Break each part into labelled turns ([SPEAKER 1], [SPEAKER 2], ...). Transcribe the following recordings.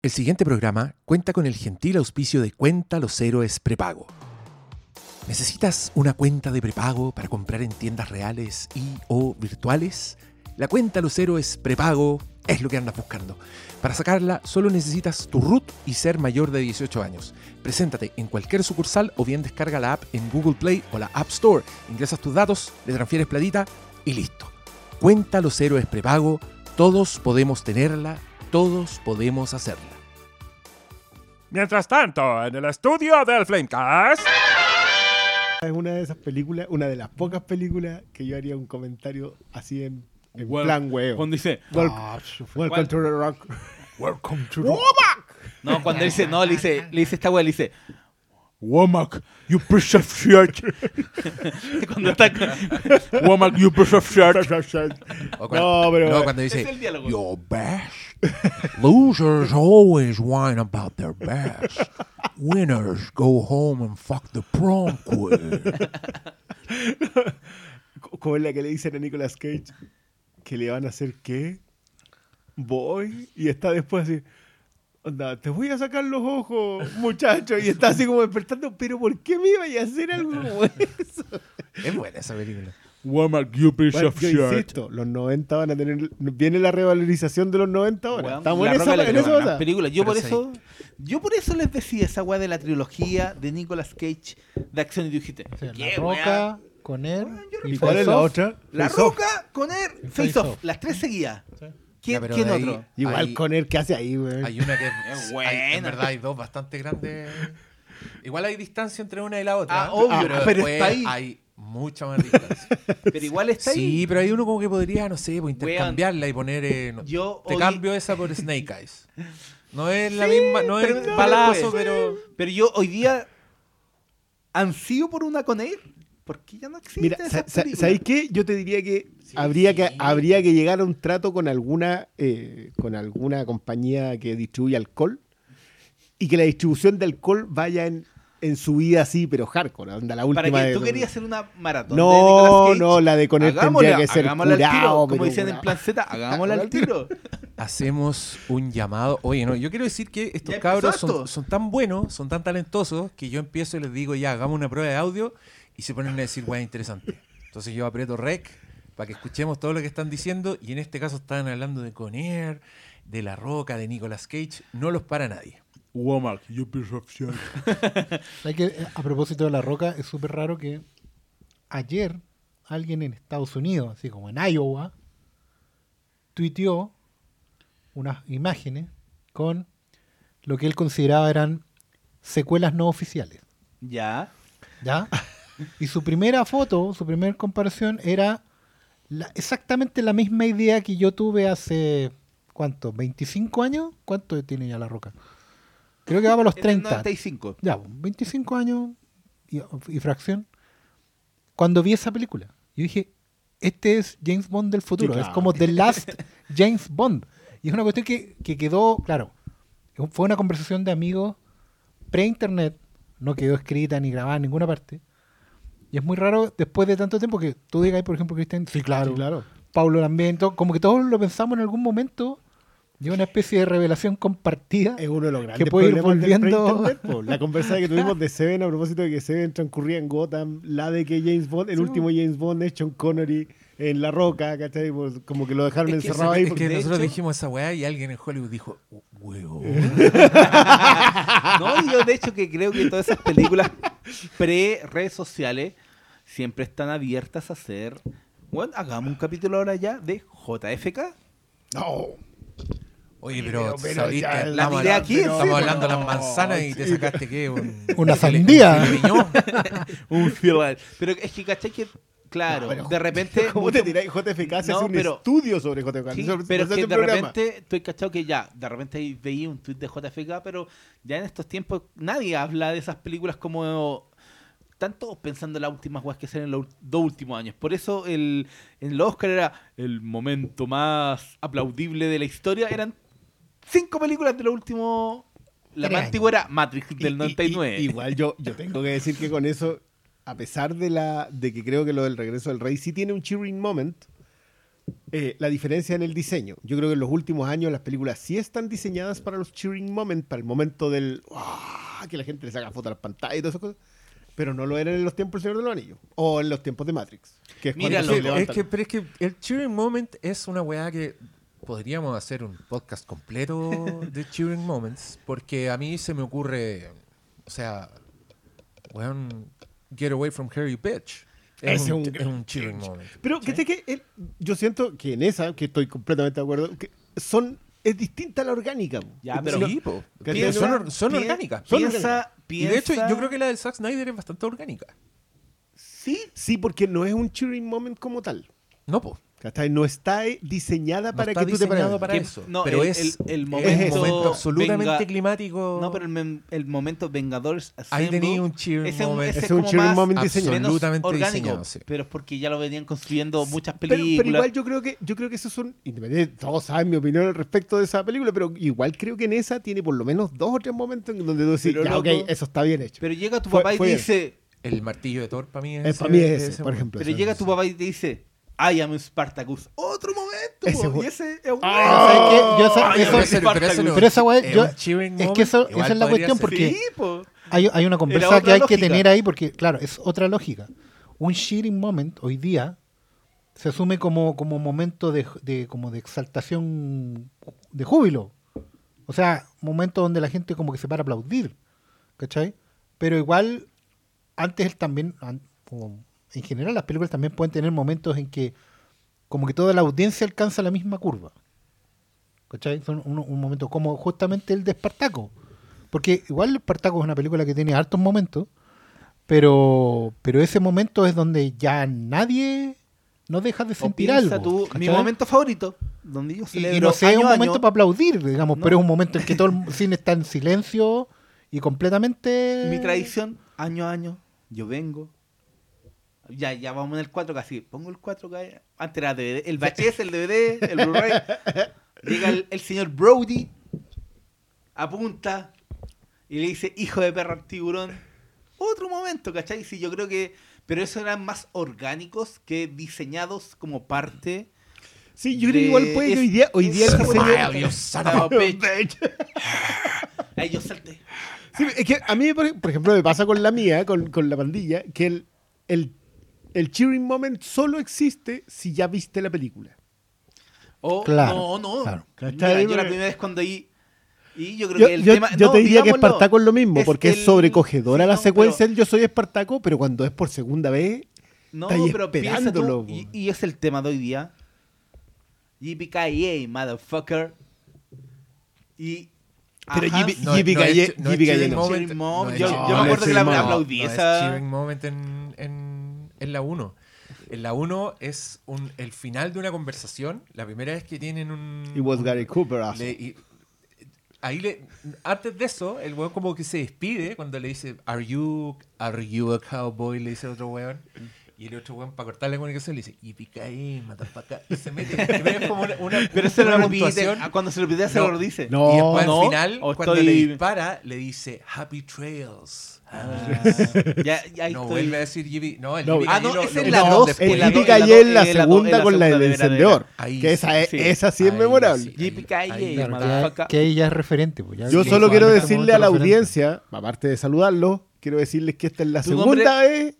[SPEAKER 1] El siguiente programa cuenta con el gentil auspicio de Cuenta los Héroes Prepago. ¿Necesitas una cuenta de prepago para comprar en tiendas reales y o virtuales? La cuenta Los Héroes Prepago es lo que andas buscando. Para sacarla solo necesitas tu root y ser mayor de 18 años. Preséntate en cualquier sucursal o bien descarga la app en Google Play o la App Store. Ingresas tus datos, le transfieres platita y listo. Cuenta Los Héroes Prepago. Todos podemos tenerla, todos podemos hacerla.
[SPEAKER 2] Mientras tanto, en el estudio del Flamecast.
[SPEAKER 3] Es una de esas películas, una de las pocas películas que yo haría un comentario así en, plan huevo.
[SPEAKER 4] Cuando dice,
[SPEAKER 3] Wel-
[SPEAKER 5] Ah,
[SPEAKER 3] Welcome to the rock.
[SPEAKER 5] Welcome to the...
[SPEAKER 4] no, cuando dice, no, le dice, le dice esta wea, le dice, Womack, you piece of shit. cuando está Womack, you piece of shit.
[SPEAKER 3] No, pero-
[SPEAKER 1] no, cuando dice,
[SPEAKER 4] Es el diálogo.
[SPEAKER 1] Your best. Losers always whine about their best. Winners go home and fuck the prom queen.
[SPEAKER 3] Co- Como es la que le dicen a Nicolas Cage que le van a hacer qué? Voy. Y está después así. Onda, te voy a sacar los ojos, muchacho. Y está así como despertando. Pero ¿por qué me iba a hacer algo como eso?
[SPEAKER 1] Es buena esa película.
[SPEAKER 4] Womack, you piece
[SPEAKER 3] Bueno,
[SPEAKER 4] of
[SPEAKER 3] yo
[SPEAKER 4] shit.
[SPEAKER 3] insisto, los 90 van a tener. Viene la revalorización de los 90 ahora.
[SPEAKER 4] Weón,
[SPEAKER 3] Estamos en
[SPEAKER 4] Roca
[SPEAKER 3] esa, en esa
[SPEAKER 4] películas. Yo
[SPEAKER 1] Pero
[SPEAKER 4] por
[SPEAKER 1] sí.
[SPEAKER 4] eso, yo por eso les decía esa weá de la trilogía de Nicolas Cage de acción y dijiste,
[SPEAKER 5] O sea,
[SPEAKER 4] ¿qué
[SPEAKER 5] la? Roca, con él
[SPEAKER 3] ¿Y cuál es la otra?
[SPEAKER 4] La
[SPEAKER 3] Face Off.
[SPEAKER 4] Roca con él, Face
[SPEAKER 5] Face
[SPEAKER 4] Off,
[SPEAKER 5] Off.
[SPEAKER 4] las tres seguidas.
[SPEAKER 5] Sí.
[SPEAKER 4] ¿Quién,
[SPEAKER 1] Ya, pero
[SPEAKER 4] quién
[SPEAKER 1] ahí-
[SPEAKER 4] otro?
[SPEAKER 3] Igual
[SPEAKER 1] Hay-
[SPEAKER 3] con él, ¿qué hace ahí, güey?
[SPEAKER 1] Hay una que
[SPEAKER 4] Es
[SPEAKER 1] hay-
[SPEAKER 4] buena.
[SPEAKER 1] en verdad hay dos bastante grandes. Igual hay distancia entre una y la otra.
[SPEAKER 4] Ah, obvio,
[SPEAKER 1] pero,
[SPEAKER 4] pero
[SPEAKER 1] después
[SPEAKER 4] está ahí.
[SPEAKER 1] hay mucha más distancia.
[SPEAKER 4] Pero igual está ahí.
[SPEAKER 1] sí, pero hay uno como que podría, no sé, pues, intercambiarla y poner. eh, no-
[SPEAKER 4] Yo
[SPEAKER 1] te cambio esa por Snake Eyes. No es la misma, no es
[SPEAKER 4] no,
[SPEAKER 1] balazo,
[SPEAKER 4] pues.
[SPEAKER 1] pero.
[SPEAKER 4] Pero yo hoy día ansío por una con él. Porque ya no existe
[SPEAKER 3] Mira,
[SPEAKER 4] esa
[SPEAKER 3] sa- sa-
[SPEAKER 4] película.
[SPEAKER 3] ¿sabéis qué? Yo te diría que
[SPEAKER 1] Sí,
[SPEAKER 3] habría
[SPEAKER 1] sí.
[SPEAKER 3] que habría que llegar a un trato con alguna eh, con alguna compañía que distribuye alcohol y que la distribución de alcohol vaya en, en su vida así, pero hardcore, onda, la última
[SPEAKER 4] Para que
[SPEAKER 3] de-
[SPEAKER 4] tú querías hacer una maratón. de
[SPEAKER 3] No,
[SPEAKER 4] Cage,
[SPEAKER 3] no, la de con él
[SPEAKER 4] hagámosla,
[SPEAKER 3] tendría que ser
[SPEAKER 4] hagámosla al tiro,
[SPEAKER 3] curado,
[SPEAKER 4] como
[SPEAKER 3] pero
[SPEAKER 4] decían en
[SPEAKER 3] curado.
[SPEAKER 4] Plan Z, hagámosla al tiro.
[SPEAKER 1] Hacemos un llamado. Oye, no, yo quiero decir que estos
[SPEAKER 4] Ya
[SPEAKER 1] cabros son tan buenos, son tan talentosos, que yo empiezo y les digo, ya, hagamos una prueba de audio y se ponen a decir, weá, interesante. Entonces yo aprieto rec para que escuchemos todo lo que están diciendo y en este caso estaban hablando de Conair, de La Roca, de Nicolas Cage. No los para nadie.
[SPEAKER 4] Womack, you piece of shit.
[SPEAKER 5] Hay que, a propósito de La Roca, es súper raro que ayer alguien en Estados Unidos, así como en Iowa, tuiteó unas imágenes con lo que él consideraba eran secuelas no oficiales.
[SPEAKER 4] Ya.
[SPEAKER 5] ¿Ya? Y su primera foto, su primera comparación era la- exactamente la misma idea que yo tuve hace, ¿cuánto? ¿25 años? ¿Cuánto tiene ya La Roca? Creo que va para los
[SPEAKER 4] En el
[SPEAKER 5] 30.
[SPEAKER 4] 95.
[SPEAKER 5] Ya, 25 años y, y fracción. Cuando vi esa película, yo dije, este es James Bond del futuro.
[SPEAKER 3] Sí,
[SPEAKER 5] Es
[SPEAKER 3] claro.
[SPEAKER 5] como The Last James Bond. Y es una cuestión que, que quedó, claro, fue una conversación de amigos pre-internet, no quedó escrita ni grabada en ninguna parte. Y es muy raro después de tanto tiempo que tú digas, por ejemplo, Cristian, sí, claro,
[SPEAKER 3] Sí, claro.
[SPEAKER 5] Pablo también, como que todos lo pensamos en algún momento, y una especie de revelación compartida.
[SPEAKER 3] Es uno de los grandes
[SPEAKER 5] puede ir
[SPEAKER 3] del
[SPEAKER 5] volviendo-.
[SPEAKER 3] La conversación que tuvimos de Seven a propósito de que Seven transcurría en Gotham, la de que James Bond, el último James Bond es Sean Connery en La Roca, ¿cachai? Como que lo dejaron
[SPEAKER 4] Es que
[SPEAKER 3] encerrado
[SPEAKER 4] ese-
[SPEAKER 3] ahí.
[SPEAKER 1] Es
[SPEAKER 3] porque-
[SPEAKER 1] que nosotros
[SPEAKER 4] hecho-
[SPEAKER 1] dijimos esa weá y alguien en Hollywood dijo, huevo.
[SPEAKER 4] No, y yo de hecho que creo que todas esas películas pre-redes sociales siempre están abiertas a hacer. Bueno, hagamos un capítulo ahora ya de JFK.
[SPEAKER 3] No.
[SPEAKER 1] Oye, pero,
[SPEAKER 3] Pero-
[SPEAKER 1] saliste-
[SPEAKER 3] ya
[SPEAKER 4] la tiré aquí,
[SPEAKER 1] Estamos hablando de las manzanas y te sacaste qué? Un-
[SPEAKER 5] Una sandía.
[SPEAKER 1] un.
[SPEAKER 4] Pero es que, ¿cachai? Que, claro,
[SPEAKER 3] No,
[SPEAKER 4] de repente.
[SPEAKER 3] ¿Cómo te tiráis JFK?
[SPEAKER 4] No,
[SPEAKER 3] hace un
[SPEAKER 4] pero-
[SPEAKER 3] estudio sobre JFK.
[SPEAKER 4] Sí,
[SPEAKER 3] sobre-
[SPEAKER 4] pero es que de
[SPEAKER 3] programa.
[SPEAKER 4] repente estoy cachado que ya, de repente veía un tweet de JFK, pero ya en estos tiempos nadie habla de esas películas como. Están todos pensando en las últimas weas que salen en los dos últimos años. Por eso el, en los Oscar era el momento más aplaudible de la historia. Eran cinco películas de los últimos. La más antigua era Matrix del
[SPEAKER 3] y-
[SPEAKER 4] 99.
[SPEAKER 3] y- igual yo, yo tengo que decir que con eso, a pesar de la de que creo que lo del regreso del rey sí tiene un cheering moment, eh, la diferencia en el diseño. Yo creo que en los últimos años las películas sí están diseñadas para los cheering moment, para el momento del ¡ah! que la gente le saca fotos a las pantallas y todas esas cosas. Pero no lo eran en los tiempos del Señor de los Anillos. O en los tiempos de Matrix. Que es
[SPEAKER 4] Míralo.
[SPEAKER 3] se
[SPEAKER 1] es que, pero es que el cheering moment es una weá que podríamos hacer un podcast completo de cheering moments, porque a mí se me ocurre, o sea, weón, get away from Harry bitch. Es, un,
[SPEAKER 3] es un
[SPEAKER 1] es un cheering moment.
[SPEAKER 3] Pero que, que el- yo siento que en esa, que estoy completamente de acuerdo, que son es distinta a la orgánica.
[SPEAKER 4] Ya, pero-
[SPEAKER 1] Sí, po.
[SPEAKER 3] ¿Cachai?
[SPEAKER 1] Piensa- son, or- son
[SPEAKER 4] Pi-
[SPEAKER 1] orgánicas.
[SPEAKER 4] Piensa,
[SPEAKER 1] Y de hecho, yo creo que la del Zack Snyder es bastante orgánica.
[SPEAKER 3] Sí, sí, porque no es un cheering moment como tal.
[SPEAKER 1] No, po.
[SPEAKER 3] ¿Cachai? No está diseñada
[SPEAKER 1] No
[SPEAKER 3] para
[SPEAKER 1] está
[SPEAKER 3] que tú te
[SPEAKER 1] para
[SPEAKER 4] Que-
[SPEAKER 1] eso.
[SPEAKER 4] no,
[SPEAKER 1] pero
[SPEAKER 4] el-
[SPEAKER 1] es,
[SPEAKER 4] el- el
[SPEAKER 1] es
[SPEAKER 4] momento
[SPEAKER 1] un momento absolutamente
[SPEAKER 4] venga-
[SPEAKER 1] climático.
[SPEAKER 4] No, pero el, momento Vengadores
[SPEAKER 1] Ahí tenía un
[SPEAKER 4] ese, un-
[SPEAKER 1] moment.
[SPEAKER 4] ese es
[SPEAKER 3] es un
[SPEAKER 4] más
[SPEAKER 3] moment diseñado.
[SPEAKER 1] Absolutamente
[SPEAKER 4] orgánico,
[SPEAKER 1] diseñado, sí.
[SPEAKER 4] pero es porque ya lo venían construyendo muchas películas.
[SPEAKER 3] pero igual yo creo que yo creo que esos son independiente, todos saben mi opinión al respecto de esa película, pero igual creo que en esa tiene por lo menos dos o tres momentos en donde tú decís,
[SPEAKER 4] Pero,
[SPEAKER 3] ya,
[SPEAKER 4] loco,
[SPEAKER 3] ok, eso está bien hecho.
[SPEAKER 4] Pero llega tu
[SPEAKER 3] Fue-
[SPEAKER 4] papá y
[SPEAKER 3] bien.
[SPEAKER 4] dice,
[SPEAKER 1] El martillo de Thor para mí es.
[SPEAKER 3] Eh,
[SPEAKER 1] ese-
[SPEAKER 3] para mí es ese,
[SPEAKER 1] ese
[SPEAKER 3] por
[SPEAKER 1] momento.
[SPEAKER 3] ejemplo.
[SPEAKER 4] pero llega tu papá y te dice, I am Spartacus. Otro momento.
[SPEAKER 3] Ese
[SPEAKER 4] po, y ese es un-
[SPEAKER 5] ¿Sabes qué? Yo esa-
[SPEAKER 4] Ay,
[SPEAKER 5] eso-
[SPEAKER 1] Pero
[SPEAKER 5] esa weá,
[SPEAKER 1] es
[SPEAKER 5] que
[SPEAKER 1] moment,
[SPEAKER 5] eso- esa es la cuestión
[SPEAKER 1] ser.
[SPEAKER 5] porque-
[SPEAKER 4] Sí, po.
[SPEAKER 5] Hay, hay una conversa que hay que tener ahí porque, claro, es otra lógica. Un cheering moment hoy día se asume como, como momento de, de- como de exaltación de júbilo. O sea, momento donde la gente como que se para a aplaudir. ¿Cachai? Pero igual, antes él también, an- como en general las películas también pueden tener momentos en que como que toda la audiencia alcanza la misma curva. ¿Cachai? Son un, un momento como justamente el de Espartaco. Porque igual Espartaco es una película que tiene hartos momentos, pero, pero ese momento es donde ya nadie no deja de sentir algo.
[SPEAKER 4] tú, mi momento favorito, donde yo
[SPEAKER 5] y,
[SPEAKER 4] celebro
[SPEAKER 5] y no sé, es un momento
[SPEAKER 4] año,
[SPEAKER 5] para aplaudir, digamos,
[SPEAKER 4] No.
[SPEAKER 5] pero es un momento en que todo el cine está en silencio y completamente...
[SPEAKER 4] mi tradición, año a año, yo vengo. Ya, ya vamos en el 4 casi. Pongo el 4 k Antes era DVD, el VHS, el DVD, el Blu-ray. Llega el, el señor Brody, apunta y le dice, hijo de perra al tiburón. Otro momento, ¿cachai? Sí, yo creo que... Pero eso eran más orgánicos que diseñados como parte...
[SPEAKER 3] Sí, yo creo que igual puede que hoy día, hoy día el diseño...
[SPEAKER 4] Ahí yo salté.
[SPEAKER 3] Sí, es que a mí, por, por ejemplo, me pasa con la mía, con, con la pandilla, que el, el, el cheering moment solo existe si ya viste la película.
[SPEAKER 4] O,
[SPEAKER 5] Claro,
[SPEAKER 4] no, no.
[SPEAKER 5] claro.
[SPEAKER 4] Mira,
[SPEAKER 3] ¿Cachai?
[SPEAKER 4] yo la primera vez cuando ahí. Y yo creo
[SPEAKER 3] Yo,
[SPEAKER 4] que el
[SPEAKER 3] yo-
[SPEAKER 4] tema.
[SPEAKER 3] yo
[SPEAKER 4] no,
[SPEAKER 3] te diría que Espartaco es lo mismo, porque es, sobrecogedora
[SPEAKER 4] sí,
[SPEAKER 3] la
[SPEAKER 4] no,
[SPEAKER 3] secuencia
[SPEAKER 4] pero-
[SPEAKER 3] del Yo Soy Espartaco, pero cuando es por segunda vez,
[SPEAKER 4] No,
[SPEAKER 3] Está ahí
[SPEAKER 4] pero
[SPEAKER 3] esperándolo,
[SPEAKER 4] tú, y, es el tema de hoy día. JPKA, motherfucker. Y.
[SPEAKER 3] Pero
[SPEAKER 1] No, no no
[SPEAKER 4] Yo- me acuerdo que la aplaudí esa.
[SPEAKER 1] cheering moment en, en, en la 1. En la 1 es un, el final de una conversación. La primera vez que tienen un.
[SPEAKER 3] it was Gary Cooper.
[SPEAKER 1] le- y- ahí le, antes de eso, el weón como que se despide cuando le dice, ¿Are you, are you a cowboy? Le dice otro weón. Y el otro weón, para cortar la comunicación, le dice, Yippee motherfucker. Y se mete. es como una, una,
[SPEAKER 4] Pero se lo repite. Cuando se lo repite, se
[SPEAKER 1] No,
[SPEAKER 4] lo dice.
[SPEAKER 3] no.
[SPEAKER 1] y después
[SPEAKER 4] no,
[SPEAKER 1] al final, cuando
[SPEAKER 4] estoy-
[SPEAKER 1] le dispara, le dice Happy Trails.
[SPEAKER 4] Ah, ya, ya
[SPEAKER 1] no
[SPEAKER 4] estoy.
[SPEAKER 1] vuelve a decir Yippee. No, el
[SPEAKER 3] No,
[SPEAKER 4] ah, no, es.
[SPEAKER 3] El
[SPEAKER 4] la
[SPEAKER 3] Yippee
[SPEAKER 4] do- la do-
[SPEAKER 3] es la segunda con la del encendedor. Que esa, es,
[SPEAKER 1] sí.
[SPEAKER 3] esa sí es memorable.
[SPEAKER 5] Claro, que,
[SPEAKER 4] motherfucker.
[SPEAKER 5] que ahí ya es referente. pues, ya-
[SPEAKER 3] Yo solo quiero decirle a la audiencia, aparte de saludarlo, quiero decirles que esta es la
[SPEAKER 4] ¿Tu
[SPEAKER 3] segunda vez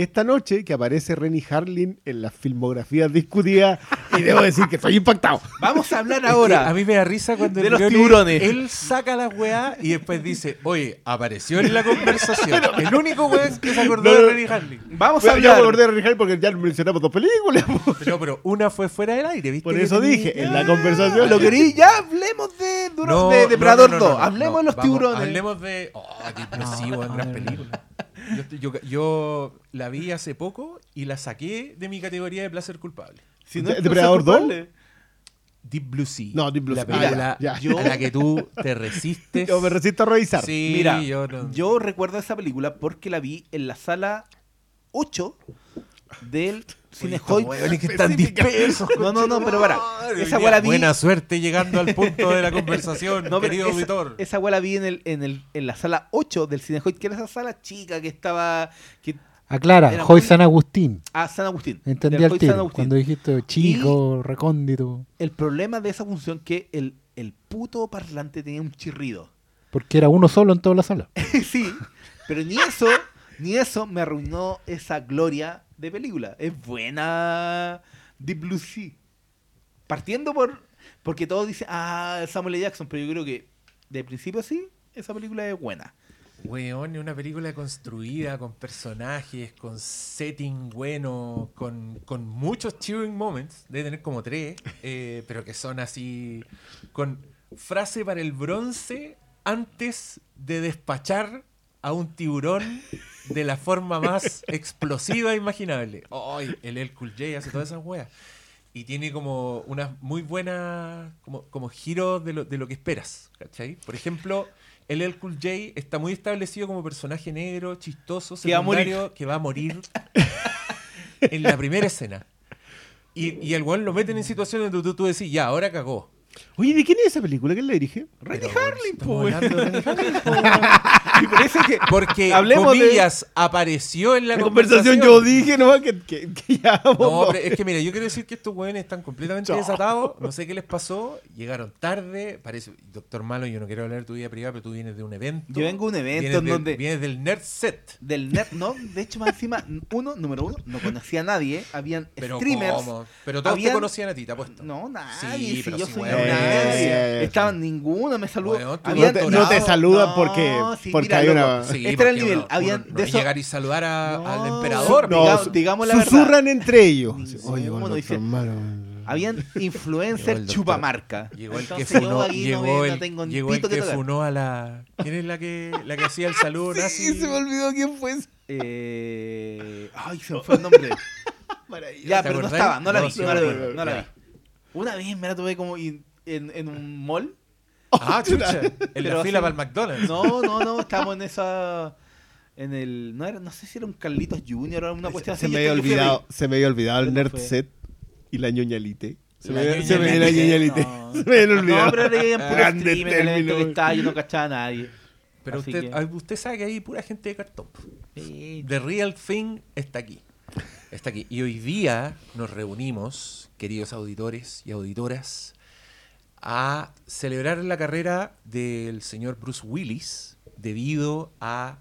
[SPEAKER 3] esta noche que aparece Renny Harlin en las filmografías discutidas y debo decir que estoy impactado.
[SPEAKER 4] Vamos a hablar
[SPEAKER 1] Es que
[SPEAKER 4] ahora.
[SPEAKER 1] a mí me da risa cuando
[SPEAKER 4] de
[SPEAKER 1] el
[SPEAKER 4] los tiburones.
[SPEAKER 1] Él saca la weá y después dice, oye, apareció en la conversación. el único weón que se acordó
[SPEAKER 3] No, no.
[SPEAKER 1] de Renny Harlin.
[SPEAKER 4] Vamos a
[SPEAKER 3] me
[SPEAKER 4] hablar.
[SPEAKER 3] acordé de Renny Harlin porque ya mencionamos dos películas.
[SPEAKER 1] Pero, pero una fue fuera del aire, ¿viste?
[SPEAKER 3] Por eso dije, en la conversación
[SPEAKER 4] Lo querí, ya hablemos de, Duro-
[SPEAKER 1] No,
[SPEAKER 4] de
[SPEAKER 1] no,
[SPEAKER 4] Depredador
[SPEAKER 1] no, no,
[SPEAKER 4] 2.
[SPEAKER 1] no, no,
[SPEAKER 4] hablemos
[SPEAKER 1] no,
[SPEAKER 4] de los
[SPEAKER 1] vamos,
[SPEAKER 4] tiburones.
[SPEAKER 1] Hablemos de. Oh, qué depresivo en gran película. Yo, yo, yo la vi hace poco y la saqué de mi categoría de placer culpable.
[SPEAKER 4] Si no es
[SPEAKER 3] ¿De- Depredador
[SPEAKER 4] placer
[SPEAKER 3] 2?
[SPEAKER 4] culpable.
[SPEAKER 1] Deep Blue Sea.
[SPEAKER 3] No, Deep Blue
[SPEAKER 1] la
[SPEAKER 3] Sea.
[SPEAKER 1] película
[SPEAKER 3] Ya, ya.
[SPEAKER 1] a la que tú te resistes.
[SPEAKER 3] Yo me resisto a revisar.
[SPEAKER 1] Sí,
[SPEAKER 4] Mira,
[SPEAKER 1] yo no-
[SPEAKER 4] yo recuerdo esa película porque la vi en la sala 8 del Cine
[SPEAKER 1] Estos
[SPEAKER 4] Hoyt.
[SPEAKER 1] hueones que están dispersos.
[SPEAKER 4] No, no, no, pero para. Esa la vi.
[SPEAKER 1] Buena suerte llegando al punto de la conversación,
[SPEAKER 4] No,
[SPEAKER 1] querido
[SPEAKER 4] esa,
[SPEAKER 1] auditor.
[SPEAKER 4] esa weá la vi en, el, en, el, en la sala 8 del Cine Hoyt, que era esa sala chica que estaba. que
[SPEAKER 5] Aclara, Hoy San Agustín.
[SPEAKER 4] a San Agustín.
[SPEAKER 5] Entendí al
[SPEAKER 4] Hoy
[SPEAKER 5] tiro. Cuando dijiste chico, recóndito.
[SPEAKER 4] El problema de esa función que el, el puto parlante tenía un chirrido.
[SPEAKER 5] Porque era uno solo en toda la sala.
[SPEAKER 4] sí, pero ni eso, ni eso me arruinó esa gloria de película. Es buena Deep Blue Sea. Partiendo por. Porque todos dicen, ah, Samuel L. Jackson, pero yo creo que de principio sí, esa película es buena.
[SPEAKER 1] Weón, es una película construida con personajes, con setting bueno, con, con muchos cheering moments, debe tener como tres, eh, pero que son así, con frase para el bronce antes de despachar a un tiburón de la forma más explosiva imaginable. Ay, el El Cool J hace todas esas weas. Y tiene como unas muy buenas como, como giros de lo, de lo que esperas, ¿cachai? Por ejemplo, el El Cool J está muy establecido como personaje negro, chistoso,
[SPEAKER 4] Que va a morir.
[SPEAKER 1] secundario, que va a morir en la primera escena. Y, y el weón lo meten en situaciones donde tú, tú decís, ya, ahora cagó.
[SPEAKER 3] Oye, ¿de quién es esa película? ¿Quién la dirige?
[SPEAKER 1] Renny
[SPEAKER 4] Harlin, po,
[SPEAKER 1] de po, weón.
[SPEAKER 4] Y por eso es que
[SPEAKER 1] Porque,
[SPEAKER 4] Hablemos de-
[SPEAKER 1] comillas, apareció en la,
[SPEAKER 3] La conversación yo dije nomás que, que, que ya
[SPEAKER 1] No, pero es que mira, yo quiero decir que estos weones están completamente
[SPEAKER 3] No.
[SPEAKER 1] desatados. No sé qué les pasó. Llegaron tarde. Parece, doctor Malo, yo no quiero hablar de tu vida privada, pero tú vienes de un evento.
[SPEAKER 4] yo vengo a un evento
[SPEAKER 1] Vienes,
[SPEAKER 4] en
[SPEAKER 1] de-
[SPEAKER 4] donde.
[SPEAKER 1] vienes del Nerd Set.
[SPEAKER 4] Del net, no, de hecho, más encima, uno, número uno, no conocía a nadie. Habían
[SPEAKER 1] Pero
[SPEAKER 4] streamers.
[SPEAKER 1] ¿cómo? Pero todos te
[SPEAKER 4] habían-
[SPEAKER 1] conocían a ti, te apuesto.
[SPEAKER 4] No, nadie.
[SPEAKER 1] Sí,
[SPEAKER 4] si
[SPEAKER 1] pero
[SPEAKER 4] yo
[SPEAKER 1] sí,
[SPEAKER 4] soy Estaban ninguno, me saludó.
[SPEAKER 1] Tú
[SPEAKER 3] no, te, no te
[SPEAKER 1] Dorado.
[SPEAKER 3] saludan
[SPEAKER 4] No,
[SPEAKER 3] porque,
[SPEAKER 4] sí,
[SPEAKER 3] porque
[SPEAKER 4] mira,
[SPEAKER 3] hay una...
[SPEAKER 1] Sí,
[SPEAKER 4] Este era el nivel.
[SPEAKER 1] uno-
[SPEAKER 4] Habían
[SPEAKER 1] uno no
[SPEAKER 4] de eso-
[SPEAKER 1] llegar y saludar a-
[SPEAKER 4] No,
[SPEAKER 1] al emperador.
[SPEAKER 4] Digamos la
[SPEAKER 3] susurran
[SPEAKER 4] verdad.
[SPEAKER 3] entre ellos. Oye, bueno,
[SPEAKER 4] dice-
[SPEAKER 3] doctor Malo.
[SPEAKER 4] Habían
[SPEAKER 1] doctor.
[SPEAKER 4] chupamarca.
[SPEAKER 1] Llegó el que
[SPEAKER 4] Entonces yo
[SPEAKER 1] funó, llegó el, llegó el
[SPEAKER 4] que
[SPEAKER 1] funó a la. ¿Quién es la que, la que hacía el saludo nazi?
[SPEAKER 3] Sí, se me olvidó quién fue ese.
[SPEAKER 4] Eh... Ay, se me fue el nombre. ya,
[SPEAKER 1] ¿Te
[SPEAKER 4] pero no
[SPEAKER 1] acordás?
[SPEAKER 4] estaba, no la
[SPEAKER 1] No,
[SPEAKER 4] vi, no la vi. Una vez me la tuve como en, en un mall.
[SPEAKER 1] Ah, chucha. En
[SPEAKER 4] Pero
[SPEAKER 1] la fila para el McDonald's.
[SPEAKER 4] No, no, no, estábamos en esa. En el. No, era, no sé si era un Carlitos Junior o una cuestión
[SPEAKER 3] Se
[SPEAKER 4] así.
[SPEAKER 3] me
[SPEAKER 4] yo
[SPEAKER 3] había
[SPEAKER 4] yo fui
[SPEAKER 3] olvidado, se me había olvidado el nerd
[SPEAKER 4] fue-
[SPEAKER 3] set y la ñoñalite. Se
[SPEAKER 1] La
[SPEAKER 3] me, se me la
[SPEAKER 4] Lite,
[SPEAKER 3] ñoñalite.
[SPEAKER 4] no.
[SPEAKER 3] Se me había olvidado.
[SPEAKER 4] No, pero era en puro
[SPEAKER 3] Grande
[SPEAKER 4] stream, en el evento
[SPEAKER 3] término.
[SPEAKER 4] que estaba, yo no cachaba a nadie.
[SPEAKER 1] Pero
[SPEAKER 4] Así
[SPEAKER 1] usted,
[SPEAKER 4] que-
[SPEAKER 1] ah, usted sabe que hay pura gente de cartón.
[SPEAKER 4] Sí.
[SPEAKER 1] The Real Thing está aquí. Está aquí. Y hoy día nos reunimos, queridos auditores y auditoras, a celebrar la carrera del señor Bruce Willis debido a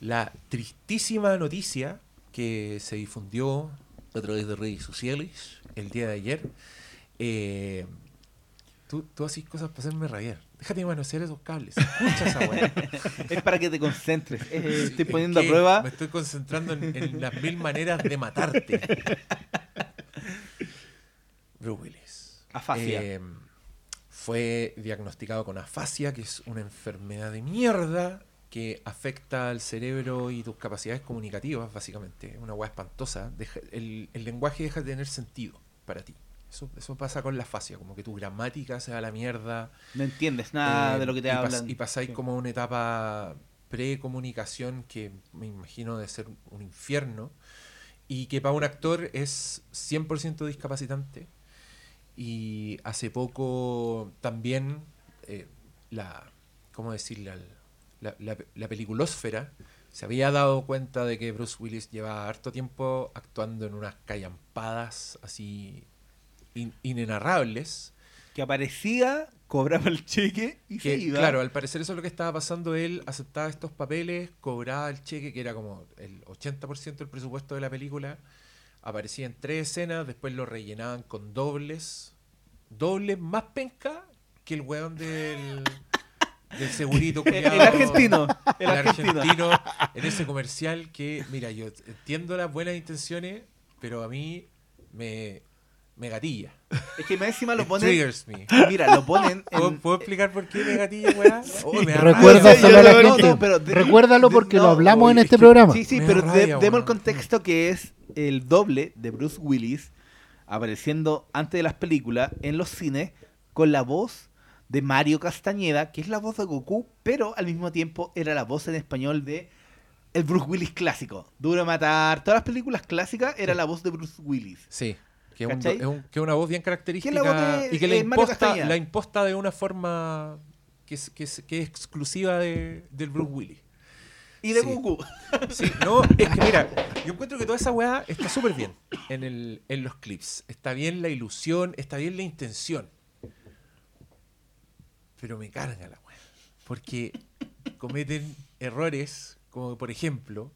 [SPEAKER 1] la tristísima noticia que se difundió a través de redes sociales el día de ayer. Eh, tú, tú haces cosas para hacerme rabiar. Déjate manosear esos cables. Escucha esa weá.
[SPEAKER 4] Es para que te concentres. Eh, estoy
[SPEAKER 1] es
[SPEAKER 4] poniendo a prueba.
[SPEAKER 1] Me estoy concentrando en, en las mil maneras de matarte. Bruce Willis.
[SPEAKER 4] Afasia.
[SPEAKER 1] Eh, fue diagnosticado con afasia, que es una enfermedad de mierda que afecta al cerebro y tus capacidades comunicativas, básicamente. Una hueá espantosa. Deja- el, el lenguaje deja de tener sentido para ti. Eso, eso pasa con la afasia, como que tu gramática se va a la mierda.
[SPEAKER 4] No entiendes nada
[SPEAKER 1] Eh,
[SPEAKER 4] de lo que te
[SPEAKER 1] y pas-
[SPEAKER 4] hablan.
[SPEAKER 1] y pasáis
[SPEAKER 4] Sí.
[SPEAKER 1] como una etapa pre-comunicación que me imagino de ser un infierno y que para un actor es 100% discapacitante. Y hace poco también eh, la, ¿cómo decirle? La, la, la peliculósfera se había dado cuenta de que Bruce Willis llevaba harto tiempo actuando en unas callampadas así in- inenarrables.
[SPEAKER 4] Que aparecía, cobraba el cheque y se iba.
[SPEAKER 1] claro, al parecer eso es lo que estaba pasando. Él aceptaba estos papeles, cobraba el cheque, que era como el 80% del presupuesto de la película. Aparecía en tres escenas, después lo rellenaban con dobles. Dobles más penca que el weón del, del segurito
[SPEAKER 4] El, el argentino. El,
[SPEAKER 1] El
[SPEAKER 4] argentino.
[SPEAKER 1] argentino en ese comercial que, mira, yo entiendo las buenas intenciones, pero a mí me, me gatilla.
[SPEAKER 4] Es que más encima lo ponen.
[SPEAKER 1] triggers me.
[SPEAKER 4] Mira, lo ponen
[SPEAKER 1] ¿Puedo,
[SPEAKER 4] en.
[SPEAKER 1] puedo explicar por qué me gatilla, weá? Oh,
[SPEAKER 5] Recuérdaselo
[SPEAKER 1] rabia.
[SPEAKER 5] a la
[SPEAKER 4] No, no,
[SPEAKER 5] gente.
[SPEAKER 4] no, pero de-
[SPEAKER 5] Recuérdalo
[SPEAKER 4] de-
[SPEAKER 5] porque
[SPEAKER 4] no,
[SPEAKER 5] lo hablamos en este
[SPEAKER 1] que-
[SPEAKER 5] programa.
[SPEAKER 4] Sí, sí,
[SPEAKER 1] Me
[SPEAKER 4] pero de- demos el contexto que es el doble de Bruce Willis apareciendo antes de las películas en los cines con la voz de Mario Castañeda, que es la voz de Goku, pero al mismo tiempo era la voz en español de el Bruce Willis clásico. Duro matar. Todas las películas clásicas era la voz de Bruce Willis.
[SPEAKER 1] Sí, que es, un-
[SPEAKER 4] ¿Cachai?
[SPEAKER 1] es un- que es una voz bien característica
[SPEAKER 4] voz de-
[SPEAKER 1] y que la
[SPEAKER 4] eh,
[SPEAKER 1] imposta, la imposta de una forma que es, que es, que es exclusiva de, del Bruce Willis.
[SPEAKER 4] Y de
[SPEAKER 1] Sí.
[SPEAKER 4] Goku.
[SPEAKER 1] Sí, no, es que mira, yo encuentro que toda esa weá está súper bien en, el, en los clips. Está bien la ilusión, está bien la intención. Pero me carga la weá. Porque cometen errores, como por ejemplo,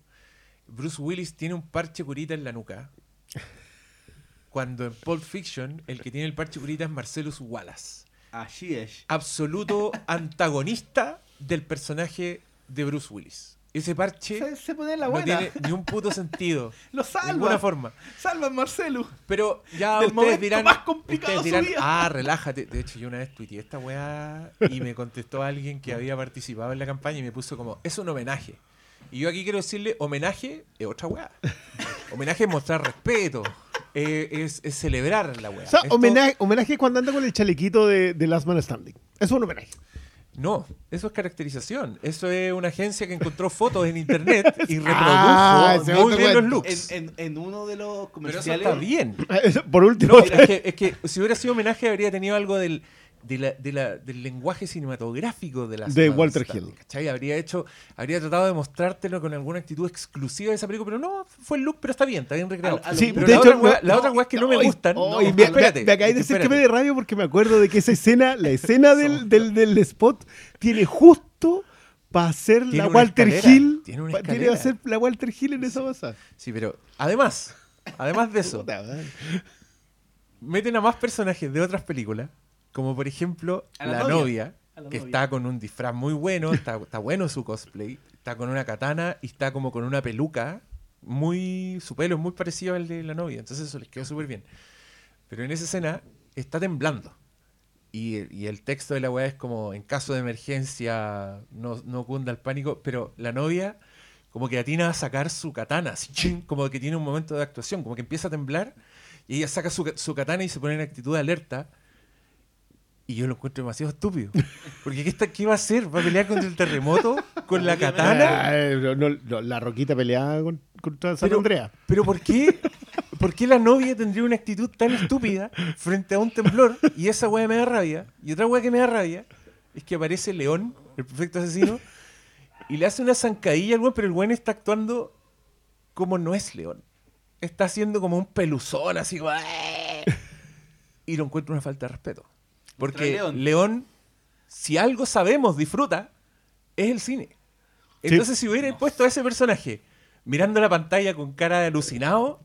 [SPEAKER 1] Bruce Willis tiene un parche curita en la nuca. Cuando en Pulp Fiction el que tiene el parche curita es Marcellus Wallace.
[SPEAKER 4] Así es.
[SPEAKER 1] Absoluto antagonista del personaje de Bruce Willis. Ese parche
[SPEAKER 4] Se, se pone en la
[SPEAKER 1] no
[SPEAKER 4] buena.
[SPEAKER 1] tiene ni un puto sentido.
[SPEAKER 4] Lo
[SPEAKER 1] De
[SPEAKER 4] salva.
[SPEAKER 1] ninguna forma.
[SPEAKER 4] Salva a Marcelo.
[SPEAKER 1] Pero ya
[SPEAKER 4] Del
[SPEAKER 1] ustedes dirán,
[SPEAKER 4] más complicado
[SPEAKER 1] ustedes
[SPEAKER 4] de
[SPEAKER 1] dirán, ah, relájate. De hecho, yo una vez tuiteé esta weá y me contestó alguien que había participado en la campaña y me puso como, es un homenaje. Y yo aquí quiero decirle, homenaje es otra weá. Homenaje es mostrar respeto, eh, es, es celebrar la weá.
[SPEAKER 3] O sea,
[SPEAKER 1] Esto-
[SPEAKER 3] homenaje, homenaje es cuando anda con el chalequito de, de Last Man Standing. Eso es un homenaje.
[SPEAKER 1] No, eso es caracterización. Eso es una agencia que encontró fotos en internet y reprodujo
[SPEAKER 3] Ah, ese
[SPEAKER 1] muy bien los looks.
[SPEAKER 4] En, en, en uno de los
[SPEAKER 1] Pero eso
[SPEAKER 4] comerciales.
[SPEAKER 1] está bien.
[SPEAKER 3] Por último,
[SPEAKER 1] No, es, que, es que si hubiera sido homenaje habría tenido algo del, de la- de la- del lenguaje cinematográfico de la
[SPEAKER 3] De Walter Hill.
[SPEAKER 1] ¿cachai? Habría hecho, habría tratado de mostrártelo con alguna actitud exclusiva de esa película, pero no, fue el look, pero está bien, está bien recreado.
[SPEAKER 4] Al- al-
[SPEAKER 3] Sí,
[SPEAKER 1] pero
[SPEAKER 3] de
[SPEAKER 1] la
[SPEAKER 3] hecho,
[SPEAKER 1] otra
[SPEAKER 3] no-
[SPEAKER 1] la otra weá es que no me gustan. no,
[SPEAKER 3] me, me-
[SPEAKER 1] espérate,
[SPEAKER 3] me acabáis de decir que me de rabia porque me acuerdo de que esa escena, la escena del, del, del spot, tiene justo para hacer
[SPEAKER 1] Tiene
[SPEAKER 3] la Walter
[SPEAKER 1] escalera,
[SPEAKER 3] Hill.
[SPEAKER 1] tiene una
[SPEAKER 3] pa- Tiene que
[SPEAKER 1] escalera.
[SPEAKER 3] hacer la Walter Hill en esa cosa.
[SPEAKER 1] Sí, pero además, además de eso, meten a más personajes de otras películas, como por ejemplo la,
[SPEAKER 4] la
[SPEAKER 1] novia, que
[SPEAKER 4] novia.
[SPEAKER 1] está con un disfraz muy bueno, está, está bueno su cosplay, está con una katana y está como con una peluca, muy su pelo es muy parecido al de la novia, entonces eso les quedó súper bien. Pero en esa escena está temblando. Y, y el texto de la weá es como, en caso de emergencia, no, no cunda el pánico, pero la novia como que atina a sacar su katana, así, como que tiene un momento de actuación, como que empieza a temblar y ella saca su, su katana y se pone en actitud de alerta. Y yo lo encuentro demasiado estúpido. Porque ¿qué, está, ¿qué va a hacer? ¿Va a pelear contra el terremoto? ¿Con la katana?
[SPEAKER 3] Ay, no, no, no, la Roquita peleaba con- contra San
[SPEAKER 1] Pero-
[SPEAKER 3] Andrea.
[SPEAKER 1] ¿Pero por qué? ¿Por qué la novia tendría una actitud tan estúpida frente a un temblor? Y esa weá me da rabia. Y otra weá que me da rabia es que aparece León, el perfecto asesino, y le hace una zancadilla al weón, pero el weón está actuando como no es León. Está haciendo como un peluzón, así. como, "Eh". Y lo encuentro una falta de respeto. Porque
[SPEAKER 4] León.
[SPEAKER 1] León, si algo sabemos, disfruta, es el cine. Entonces, si hubiera puesto a ese personaje mirando la pantalla con cara de alucinado,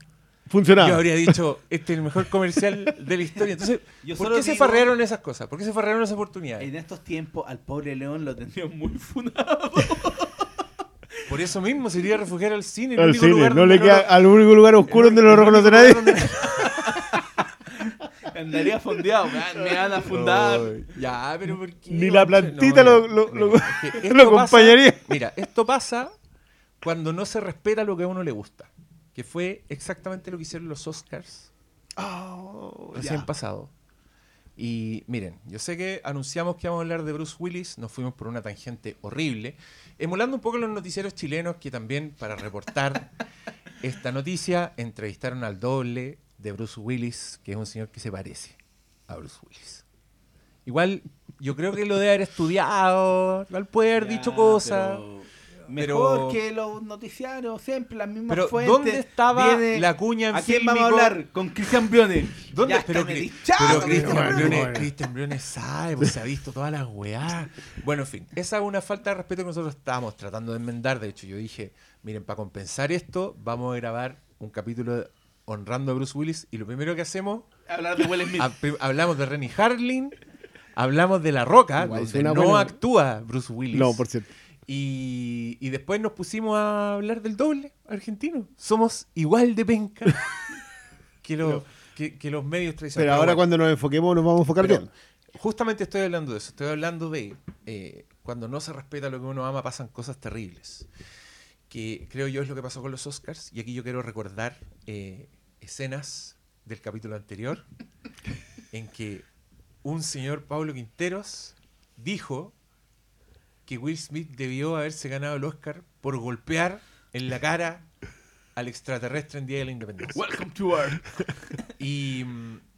[SPEAKER 3] Funcionaba.
[SPEAKER 1] yo habría dicho, este es el mejor comercial de la historia. Entonces,
[SPEAKER 4] Yo
[SPEAKER 1] ¿por qué se farrearon esas cosas? ¿Por qué se farrearon esas oportunidades?
[SPEAKER 4] En estos tiempos, al pobre León lo tendrían muy funado.
[SPEAKER 1] Por eso mismo se iría a refugiar al cine. el
[SPEAKER 3] Al
[SPEAKER 1] único
[SPEAKER 3] cine,
[SPEAKER 1] lugar
[SPEAKER 3] no le queda
[SPEAKER 1] lo-
[SPEAKER 3] al único lugar oscuro
[SPEAKER 1] el
[SPEAKER 3] donde no lo reconoce nadie.
[SPEAKER 4] Andaría fondeado. Me, me van a fundar.
[SPEAKER 3] Ay.
[SPEAKER 1] Ya, pero ¿por qué?
[SPEAKER 3] Ni la plantita
[SPEAKER 1] No,
[SPEAKER 3] lo- lo-
[SPEAKER 1] mira,
[SPEAKER 3] lo-
[SPEAKER 1] mira, es que esto
[SPEAKER 3] lo acompañaría.
[SPEAKER 1] pasa- mira, esto pasa cuando no se respeta lo que a uno le gusta. Que fue exactamente lo que hicieron los Oscars
[SPEAKER 3] Oh,
[SPEAKER 1] recién
[SPEAKER 3] ya.
[SPEAKER 1] pasado. Y miren, yo sé que anunciamos que vamos a hablar de Bruce Willis, nos fuimos por una tangente horrible, emulando un poco los noticieros chilenos que también para reportar esta noticia entrevistaron al doble de Bruce Willis, que es un señor que se parece a Bruce Willis. Igual, yo creo que lo debe haber estudiado, igual puede haber
[SPEAKER 4] Ya,
[SPEAKER 1] dicho cosas.
[SPEAKER 4] pero
[SPEAKER 1] pero-
[SPEAKER 4] Mejor que los noticiarios, siempre las mismas
[SPEAKER 1] Pero,
[SPEAKER 4] fuentes.
[SPEAKER 1] ¿dónde estaba
[SPEAKER 4] Viene-
[SPEAKER 1] la cuña en
[SPEAKER 4] ¿A quién vamos a hablar? Con Cristian Briones.
[SPEAKER 1] ¿Dónde? Pero
[SPEAKER 4] está,
[SPEAKER 1] pero
[SPEAKER 4] me
[SPEAKER 1] Cristian Briones. Cristian Briones sabe, pues se ha visto todas las weás. Bueno, en fin, esa es una falta de respeto que nosotros estábamos tratando de enmendar. De hecho, yo dije, miren, para compensar esto, vamos a grabar un capítulo de- honrando a Bruce Willis. Y lo primero que hacemos,
[SPEAKER 4] Hablar de Will Smith.
[SPEAKER 1] ha- prim- hablamos de Rennie Harlin, hablamos de La Roca,
[SPEAKER 3] Igual
[SPEAKER 1] donde no actúa Bruce Willis.
[SPEAKER 3] No, por cierto.
[SPEAKER 1] Y, y después nos pusimos a hablar del doble argentino. Somos igual de penca que, los, que, que los medios tradicionales.
[SPEAKER 3] Pero ahora cuando nos enfoquemos nos vamos a enfocar
[SPEAKER 1] pero
[SPEAKER 3] bien.
[SPEAKER 1] Justamente estoy hablando de eso. Estoy hablando de eh, cuando no se respeta lo que uno ama, pasan cosas terribles. Que creo yo es lo que pasó con los Oscars. Y aquí yo quiero recordar eh, escenas del capítulo anterior en que un señor Pablo Quinteros dijo que Will Smith debió haberse ganado el Oscar por golpear en la cara al extraterrestre en Día de la Independencia.
[SPEAKER 4] Welcome to Earth.
[SPEAKER 1] Y,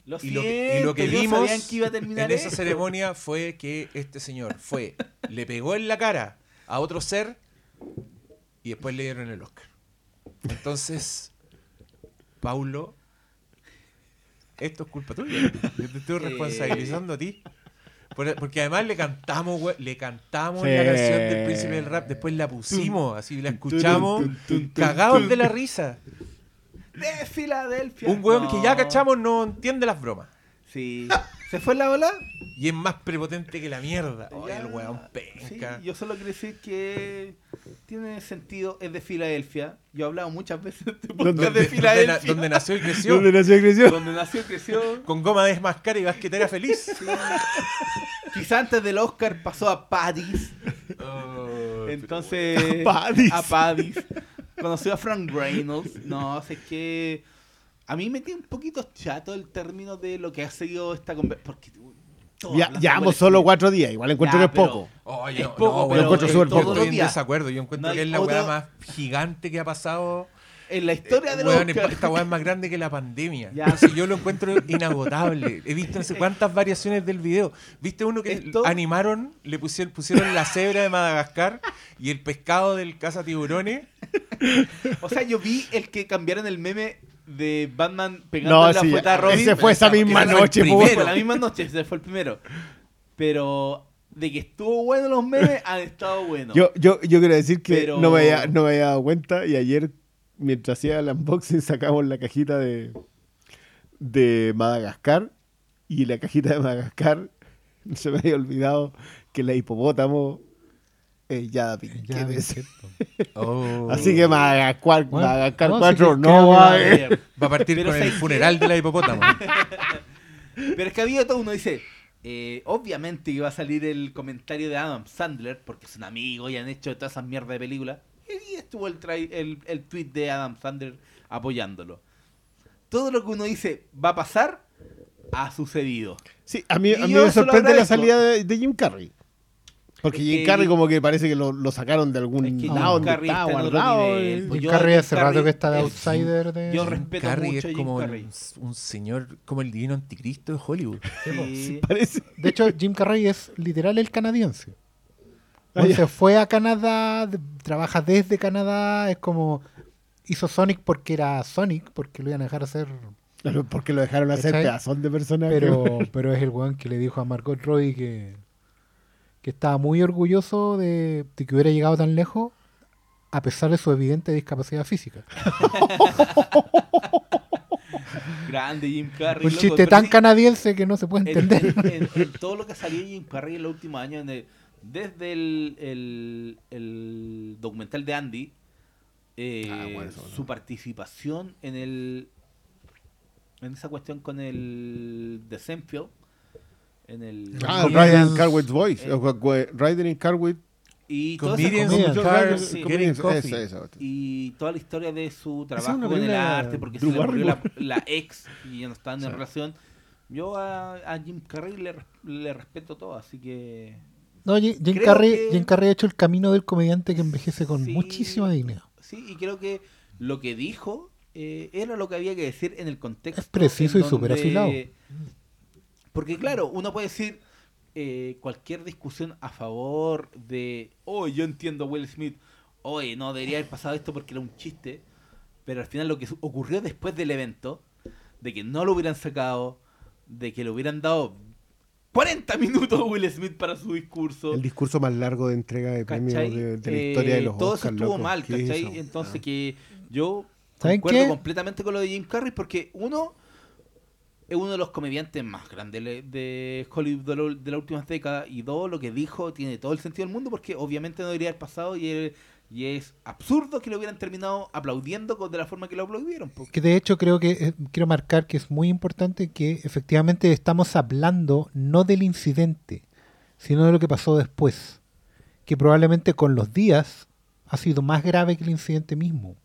[SPEAKER 4] Lo
[SPEAKER 1] y lo, que- y lo que vimos
[SPEAKER 4] que iba a terminar
[SPEAKER 1] en esa
[SPEAKER 4] esto.
[SPEAKER 1] ceremonia fue que este señor fue, le pegó en la cara a otro ser y después le dieron el Oscar. Entonces, Paulo, esto es culpa tuya. Yo te estoy responsabilizando a ti. Por- Porque además le cantamos, le cantamos
[SPEAKER 3] Sí.
[SPEAKER 1] la canción del príncipe del rap, después la pusimos, así la escuchamos, cagados de la risa.
[SPEAKER 4] De Filadelfia.
[SPEAKER 1] Un weón que ya cachamos no entiende las bromas.
[SPEAKER 4] Sí. ¿Se fue la ola?
[SPEAKER 1] Y es más prepotente que la mierda.
[SPEAKER 4] Ya.
[SPEAKER 1] el weón
[SPEAKER 4] Sí,
[SPEAKER 1] penca.
[SPEAKER 4] yo solo quiero decir que tiene sentido, es de Filadelfia. Yo he hablado muchas veces de este
[SPEAKER 3] ¿Dónde-
[SPEAKER 4] podcast de
[SPEAKER 1] donde,
[SPEAKER 4] Filadelfia.
[SPEAKER 1] donde nació y creció.
[SPEAKER 3] ¿Dónde nació y creció?
[SPEAKER 4] Donde nació y creció.
[SPEAKER 1] Con goma de desmascar y basquetera feliz.
[SPEAKER 4] Quizá antes del Oscar pasó a Paris.
[SPEAKER 1] Oh,
[SPEAKER 4] Entonces.
[SPEAKER 3] A Paris.
[SPEAKER 4] A Paris. Conoció a Frank Reynolds. No, es que. A mí me tiene un poquito chato el término de lo que ha seguido esta conversación. Porque.
[SPEAKER 3] Ya,
[SPEAKER 4] de
[SPEAKER 3] llevamos solo cuatro días. Igual encuentro
[SPEAKER 4] Ya,
[SPEAKER 3] que es
[SPEAKER 4] pero-
[SPEAKER 3] poco.
[SPEAKER 1] Oye,
[SPEAKER 4] Es
[SPEAKER 1] no,
[SPEAKER 4] poco,
[SPEAKER 1] no,
[SPEAKER 4] pero
[SPEAKER 1] yo encuentro
[SPEAKER 3] es
[SPEAKER 1] súper poco.
[SPEAKER 4] los
[SPEAKER 1] Estoy en desacuerdo. Yo encuentro
[SPEAKER 4] No
[SPEAKER 1] que es la weá más gigante que ha pasado.
[SPEAKER 4] En la historia
[SPEAKER 1] Weón,
[SPEAKER 4] Oscar.
[SPEAKER 1] esta weá es más grande que la pandemia.
[SPEAKER 4] Ya.
[SPEAKER 1] Entonces, yo lo encuentro inagotable. He visto no sé cuántas variaciones del video. ¿Viste uno que
[SPEAKER 4] Esto-
[SPEAKER 1] animaron? Le pusieron, pusieron la cebra de Madagascar y el pescado del caza tiburones.
[SPEAKER 4] O sea, yo vi el que cambiaron el meme de Batman pegando
[SPEAKER 3] No,
[SPEAKER 4] la
[SPEAKER 3] sí,
[SPEAKER 4] fueta a Robin.
[SPEAKER 3] ese fue esa misma
[SPEAKER 1] fue el
[SPEAKER 3] noche,
[SPEAKER 1] primero.
[SPEAKER 4] la misma noche, ese fue el primero. Pero de que estuvo bueno los memes, han estado buenos.
[SPEAKER 3] Yo, yo, yo quiero decir que
[SPEAKER 4] Pero-
[SPEAKER 3] no, me había, no me había dado cuenta y ayer, mientras hacía el unboxing, sacamos la cajita de, de Madagascar y la cajita de Madagascar se me había olvidado que la hipopótamo Yada Pinkett.
[SPEAKER 5] Ya, cierto.
[SPEAKER 1] Oh.
[SPEAKER 3] Así que Madagascar,
[SPEAKER 5] Bueno,
[SPEAKER 3] Madagascar
[SPEAKER 5] no, sí
[SPEAKER 3] 4
[SPEAKER 5] que-
[SPEAKER 3] no va
[SPEAKER 5] va
[SPEAKER 3] a.
[SPEAKER 1] Va a partir
[SPEAKER 4] Pero
[SPEAKER 1] con el funeral de la hipopótamo.
[SPEAKER 4] Pero es que había todo uno dice, eh, obviamente que va a salir el comentario de Adam Sandler, porque es un amigo y han hecho todas esas mierdas de películas. Y estuvo el, el, el tweet de Adam Sandler apoyándolo. Todo lo que uno dice va a pasar, ha sucedido.
[SPEAKER 3] Sí, a mí, a mí me sorprende la salida de, de Jim Carrey. Porque
[SPEAKER 4] Es
[SPEAKER 3] Jim
[SPEAKER 4] que-
[SPEAKER 3] Carrey como que parece que lo, lo sacaron de algún
[SPEAKER 4] Es que
[SPEAKER 3] lado
[SPEAKER 4] Jim
[SPEAKER 3] donde
[SPEAKER 4] Carrey
[SPEAKER 3] estaba
[SPEAKER 4] está
[SPEAKER 3] guardado.
[SPEAKER 4] pues
[SPEAKER 5] Jim Carrey hace rato que está de
[SPEAKER 4] es-
[SPEAKER 5] outsider de...
[SPEAKER 4] yo
[SPEAKER 5] Sí.
[SPEAKER 4] respeto
[SPEAKER 1] Carrey
[SPEAKER 4] mucho
[SPEAKER 1] es
[SPEAKER 4] a Jim
[SPEAKER 1] como
[SPEAKER 4] Carrey.
[SPEAKER 1] un, un señor, como el divino anticristo de Hollywood.
[SPEAKER 4] Sí.
[SPEAKER 3] Parece.
[SPEAKER 5] De hecho, Jim Carrey es literal el canadiense.
[SPEAKER 3] Ah,
[SPEAKER 5] se fue a Canadá, de- trabaja desde Canadá, es como hizo Sonic porque era Sonic, porque lo iban a dejar hacer,
[SPEAKER 3] Porque lo dejaron hacer
[SPEAKER 5] ¿Cachai?
[SPEAKER 3] pedazón de personaje.
[SPEAKER 5] pero, pero es el weón que le dijo a Margot Robbie que, que estaba muy orgulloso de, de que hubiera llegado tan lejos a pesar de su evidente discapacidad física.
[SPEAKER 4] Grande Jim Carrey.
[SPEAKER 5] Un
[SPEAKER 4] loco,
[SPEAKER 5] chiste
[SPEAKER 4] pero
[SPEAKER 5] tan
[SPEAKER 4] sí,
[SPEAKER 5] canadiense que no se puede
[SPEAKER 4] en,
[SPEAKER 5] entender.
[SPEAKER 4] en- en- en todo lo que salió Jim Carrey en los últimos años, en el- desde el, el- el documental de Andy, eh,
[SPEAKER 3] Ah, bueno, eso, ¿no?
[SPEAKER 4] su participación en el en esa cuestión con el de Seinfeld, en el
[SPEAKER 3] Ah,
[SPEAKER 5] Comedians-
[SPEAKER 3] Riding Car with Boys.
[SPEAKER 4] Eh.
[SPEAKER 3] cu- Riding in Car with
[SPEAKER 4] y toda, esa
[SPEAKER 1] Comedians
[SPEAKER 5] Comedians.
[SPEAKER 1] in Cars,
[SPEAKER 4] Sí.
[SPEAKER 3] Esa, esa.
[SPEAKER 4] y toda la historia de su trabajo con el arte, porque se le murió la, la ex y ya no estaban en
[SPEAKER 3] Sí.
[SPEAKER 4] relación. Yo a, a Jim Carrey le, le respeto todo, así que
[SPEAKER 5] No, Jim, Jim Carrey,
[SPEAKER 4] que-
[SPEAKER 5] Jim Carrey ha hecho el camino del comediante que envejece con
[SPEAKER 4] Sí.
[SPEAKER 5] muchísima dignidad.
[SPEAKER 4] sí, y creo que lo que dijo eh, era lo que había que decir en el contexto.
[SPEAKER 5] Es preciso
[SPEAKER 4] en
[SPEAKER 5] y súper afilado.
[SPEAKER 4] Porque claro, uno puede decir eh, cualquier discusión a favor de, oh, yo entiendo a Will Smith, oye, no debería haber pasado esto porque era un chiste, pero al final lo que ocurrió después del evento, de que no lo hubieran sacado, de que le hubieran dado 40 minutos a Will Smith para su discurso.
[SPEAKER 3] El discurso más largo de entrega de premios de, de la
[SPEAKER 4] Eh,
[SPEAKER 3] historia de los
[SPEAKER 4] Todo
[SPEAKER 3] Oscars,
[SPEAKER 4] eso estuvo
[SPEAKER 3] loco.
[SPEAKER 4] mal,
[SPEAKER 3] ¿Qué es
[SPEAKER 4] ¿cachai? Entonces
[SPEAKER 3] Ah.
[SPEAKER 4] que yo
[SPEAKER 5] ¿Saben
[SPEAKER 4] concuerdo
[SPEAKER 5] qué?
[SPEAKER 4] completamente con lo de Jim Carrey porque uno es uno de los comediantes más grandes de- Hollywood de, las últimas décadas y dos, lo que dijo tiene todo el sentido del mundo porque obviamente no debería haber pasado y es, absurdo que lo hubieran terminado aplaudiendo de la forma que lo aplaudieron.
[SPEAKER 5] Que de hecho creo que eh, quiero marcar que es muy importante que efectivamente estamos hablando no del incidente, sino de lo que pasó después. Que probablemente con los días ha sido más grave que el incidente mismo.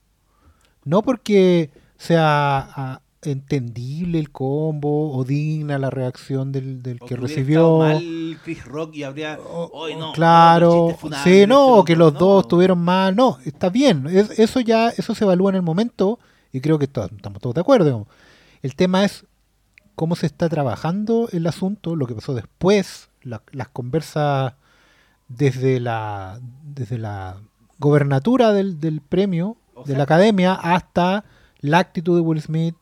[SPEAKER 5] No porque sea entendible el combo o digna la reacción del, del
[SPEAKER 4] O
[SPEAKER 5] que
[SPEAKER 4] hubiera
[SPEAKER 5] recibió.
[SPEAKER 4] mal Chris Rock y habría...
[SPEAKER 5] O-
[SPEAKER 4] "Oye,
[SPEAKER 5] o-
[SPEAKER 4] no,
[SPEAKER 5] claro,
[SPEAKER 4] no,
[SPEAKER 5] sí, no, o que los
[SPEAKER 4] no".
[SPEAKER 5] dos tuvieron mal, no, está bien, es- eso ya, eso se evalúa en el momento y creo que estamos todos de acuerdo. digamos. El tema es cómo se está trabajando el asunto, lo que pasó después, la- las conversas desde la, desde la gobernatura del, del premio,
[SPEAKER 4] O
[SPEAKER 5] de
[SPEAKER 4] sea-
[SPEAKER 5] la academia, hasta la actitud de Will Smith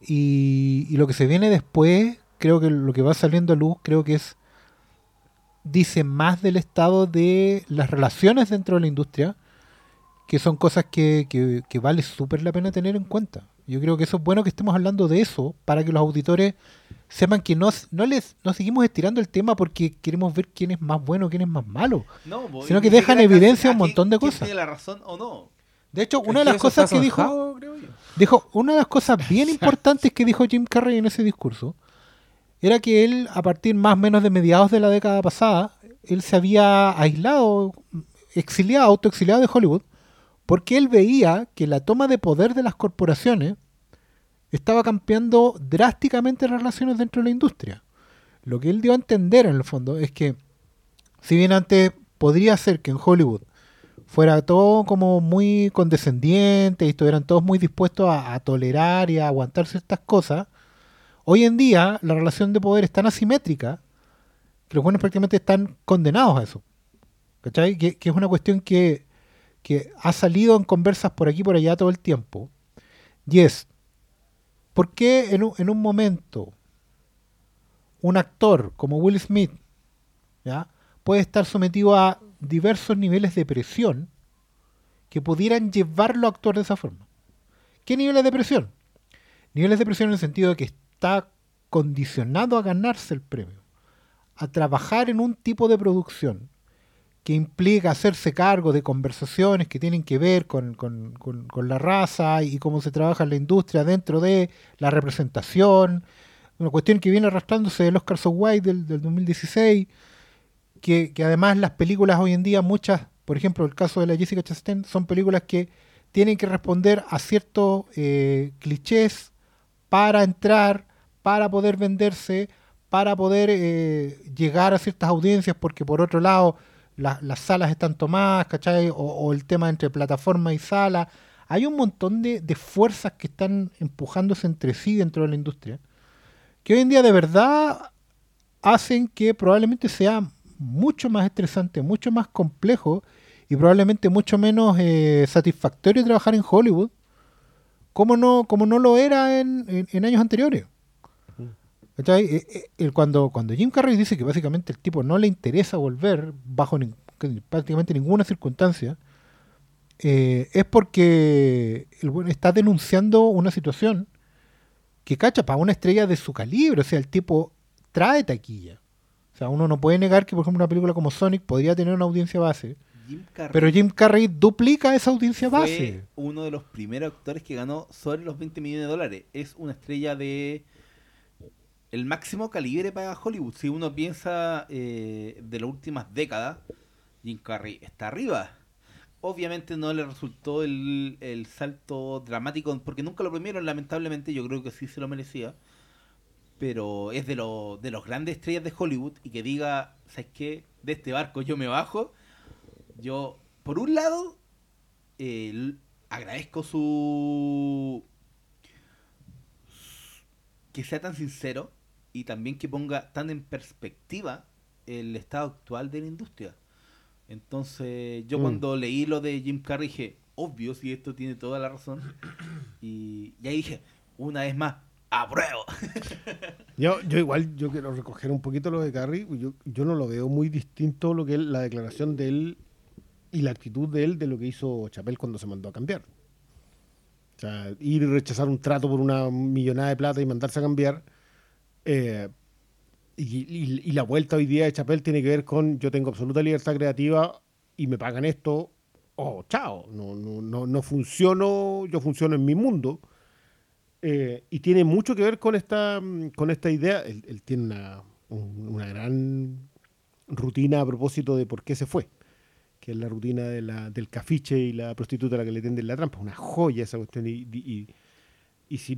[SPEAKER 5] y, y lo que se viene después, creo que lo que va saliendo a luz, creo que es, dice más del estado de las relaciones dentro de la industria, que son cosas que, que, que vale súper la pena tener en cuenta. Yo creo que eso es bueno que estemos hablando de eso para que los auditores sepan que no, no les no seguimos estirando el tema porque queremos ver quién es más bueno, quién es más malo.
[SPEAKER 4] No,
[SPEAKER 5] Sino que dejan evidencia un montón de cosas.
[SPEAKER 4] tiene la razón o no?
[SPEAKER 5] De hecho, una de las cosas que dijo, dijo, una de las cosas bien importantes que dijo Jim Carrey en ese discurso era que él, a partir más o menos de mediados de la década pasada, él se había aislado, exiliado, autoexiliado de Hollywood, porque él veía que la toma de poder de las corporaciones estaba cambiando drásticamente las relaciones dentro de la industria. Lo que él dio a entender en el fondo es que, si bien antes podría ser que en Hollywood fuera todo como muy condescendiente y estuvieran todos muy dispuestos a, tolerar y a aguantar ciertas cosas, hoy en día la relación de poder es tan asimétrica que los buenos prácticamente están condenados a eso. ¿Cachai? Que, es una cuestión que, que ha salido en conversas por aquí y por allá todo el tiempo. Y es, ¿por qué en un, en un momento un actor como Will Smith ¿ya? puede estar sometido a diversos niveles de presión que pudieran llevarlo a actuar de esa forma? ¿Qué niveles de presión? Niveles de presión en el sentido de que está condicionado a ganarse el premio, a trabajar en un tipo de producción que implica hacerse cargo de conversaciones que tienen que ver con, con- con- la raza y cómo se trabaja en la industria dentro de la representación, una cuestión que viene arrastrándose del Oscar So White del, del 2016, que, además las películas hoy en día, muchas, por ejemplo, el caso de la Jessica Chastain, son películas que tienen que responder a ciertos eh, clichés para entrar, para poder venderse, para poder eh, llegar a ciertas audiencias, porque por otro lado la- las salas están tomadas, ¿cachai? O, o el tema entre plataforma y sala. Hay un montón de, de fuerzas que están empujándose entre sí dentro de la industria, que hoy en día de verdad hacen que probablemente sea mucho más estresante, mucho más complejo y probablemente mucho menos eh, satisfactorio trabajar en Hollywood, como no, como no lo era en, en- en años anteriores. ¿Cachai? Eh, eh, cuando, cuando Jim Carrey dice que básicamente el tipo no le interesa volver bajo que- prácticamente ninguna circunstancia, eh, es porque el está denunciando una situación que cacha para una estrella de su calibre. O sea, el tipo trae taquilla. O sea, uno no puede negar que, por ejemplo, una película como Sonic podría tener una audiencia base.
[SPEAKER 4] Jim Carrey
[SPEAKER 5] Pero Jim Carrey duplica esa audiencia
[SPEAKER 4] fue
[SPEAKER 5] base.
[SPEAKER 4] uno de los primeros actores que ganó sobre los 20 millones de dólares. Es una estrella de el máximo calibre para Hollywood. Si uno piensa eh, de las últimas décadas, Jim Carrey está arriba. Obviamente no le resultó el, el salto dramático, porque nunca lo premiaron, lamentablemente, yo creo que sí se lo merecía. Pero es de, lo- de los grandes estrellas de Hollywood y que diga, ¿sabes qué? De este barco yo me bajo. Yo, por un lado, eh, agradezco su que sea tan sincero y también que ponga tan en perspectiva el estado actual de la industria. Entonces, yo
[SPEAKER 3] Mm.
[SPEAKER 4] cuando leí lo de Jim Carrey dije, obvio, si esto tiene toda la razón. Y, y ahí dije, una vez más, apruebo.
[SPEAKER 3] Yo, yo igual, yo quiero recoger un poquito lo de Carrie. Yo, yo no lo veo muy distinto lo que él- la declaración de él y la actitud de él de lo que hizo Chapel cuando se mandó a cambiar. O sea, ir y rechazar un trato por una millonada de plata y mandarse a cambiar. eh, y la vuelta hoy día de Chapel tiene que ver con yo tengo absoluta libertad creativa y me pagan esto. Oh, chao. No, no, no, no funciono, yo funciono en mi mundo. Eh, y tiene mucho que ver con esta, mm, con esta idea. Él, tiene una, un- una gran rutina a propósito de por qué se fue, que es la rutina del cafiche y la prostituta a la que le tienden la trampa. Una joya esa cuestión. Y, y- si,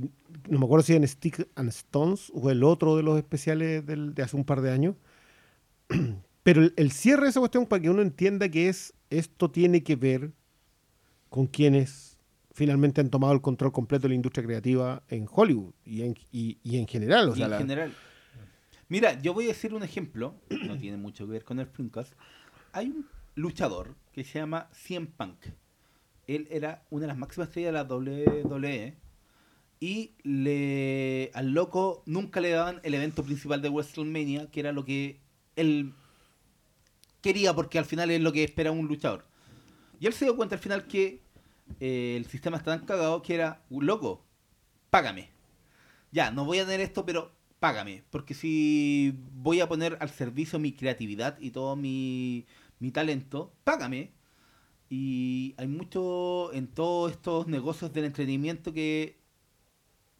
[SPEAKER 3] no me acuerdo si en Stick and Stones o el otro de los especiales de hace un par de años. Pero el, el cierre de esa cuestión para que uno entienda que es esto tiene que ver con quienes finalmente han tomado el control completo de la industria creativa en Hollywood y en, y, y en general. O
[SPEAKER 4] Y
[SPEAKER 3] sea,
[SPEAKER 4] en
[SPEAKER 3] la-
[SPEAKER 4] general. Mira, yo voy a decir un ejemplo, no tiene mucho que ver con el Flimcast. Hay un luchador que se llama CM Punk. Él era una de las máximas estrellas de la WWE y le al loco nunca le daban el evento principal de WrestleMania, que era lo que él quería porque al final es lo que espera un luchador. Y él se dio cuenta al final que eh, el sistema está tan cagado que era, loco, págame. Ya, no voy a tener esto, pero págame. Porque si voy a poner al servicio mi creatividad y todo mi, mi talento, págame. Y hay mucho en todos estos negocios del entretenimiento que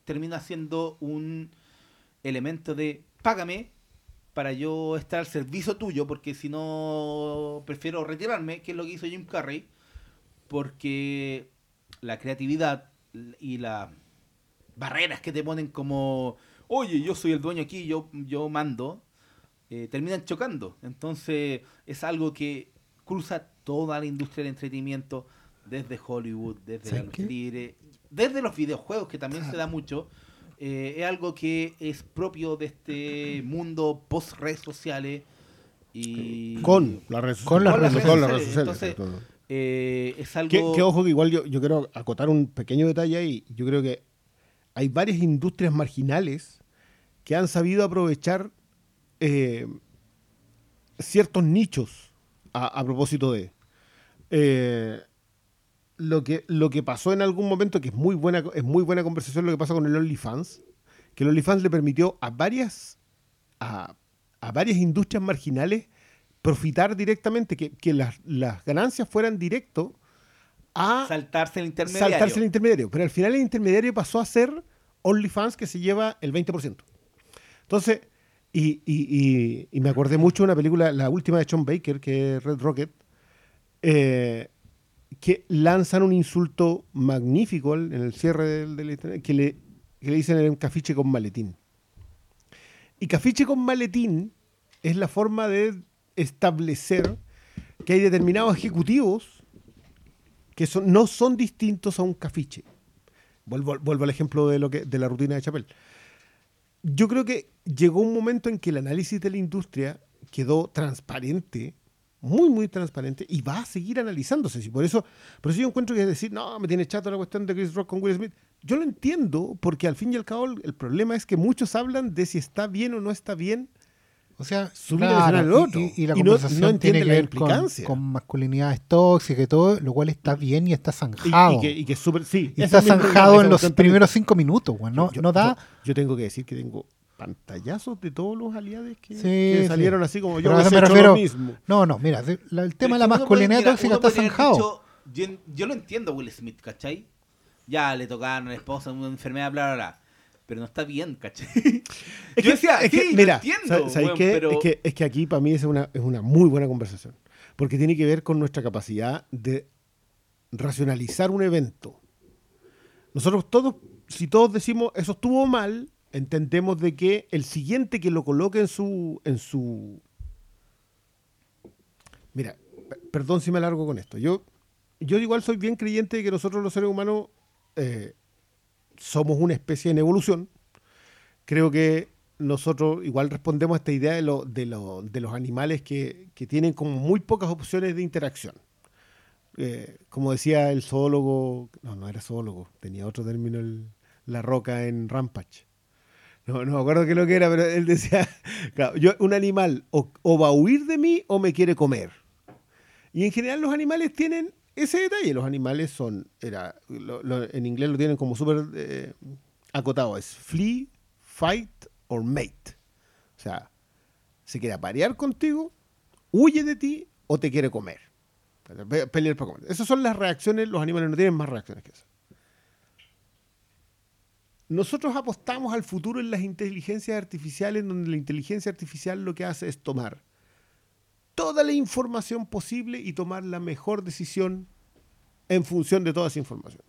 [SPEAKER 4] termina siendo un elemento de págame para yo estar al servicio tuyo, porque si no prefiero retirarme, que es lo que hizo Jim Carrey, porque la creatividad y las barreras que te ponen como, oye, yo soy el dueño aquí, yo, yo mando, eh, terminan chocando. Entonces es algo que cruza toda la industria del entretenimiento, desde Hollywood, desde la
[SPEAKER 5] ¿Sabes qué?
[SPEAKER 4] libre, desde los videojuegos, que también se da mucho. Eh, es algo que es propio de este mundo post redes sociales y
[SPEAKER 3] Con las redes sociales.
[SPEAKER 5] Con las
[SPEAKER 4] redes sociales. Entonces, eh, es algo
[SPEAKER 3] Que, que ojo que igual yo, yo quiero acotar un pequeño detalle ahí. Yo creo que hay varias industrias marginales que han sabido aprovechar eh, ciertos nichos a, a propósito de eh, lo que lo que pasó en algún momento que es muy buena es muy buena conversación lo que pasa con el OnlyFans que el OnlyFans le permitió a varias a, a varias industrias marginales profitar directamente que, que las, las ganancias fueran directo a
[SPEAKER 4] saltarse el intermediario.
[SPEAKER 3] saltarse el intermediario. Pero al final el intermediario pasó a ser OnlyFans que se lleva el 20%. Entonces, y, y- y- y me acordé mucho de una película, la última de Sean Baker, que es Red Rocket, eh, que lanzan un insulto magnífico en el cierre del, del que le, que le dicen en cafiche con maletín. Y cafiche con maletín es la forma de establecer que hay determinados ejecutivos que son, no son distintos a un cafiche. Vuelvo, vuelvo al ejemplo de, lo de la rutina de Chapel. Yo creo que llegó un momento en que el análisis de la industria quedó transparente, muy, muy transparente, y va a seguir analizándose. Y por eso, por eso yo encuentro que decir, no, me tiene chato la cuestión de Chris Rock con Will Smith. Yo lo entiendo, porque al fin y al cabo el problema es que muchos hablan de si está bien o no está bien
[SPEAKER 5] O sea,
[SPEAKER 3] Subir escenario al otro.
[SPEAKER 5] Y, y la
[SPEAKER 3] Y no-
[SPEAKER 5] conversación
[SPEAKER 3] no
[SPEAKER 5] tiene que ver con, con masculinidades tóxicas y todo, lo cual está bien y está zanjado.
[SPEAKER 3] y que, y que es súper. Sí,
[SPEAKER 5] Y
[SPEAKER 3] ese
[SPEAKER 5] está zanjado en los primeros cinco minutos, güey. No,
[SPEAKER 3] Yo-
[SPEAKER 5] no da.
[SPEAKER 3] Yo, yo tengo que decir que tengo pantallazos de todos los aliados que,
[SPEAKER 5] Sí,
[SPEAKER 3] que
[SPEAKER 5] sí.
[SPEAKER 3] salieron así como yo
[SPEAKER 5] me refiero-
[SPEAKER 3] lo mismo.
[SPEAKER 5] No, no, mira, la- el tema de la
[SPEAKER 4] puede-
[SPEAKER 5] masculinidad
[SPEAKER 4] mira,
[SPEAKER 5] tóxica está zanjado.
[SPEAKER 4] dicho, yo, yo lo entiendo a Will Smith, ¿cachai? Ya le tocaron a la esposa una enfermedad, bla, bla, bla. Pero no está bien, ¿cachai?
[SPEAKER 3] Es
[SPEAKER 4] Yo decía,
[SPEAKER 3] es que,
[SPEAKER 4] sí,
[SPEAKER 3] mira,
[SPEAKER 4] entiendo,
[SPEAKER 3] ¿sabes- ¿sabes
[SPEAKER 4] weón,
[SPEAKER 3] qué?
[SPEAKER 4] pero-
[SPEAKER 3] es, que, es que aquí para mí es una, es una muy buena conversación. Porque tiene que ver con nuestra capacidad de racionalizar un evento. Nosotros todos, si todos decimos eso estuvo mal, entendemos de que el siguiente que lo coloque en su. En su Mira, perdón si me alargo con esto. Yo, yo igual soy bien creyente de que nosotros los seres humanos eh, somos una especie en evolución creo que nosotros igual respondemos a esta idea de, lo- de, lo- de los animales que, que tienen como muy pocas opciones de interacción. Eh, como decía el zoólogo, no, no era zoólogo, tenía otro término, el- la roca en Rampage. No, no me acuerdo qué lo que era, pero él decía, yo, un animal o va a huir de mí o me quiere comer. Y en general los animales tienen ese detalle. Los animales son, era, en inglés lo tienen como súper eh, acotado, es flee, fight or mate. O sea, se quiere aparear contigo, huye de ti o te quiere comer. Pe- Pelear para comer. Esas son las reacciones, los animales no tienen más reacciones que esas. Nosotros apostamos al futuro en las inteligencias artificiales, donde la inteligencia artificial lo que hace es tomar toda la información posible y tomar la mejor decisión en función de toda esa información.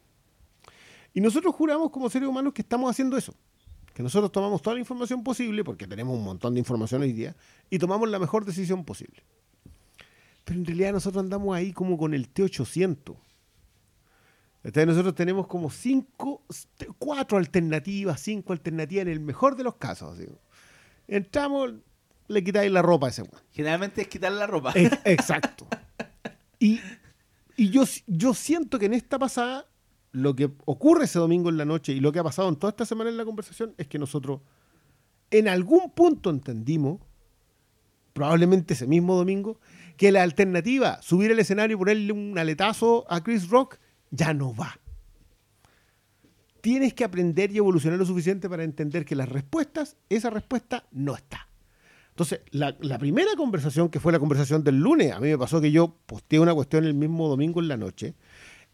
[SPEAKER 3] Y nosotros juramos como seres humanos que estamos haciendo eso. Que nosotros tomamos toda la información posible, porque tenemos un montón de información hoy día, y tomamos la mejor decisión posible. Pero en realidad nosotros andamos ahí como con el T800. Entonces nosotros tenemos como cinco, cuatro alternativas, cinco alternativas en el mejor de los casos. Entramos, le quitáis la ropa a ese weón.
[SPEAKER 4] Generalmente es quitar la ropa.
[SPEAKER 3] Ex- Exacto. Y, y yo, yo siento que en esta pasada, lo que ocurre ese domingo en la noche y lo que ha pasado en toda esta semana en la conversación es que nosotros en algún punto entendimos, probablemente ese mismo domingo, que la alternativa, subir al escenario y ponerle un aletazo a Chris Rock, ya no va. Tienes que aprender y evolucionar lo suficiente para entender que las respuestas, esa respuesta no está. Entonces, la, primera conversación, que fue la conversación del lunes, a mí me pasó que yo posteé una cuestión el mismo domingo en la noche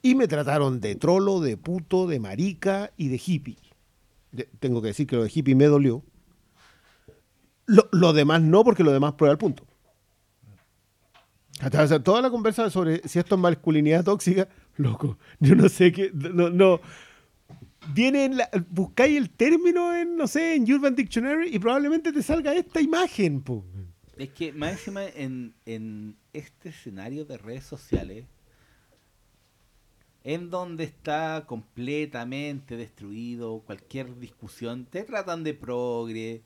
[SPEAKER 3] y me trataron de trolo, de puto, de marica y de hippie. Tengo que decir que lo de hippie me dolió. Lo, demás no, porque lo demás prueba el punto. O toda la conversa sobre si esto es masculinidad tóxica, loco, yo no sé qué, no, no. Viene en la- buscáis el término en, no sé, en Urban Dictionary y probablemente te salga esta imagen, po.
[SPEAKER 4] Es que más encima en, en este escenario de redes sociales, en donde está completamente destruido cualquier discusión, te tratan de progre,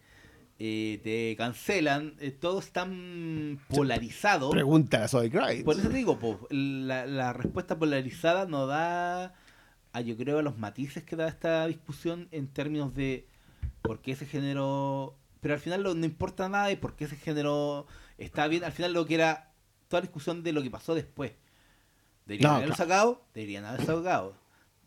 [SPEAKER 4] eh, te cancelan, eh, todo es tan polarizado.
[SPEAKER 3] Pregunta a Kravitz.
[SPEAKER 4] Por eso te digo, po, la, la respuesta polarizada no da, a, yo creo, a los matices que da esta discusión en términos de por qué ese género... Pero al final lo- no importa nada y por qué ese género está bien. Al final lo que era toda la discusión de lo que pasó después. ¿Deberían
[SPEAKER 3] No,
[SPEAKER 4] haberlo
[SPEAKER 3] claro.
[SPEAKER 4] sacado? Deberían haberlo sacado.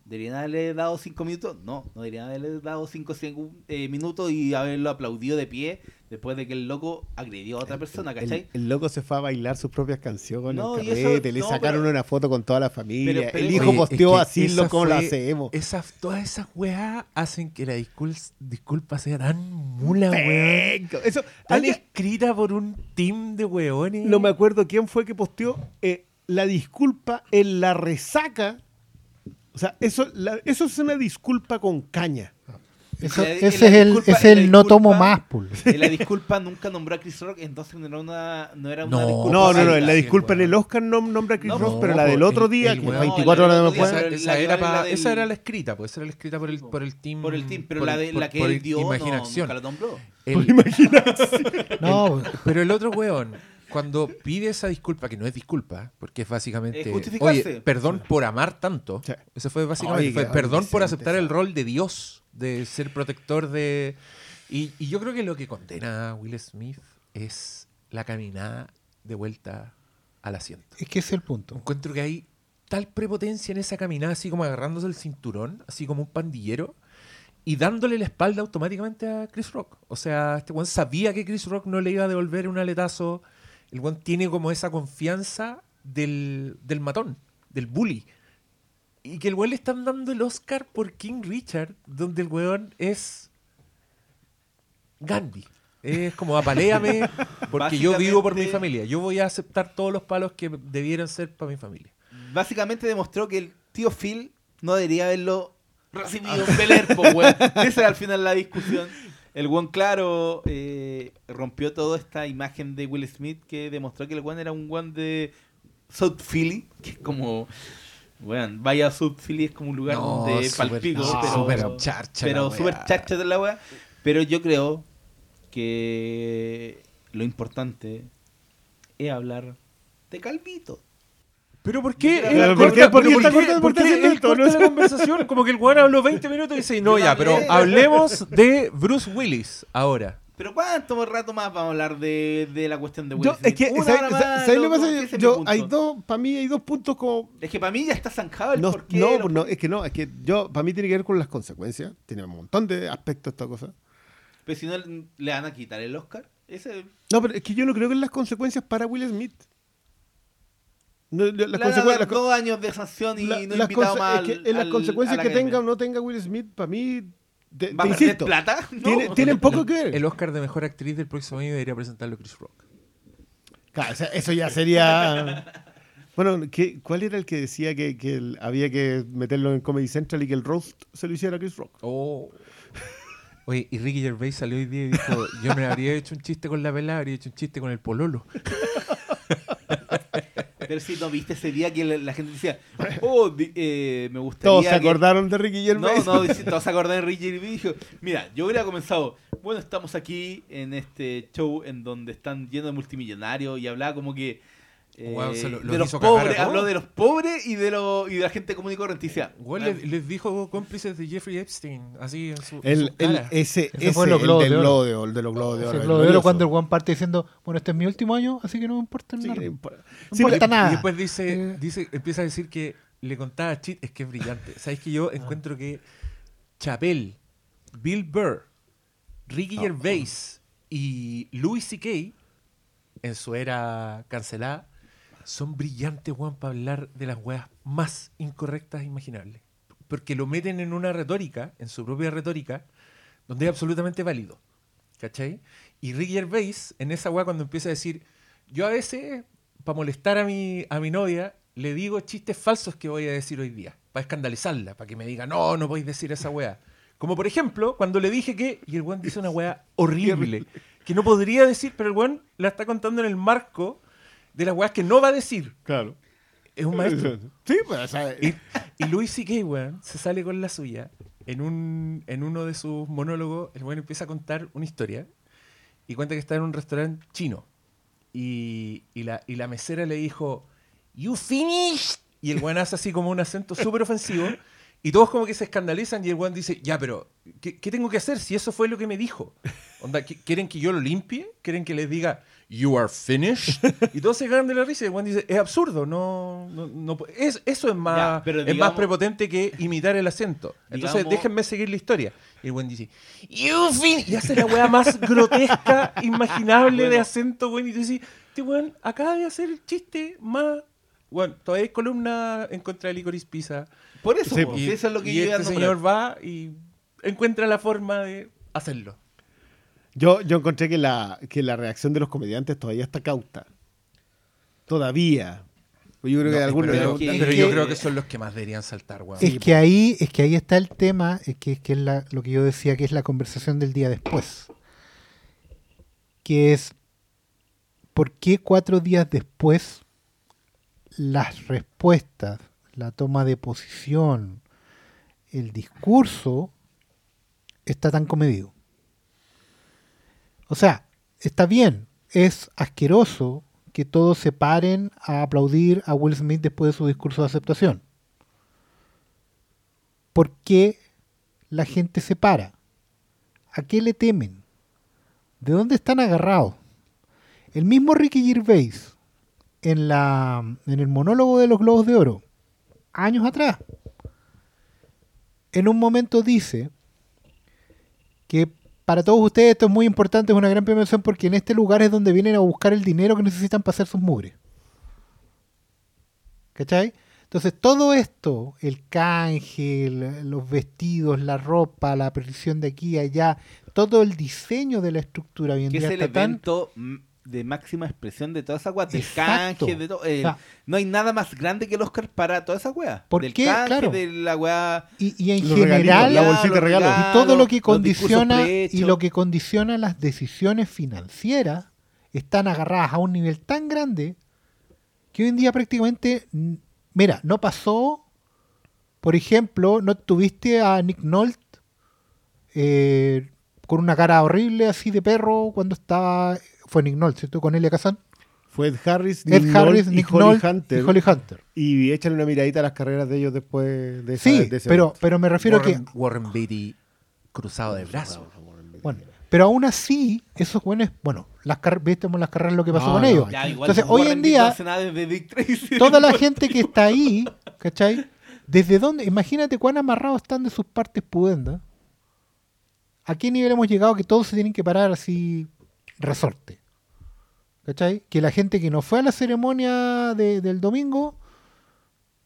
[SPEAKER 4] ¿Deberían haberle dado cinco minutos? No, no deberían haberle dado cinco segun- eh, minutos y haberlo aplaudido de pie después de que el loco agredió a otra persona, ¿cachai?
[SPEAKER 3] El, el loco se fue a bailar sus propias canciones,
[SPEAKER 4] No,
[SPEAKER 3] el
[SPEAKER 4] y eso-
[SPEAKER 3] carrete, le
[SPEAKER 4] no,
[SPEAKER 3] sacaron
[SPEAKER 4] pero-
[SPEAKER 3] una foto con toda la familia.
[SPEAKER 4] Pero- pero
[SPEAKER 3] el hijo
[SPEAKER 1] Oye,
[SPEAKER 3] posteó
[SPEAKER 1] es que
[SPEAKER 3] así lo como lo hacemos.
[SPEAKER 1] Esas, todas esas weas hacen que la discul- disculpa sea tan mula, weón.
[SPEAKER 3] Eso,
[SPEAKER 1] Tan
[SPEAKER 3] alguien-
[SPEAKER 1] escrita por un team de weones.
[SPEAKER 3] no me acuerdo quién fue que posteó eh, la disculpa en la resaca. O sea, eso, la- eso es una disculpa con caña.
[SPEAKER 5] Eso-
[SPEAKER 4] la-
[SPEAKER 5] ese es el,
[SPEAKER 4] disculpa-
[SPEAKER 5] es el no tomo
[SPEAKER 4] disculpa-
[SPEAKER 5] más, pul.
[SPEAKER 4] En la disculpa nunca nombró a Chris Rock, entonces no era una, no era una
[SPEAKER 1] No,
[SPEAKER 4] disculpa.
[SPEAKER 3] No, no, no, en la disculpa en el Oscar no nombra a Chris
[SPEAKER 4] No,
[SPEAKER 3] Rock,
[SPEAKER 1] no,
[SPEAKER 3] pero la del otro
[SPEAKER 1] el-
[SPEAKER 3] día,
[SPEAKER 1] el
[SPEAKER 3] que
[SPEAKER 1] weón-
[SPEAKER 3] 24
[SPEAKER 4] No, la
[SPEAKER 3] horas después.
[SPEAKER 4] día,
[SPEAKER 1] Esa, esa era pa-
[SPEAKER 4] la del-
[SPEAKER 1] esa era la escrita, pues esa era la escrita por el, por el team.
[SPEAKER 4] Por el team, pero
[SPEAKER 1] por
[SPEAKER 4] la, de,
[SPEAKER 1] por-
[SPEAKER 4] la que
[SPEAKER 1] por
[SPEAKER 4] él
[SPEAKER 1] el
[SPEAKER 4] dio no,
[SPEAKER 1] imaginación.
[SPEAKER 4] nunca la nombró.
[SPEAKER 1] El-
[SPEAKER 5] No,
[SPEAKER 1] pero el otro weón, cuando pide esa disculpa, que no es disculpa, porque es básicamente.
[SPEAKER 4] Es justificarse.
[SPEAKER 1] Oye, perdón por amar tanto.
[SPEAKER 3] Sí.
[SPEAKER 1] Eso fue básicamente.
[SPEAKER 3] Oye,
[SPEAKER 1] fue
[SPEAKER 3] qué
[SPEAKER 1] perdón por aceptar el rol de Dios, de ser protector de. Y, y yo creo que lo que condena a Will Smith es la caminada de vuelta al asiento.
[SPEAKER 5] es que ese es el punto.
[SPEAKER 1] Encuentro que hay tal prepotencia en esa caminada, así como agarrándose el cinturón, así como un pandillero, y dándole la espalda automáticamente a Chris Rock. O sea, este weón sabía que Chris Rock no le iba a devolver un aletazo. El weón tiene como esa confianza del, del matón, del bully. Y que el weón le están dando el Oscar por King Richard, donde el weón es Gandhi. Es como apaléame porque yo vivo por mi familia. Yo voy a aceptar todos los palos que debieran ser para mi familia.
[SPEAKER 4] Básicamente demostró que el tío Phil no debería haberlo recibido en Bel Air, po, weón. Esa era al final la discusión. El buen claro eh, rompió toda esta imagen de Will Smith que demostró que el buen era un buen de South Philly, que es como... Bueno, vaya Philly es como un lugar
[SPEAKER 1] No,
[SPEAKER 4] donde
[SPEAKER 1] súper-
[SPEAKER 4] palpico,
[SPEAKER 1] no,
[SPEAKER 4] pero,
[SPEAKER 1] súper charcha
[SPEAKER 4] pero
[SPEAKER 1] wea.
[SPEAKER 4] súper charcha de la wea. Pero yo creo que lo importante es hablar de Calvito.
[SPEAKER 1] ¿Pero por qué? Él
[SPEAKER 3] ¿por qué- por qué por qué esto?
[SPEAKER 1] corta
[SPEAKER 3] No
[SPEAKER 1] la conversación? Como que el weón habló 20 minutos y dice, no, ya, pero hablemos de Bruce Willis ahora.
[SPEAKER 4] Pero ¿cuánto rato más vamos a hablar de, de la cuestión de Will
[SPEAKER 3] Yo,
[SPEAKER 4] Smith?
[SPEAKER 3] es que,
[SPEAKER 4] Una
[SPEAKER 3] ¿sabes
[SPEAKER 4] hora
[SPEAKER 3] ¿sabes-
[SPEAKER 4] más,
[SPEAKER 3] ¿sabes lo que pasa? Yo, hay dos, para mí hay dos puntos como...
[SPEAKER 4] Es que para mí ya está zanjado el
[SPEAKER 3] No,
[SPEAKER 4] porqué.
[SPEAKER 3] no,
[SPEAKER 4] lo-
[SPEAKER 3] no, es que no, es que yo, para mí tiene que ver con las consecuencias. Tiene un montón de aspectos esta cosa.
[SPEAKER 4] Pero si no le van a quitar el Oscar. Ese,
[SPEAKER 3] No, pero es que yo no creo que las consecuencias para Will Smith. No, las consecuencias- las
[SPEAKER 4] dos años de sanción y
[SPEAKER 3] la-
[SPEAKER 4] no invitado más
[SPEAKER 3] es que
[SPEAKER 4] al-
[SPEAKER 3] en las
[SPEAKER 4] al-
[SPEAKER 3] consecuencias que tenga o no tenga Will Smith, para mí, te,
[SPEAKER 4] ¿Va
[SPEAKER 3] te
[SPEAKER 4] a
[SPEAKER 3] insisto,
[SPEAKER 4] plata? No.
[SPEAKER 3] tiene- tienen poco que ver.
[SPEAKER 1] El Oscar de Mejor Actriz del próximo año debería presentarlo Chris Rock.
[SPEAKER 3] Claro, o sea, eso ya sería... Bueno, ¿qué- ¿cuál era el que decía que, que el- había que meterlo en Comedy Central y que el roast se lo hiciera Chris Rock?
[SPEAKER 1] Oh. Oye, y Ricky Gervais salió hoy día y dijo, yo no habría hecho un chiste con la vela, habría hecho un chiste con el pololo.
[SPEAKER 4] Pero si no viste ese día que la, la gente decía, oh, di- eh, me gustaría.
[SPEAKER 3] Todos se
[SPEAKER 4] que-
[SPEAKER 3] acordaron de Ricky Gervais.
[SPEAKER 4] No, no, dice- todos se acordaron de Ricky Gervais dijo, mira, yo hubiera comenzado, bueno, estamos aquí en este show en donde están llenos de multimillonarios y hablaba como que Eh,
[SPEAKER 1] lo-
[SPEAKER 4] de los
[SPEAKER 1] a
[SPEAKER 4] pobres, habló de los pobres y de, los y de la gente común y corriente. "Ah,
[SPEAKER 1] le- les dijo cómplices de Jeffrey Epstein, así en su, en
[SPEAKER 3] El,
[SPEAKER 1] su
[SPEAKER 3] el-
[SPEAKER 1] cara.
[SPEAKER 3] ese,
[SPEAKER 5] Ese
[SPEAKER 3] ese,
[SPEAKER 5] fue los
[SPEAKER 3] el
[SPEAKER 5] Globos
[SPEAKER 3] del
[SPEAKER 5] de Oro.
[SPEAKER 3] Globo de Oro, de los Globos de Oro. el
[SPEAKER 5] lo de oro cuando el Juan parte diciendo, bueno, este es mi último año, así que no me importa
[SPEAKER 3] Sí,
[SPEAKER 5] nada.
[SPEAKER 3] no importa.
[SPEAKER 5] me
[SPEAKER 3] Sí,
[SPEAKER 5] importa
[SPEAKER 3] le-
[SPEAKER 5] nada.
[SPEAKER 1] Y después dice,
[SPEAKER 5] Eh.
[SPEAKER 1] dice, empieza a decir que le contaba chit, es que es brillante. ¿Sabes que yo encuentro que Chapel, Bill Burr, Ricky Gervais y Louis C.K. en su era cancelada son brillantes, Juan, para hablar de las weas más incorrectas imaginables. Porque lo meten en una retórica, en su propia retórica, donde es absolutamente válido. ¿Cachai? Y Ricky Gervais, en esa wea, cuando empieza a decir, yo a veces, para molestar a mi, a mi novia, le digo chistes falsos que voy a decir hoy día, para escandalizarla, para que me diga, no, no podéis decir esa wea. Como por ejemplo, cuando le dije que, y el weón dice una wea horrible, que no podría decir, pero el weón la está contando en el marco de las weas que no va a decir.
[SPEAKER 3] Claro.
[SPEAKER 1] Es un maestro.
[SPEAKER 3] Sí, pues,
[SPEAKER 1] Y, y Louis C.K., weón, se sale con la suya. En, un, en uno de sus monólogos, el weón empieza a contar una historia y cuenta que está en un restaurante chino. Y, y la, y la mesera le dijo, ¿You finished? Y el weón hace así como un acento súper ofensivo. Y todos como que se escandalizan y el weón dice, ya, pero ¿qué, qué tengo que hacer si eso fue lo que me dijo? Onda, ¿qu- ¿Quieren que yo lo limpie? ¿Quieren que les diga, you are finished? Y todos se cagan de la risa y el weón dice, es absurdo, no, no, no pu- es, eso es más,
[SPEAKER 4] Ya, pero
[SPEAKER 1] es más prepotente que imitar el acento. Entonces
[SPEAKER 4] Digamos-
[SPEAKER 1] déjenme seguir la historia. Y el dice, you finished. Y hace la weá más grotesca imaginable de acento, weón. Y tú dices, este weón acaba de hacer el chiste más... Bueno, todavía hay columna en contra de Licorice Pizza.
[SPEAKER 4] Por eso,
[SPEAKER 3] Sí,
[SPEAKER 1] Y,
[SPEAKER 4] eso es lo que
[SPEAKER 1] y
[SPEAKER 4] yo
[SPEAKER 1] este señor va y encuentra la forma de hacerlo.
[SPEAKER 3] Yo, yo encontré que la, que la reacción de los comediantes todavía está cauta. Todavía. Yo creo que
[SPEAKER 1] No,
[SPEAKER 3] algunos...
[SPEAKER 1] pero yo
[SPEAKER 4] que-
[SPEAKER 1] creo que son los que más deberían saltar, weón.
[SPEAKER 5] Es que ahí, es que ahí está el tema, es que, es que es la- lo que yo decía que es la conversación del día después. Que es ¿por qué cuatro días después las respuestas, la toma de posición, el discurso está tan comedido? O sea, está bien, es asqueroso que todos se paren a aplaudir a Will Smith después de su discurso de aceptación. ¿Por qué la gente se para? ¿A qué le temen? ¿De dónde están agarrados? El mismo Ricky Gervais, en, la, en el monólogo de los Globos de Oro, años atrás, en un momento dice que para todos ustedes esto es muy importante, es una gran premiación porque en este lugar es donde vienen a buscar el dinero que necesitan para hacer sus mugres. ¿Cachai? Entonces todo esto, el canje, los vestidos, la ropa, la aparición de aquí y allá, todo el diseño de la estructura hoy en
[SPEAKER 4] que es el
[SPEAKER 5] tan-
[SPEAKER 4] evento de máxima expresión de toda esa weá, del
[SPEAKER 5] Exacto.
[SPEAKER 4] canje, de todo. eh, no hay nada más grande que el Oscar para toda esa weá.
[SPEAKER 5] ¿Por
[SPEAKER 4] del
[SPEAKER 5] qué?
[SPEAKER 4] canje,
[SPEAKER 5] Claro.
[SPEAKER 4] de la weá.
[SPEAKER 5] Y, y en general,
[SPEAKER 3] la bolsita de
[SPEAKER 4] los
[SPEAKER 3] regalos.
[SPEAKER 5] y todo lo que condiciona y lo que condiciona las decisiones financieras están agarradas a un nivel tan grande que hoy en día prácticamente mira no pasó por ejemplo no tuviste a Nick Nolte eh, con una cara horrible así de perro cuando estaba fue Nick Nolte ¿cierto? con Elia Kazan
[SPEAKER 3] Fue Ed Harris,
[SPEAKER 5] Ed
[SPEAKER 3] Nick
[SPEAKER 5] Harris
[SPEAKER 3] Nolte
[SPEAKER 5] Nick
[SPEAKER 3] y Holly
[SPEAKER 5] Nolte
[SPEAKER 3] Hunter.
[SPEAKER 5] y Holly Hunter
[SPEAKER 3] Y échale una miradita a las carreras de ellos después de, esa,
[SPEAKER 5] sí
[SPEAKER 3] de ese
[SPEAKER 5] pero pero me refiero a que
[SPEAKER 1] Warren, Beatty cruzado de brazos.
[SPEAKER 5] Bueno, pero aún así, esos buenos, bueno, las car- vimos las carreras lo que pasó
[SPEAKER 3] No,
[SPEAKER 5] con
[SPEAKER 3] no,
[SPEAKER 5] ellos.
[SPEAKER 4] Ya, igual
[SPEAKER 5] Entonces,
[SPEAKER 4] Warren
[SPEAKER 5] hoy en día,
[SPEAKER 4] Tracy.
[SPEAKER 5] toda la gente que está ahí, ¿cachai? ¿Desde dónde? Imagínate cuán amarrados están de sus partes pudendas. ¿A qué nivel hemos llegado que todos se tienen que parar así resorte? ¿Cachai? Que la gente que no fue a la ceremonia de- del domingo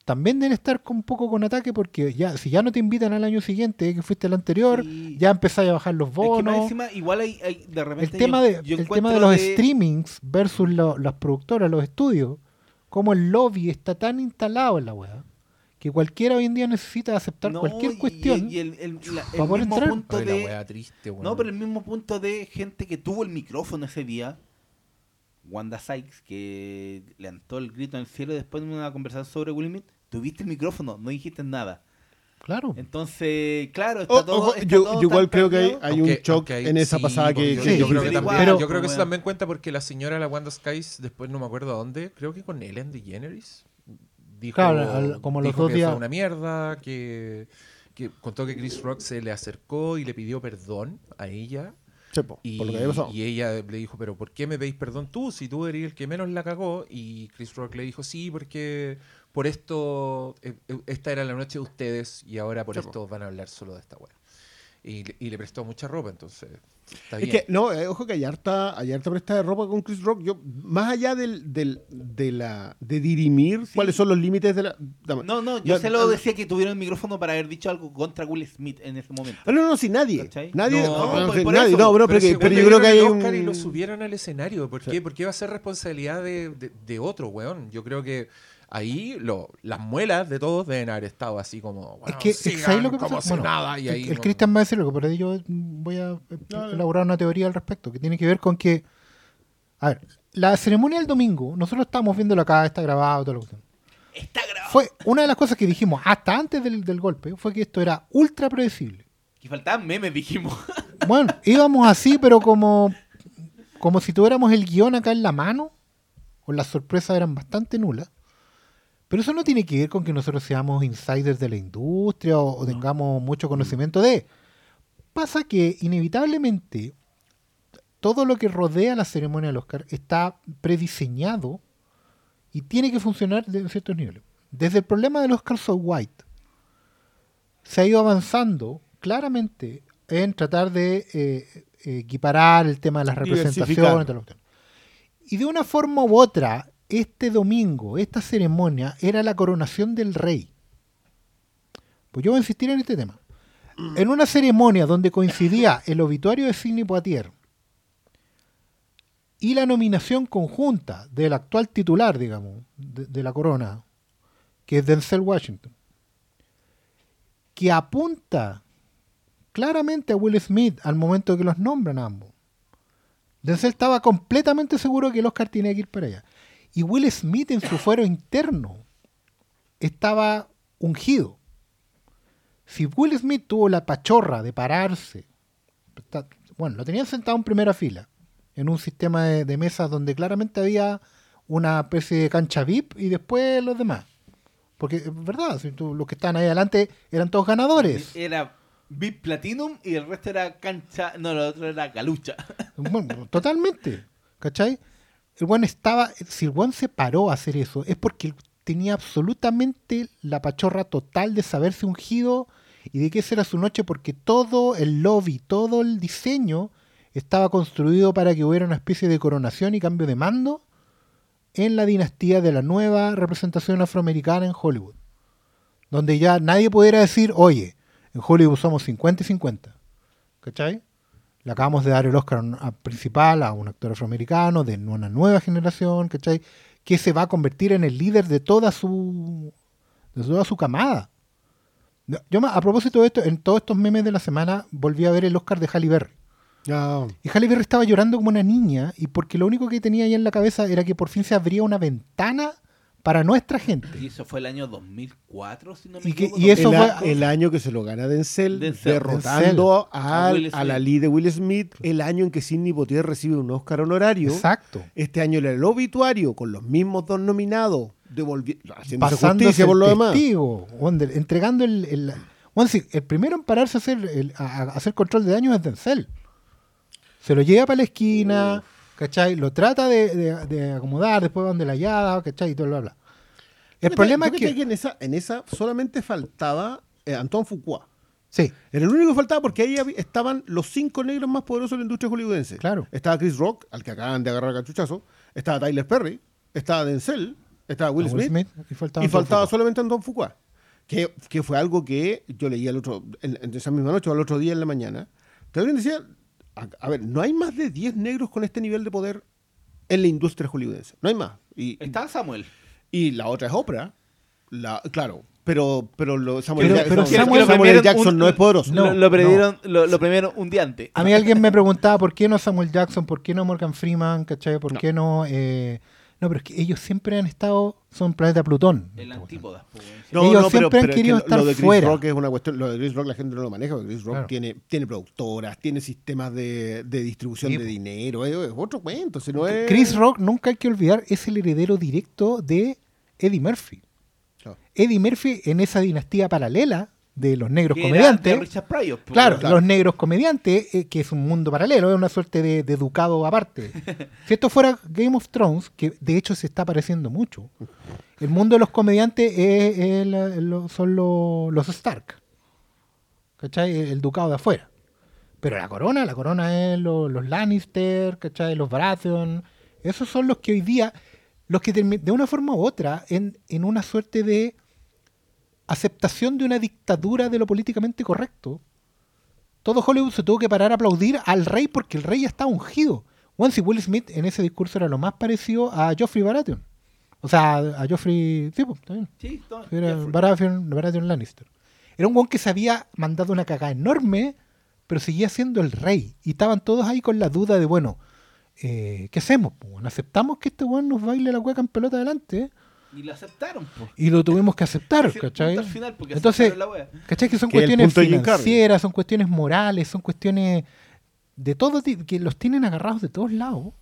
[SPEAKER 5] también deben estar con un poco con ataque porque ya si ya no te invitan al año siguiente que fuiste el anterior,
[SPEAKER 4] Sí.
[SPEAKER 5] ya empezáis a bajar los
[SPEAKER 4] Es que más
[SPEAKER 5] bonos.
[SPEAKER 4] encima, igual hay, hay- de
[SPEAKER 5] El
[SPEAKER 4] repente.
[SPEAKER 5] tema,
[SPEAKER 4] yo-
[SPEAKER 5] de,
[SPEAKER 4] yo
[SPEAKER 5] el tema de los
[SPEAKER 4] de-
[SPEAKER 5] streamings versus lo- las productoras, los estudios, como el lobby está tan instalado en la web que cualquiera hoy en día necesita aceptar
[SPEAKER 4] No,
[SPEAKER 5] cualquier
[SPEAKER 4] y-
[SPEAKER 5] cuestión.
[SPEAKER 4] Y, el, el- la- el mismo
[SPEAKER 5] entrar.
[SPEAKER 4] punto de.
[SPEAKER 1] triste.
[SPEAKER 4] No, pero el mismo punto de gente que tuvo el micrófono ese día. Wanda Sykes, que levantó el grito en el cielo después de una conversación sobre Will Smith. Tuviste el micrófono, no dijiste nada.
[SPEAKER 5] Claro.
[SPEAKER 4] Entonces, claro, está
[SPEAKER 3] O-
[SPEAKER 4] todo.
[SPEAKER 3] ojo,
[SPEAKER 4] está
[SPEAKER 3] yo,
[SPEAKER 4] todo
[SPEAKER 3] yo igual creo que hay, hay un shock
[SPEAKER 2] hay-
[SPEAKER 3] en esa
[SPEAKER 2] sí,
[SPEAKER 3] pasada que,
[SPEAKER 2] yo, creo que también, yo creo que eso también cuenta porque la señora la Wanda Skies después no me acuerdo a dónde, creo que con Ellen DeGeneres dijo,
[SPEAKER 5] Claro, al- como los
[SPEAKER 2] dijo
[SPEAKER 5] dos
[SPEAKER 2] que
[SPEAKER 5] días-
[SPEAKER 2] fue una mierda, que, que contó que Chris Rock se le acercó y le pidió perdón a ella y,
[SPEAKER 3] por lo que había pasado.
[SPEAKER 2] y ella le dijo, pero ¿por qué me pedís perdón tú si tú eres el que menos la cagó? Y Chris Rock le dijo, sí, porque por esto, eh, eh, esta era la noche de ustedes y ahora por esto van a hablar solo de esta weá. Y, le- y le prestó mucha ropa, entonces está
[SPEAKER 3] Es
[SPEAKER 2] bien.
[SPEAKER 3] que, no, eh, ojo que hay harta, hay harta presta de ropa con Chris Rock. Yo, más allá del, del, de, la, de dirimir cuáles son los límites de la. dame-
[SPEAKER 4] No, no, yo
[SPEAKER 3] Ya,
[SPEAKER 4] se lo decía que tuvieron el micrófono para haber dicho algo contra Will Smith en ese momento.
[SPEAKER 3] Ah, no, no, sí, nadie.
[SPEAKER 4] ¿Cachai?
[SPEAKER 3] Nadie,
[SPEAKER 4] No,
[SPEAKER 3] no,
[SPEAKER 4] por-
[SPEAKER 3] sí,
[SPEAKER 4] por
[SPEAKER 3] nadie,
[SPEAKER 4] eso.
[SPEAKER 3] no, bro, pero,
[SPEAKER 2] Pero,
[SPEAKER 3] que- pero yo creo que hay un.
[SPEAKER 2] Oscar y lo subieron al escenario. ¿Por
[SPEAKER 3] Sí.
[SPEAKER 2] qué? Porque va a ser responsabilidad de, de- de otro, weón. Yo creo que ahí lo, las muelas de todos deben haber estado así como.
[SPEAKER 5] es
[SPEAKER 2] bueno,
[SPEAKER 5] que, es que
[SPEAKER 2] sigan
[SPEAKER 5] ahí lo que
[SPEAKER 2] como
[SPEAKER 5] pasa.
[SPEAKER 2] si
[SPEAKER 5] bueno,
[SPEAKER 2] nada, y
[SPEAKER 5] el-
[SPEAKER 2] ahí
[SPEAKER 5] el
[SPEAKER 2] no-
[SPEAKER 5] Cristian va a decir algo, pero yo mm, voy a elaborar una teoría al respecto, que tiene que ver con que. A ver, la ceremonia del domingo, nosotros estamos viéndolo acá, está grabado, todo lo que
[SPEAKER 4] Está grabado.
[SPEAKER 5] Fue una de las cosas que dijimos hasta antes del, del golpe, fue que esto era ultra predecible.
[SPEAKER 4] Que faltaban memes, dijimos.
[SPEAKER 5] Bueno, íbamos así, pero como, como si tuviéramos el guion acá en la mano, o las sorpresas eran bastante nulas. Pero eso no tiene que ver con que nosotros seamos insiders de la industria o, o tengamos mucho conocimiento de. Pasa que inevitablemente todo lo que rodea la ceremonia del Oscar está prediseñado y tiene que funcionar en ciertos niveles. Desde el problema del Oscar So White se ha ido avanzando claramente en tratar de eh, equiparar el tema de las representaciones. Y de una forma u otra, este domingo, esta ceremonia era la coronación del rey. Pues yo voy a insistir en este tema. En una ceremonia donde coincidía el obituario de Sidney Poitier y la nominación conjunta del actual titular, digamos, de, de la corona, que es Denzel Washington, que apunta claramente a Will Smith al momento que los nombran ambos. Denzel estaba completamente seguro que el Oscar tenía que ir para allá. Y Will Smith en su fuero interno estaba ungido. Si Will Smith tuvo la pachorra de pararse, está- bueno, lo tenían sentado en primera fila, en un sistema de, de mesas donde claramente había una especie de cancha VIP y después los demás. Porque es verdad, si tú- los que estaban ahí adelante eran todos ganadores.
[SPEAKER 4] Era VIP Platinum y el resto era cancha. No, lo otro era galucha.
[SPEAKER 5] Bueno, totalmente. ¿Cachai? El estaba. Si el buen se paró a hacer eso, es porque tenía absolutamente la pachorra total de saberse ungido y de que esa era su noche, porque todo el lobby, todo el diseño estaba construido para que hubiera una especie de coronación y cambio de mando en la dinastía de la nueva representación afroamericana en Hollywood. Donde ya nadie pudiera decir, oye, en Hollywood somos 50 y 50. ¿Cachai? Le acabamos de dar el Oscar a un- a principal a un actor afroamericano de una nueva generación, ¿cachai? Que se va a convertir en el líder de toda su, de toda su camada. Yo- a propósito de esto, en todos estos memes de la semana, volví a ver el Oscar de Halle Berry. Y Halle Berry estaba llorando como una niña, y porque lo único que tenía ahí en la cabeza era que por fin se abría una ventana para nuestra gente.
[SPEAKER 4] Y eso fue el año 2004, si no me
[SPEAKER 5] Y que-
[SPEAKER 4] equivoco.
[SPEAKER 5] y eso
[SPEAKER 3] el, a-
[SPEAKER 5] fue-
[SPEAKER 3] el año que se lo gana Denzel,
[SPEAKER 4] Denzel.
[SPEAKER 3] derrotando
[SPEAKER 4] A
[SPEAKER 3] a la. Lee de Will Smith, el año en que Sidney Poitier recibe un Oscar honorario.
[SPEAKER 5] Exacto.
[SPEAKER 3] Este año era el obituario con los mismos dos nominados, haciendo
[SPEAKER 5] pasándose
[SPEAKER 3] justicia por lo demás.
[SPEAKER 5] testigo, weón, de- entregando el, el, sí, el primero en pararse a hacer, el- a, a hacer control de daño es Denzel. Se lo lleva para la esquina, ¿cachai? Lo trata de, de- de acomodar, después van de la hallada, ¿cachai? Y todo bla, bla. El problema es que...
[SPEAKER 3] en esa, en esa solamente faltaba eh, Antoine Fuqua.
[SPEAKER 5] Sí,
[SPEAKER 3] Era el único que faltaba porque ahí estaban los cinco negros más poderosos de la industria hollywoodense.
[SPEAKER 5] Claro.
[SPEAKER 3] Estaba Chris Rock, al que acaban de agarrar a cachuchazo. Estaba Tyler Perry. Estaba Denzel. Estaba Will,
[SPEAKER 5] a Will
[SPEAKER 3] Smith,
[SPEAKER 5] Smith, y faltaba
[SPEAKER 3] Y
[SPEAKER 5] Antoine
[SPEAKER 3] faltaba solamente Antoine Fuqua. Que, que fue algo que yo leía el otro, en, en esa misma noche o al otro día en la mañana. Que alguien decía, a, a ver, no hay más de 10 negros con este nivel de poder en la industria hollywoodense. No hay más. Y,
[SPEAKER 4] Estaba Samuel.
[SPEAKER 3] y la otra es Oprah. La, claro, pero, pero lo, Samuel,
[SPEAKER 5] Pero-
[SPEAKER 3] Jackson,
[SPEAKER 5] pero
[SPEAKER 3] Samuel,
[SPEAKER 5] Samuel-
[SPEAKER 3] L. Jackson
[SPEAKER 4] un-
[SPEAKER 3] no es poderoso.
[SPEAKER 5] No,
[SPEAKER 4] lo, lo
[SPEAKER 5] no.
[SPEAKER 4] premiaron, lo, lo premiaron un día antes.
[SPEAKER 5] A mí alguien me preguntaba por qué no Samuel Jackson, por qué no Morgan Freeman, ¿cachai? ¿Por
[SPEAKER 3] No.
[SPEAKER 5] qué no eh, No, pero es que ellos siempre han estado, son planeta Plutón.
[SPEAKER 4] El antípoda. po, weón.
[SPEAKER 3] No,
[SPEAKER 5] Ellos
[SPEAKER 3] no, pero,
[SPEAKER 5] siempre han
[SPEAKER 3] pero es que
[SPEAKER 5] querido
[SPEAKER 3] lo-
[SPEAKER 5] estar
[SPEAKER 3] lo de Chris
[SPEAKER 5] fuera.
[SPEAKER 3] Rock es una cuestión, lo de Chris Rock la gente no lo maneja, porque Chris Rock
[SPEAKER 5] Claro.
[SPEAKER 3] tiene, tiene productoras, tiene sistemas de, de distribución
[SPEAKER 5] Sí,
[SPEAKER 3] de dinero, es, es otro cuento, si no es...
[SPEAKER 5] Chris Rock, nunca hay que olvidar, es el heredero directo de Eddie Murphy.
[SPEAKER 3] Claro.
[SPEAKER 5] Eddie Murphy en esa dinastía paralela de los negros
[SPEAKER 4] Que era
[SPEAKER 5] comediantes.
[SPEAKER 4] de Richard Pryor, po,
[SPEAKER 5] Claro, los negros comediantes, eh, que es un mundo paralelo, es una suerte de, de ducado aparte. si esto fuera Game of Thrones, que de hecho se está pareciendo mucho, el mundo de los comediantes es- es la- lo- son lo- los Stark. ¿Cachai? El ducado de afuera. Pero la corona, la corona es lo- los Lannister, ¿cachai? Los Baratheon. Esos son los que hoy día, los que de una forma u otra, en, en una suerte de aceptación de una dictadura de lo políticamente correcto, todo Hollywood se tuvo que parar a aplaudir al rey porque el rey ya estaba ungido. Once y Will Smith en ese discurso era lo más parecido a Joffrey Baratheon. O sea, a Joffrey... Sí, pues, está bien.
[SPEAKER 4] Sí, no,
[SPEAKER 5] Era. Baratheon, Baratheon Lannister. Era un weón que se había mandado una cagada enorme, pero seguía siendo el rey. Y estaban todos ahí con la duda de, bueno, eh, ¿qué hacemos? ¿Aceptamos que este weón nos baile la cueca en pelota adelante?
[SPEAKER 4] Y lo aceptaron, po.
[SPEAKER 5] Y lo tuvimos que aceptar, ¿cachai?
[SPEAKER 4] punto al final, porque
[SPEAKER 5] Entonces,
[SPEAKER 4] la wea.
[SPEAKER 5] ¿cachai? Que son
[SPEAKER 3] Que
[SPEAKER 5] cuestiones financieras, son cuestiones morales, son cuestiones de todo tipo, que los tienen agarrados de todos lados.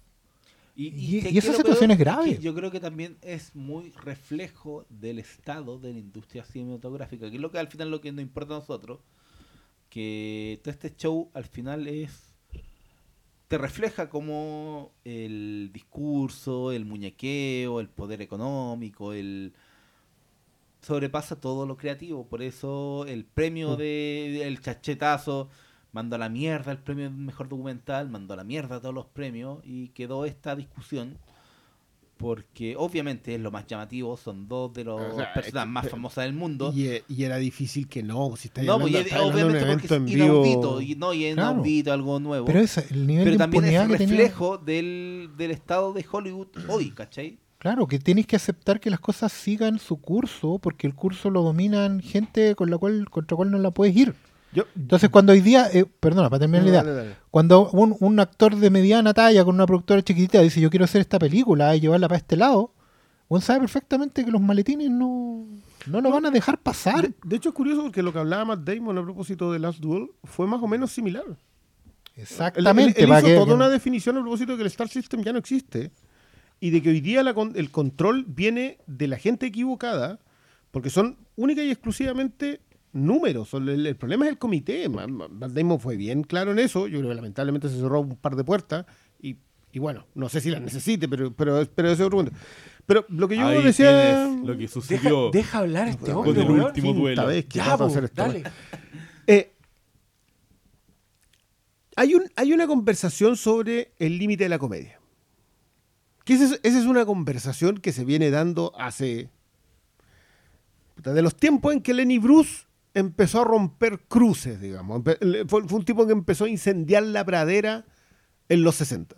[SPEAKER 5] Y-
[SPEAKER 4] ¿sabes
[SPEAKER 5] y esa
[SPEAKER 4] qué? Lo
[SPEAKER 5] situación es grave.
[SPEAKER 4] yo creo que también es muy reflejo del estado de la industria cinematográfica, que es lo que al final lo que nos importa a nosotros, que todo este show al final es te refleja como el discurso, el muñequeo, el poder económico, el sobrepasa todo lo creativo, por eso el premio de el chachetazo mandó a la mierda el premio mejor documental, mandó a la mierda todos los premios y quedó esta discusión porque obviamente es lo más llamativo, son dos de las
[SPEAKER 3] O sea,
[SPEAKER 4] personas más famosas del mundo.
[SPEAKER 3] Y, e- y era difícil que no, si está
[SPEAKER 4] No, y es- obviamente porque es inaudito, y, no, y es
[SPEAKER 5] Claro.
[SPEAKER 4] inaudito, algo nuevo.
[SPEAKER 5] Pero es el nivel
[SPEAKER 4] Pero
[SPEAKER 5] de
[SPEAKER 4] también es
[SPEAKER 5] tenía.
[SPEAKER 4] reflejo del, del estado de Hollywood hoy, ¿cachai?
[SPEAKER 5] Claro, que tienes que aceptar que las cosas sigan su curso, porque el curso lo dominan gente con la cual, contra la cual no la puedes ir.
[SPEAKER 3] Yo,
[SPEAKER 5] Entonces, cuando hoy día, eh, perdona, para terminar la idea,
[SPEAKER 3] Dale, dale.
[SPEAKER 5] cuando un, un actor de mediana talla con una productora chiquitita dice yo quiero hacer esta película y llevarla para este lado, uno sabe perfectamente que los maletines no, no lo van a dejar pasar.
[SPEAKER 3] De, de hecho es curioso porque lo que hablaba Matt Damon a propósito de Last Duel fue más o menos similar.
[SPEAKER 5] Exactamente.
[SPEAKER 3] Él, hizo
[SPEAKER 5] que-
[SPEAKER 3] toda
[SPEAKER 5] que-
[SPEAKER 3] una definición a propósito de que el Star System ya no existe y de que hoy día la el control viene de la gente equivocada porque son única y exclusivamente números. El, el problema es el comité. Damon fue bien claro en eso. Yo creo que lamentablemente se cerró un par de puertas y, y bueno, no sé si las necesite, pero, pero, pero ese es otro punto. Pero lo que yo
[SPEAKER 1] Ahí
[SPEAKER 3] decía...
[SPEAKER 1] lo que
[SPEAKER 2] Deja,
[SPEAKER 1] sucedió
[SPEAKER 2] deja hablar a este
[SPEAKER 3] Con
[SPEAKER 2] hombre,
[SPEAKER 1] el
[SPEAKER 2] weón.
[SPEAKER 1] último duelo.
[SPEAKER 3] vez que
[SPEAKER 2] Ya,
[SPEAKER 3] de
[SPEAKER 2] po,
[SPEAKER 3] hacer esto.
[SPEAKER 2] dale.
[SPEAKER 3] Eh, hay, un, hay una conversación sobre el límite de la comedia. Que esa es, esa es una conversación que se viene dando hace. de los tiempos en que Lenny Bruce empezó a romper cruces, digamos. Fue, fue un tipo que empezó a incendiar la pradera en los 60.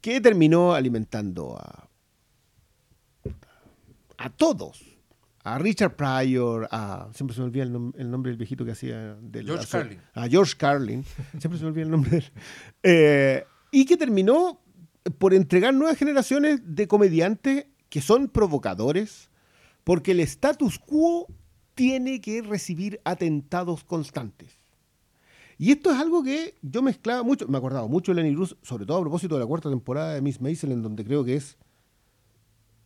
[SPEAKER 3] Que terminó alimentando a. a todos. A Richard Pryor, a. Siempre se me olvida el, nom- el nombre del viejito que hacía. del-
[SPEAKER 2] George
[SPEAKER 3] a-
[SPEAKER 2] Carlin.
[SPEAKER 3] A George Carlin. Siempre se me olvida el nombre de él. Eh, y que terminó por entregar nuevas generaciones de comediantes que son provocadores, porque el status quo tiene que recibir atentados constantes. Y esto es algo que yo mezclaba mucho, me acordaba mucho de Lenny Bruce, sobre todo a propósito de la cuarta temporada de Miss Maisel, en donde creo que es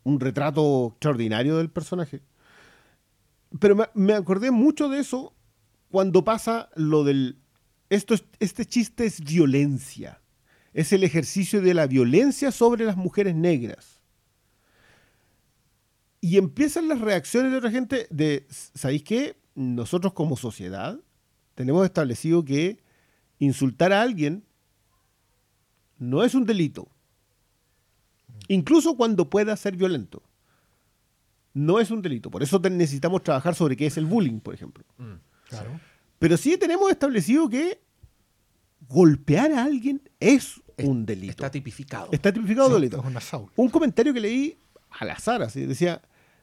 [SPEAKER 3] un retrato extraordinario del personaje. Pero me, acordé mucho de eso cuando pasa lo del... Esto es- este chiste es violencia. Es el ejercicio de la violencia sobre las mujeres negras. Y empiezan las reacciones de otra gente de, ¿sabéis qué? Nosotros como sociedad tenemos establecido que insultar a alguien no es un delito. Incluso cuando pueda ser violento. No es un delito. Por eso necesitamos trabajar sobre qué es el bullying, por ejemplo.
[SPEAKER 5] Claro.
[SPEAKER 3] Pero sí tenemos establecido que golpear a alguien es un delito.
[SPEAKER 2] Está tipificado.
[SPEAKER 3] Está tipificado
[SPEAKER 5] Sí,
[SPEAKER 3] delito.
[SPEAKER 5] es un assault.
[SPEAKER 3] Un comentario que leí al azar, así, decía,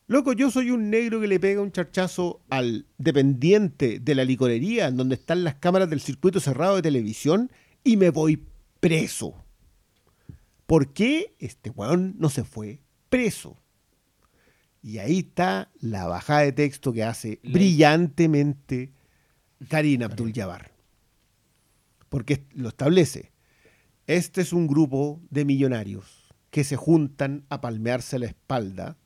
[SPEAKER 3] loco, yo soy un negro que le pega un charchazo al dependiente de la licorería en donde están las cámaras del circuito cerrado de televisión y me voy preso. ¿Por qué este weón no se fue preso? Y ahí está la bajada de texto que hace brillantemente Karina Abdul Jabbar. Porque lo establece. Este es un grupo de millonarios que se juntan a palmearse la espalda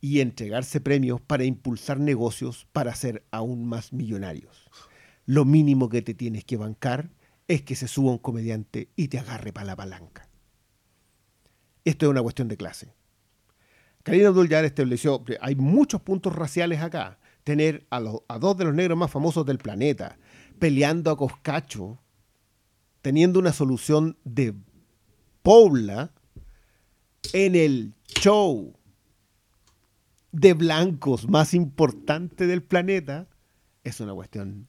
[SPEAKER 3] y entregarse premios para impulsar negocios para ser aún más millonarios. Lo mínimo que te tienes que bancar es que se suba un comediante y te agarre para la palanca. Esto es una cuestión de clase. Karina Abdul-Jabbar estableció, hay muchos puntos raciales acá. Tener a, a dos de los negros más famosos del planeta peleando a Coscacho, teniendo una solución de Paula en el show de blancos más importante del planeta, es una cuestión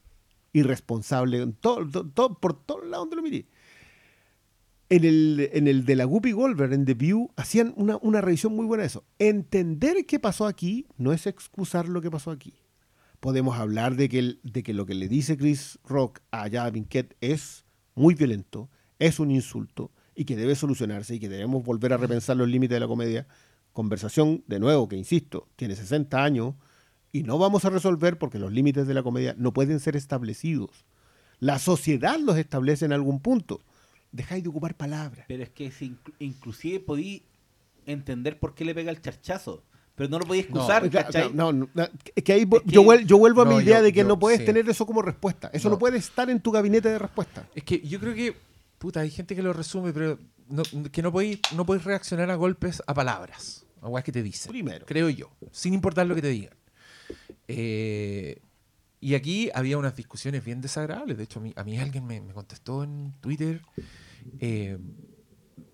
[SPEAKER 3] irresponsable en todo, to- to- por todos lados donde lo miré. En el, en el de la Guppy Goldberg, en The View, hacían una, una revisión muy buena de eso. Entender qué pasó aquí no es excusar lo que pasó aquí. Podemos hablar de que, de que lo que le dice Chris Rock a Jada Pinkett es muy violento, es un insulto y que debe solucionarse y que debemos volver a repensar los límites de la comedia. Conversación, de nuevo, que insisto, tiene 60 años y no vamos a resolver porque los límites de la comedia no pueden ser establecidos. La sociedad los establece en algún punto. Dejáis de ocupar palabras.
[SPEAKER 4] Pero es que si inclu- inclusive podí entender por qué le pega el charchazo. Pero no lo podía excusar,
[SPEAKER 3] No, claro,
[SPEAKER 4] ¿cachai?
[SPEAKER 3] claro, no, no, es que ahí vo-
[SPEAKER 4] Es que-
[SPEAKER 3] yo, vuel- yo vuelvo a mi
[SPEAKER 1] No,
[SPEAKER 3] idea
[SPEAKER 1] yo-
[SPEAKER 3] de que
[SPEAKER 1] yo-
[SPEAKER 3] no puedes
[SPEAKER 1] sí.
[SPEAKER 3] tener eso como respuesta. Eso no.
[SPEAKER 1] No.
[SPEAKER 3] puede estar en tu gabinete de respuesta.
[SPEAKER 1] Es que yo creo que, puta, hay gente que lo resume, pero no- que no podéis no podéis reaccionar a golpes a palabras, a weas que te dicen.
[SPEAKER 3] Primero.
[SPEAKER 1] Creo yo, sin importar lo que te digan. Eh, y aquí había unas discusiones bien desagradables. De hecho, a mí, a mí alguien me, me contestó en Twitter, eh,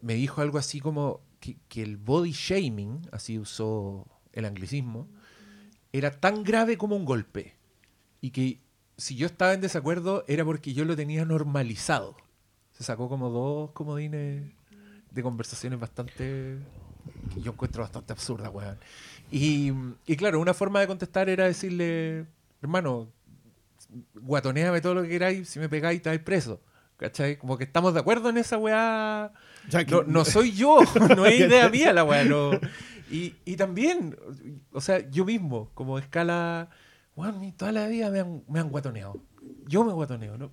[SPEAKER 1] me dijo algo así como que, que el body shaming, así usó el anglicismo, era tan grave como un golpe. Y que si yo estaba en desacuerdo era porque yo lo tenía normalizado. Se sacó como dos comodines de conversaciones bastante que yo encuentro bastante absurdas, weón. Y, y claro, una forma de contestar era decirle, hermano, guatoneame todo lo que queráis, si me pegáis estáis preso. ¿Cachai? Como que estamos de acuerdo en esa weá. No, no soy yo, no es idea mía la weá. no. Y, y también, o sea, yo mismo, como escala, weón, toda la vida me han, me han guatoneado. Yo me guatoneo. ¿no?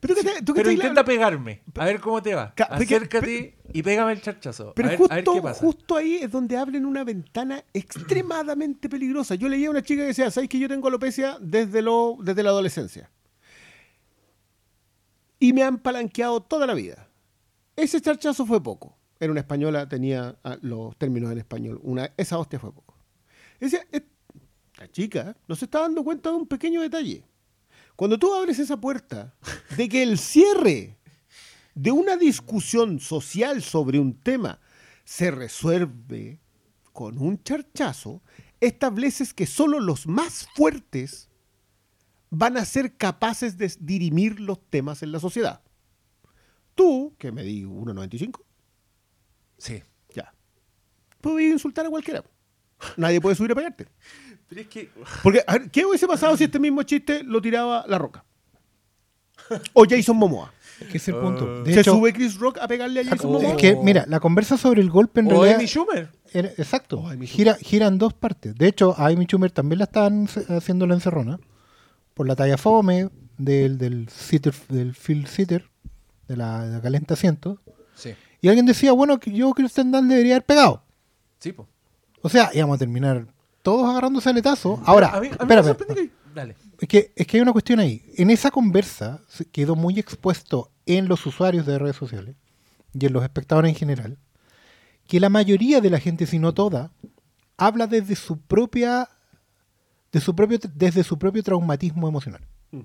[SPEAKER 3] Pero, te- tú
[SPEAKER 1] Pero
[SPEAKER 3] te-
[SPEAKER 1] intenta pegarme, a ver cómo te va. Acércate y pégame el charchazo.
[SPEAKER 3] Pero
[SPEAKER 1] a, ver,
[SPEAKER 3] justo,
[SPEAKER 1] a ver qué pasa.
[SPEAKER 3] justo ahí es donde abren una ventana extremadamente peligrosa. Yo leía a una chica que decía, ¿sabes que yo tengo alopecia desde, lo, desde la adolescencia? Y me han palanqueado toda la vida. Ese charchazo fue poco. Era una española, tenía ah, los términos en español. Una, esa hostia fue poco. Decía, "Eh, la chica no se está dando cuenta de un pequeño detalle. Cuando tú abres esa puerta de que el cierre de una discusión social sobre un tema se resuelve con un charchazo, estableces que solo los más fuertes van a ser capaces de dirimir los temas en la sociedad. Tú, que me di 1,95,
[SPEAKER 1] Sí.
[SPEAKER 3] ya. Puedes insultar a cualquiera. Nadie puede subir a pegarte.
[SPEAKER 1] Pero es que.
[SPEAKER 3] Porque, a ver, ¿qué hubiese pasado si este mismo chiste lo tiraba La Roca? O Jason Momoa.
[SPEAKER 5] Es que es el punto. De
[SPEAKER 3] ¿Se
[SPEAKER 5] hecho,
[SPEAKER 3] sube Chris Rock a pegarle a Jason
[SPEAKER 1] Oh.
[SPEAKER 3] Momoa?
[SPEAKER 5] es que, mira, la conversa sobre el golpe en
[SPEAKER 1] O
[SPEAKER 5] realidad...
[SPEAKER 1] Amy Schumer.
[SPEAKER 5] era- exacto.
[SPEAKER 3] Oh, Amy
[SPEAKER 5] gira, gira en dos partes. De hecho, a Amy Schumer también la están haciendo la encerrona. Por la talla fome del, del, sitter, del field sitter, de la, de la calenta asiento.
[SPEAKER 1] Sí.
[SPEAKER 5] Y alguien decía, bueno, que yo Kristen Dunst debería haber pegado.
[SPEAKER 1] Sí, po.
[SPEAKER 5] O sea, íbamos a terminar todos agarrándose aletazo. Ahora,
[SPEAKER 1] a mí, a mí me
[SPEAKER 5] espérame,
[SPEAKER 1] sorprende que- Dale.
[SPEAKER 5] es que, es que hay una cuestión ahí. En esa conversa quedó muy expuesto en los usuarios de redes sociales y en los espectadores en general que la mayoría de la gente, si no toda, habla desde su propia de su propio desde su propio traumatismo emocional.
[SPEAKER 3] Mm.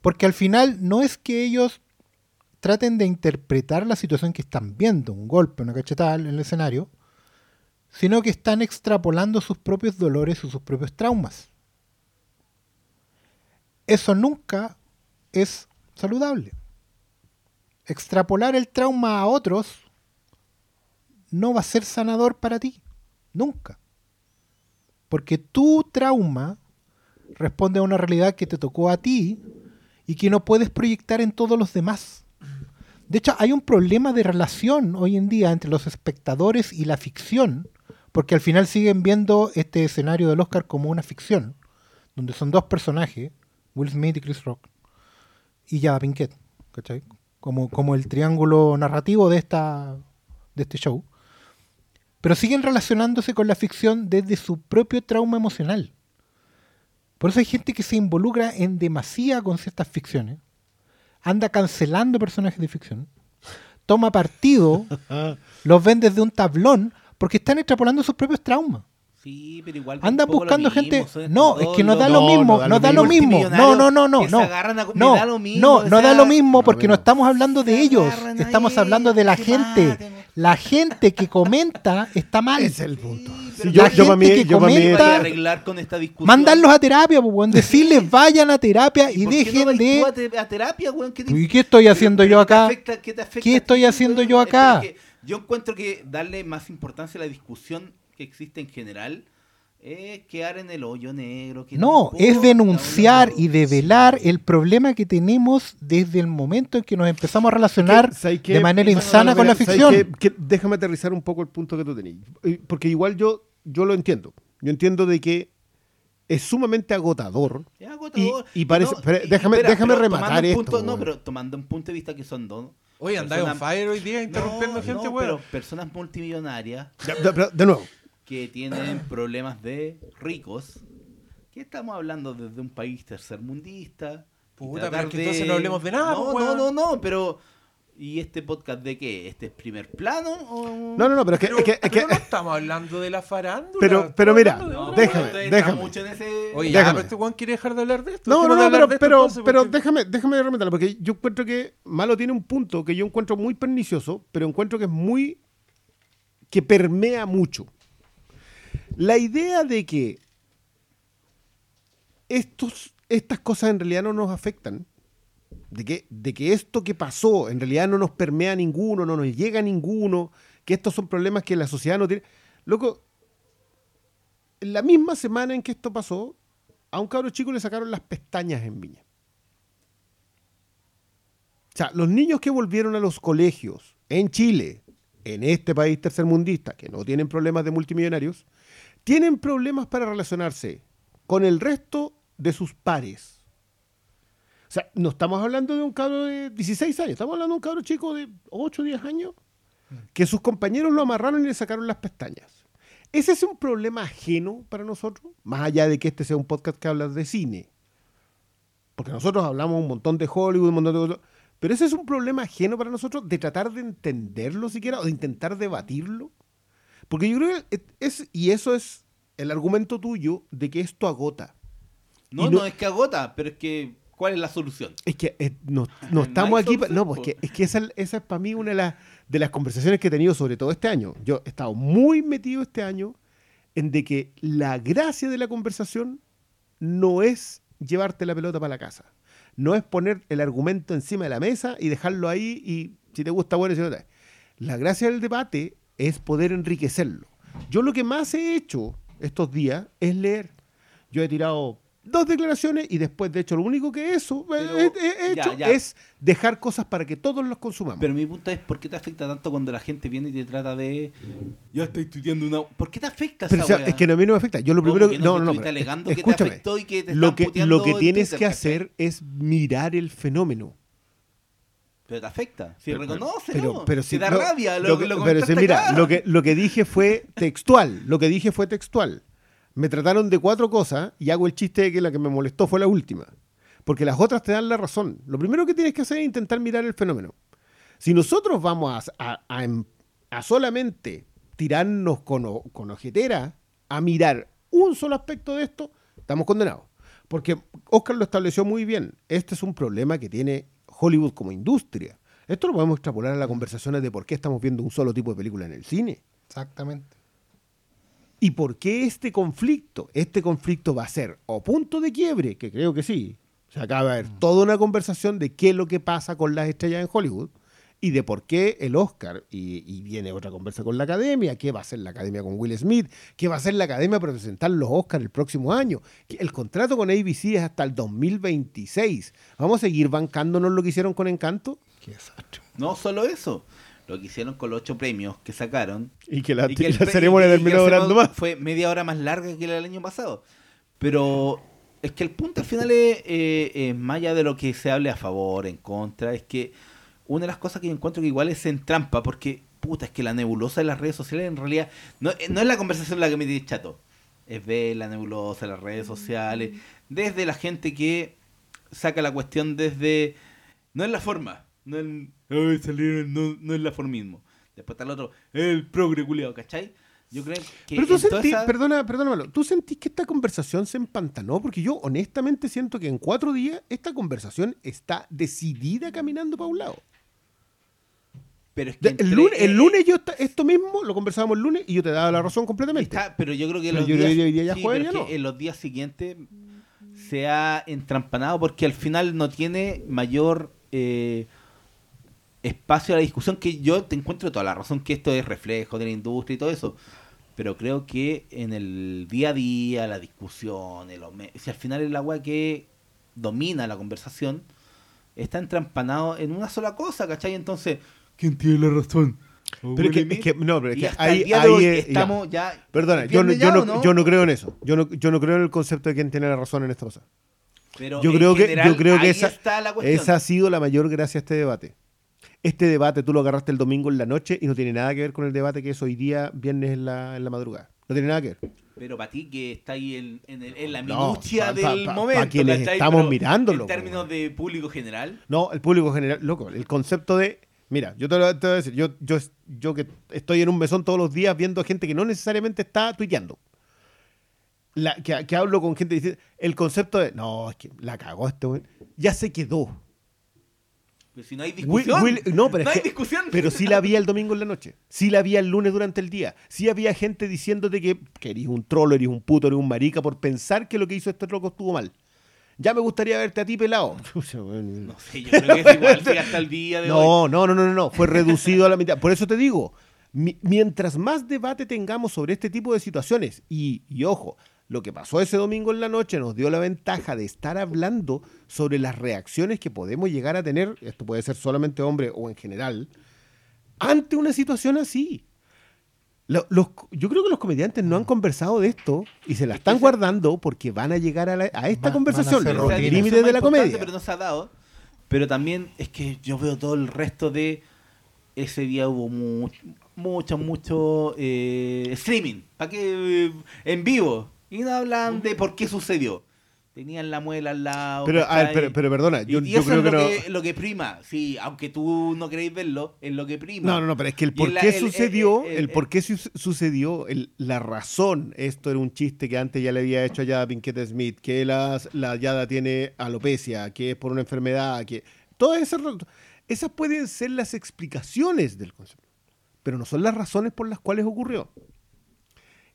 [SPEAKER 5] Porque al final no es que ellos traten de interpretar la situación que están viendo, un golpe, una cachetada en el escenario, sino que están extrapolando sus propios dolores o sus propios traumas. Eso nunca es saludable. Extrapolar el trauma a otros no va a ser sanador para ti. Nunca. Porque tu trauma responde a una realidad que te tocó a ti y que no puedes proyectar en todos los demás. De hecho, hay un problema de relación hoy en día entre los espectadores y la ficción, porque al final siguen viendo este escenario del Oscar como una ficción, donde son dos personajes, Will Smith y Chris Rock, y Jada Pinkett, ¿cachai? Como, como el triángulo narrativo de, esta, de este show. Pero siguen relacionándose con la ficción desde su propio trauma emocional. Por eso hay gente que se involucra en demasía con ciertas ficciones, anda cancelando personajes de ficción, toma partido, los ven desde un tablón, porque están extrapolando sus propios traumas.
[SPEAKER 4] Sí, pero igual.
[SPEAKER 5] Anda
[SPEAKER 4] un poco lo
[SPEAKER 5] buscando
[SPEAKER 4] mismo,
[SPEAKER 5] gente. No, es que no da lo mismo,
[SPEAKER 3] no
[SPEAKER 5] no
[SPEAKER 3] da
[SPEAKER 5] da
[SPEAKER 3] lo mismo.
[SPEAKER 5] No, no, no, no, no.
[SPEAKER 4] a-
[SPEAKER 5] No,
[SPEAKER 4] da lo mismo,
[SPEAKER 5] no,
[SPEAKER 4] o
[SPEAKER 5] no da lo mismo porque no
[SPEAKER 3] no.
[SPEAKER 5] estamos hablando de ellos. Estamos hablando de la gente.
[SPEAKER 4] mate,
[SPEAKER 5] La gente que comenta está mal.
[SPEAKER 3] Ese es el punto. yo,
[SPEAKER 5] la
[SPEAKER 3] yo para mí,
[SPEAKER 5] gente que
[SPEAKER 3] yo para mí-
[SPEAKER 4] ¿Qué
[SPEAKER 5] comenta-
[SPEAKER 4] arreglar con esta discusión?
[SPEAKER 5] Mandarlos a terapia, pues, weón. Decirles vayan a terapia y
[SPEAKER 4] ¿Por qué no
[SPEAKER 5] dejen de.
[SPEAKER 4] a terapia, weón? ¿Qué te-
[SPEAKER 5] ¿Y qué estoy haciendo
[SPEAKER 4] pero
[SPEAKER 5] yo acá?
[SPEAKER 4] afecta- qué te afecta
[SPEAKER 5] ¿Qué
[SPEAKER 4] a
[SPEAKER 5] estoy haciendo yo acá?
[SPEAKER 4] Yo encuentro que darle más importancia a la discusión que existe en general es quedar en el hoyo negro. que
[SPEAKER 5] No, es denunciar y develar el problema que tenemos desde el momento en que nos empezamos a relacionar de manera insana con la
[SPEAKER 3] ¿sabes
[SPEAKER 5] ficción.
[SPEAKER 3] Que- déjame aterrizar un poco el punto que tú tenías. Eh, Porque igual yo, yo lo entiendo. Yo entiendo de que es sumamente agotador.
[SPEAKER 4] Es agotador.
[SPEAKER 3] Y- y parece- pero déjame- déjame
[SPEAKER 4] pero
[SPEAKER 3] rematar esto,
[SPEAKER 4] no, pero tomando un punto de vista que son dos.
[SPEAKER 1] Oye, andáis on fire hoy día interrumpiendo
[SPEAKER 4] No,
[SPEAKER 1] gente,
[SPEAKER 4] no, pero personas multimillonarias
[SPEAKER 3] De, de- pero, de nuevo,
[SPEAKER 4] que tienen problemas de ricos, que estamos hablando desde un país tercermundista.
[SPEAKER 1] Puta, pero es que entonces no hablemos de nada,
[SPEAKER 4] No,
[SPEAKER 1] po,
[SPEAKER 4] no, no, no, pero. ¿Y este podcast de qué? ¿Este es primer plano? O...
[SPEAKER 3] no, no, no, pero es que,
[SPEAKER 1] Pero,
[SPEAKER 3] es que- es que-
[SPEAKER 1] pero no estamos hablando de la farándula.
[SPEAKER 3] Pero- pero mira,
[SPEAKER 1] de
[SPEAKER 4] No,
[SPEAKER 3] déjame, déjame.
[SPEAKER 4] mucho en ese-
[SPEAKER 1] Oye, ya,
[SPEAKER 3] Déjame.
[SPEAKER 1] pero este weón quiere dejar de hablar de esto.
[SPEAKER 3] No, no, no, pero, pero,
[SPEAKER 1] entonces,
[SPEAKER 3] pero
[SPEAKER 1] porque-
[SPEAKER 3] déjame, déjame remeterlo, porque yo encuentro que Malo tiene un punto que yo encuentro muy pernicioso, pero encuentro que es muy. que permea mucho. La idea de que estos, estas cosas en realidad no nos afectan, de que, de que esto que pasó en realidad no nos permea a ninguno, no nos llega a ninguno, que estos son problemas que la sociedad no tiene. Loco, en la misma semana en que esto pasó, a un cabro chico le sacaron las pestañas en Viña. O sea, los niños que volvieron a los colegios en Chile, en este país tercermundista, que no tienen problemas de multimillonarios, tienen problemas para relacionarse con el resto de sus pares. O sea, no estamos hablando de un cabro de 16 años, estamos hablando de un cabro chico de 8 o 10 años que sus compañeros lo amarraron y le sacaron las pestañas. ¿Ese es un problema ajeno para nosotros? Más allá de que este sea un podcast que habla de cine. Porque nosotros hablamos un montón de Hollywood, un montón de cosas. Pero ese es un problema ajeno para nosotros de tratar de entenderlo siquiera o de intentar debatirlo. Porque yo creo que es, y eso es el argumento tuyo de que esto agota.
[SPEAKER 4] No, no,
[SPEAKER 3] no-
[SPEAKER 4] es que agota, pero es que. ¿Cuál es la solución?
[SPEAKER 3] Es que eh, no, estamos aquí. pa- No, pues que, es que esa, esa es para mí una de las, de las conversaciones que he tenido, sobre todo este año. Yo he estado muy metido este año en de que la gracia de la conversación no es llevarte la pelota para la casa. No es poner el argumento encima de la mesa y dejarlo ahí y si te gusta, bueno, si no te. La gracia del debate es poder enriquecerlo. Yo lo que más he hecho estos días es leer. Yo he tirado dos declaraciones y después, de hecho, lo único que eso
[SPEAKER 4] Pero,
[SPEAKER 3] he, he
[SPEAKER 4] ya,
[SPEAKER 3] hecho
[SPEAKER 4] ya.
[SPEAKER 3] es dejar cosas para que todos los consumamos.
[SPEAKER 4] Pero mi punto es: ¿por qué te afecta tanto cuando la gente viene y te trata de. Yo estoy estudiando una. ¿Por qué te afecta
[SPEAKER 3] Pero,
[SPEAKER 4] esa
[SPEAKER 3] o sea,
[SPEAKER 4] weá?
[SPEAKER 3] es que no, a mí no me afecta. Yo lo
[SPEAKER 4] ¿Cómo
[SPEAKER 3] primero
[SPEAKER 4] que
[SPEAKER 3] que.
[SPEAKER 4] no?
[SPEAKER 3] Pero,
[SPEAKER 4] que te
[SPEAKER 3] escúchame.
[SPEAKER 4] afectó y que te
[SPEAKER 3] lo que, lo tienes
[SPEAKER 4] Twitter,
[SPEAKER 3] que
[SPEAKER 4] ¿cachai?
[SPEAKER 3] hacer es mirar el fenómeno.
[SPEAKER 4] Pero te afecta. Si reconoce,
[SPEAKER 3] Pero,
[SPEAKER 4] ¿no?
[SPEAKER 3] pero
[SPEAKER 4] si
[SPEAKER 3] si
[SPEAKER 4] da
[SPEAKER 3] no,
[SPEAKER 4] rabia, lo,
[SPEAKER 3] lo que-
[SPEAKER 4] lo
[SPEAKER 3] pero si mira,
[SPEAKER 4] acá.
[SPEAKER 3] lo que, lo que dije fue textual. Lo que dije fue textual. Me trataron de cuatro cosas y hago el chiste de que la que me molestó fue la última. Porque las otras te dan la razón. Lo primero que tienes que hacer es intentar mirar el fenómeno. Si nosotros vamos a, a- em- solamente tirarnos con, con ojetera a mirar un solo aspecto de esto, estamos condenados. Porque Oscar lo estableció muy bien. Este es un problema que tiene Hollywood como industria. Esto lo podemos extrapolar a las conversaciones de por qué estamos viendo un solo tipo de película en el cine.
[SPEAKER 5] Exactamente.
[SPEAKER 3] ¿Y por qué este conflicto? Este conflicto va a ser o punto de quiebre, que creo que sí. Se acaba de haber toda una conversación de qué es lo que pasa con las estrellas en Hollywood y de por qué el Oscar, y, y viene otra conversa con la academia, qué va a hacer la academia con Will Smith, qué va a hacer la academia para presentar los Oscars el próximo año. Que El contrato con ABC es hasta el 2026. ¿Vamos a seguir bancándonos lo que hicieron con Encanto?
[SPEAKER 5] Qué desastre.
[SPEAKER 4] No solo eso, lo que hicieron con los ocho premios que sacaron.
[SPEAKER 3] Y que la,
[SPEAKER 4] y que el
[SPEAKER 3] la
[SPEAKER 4] pre-
[SPEAKER 3] ceremonia
[SPEAKER 4] y que- y
[SPEAKER 3] terminó durando más.
[SPEAKER 4] Fue media hora más larga que la del año pasado. Pero es que el punto al final es, eh, eh, más allá de lo que se hable a favor, en contra, es que una de las cosas que yo encuentro que igual es en trampa, porque puta, es que la nebulosa de las redes sociales en realidad no, eh, no es la conversación la que me tiene chato. Es ver la nebulosa, las redes sociales, desde la gente que saca la cuestión desde... No es la forma, no es... "Ay, salieron", no, no es la formismo. Después está el otro, el progre culiao, ¿cachai? Yo creo que...
[SPEAKER 3] Pero tú sentís,
[SPEAKER 4] esa-
[SPEAKER 3] perdona, Malo, ¿tú sentís que esta conversación se empantanó? Porque yo honestamente siento que en cuatro días esta conversación está decidida caminando para un lado.
[SPEAKER 4] Pero es que entre-
[SPEAKER 3] el, lunes, el lunes yo esta- esto mismo lo conversábamos el lunes y yo te daba la razón completamente.
[SPEAKER 4] Está, pero yo creo que los
[SPEAKER 3] yo
[SPEAKER 4] días,
[SPEAKER 3] que ya
[SPEAKER 4] sí,
[SPEAKER 3] jueves ya
[SPEAKER 4] en los días siguientes se ha entrampanado porque al final no tiene mayor eh, espacio a la discusión que yo te encuentro toda la razón que esto es reflejo de la industria y todo eso. Pero creo que en el día a día, la discusión, el si al final el agua que domina la conversación está entrampanado en una sola cosa, ¿cachai? Entonces, ¿quién tiene la razón?
[SPEAKER 3] Pero que, es que- no, pero es que ahí, ahí es-
[SPEAKER 4] estamos ya.
[SPEAKER 3] Perdona,
[SPEAKER 4] ¿es
[SPEAKER 3] yo no, yo, no, yo no creo en eso. Yo no, yo no creo en el concepto de quién tiene la razón en esta cosa.
[SPEAKER 4] Pero
[SPEAKER 3] Yo
[SPEAKER 4] en
[SPEAKER 3] creo que, yo creo que esa, esa ha sido la mayor gracia a este debate. Este debate tú lo agarraste el domingo en la noche y no tiene nada que ver con el debate que es hoy día, viernes en la, en la madrugada. No tiene nada que ver.
[SPEAKER 4] Pero para ti que está ahí en, en el- en la
[SPEAKER 3] No,
[SPEAKER 4] minucia
[SPEAKER 3] pa- pa-
[SPEAKER 4] del
[SPEAKER 3] pa-
[SPEAKER 4] momento.
[SPEAKER 3] quienes
[SPEAKER 4] ¿cachai?
[SPEAKER 3] estamos
[SPEAKER 4] Pero
[SPEAKER 3] mirándolo,
[SPEAKER 4] En términos de público general.
[SPEAKER 3] No, el público general, loco, el concepto de, mira, yo te, lo, te voy a decir, yo, yo, yo que estoy en un mesón todos los días viendo gente que no necesariamente está tuiteando. La, que, que hablo con gente diciendo, el concepto de, no, es que la cagó este güey, ya se quedó.
[SPEAKER 4] Pero si no hay discusión.
[SPEAKER 3] Will- no, pero, es
[SPEAKER 4] hay
[SPEAKER 3] que-
[SPEAKER 4] discusión.
[SPEAKER 3] pero sí la había el domingo en la noche. Sí la había el lunes durante el día. Sí había gente diciéndote que, que eres un trolo, eres un puto, eres un marica por pensar que lo que hizo este loco estuvo mal. Ya me gustaría verte a ti pelado.
[SPEAKER 4] No sé, yo creo que es igual sí, hasta el día de hoy.
[SPEAKER 3] No, no, no, no, no, no. Fue reducido a la mitad. Por eso te digo, mi- mientras más debate tengamos sobre este tipo de situaciones, y, y ojo, lo que pasó ese domingo en la noche nos dio la ventaja de estar hablando sobre las reacciones que podemos llegar a tener, esto puede ser solamente hombre o en general, ante una situación así. Lo- los- yo creo que los comediantes no han conversado de esto y se la están guardando porque van a llegar a, la- a esta
[SPEAKER 5] Va-
[SPEAKER 3] conversación,
[SPEAKER 5] van a
[SPEAKER 3] los límites de la comedia.
[SPEAKER 4] Pero no se ha dado. Pero también es que yo veo todo el resto de. Ese día hubo mu- mucho, mucho eh, streaming. ¿Para qué? Eh, en vivo. Y no hablan de por qué sucedió. Tenían la muela al lado.
[SPEAKER 3] Pero, a pero, pero perdona,
[SPEAKER 4] Y-
[SPEAKER 3] yo,
[SPEAKER 4] y
[SPEAKER 3] yo
[SPEAKER 4] eso
[SPEAKER 3] creo
[SPEAKER 4] es
[SPEAKER 3] que
[SPEAKER 4] lo,
[SPEAKER 3] no.
[SPEAKER 4] que, lo que prima. Sí, aunque tú no queréis verlo, es lo que prima.
[SPEAKER 3] No, no, no, pero es que el por
[SPEAKER 4] la-
[SPEAKER 3] qué
[SPEAKER 4] el- el-
[SPEAKER 3] sucedió,
[SPEAKER 4] el-
[SPEAKER 3] por qué su- sucedió, la razón, esto era un chiste que antes ya le había hecho allá a Pinkett Smith, que las- la Yada tiene alopecia, que es por una enfermedad, que todas esas, esas pueden ser las explicaciones del concepto, pero no son las razones por las cuales ocurrió.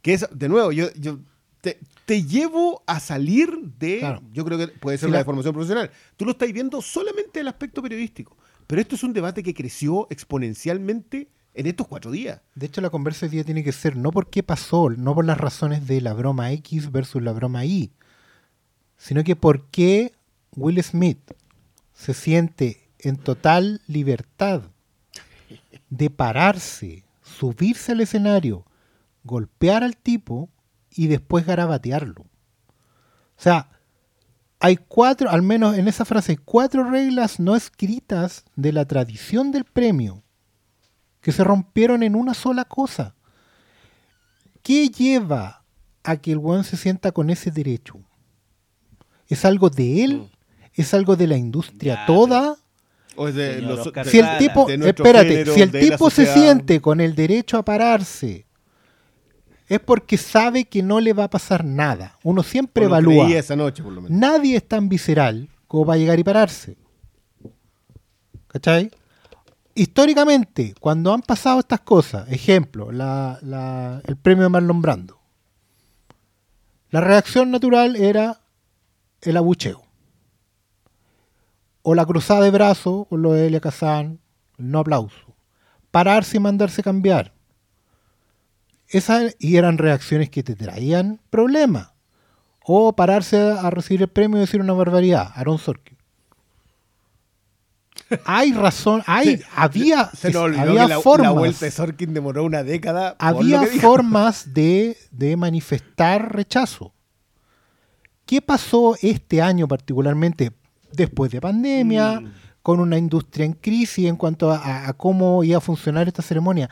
[SPEAKER 3] Que es, de nuevo, yo, yo te, te llevo a salir de,
[SPEAKER 5] Claro.
[SPEAKER 3] yo creo que puede ser
[SPEAKER 5] Sí,
[SPEAKER 3] la
[SPEAKER 5] la-
[SPEAKER 3] deformación profesional. Tú lo estás viendo solamente el aspecto periodístico, pero esto es un debate que creció exponencialmente en estos cuatro días.
[SPEAKER 5] De hecho, la conversa hoy día tiene que ser no por qué pasó, no por las razones de la broma X versus la broma Y, sino que por qué Will Smith se siente en total libertad de pararse, subirse al escenario, golpear al tipo y después garabatearlo. O sea, hay cuatro, al menos en esa frase, hay cuatro reglas no escritas de la tradición del premio que se rompieron en una sola cosa. ¿Qué lleva a que el weón se sienta con ese derecho? ¿Es algo de él? ¿Es algo de la industria
[SPEAKER 4] Ya,
[SPEAKER 5] toda?
[SPEAKER 3] O es de
[SPEAKER 4] Señor
[SPEAKER 3] los-
[SPEAKER 5] Si el tipo,
[SPEAKER 3] de
[SPEAKER 5] espérate,
[SPEAKER 3] género,
[SPEAKER 5] si el tipo se siente con el derecho a pararse, es porque sabe que no le va a pasar nada. Uno siempre
[SPEAKER 3] o
[SPEAKER 5] evalúa.
[SPEAKER 3] esa noche, por lo menos.
[SPEAKER 5] Nadie es tan visceral como para llegar y pararse. ¿Cachai? Históricamente, cuando han pasado estas cosas, ejemplo, la- la- el premio de Marlon Brando, la reacción natural era el abucheo. O la cruzada de brazos, con lo de Elia Kazan, el no aplauso. Pararse y mandarse cambiar. Esas, y eran reacciones que te traían problemas. O pararse a recibir el premio y decir una barbaridad. Aaron Sorkin. hay razón, hay, había,
[SPEAKER 3] Se nos olvidó
[SPEAKER 5] había
[SPEAKER 3] que la, la
[SPEAKER 5] formas,
[SPEAKER 3] vuelta de Sorkin demoró una década.
[SPEAKER 5] había formas de, de manifestar rechazo. ¿Qué pasó este año particularmente después de pandemia,
[SPEAKER 3] Mm.
[SPEAKER 5] con una industria en crisis en cuanto a, a cómo iba a funcionar esta ceremonia?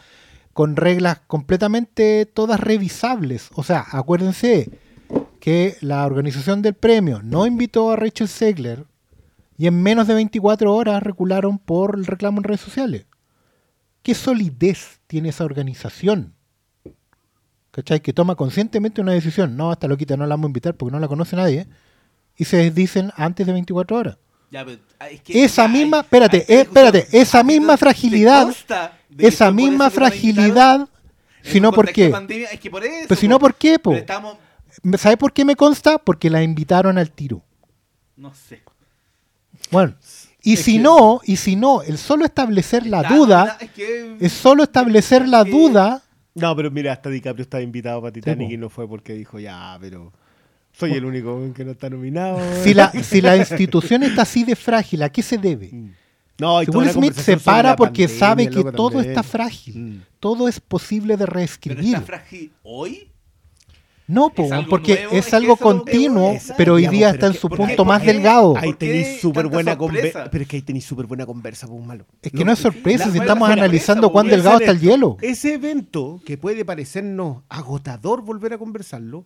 [SPEAKER 5] Con reglas completamente todas revisables. O sea, acuérdense que la organización del premio no invitó a Rachel Segler y en menos de 24 horas recularon por el reclamo en redes sociales. ¿Qué solidez tiene esa organización? ¿Cachai? Que toma conscientemente una decisión. No, esta loquita no la vamos a invitar porque no la conoce nadie. Y se desdicen antes de 24 horas.
[SPEAKER 4] Ya, pero, ah, es que-
[SPEAKER 5] Esa misma,
[SPEAKER 4] hay-
[SPEAKER 5] espérate,
[SPEAKER 4] hay
[SPEAKER 5] eh, espérate, esa
[SPEAKER 4] ¿A ti
[SPEAKER 5] misma fragilidad, Esa misma fragilidad,
[SPEAKER 4] En
[SPEAKER 5] si
[SPEAKER 4] un
[SPEAKER 5] no, ¿por qué?
[SPEAKER 4] pandemia, es que por eso.
[SPEAKER 5] Pues si no,
[SPEAKER 4] po.
[SPEAKER 5] ¿por qué, po?
[SPEAKER 4] Pero estamos,
[SPEAKER 5] ¿Sabe por qué me consta? Porque la invitaron al tiro.
[SPEAKER 4] no sé.
[SPEAKER 5] Bueno, y
[SPEAKER 3] Es
[SPEAKER 5] si
[SPEAKER 3] que-
[SPEAKER 5] no, y si no, el solo establecer la
[SPEAKER 4] Está
[SPEAKER 5] duda,
[SPEAKER 4] es que-
[SPEAKER 5] es solo establecer la
[SPEAKER 4] que-
[SPEAKER 5] duda,
[SPEAKER 3] No, pero mira, hasta DiCaprio estaba invitado para Titanic y no fue porque dijo, ya, pero soy el único que no está nominado.
[SPEAKER 5] si la, si la institución está así de frágil, ¿a qué se debe?
[SPEAKER 3] Mm. No,
[SPEAKER 5] Si Will Smith se para porque
[SPEAKER 3] pandemia,
[SPEAKER 5] sabe que
[SPEAKER 3] loco,
[SPEAKER 5] todo
[SPEAKER 3] también.
[SPEAKER 5] está frágil,
[SPEAKER 3] Mm.
[SPEAKER 5] todo es posible de
[SPEAKER 4] Pero
[SPEAKER 5] reescribir.
[SPEAKER 4] está frágil hoy.
[SPEAKER 5] No, po,
[SPEAKER 4] ¿Es algo
[SPEAKER 5] porque
[SPEAKER 4] nuevo?
[SPEAKER 5] es algo
[SPEAKER 4] es
[SPEAKER 5] continuo, pero hoy día
[SPEAKER 3] pero
[SPEAKER 5] está en su
[SPEAKER 3] que-
[SPEAKER 4] ¿por
[SPEAKER 5] punto más
[SPEAKER 4] qué-
[SPEAKER 5] delgado.
[SPEAKER 3] Ahí
[SPEAKER 4] ¿Por qué
[SPEAKER 3] tenéis súper buena conversa. Pero es que ahí tenéis súper buena conversa, pues malo.
[SPEAKER 5] Es que no es sorpresa
[SPEAKER 3] la-
[SPEAKER 5] si
[SPEAKER 3] la-
[SPEAKER 5] estamos
[SPEAKER 3] la-
[SPEAKER 5] analizando
[SPEAKER 4] la-
[SPEAKER 5] cuán delgado está el hielo.
[SPEAKER 3] Ese evento, que puede parecernos agotador volver a conversarlo,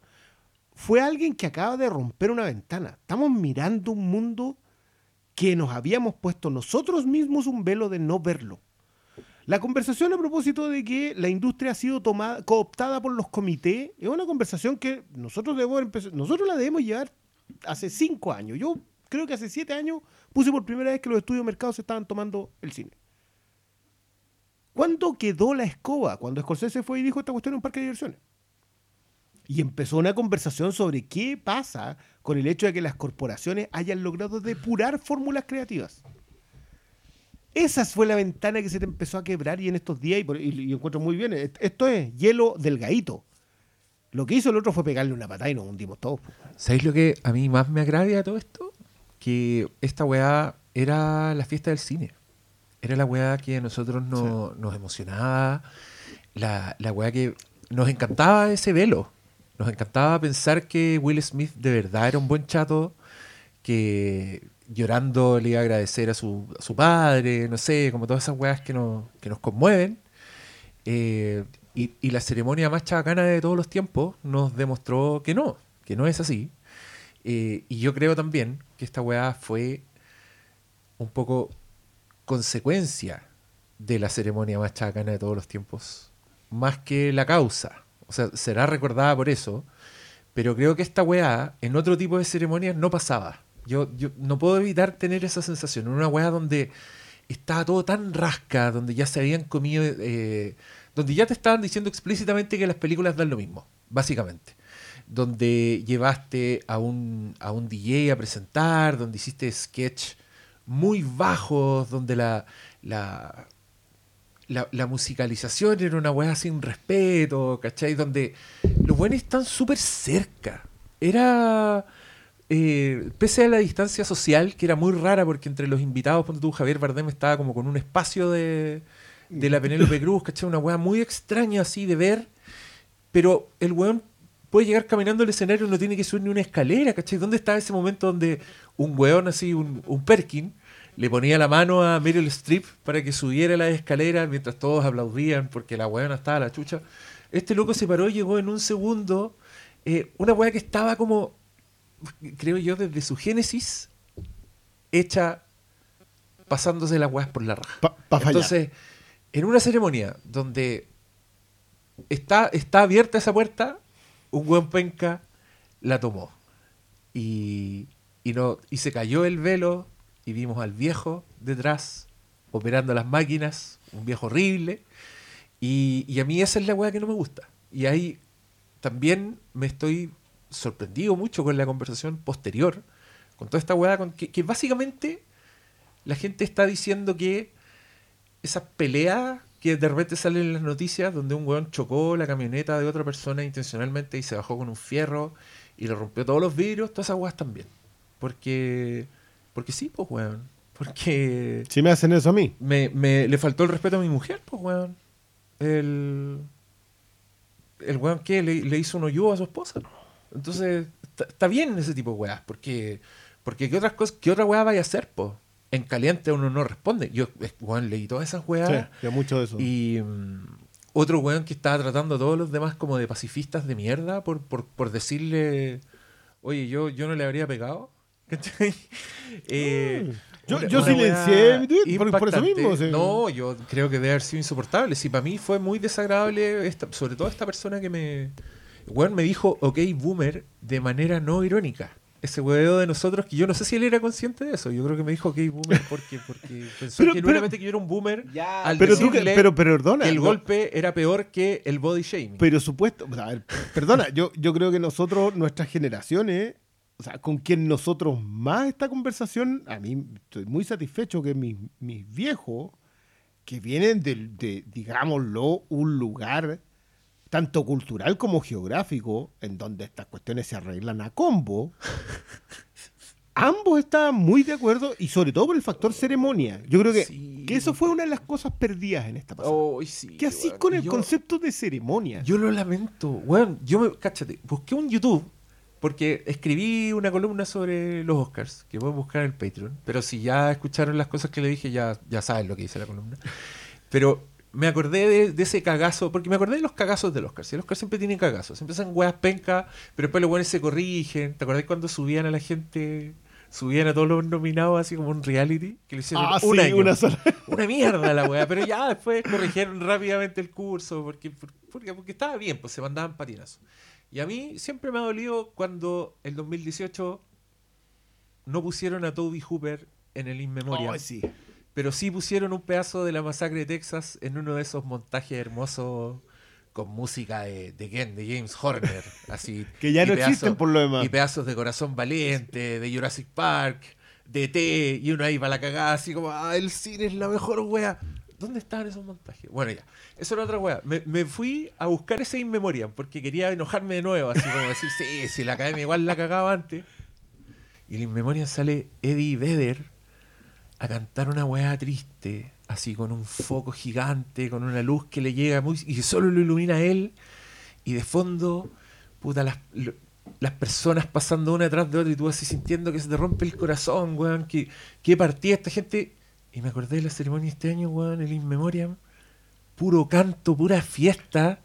[SPEAKER 3] fue alguien que acaba de romper una ventana. Estamos mirando un mundo que nos habíamos puesto nosotros mismos un velo de no verlo. La conversación a propósito de que la industria ha sido tomada, cooptada por los comités, es una conversación que nosotros debemos empezar, nosotros la debemos llevar hace cinco años. Yo creo que hace siete años puse por primera vez que los estudios de mercado se estaban tomando el cine. ¿Cuándo quedó la escoba? Cuando Scorsese fue y dijo esta cuestión en un parque de diversiones. Y empezó una conversación sobre qué pasa con el hecho de que las corporaciones hayan logrado depurar fórmulas creativas. Esa fue la ventana que se te empezó a quebrar y en estos días, y, por- y- y encuentro muy bien, est- esto es hielo delgadito. Lo que hizo el otro fue pegarle una patada y nos hundimos todos.
[SPEAKER 1] ¿Sabéis lo que a mí más me agravia de todo esto? Que esta weá era la fiesta del cine. Era la weá que a nosotros no- nos emocionaba, la, la weá que nos encantaba ese velo. Nos encantaba pensar que Will Smith de verdad era un buen chato, que llorando le iba a agradecer a su, su padre, no sé, como todas esas weas que nos, que nos conmueven. Eh, y, y la ceremonia más chabacana de todos los tiempos nos demostró que no, que no es así. Eh, y yo creo también que esta weá fue un poco consecuencia de la ceremonia más chabacana de todos los tiempos, más que la causa. O sea, será recordada por eso, pero creo que esta weá en otro tipo de ceremonias no pasaba. Yo, yo no puedo evitar tener esa sensación. En una weá donde estaba todo tan rasca, donde ya se habían comido, eh, donde ya te estaban diciendo explícitamente que las películas dan lo mismo, básicamente. Donde llevaste a un, a un DJ a presentar, donde hiciste sketch muy bajos, donde la, la, la, la musicalización era una weá sin respeto, ¿cachai? Donde los buenos están súper cerca. Era, eh, pese a la distancia social, que era muy rara porque entre los invitados, ponte tú, Javier Bardem estaba como con un espacio de, de la Penélope Cruz, ¿cachai? Una weá muy extraña así de ver, pero el weón puede llegar caminando al escenario no tiene que subir ni una escalera, ¿cachai? ¿Dónde estaba ese momento donde un weón así, un, un Perkin, le ponía la mano a Meryl Streep para que subiera las escaleras mientras todos aplaudían porque la weona estaba a la chucha? Este loco se paró y llegó en un segundo. eh, una weá que estaba como, creo yo, desde su génesis, hecha pasándose las weas por la raja.
[SPEAKER 3] Pa, pa fallar.
[SPEAKER 1] Entonces, en una ceremonia donde está, está abierta esa puerta, un buen penca la tomó. Y, y, no, y se cayó el velo y vimos al viejo detrás operando las máquinas, un viejo horrible. Y, y a mí esa es la weá que no me gusta. Y ahí también me estoy sorprendido mucho con la conversación posterior, con toda esta weá, que básicamente la gente está diciendo que esas peleas que de repente salen en las noticias donde un weón chocó la camioneta de otra persona intencionalmente y se bajó con un fierro y le rompió todos los vidrios, todas esas weas también. Porque, porque sí, pues weón. Porque
[SPEAKER 3] Si me hacen eso a mí.
[SPEAKER 1] me, me- le faltó el respeto a mi mujer, pues, weón. El, el weón que le, le hizo un hoyo a su esposa. Entonces, está, bien ese tipo de weas, porque, porque ¿qué, otras cosas, ¿qué otra wea vaya a hacer, pues? En caliente uno no responde. Yo, weón, leí todas esas weas.
[SPEAKER 3] Sí, ya mucho de eso.
[SPEAKER 1] Y mm, otro weón que estaba tratando a todos los demás como de pacifistas de mierda por, por, por decirle, oye, yo, yo no le habría pegado. ¿Cachai? Eh,
[SPEAKER 3] Yo-
[SPEAKER 1] una-
[SPEAKER 3] yo
[SPEAKER 1] una
[SPEAKER 3] silencié por- por eso mismo, sí.
[SPEAKER 1] No, yo creo que debe haber sido insoportable. Sí, para mí fue muy desagradable, esta, sobre todo esta persona que me... Weón me dijo, ok, boomer, de manera no irónica. Ese hueveo de nosotros, que yo no sé si él era consciente de eso. Yo creo que me dijo, ok, boomer, porque, porque pensó
[SPEAKER 3] Pero-
[SPEAKER 1] genuinamente que yo era un boomer
[SPEAKER 4] Ya,
[SPEAKER 1] al
[SPEAKER 3] Pero tú, que- pero, pero perdona.
[SPEAKER 1] que el
[SPEAKER 3] no,
[SPEAKER 1] golpe era peor que el body shaming.
[SPEAKER 3] Pero supuesto, a ver, perdona, yo, yo creo que nosotros, nuestras generaciones, o sea, con quien nosotros más esta conversación, a mí estoy muy satisfecho que mis, mis viejos, que vienen del- de, digámoslo, un lugar tanto cultural como geográfico, en donde estas cuestiones se arreglan a combo, ambos estaban muy de acuerdo y sobre todo por el factor ceremonia. Yo creo que,
[SPEAKER 1] Sí.
[SPEAKER 3] que eso fue una de las cosas perdidas en esta pasada.
[SPEAKER 1] Oh, sí,
[SPEAKER 3] ¿Qué así con el
[SPEAKER 1] Yo-
[SPEAKER 3] concepto de ceremonia?
[SPEAKER 1] Yo lo lamento. Weón, yo me. Cáchate, busqué un YouTube porque escribí una columna sobre los Oscars, que pueden buscar en el Patreon. Pero si ya escucharon las cosas que le dije, ya, ya saben lo que dice la columna. Pero me acordé de, de ese cagazo, porque me acordé de los cagazos del Oscar. Si el Oscar siempre tiene cagazos, siempre son weas pencas, pero después los weones se corrigen. ¿Te acordás cuando subían a la gente? Subían a todos los nominados así como un reality, que lo hicieron
[SPEAKER 3] Ah,
[SPEAKER 1] un
[SPEAKER 3] sí,
[SPEAKER 1] año.
[SPEAKER 3] una sola.
[SPEAKER 1] Una mierda la weá, pero ya después corrigieron rápidamente el curso porque, porque, porque estaba bien, pues se mandaban patinazos. Y a mí siempre me ha dolido cuando el 2018 no pusieron a Toby Hooper en el In Memoriam,
[SPEAKER 3] sí.
[SPEAKER 1] pero sí pusieron un pedazo de la masacre de Texas en uno de esos montajes hermosos con música de, de Ken, de James Horner, así.
[SPEAKER 3] Que ya no existen por lo demás.
[SPEAKER 1] y pedazos de Corazón Valiente, de Jurassic Park, de T, y uno ahí para la cagada, así como, ah, el cine es la mejor wea. ¿Dónde estaban esos montajes? Bueno, ya, eso era otra wea. Me, fui a buscar ese In Memoriam porque quería enojarme de nuevo, así como decir, sí, si la academia igual la cagaba antes. Y en In Memoriam sale Eddie Vedder a cantar una weá triste, así con un foco gigante, con una luz que le llega muy, y solo lo ilumina él, y de fondo, puta, las, las personas pasando una detrás de otra y tú así sintiendo que se te rompe el corazón, weón, que, que partida esta gente. Y me acordé de la ceremonia este año, weón, el In Memoriam, puro canto, pura fiesta.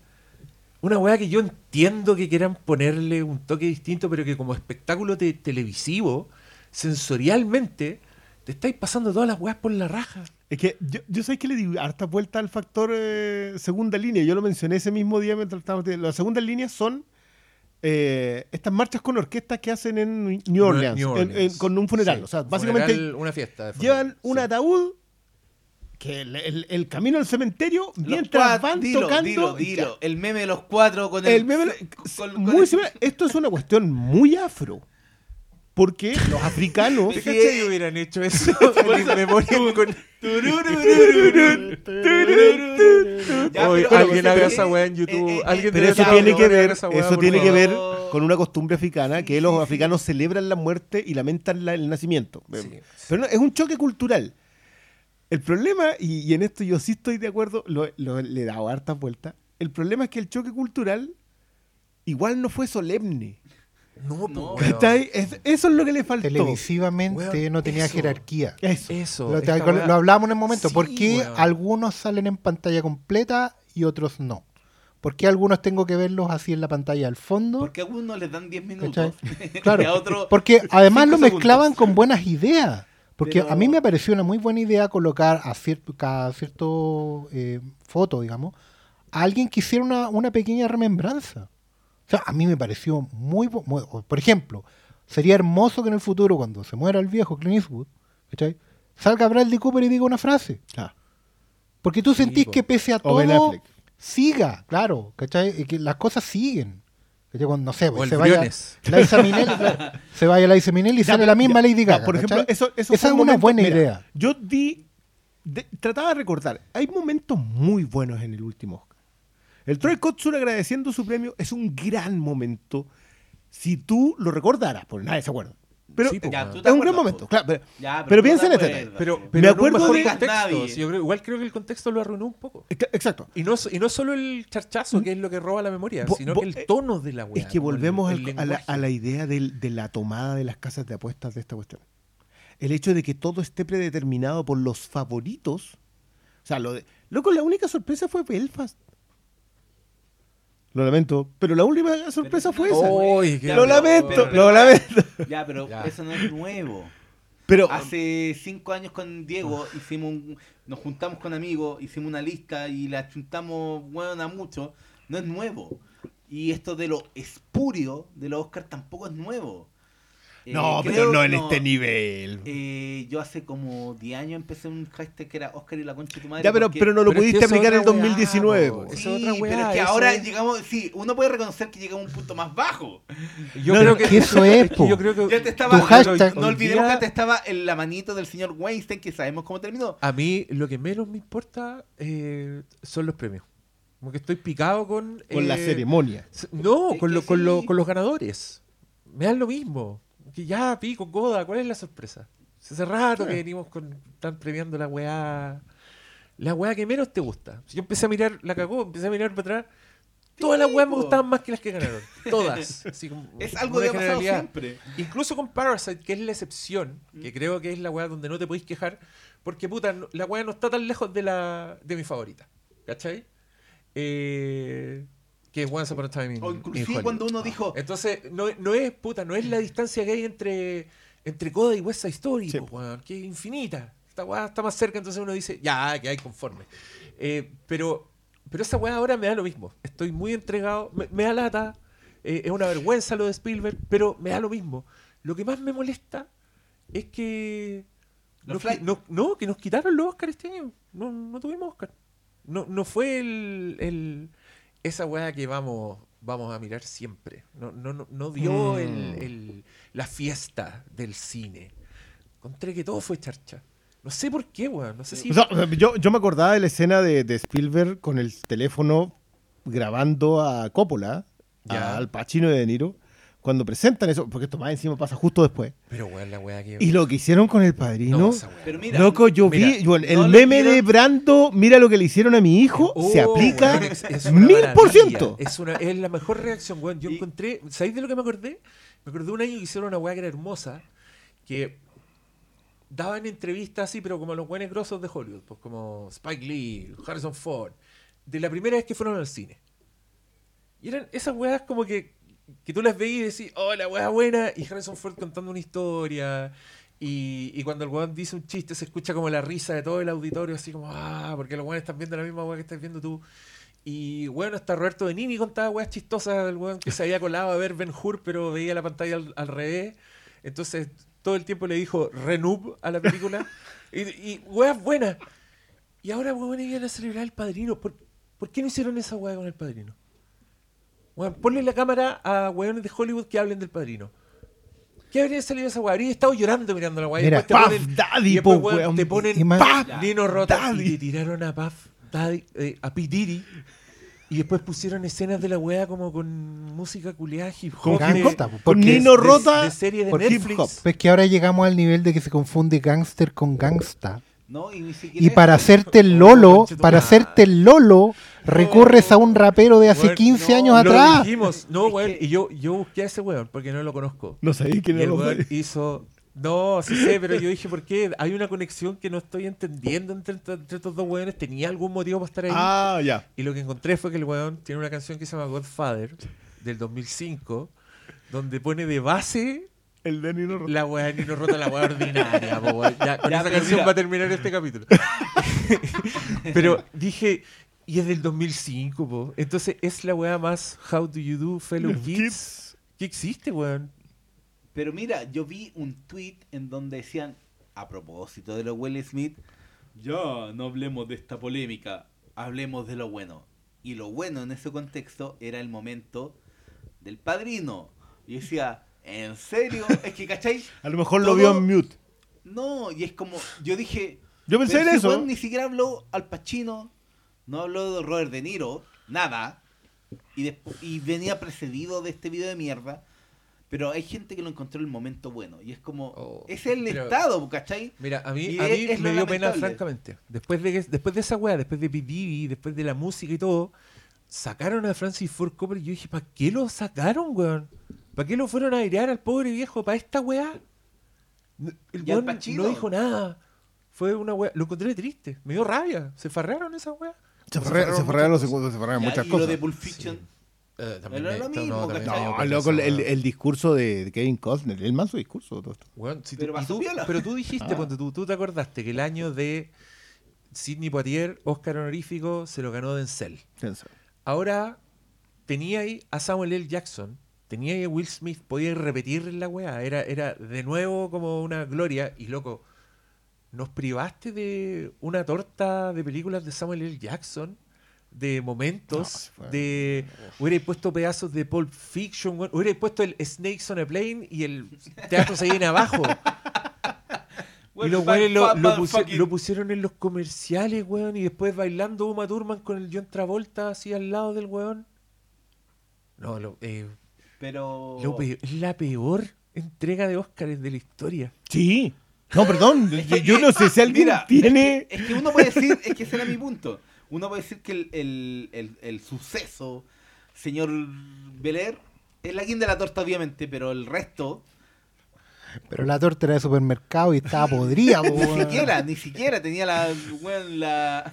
[SPEAKER 1] Una weá que yo entiendo que quieran ponerle un toque distinto, pero que como espectáculo te- televisivo, sensorialmente, te estáis pasando todas las weas por la raja.
[SPEAKER 3] Es que yo, yo sé que le di harta vuelta al factor eh, segunda línea. Yo lo mencioné ese mismo día mientras estábamos. Las segundas líneas son eh, estas marchas con orquestas que hacen en New Orleans,
[SPEAKER 1] New
[SPEAKER 3] en-
[SPEAKER 1] Orleans.
[SPEAKER 3] en- con un funeral.
[SPEAKER 1] Sí,
[SPEAKER 3] O sea, básicamente
[SPEAKER 1] funeral, una fiesta. de
[SPEAKER 3] llevan un
[SPEAKER 1] sí.
[SPEAKER 3] ataúd que el, el- el camino al cementerio
[SPEAKER 4] Los
[SPEAKER 3] mientras
[SPEAKER 4] cuatro-
[SPEAKER 3] van
[SPEAKER 4] dilo,
[SPEAKER 3] tocando.
[SPEAKER 4] Dilo, dilo. El meme de los cuatro con el.
[SPEAKER 3] El meme-
[SPEAKER 4] con- con
[SPEAKER 3] muy
[SPEAKER 4] el-
[SPEAKER 3] similar. Esto es una cuestión muy afro. Porque los africanos.
[SPEAKER 1] ¿Te
[SPEAKER 4] Sí,
[SPEAKER 1] cachai
[SPEAKER 4] eh.
[SPEAKER 1] que hubieran hecho eso en memoria con...
[SPEAKER 4] Ya,
[SPEAKER 1] Oye,
[SPEAKER 4] pero-
[SPEAKER 1] alguien haga esa weá en YouTube.
[SPEAKER 4] eh,
[SPEAKER 1] Alguien
[SPEAKER 3] Pero eso tiene que ver,
[SPEAKER 1] esa weá,
[SPEAKER 3] eso tiene que ver con una costumbre africana que los africanos celebran la muerte y lamentan la- el nacimiento.
[SPEAKER 1] Sí,
[SPEAKER 3] Pero no, es un choque cultural. El problema, y, y en esto yo sí estoy de acuerdo, lo- lo- le he dado hartas vueltas. El problema es que el choque cultural igual no fue solemne.
[SPEAKER 1] No, po,
[SPEAKER 4] No.
[SPEAKER 3] eso es lo que le faltó.
[SPEAKER 5] Televisivamente
[SPEAKER 1] Weón,
[SPEAKER 5] no tenía
[SPEAKER 1] eso.
[SPEAKER 5] jerarquía.
[SPEAKER 3] Eso.
[SPEAKER 1] Eso.
[SPEAKER 5] Lo,
[SPEAKER 1] esta
[SPEAKER 5] lo
[SPEAKER 1] weá-
[SPEAKER 5] hablamos en el momento.
[SPEAKER 1] Sí,
[SPEAKER 5] ¿Por qué
[SPEAKER 1] weón.
[SPEAKER 5] algunos salen en pantalla completa y otros no? ¿Por qué algunos tengo que verlos así en la pantalla al fondo?
[SPEAKER 4] Porque a unos les dan 10 minutos.
[SPEAKER 5] ¿Cachai?
[SPEAKER 4] y
[SPEAKER 5] Claro,
[SPEAKER 4] a otros.
[SPEAKER 5] porque además lo mezclaban
[SPEAKER 4] segundos.
[SPEAKER 5] con buenas ideas. Porque
[SPEAKER 4] Pero-
[SPEAKER 5] a mí me pareció una muy buena idea colocar a cierto, cada cierto eh, foto, digamos, a alguien que hiciera una, una pequeña remembranza. O sea, a mí me pareció muy, Por ejemplo, sería hermoso que en el futuro, cuando se muera el viejo Clint Eastwood, ¿cachai? salga Bradley Cooper y diga una frase.
[SPEAKER 3] Ah.
[SPEAKER 5] Porque tú sentís
[SPEAKER 1] po.
[SPEAKER 5] que pese a todo, siga, claro, ¿cachai? Y que las cosas siguen. Cuando, no sé,
[SPEAKER 1] O el
[SPEAKER 5] se vaya. Liza Minnelli, claro, se vaya Liza Minnelli y
[SPEAKER 3] Ya,
[SPEAKER 5] sale la misma
[SPEAKER 3] ya,
[SPEAKER 5] Lady
[SPEAKER 3] ya,
[SPEAKER 5] Gaga.
[SPEAKER 3] por ejemplo, eso, eso
[SPEAKER 5] Esa
[SPEAKER 3] fue
[SPEAKER 5] es
[SPEAKER 3] un
[SPEAKER 5] una
[SPEAKER 3] momento-
[SPEAKER 5] buena
[SPEAKER 3] mira,
[SPEAKER 5] idea.
[SPEAKER 3] Yo di. de- trataba de recordar. Hay momentos muy buenos en el último Oscar. El Troy Kotsur agradeciendo su premio es un gran momento. Si tú lo recordaras, porque nadie se acuerda. Pero
[SPEAKER 1] Sí,
[SPEAKER 4] Ya,
[SPEAKER 3] es un gran momento, claro. Pero,
[SPEAKER 4] Ya,
[SPEAKER 3] Pero piensa en este
[SPEAKER 1] Pero,
[SPEAKER 3] Me acuerdo de-
[SPEAKER 1] contexto. Yo igual creo que el contexto lo arruinó un poco.
[SPEAKER 3] exacto.
[SPEAKER 1] Y no, y no solo el charchazo, que es lo que roba la memoria, sino que
[SPEAKER 3] eh,
[SPEAKER 1] el tono de la weá.
[SPEAKER 3] Es que
[SPEAKER 1] el-
[SPEAKER 3] volvemos
[SPEAKER 1] el
[SPEAKER 3] al- a, la,
[SPEAKER 1] lenguaje.
[SPEAKER 3] a la idea del- de la tomada de las casas de apuestas de esta cuestión. El hecho de que todo esté predeterminado por los favoritos. O sea, lo de, loco, la única sorpresa fue Belfast. Lo lamento, pero la última sorpresa fue esa.
[SPEAKER 1] Oy, qué
[SPEAKER 4] Ya,
[SPEAKER 3] lo
[SPEAKER 4] pero-
[SPEAKER 3] lamento,
[SPEAKER 4] pero-
[SPEAKER 3] lo lamento.
[SPEAKER 4] Ya, pero
[SPEAKER 1] Ya.
[SPEAKER 4] eso no es nuevo.
[SPEAKER 3] Pero
[SPEAKER 4] Hace cinco años con Diego hicimos un- nos juntamos con amigos, hicimos una lista y la juntamos bueno a mucho. No es nuevo. Y esto de lo espurio de los Oscar tampoco es nuevo. Eh,
[SPEAKER 3] no,
[SPEAKER 4] creo-
[SPEAKER 3] pero no en este nivel.
[SPEAKER 4] Eh, yo hace como 10 años empecé un hashtag que era Oscar y la concha de tu madre.
[SPEAKER 3] ya, pero,
[SPEAKER 4] porque-
[SPEAKER 3] pero no lo
[SPEAKER 1] pero es que
[SPEAKER 3] pudiste
[SPEAKER 1] es
[SPEAKER 3] aplicar en
[SPEAKER 1] weá,
[SPEAKER 3] 2019.
[SPEAKER 1] po.
[SPEAKER 3] po.
[SPEAKER 1] es
[SPEAKER 4] Sí,
[SPEAKER 1] otra weá,
[SPEAKER 4] pero es que ahora
[SPEAKER 1] es-
[SPEAKER 4] llegamos, sí, uno puede reconocer que llegamos a un punto más bajo.
[SPEAKER 1] Yo
[SPEAKER 3] No,
[SPEAKER 1] creo
[SPEAKER 3] no,
[SPEAKER 1] que
[SPEAKER 5] que eso es, po.
[SPEAKER 1] yo creo que
[SPEAKER 4] Ya te estaba,
[SPEAKER 5] Tu hashtag.
[SPEAKER 4] no olvidemos
[SPEAKER 1] día-
[SPEAKER 4] que te estaba en la manito del señor Weinstein, que sabemos cómo terminó.
[SPEAKER 1] a mí lo que menos me importa eh, son los premios. Como que estoy picado con...
[SPEAKER 3] Con la ceremonia.
[SPEAKER 1] No, con, lo- con, lo- con los ganadores. Me dan lo mismo. Que ya, pico, coda, ¿cuál es la sorpresa? Hace rato que venimos con están premiando la weá. La weá que menos te gusta. Si yo empecé a mirar, la cagó, empecé a mirar para atrás. Todas las weas me gustaban más que las que ganaron. Todas. Así
[SPEAKER 4] Es algo que ha pasado siempre.
[SPEAKER 1] Incluso con Parasite, que es la excepción, que
[SPEAKER 4] Mm.
[SPEAKER 1] creo que es la weá donde no te podéis quejar, porque puta, la weá no está tan lejos de la de mi favorita. ¿Cachai? Eh, que es Once Upon a Time in,
[SPEAKER 4] O
[SPEAKER 1] in
[SPEAKER 4] inclusive cuando uno dijo,
[SPEAKER 1] Entonces, no, no es, puta, no es la distancia que hay entre, entre Coda y West Side Story,
[SPEAKER 3] Sí.
[SPEAKER 1] po, weón, que es infinita. Esta weá está más cerca, entonces uno dice, ya, que hay conforme. Eh, pero, pero esa weá ahora me da lo mismo. Estoy muy entregado, me, me da lata, eh, es una vergüenza lo de Spielberg, pero me da lo mismo. Lo que más me molesta es que...
[SPEAKER 4] Los
[SPEAKER 1] no, no, que nos quitaron los Oscars este año. No, no tuvimos Oscar. No, no fue el, el- esa weá que vamos, vamos a mirar siempre. No, no, no, no dio
[SPEAKER 3] Mm.
[SPEAKER 1] el, el- la fiesta del cine. Encontré que todo fue charcha. No sé por qué, weón. No sé si.
[SPEAKER 3] O sea, yo, yo me acordaba de la escena de, de Spielberg con el teléfono grabando a Coppola,
[SPEAKER 1] Ya.
[SPEAKER 3] a Al Pacino y De Niro, cuando presentan eso, porque esto más encima pasa justo después.
[SPEAKER 1] pero weón, la weá que.
[SPEAKER 3] Y lo que hicieron con el padrino.
[SPEAKER 1] No, esa weá.
[SPEAKER 4] pero mira,
[SPEAKER 3] Loco, yo
[SPEAKER 1] mira,
[SPEAKER 3] vi, bueno, el
[SPEAKER 4] no
[SPEAKER 3] meme de Brando, mira lo que le hicieron a mi hijo, se
[SPEAKER 1] Oh,
[SPEAKER 3] aplica
[SPEAKER 1] weón, es- es una
[SPEAKER 3] mil por ciento.
[SPEAKER 1] Es, una, es la mejor reacción, weón. Yo
[SPEAKER 4] Y-
[SPEAKER 1] encontré. ¿Sabéis de lo que me acordé? Me acordé un año que hicieron una weá que era hermosa. Que daban entrevistas así, pero como los buenos grosos de Hollywood. Pues como Spike Lee, Harrison Ford. De la primera vez que fueron al cine. Y eran esas weas como que, que tú las veías y decís, oh, la wea buena. Y Harrison Ford contando una historia. Y, y cuando el weón dice un chiste, se escucha como la risa de todo el auditorio, así como, ah, porque los weones están viendo la misma wea que estás viendo tú. Y bueno, hasta Roberto Benini contaba weas chistosas del weón que se había colado a ver Ben Hur, pero veía la pantalla al, al revés. Entonces, todo el tiempo le dijo Renub a la película. y, y weas buenas. Y ahora, weón, iban a celebrar el padrino. ¿Por, por qué no hicieron esa wea con el padrino? Weón, ponle la cámara a weones de Hollywood que hablen del padrino. ¿Qué habría salido esa weá? Habría estado llorando mirando la weá. y
[SPEAKER 5] Mira,
[SPEAKER 1] te
[SPEAKER 3] Puff
[SPEAKER 1] ponen-
[SPEAKER 3] Daddy,
[SPEAKER 1] y después,
[SPEAKER 3] po,
[SPEAKER 1] weón, te ponen
[SPEAKER 5] Y
[SPEAKER 3] Puff
[SPEAKER 1] Nino Rota
[SPEAKER 3] Daddy.
[SPEAKER 1] y te tiraron a Puff Daddy, eh, a P. Diddy. Y después pusieron escenas de la weá como con música culiada hip
[SPEAKER 3] Con
[SPEAKER 1] hop.
[SPEAKER 5] hip
[SPEAKER 1] de-
[SPEAKER 3] Con
[SPEAKER 5] porque
[SPEAKER 3] Nino
[SPEAKER 1] de-
[SPEAKER 3] Rota
[SPEAKER 1] de serie de
[SPEAKER 3] por hip
[SPEAKER 1] Netflix.
[SPEAKER 3] hop.
[SPEAKER 5] Pues que ahora llegamos al nivel de que se confunde gángster con gangsta.
[SPEAKER 4] No, y ni siquiera
[SPEAKER 5] Y para hacerte el
[SPEAKER 1] Oh,
[SPEAKER 5] lolo, para hacerte el lolo, recurres a un rapero de hace
[SPEAKER 1] Weón,
[SPEAKER 5] 15
[SPEAKER 1] no,
[SPEAKER 5] años
[SPEAKER 1] lo
[SPEAKER 5] atrás.
[SPEAKER 1] dijimos. No, weón. Y yo, yo busqué a ese weón porque no lo conozco.
[SPEAKER 3] No sabía quién
[SPEAKER 1] Y
[SPEAKER 3] era
[SPEAKER 1] el
[SPEAKER 3] los
[SPEAKER 1] weón hizo. No, sí sé, pero yo dije, ¿por qué? Hay una conexión que no estoy entendiendo entre, entre estos dos weones. ¿Tenía algún motivo para estar ahí?
[SPEAKER 3] Ah, ya.
[SPEAKER 1] Y lo que encontré fue que el weón tiene una canción que se llama Godfather, del 2005, donde pone de base
[SPEAKER 3] El de Nino Rota.
[SPEAKER 1] la weá Nino Rota, la weá ordinaria. po, weón. Ya, con
[SPEAKER 4] Ya,
[SPEAKER 1] esa
[SPEAKER 4] pero
[SPEAKER 1] canción
[SPEAKER 4] mira.
[SPEAKER 1] va a terminar este capítulo. pero dije, y es del 2005, po. Entonces es la weá más How Do You Do, Fellow
[SPEAKER 3] Los
[SPEAKER 1] Kids,
[SPEAKER 3] kids.
[SPEAKER 1] que existe, weón.
[SPEAKER 4] Pero mira, yo vi un tweet en donde decían, a propósito de lo Will Smith, ya no hablemos de esta polémica, hablemos de lo bueno. Y lo bueno en ese contexto era el momento del padrino. Y decía, ¿en serio? Es que, ¿cachai?
[SPEAKER 3] A lo mejor lo vio en mute.
[SPEAKER 4] No, y es como, yo dije,
[SPEAKER 3] Yo pensé
[SPEAKER 4] pero
[SPEAKER 3] en
[SPEAKER 4] si
[SPEAKER 3] eso.
[SPEAKER 4] ni siquiera habló al Pacino, no habló de Robert De Niro, nada. Y, despu- y venía precedido de este video de mierda. Pero hay gente que lo encontró en el momento bueno. Y es como.
[SPEAKER 1] Oh,
[SPEAKER 4] es el
[SPEAKER 1] pero-
[SPEAKER 4] estado, ¿cachai?
[SPEAKER 1] Mira, a mí,
[SPEAKER 4] Y
[SPEAKER 1] a
[SPEAKER 4] es-
[SPEAKER 1] mí
[SPEAKER 4] es
[SPEAKER 1] me dio pena, francamente. Después de, que- después de esa weá, después de P. Diddy, después de la música y todo, sacaron a Francis Ford Coppola y yo dije, ¿para qué lo sacaron, weón? ¿Para qué lo fueron a airear al pobre viejo? ¿Para esta weá? No- El
[SPEAKER 4] Y
[SPEAKER 1] weón no dijo nada. Fue una weá. Lo encontré triste. Me dio rabia. Se farrearon esa weá.
[SPEAKER 3] Se se farrearon los
[SPEAKER 1] muchas
[SPEAKER 3] segundos, se farrearon muchas
[SPEAKER 4] y
[SPEAKER 3] cosas.
[SPEAKER 4] lo de Pulp Fiction.
[SPEAKER 1] Eh, también
[SPEAKER 4] Pero es
[SPEAKER 1] me-
[SPEAKER 4] lo mismo,
[SPEAKER 3] No, loco,
[SPEAKER 1] esa
[SPEAKER 3] el, discurso de Kevin Costner, el manso discurso. Todo esto.
[SPEAKER 1] Si
[SPEAKER 4] Pero
[SPEAKER 1] tú- y
[SPEAKER 4] pasó
[SPEAKER 1] tú-
[SPEAKER 4] piola.
[SPEAKER 1] pero tú dijiste,
[SPEAKER 3] Ah.
[SPEAKER 1] ponte tú, tú te acordaste que el año de Sidney Poitier, Oscar honorífico, se lo ganó Denzel.
[SPEAKER 3] Piensa.
[SPEAKER 1] Ahora tenía ahí a Samuel L. Jackson, tenía a Will Smith, podía repetir la weá. Era, era de nuevo como una gloria. Y loco, nos privaste de una torta de películas de Samuel L. Jackson, de
[SPEAKER 3] No,
[SPEAKER 1] momentos,
[SPEAKER 3] fue-
[SPEAKER 1] de. Hubierais puesto pedazos de Pulp Fiction, hubierais puesto el Snakes on a Plane y el teatro se viene abajo. Y los weones pusi- lo pusieron en los comerciales, weón, y después bailando Uma Thurman con el John Travolta así al lado del weón. No, lo, eh,
[SPEAKER 4] Pero.
[SPEAKER 1] lo peor- la peor entrega de Oscars de la historia.
[SPEAKER 3] Sí. No, perdón. yo, yo no sé si alguien
[SPEAKER 4] Mira,
[SPEAKER 3] tiene.
[SPEAKER 4] Es que, es que uno puede decir, es que ese era mi punto. Uno puede decir que el, el, el, el suceso, señor Belair, es la guinda de la torta, obviamente, pero el resto,
[SPEAKER 5] Pero la torta era de supermercado y estaba podrida, po,
[SPEAKER 4] ni siquiera, ni siquiera tenía la. weón, la,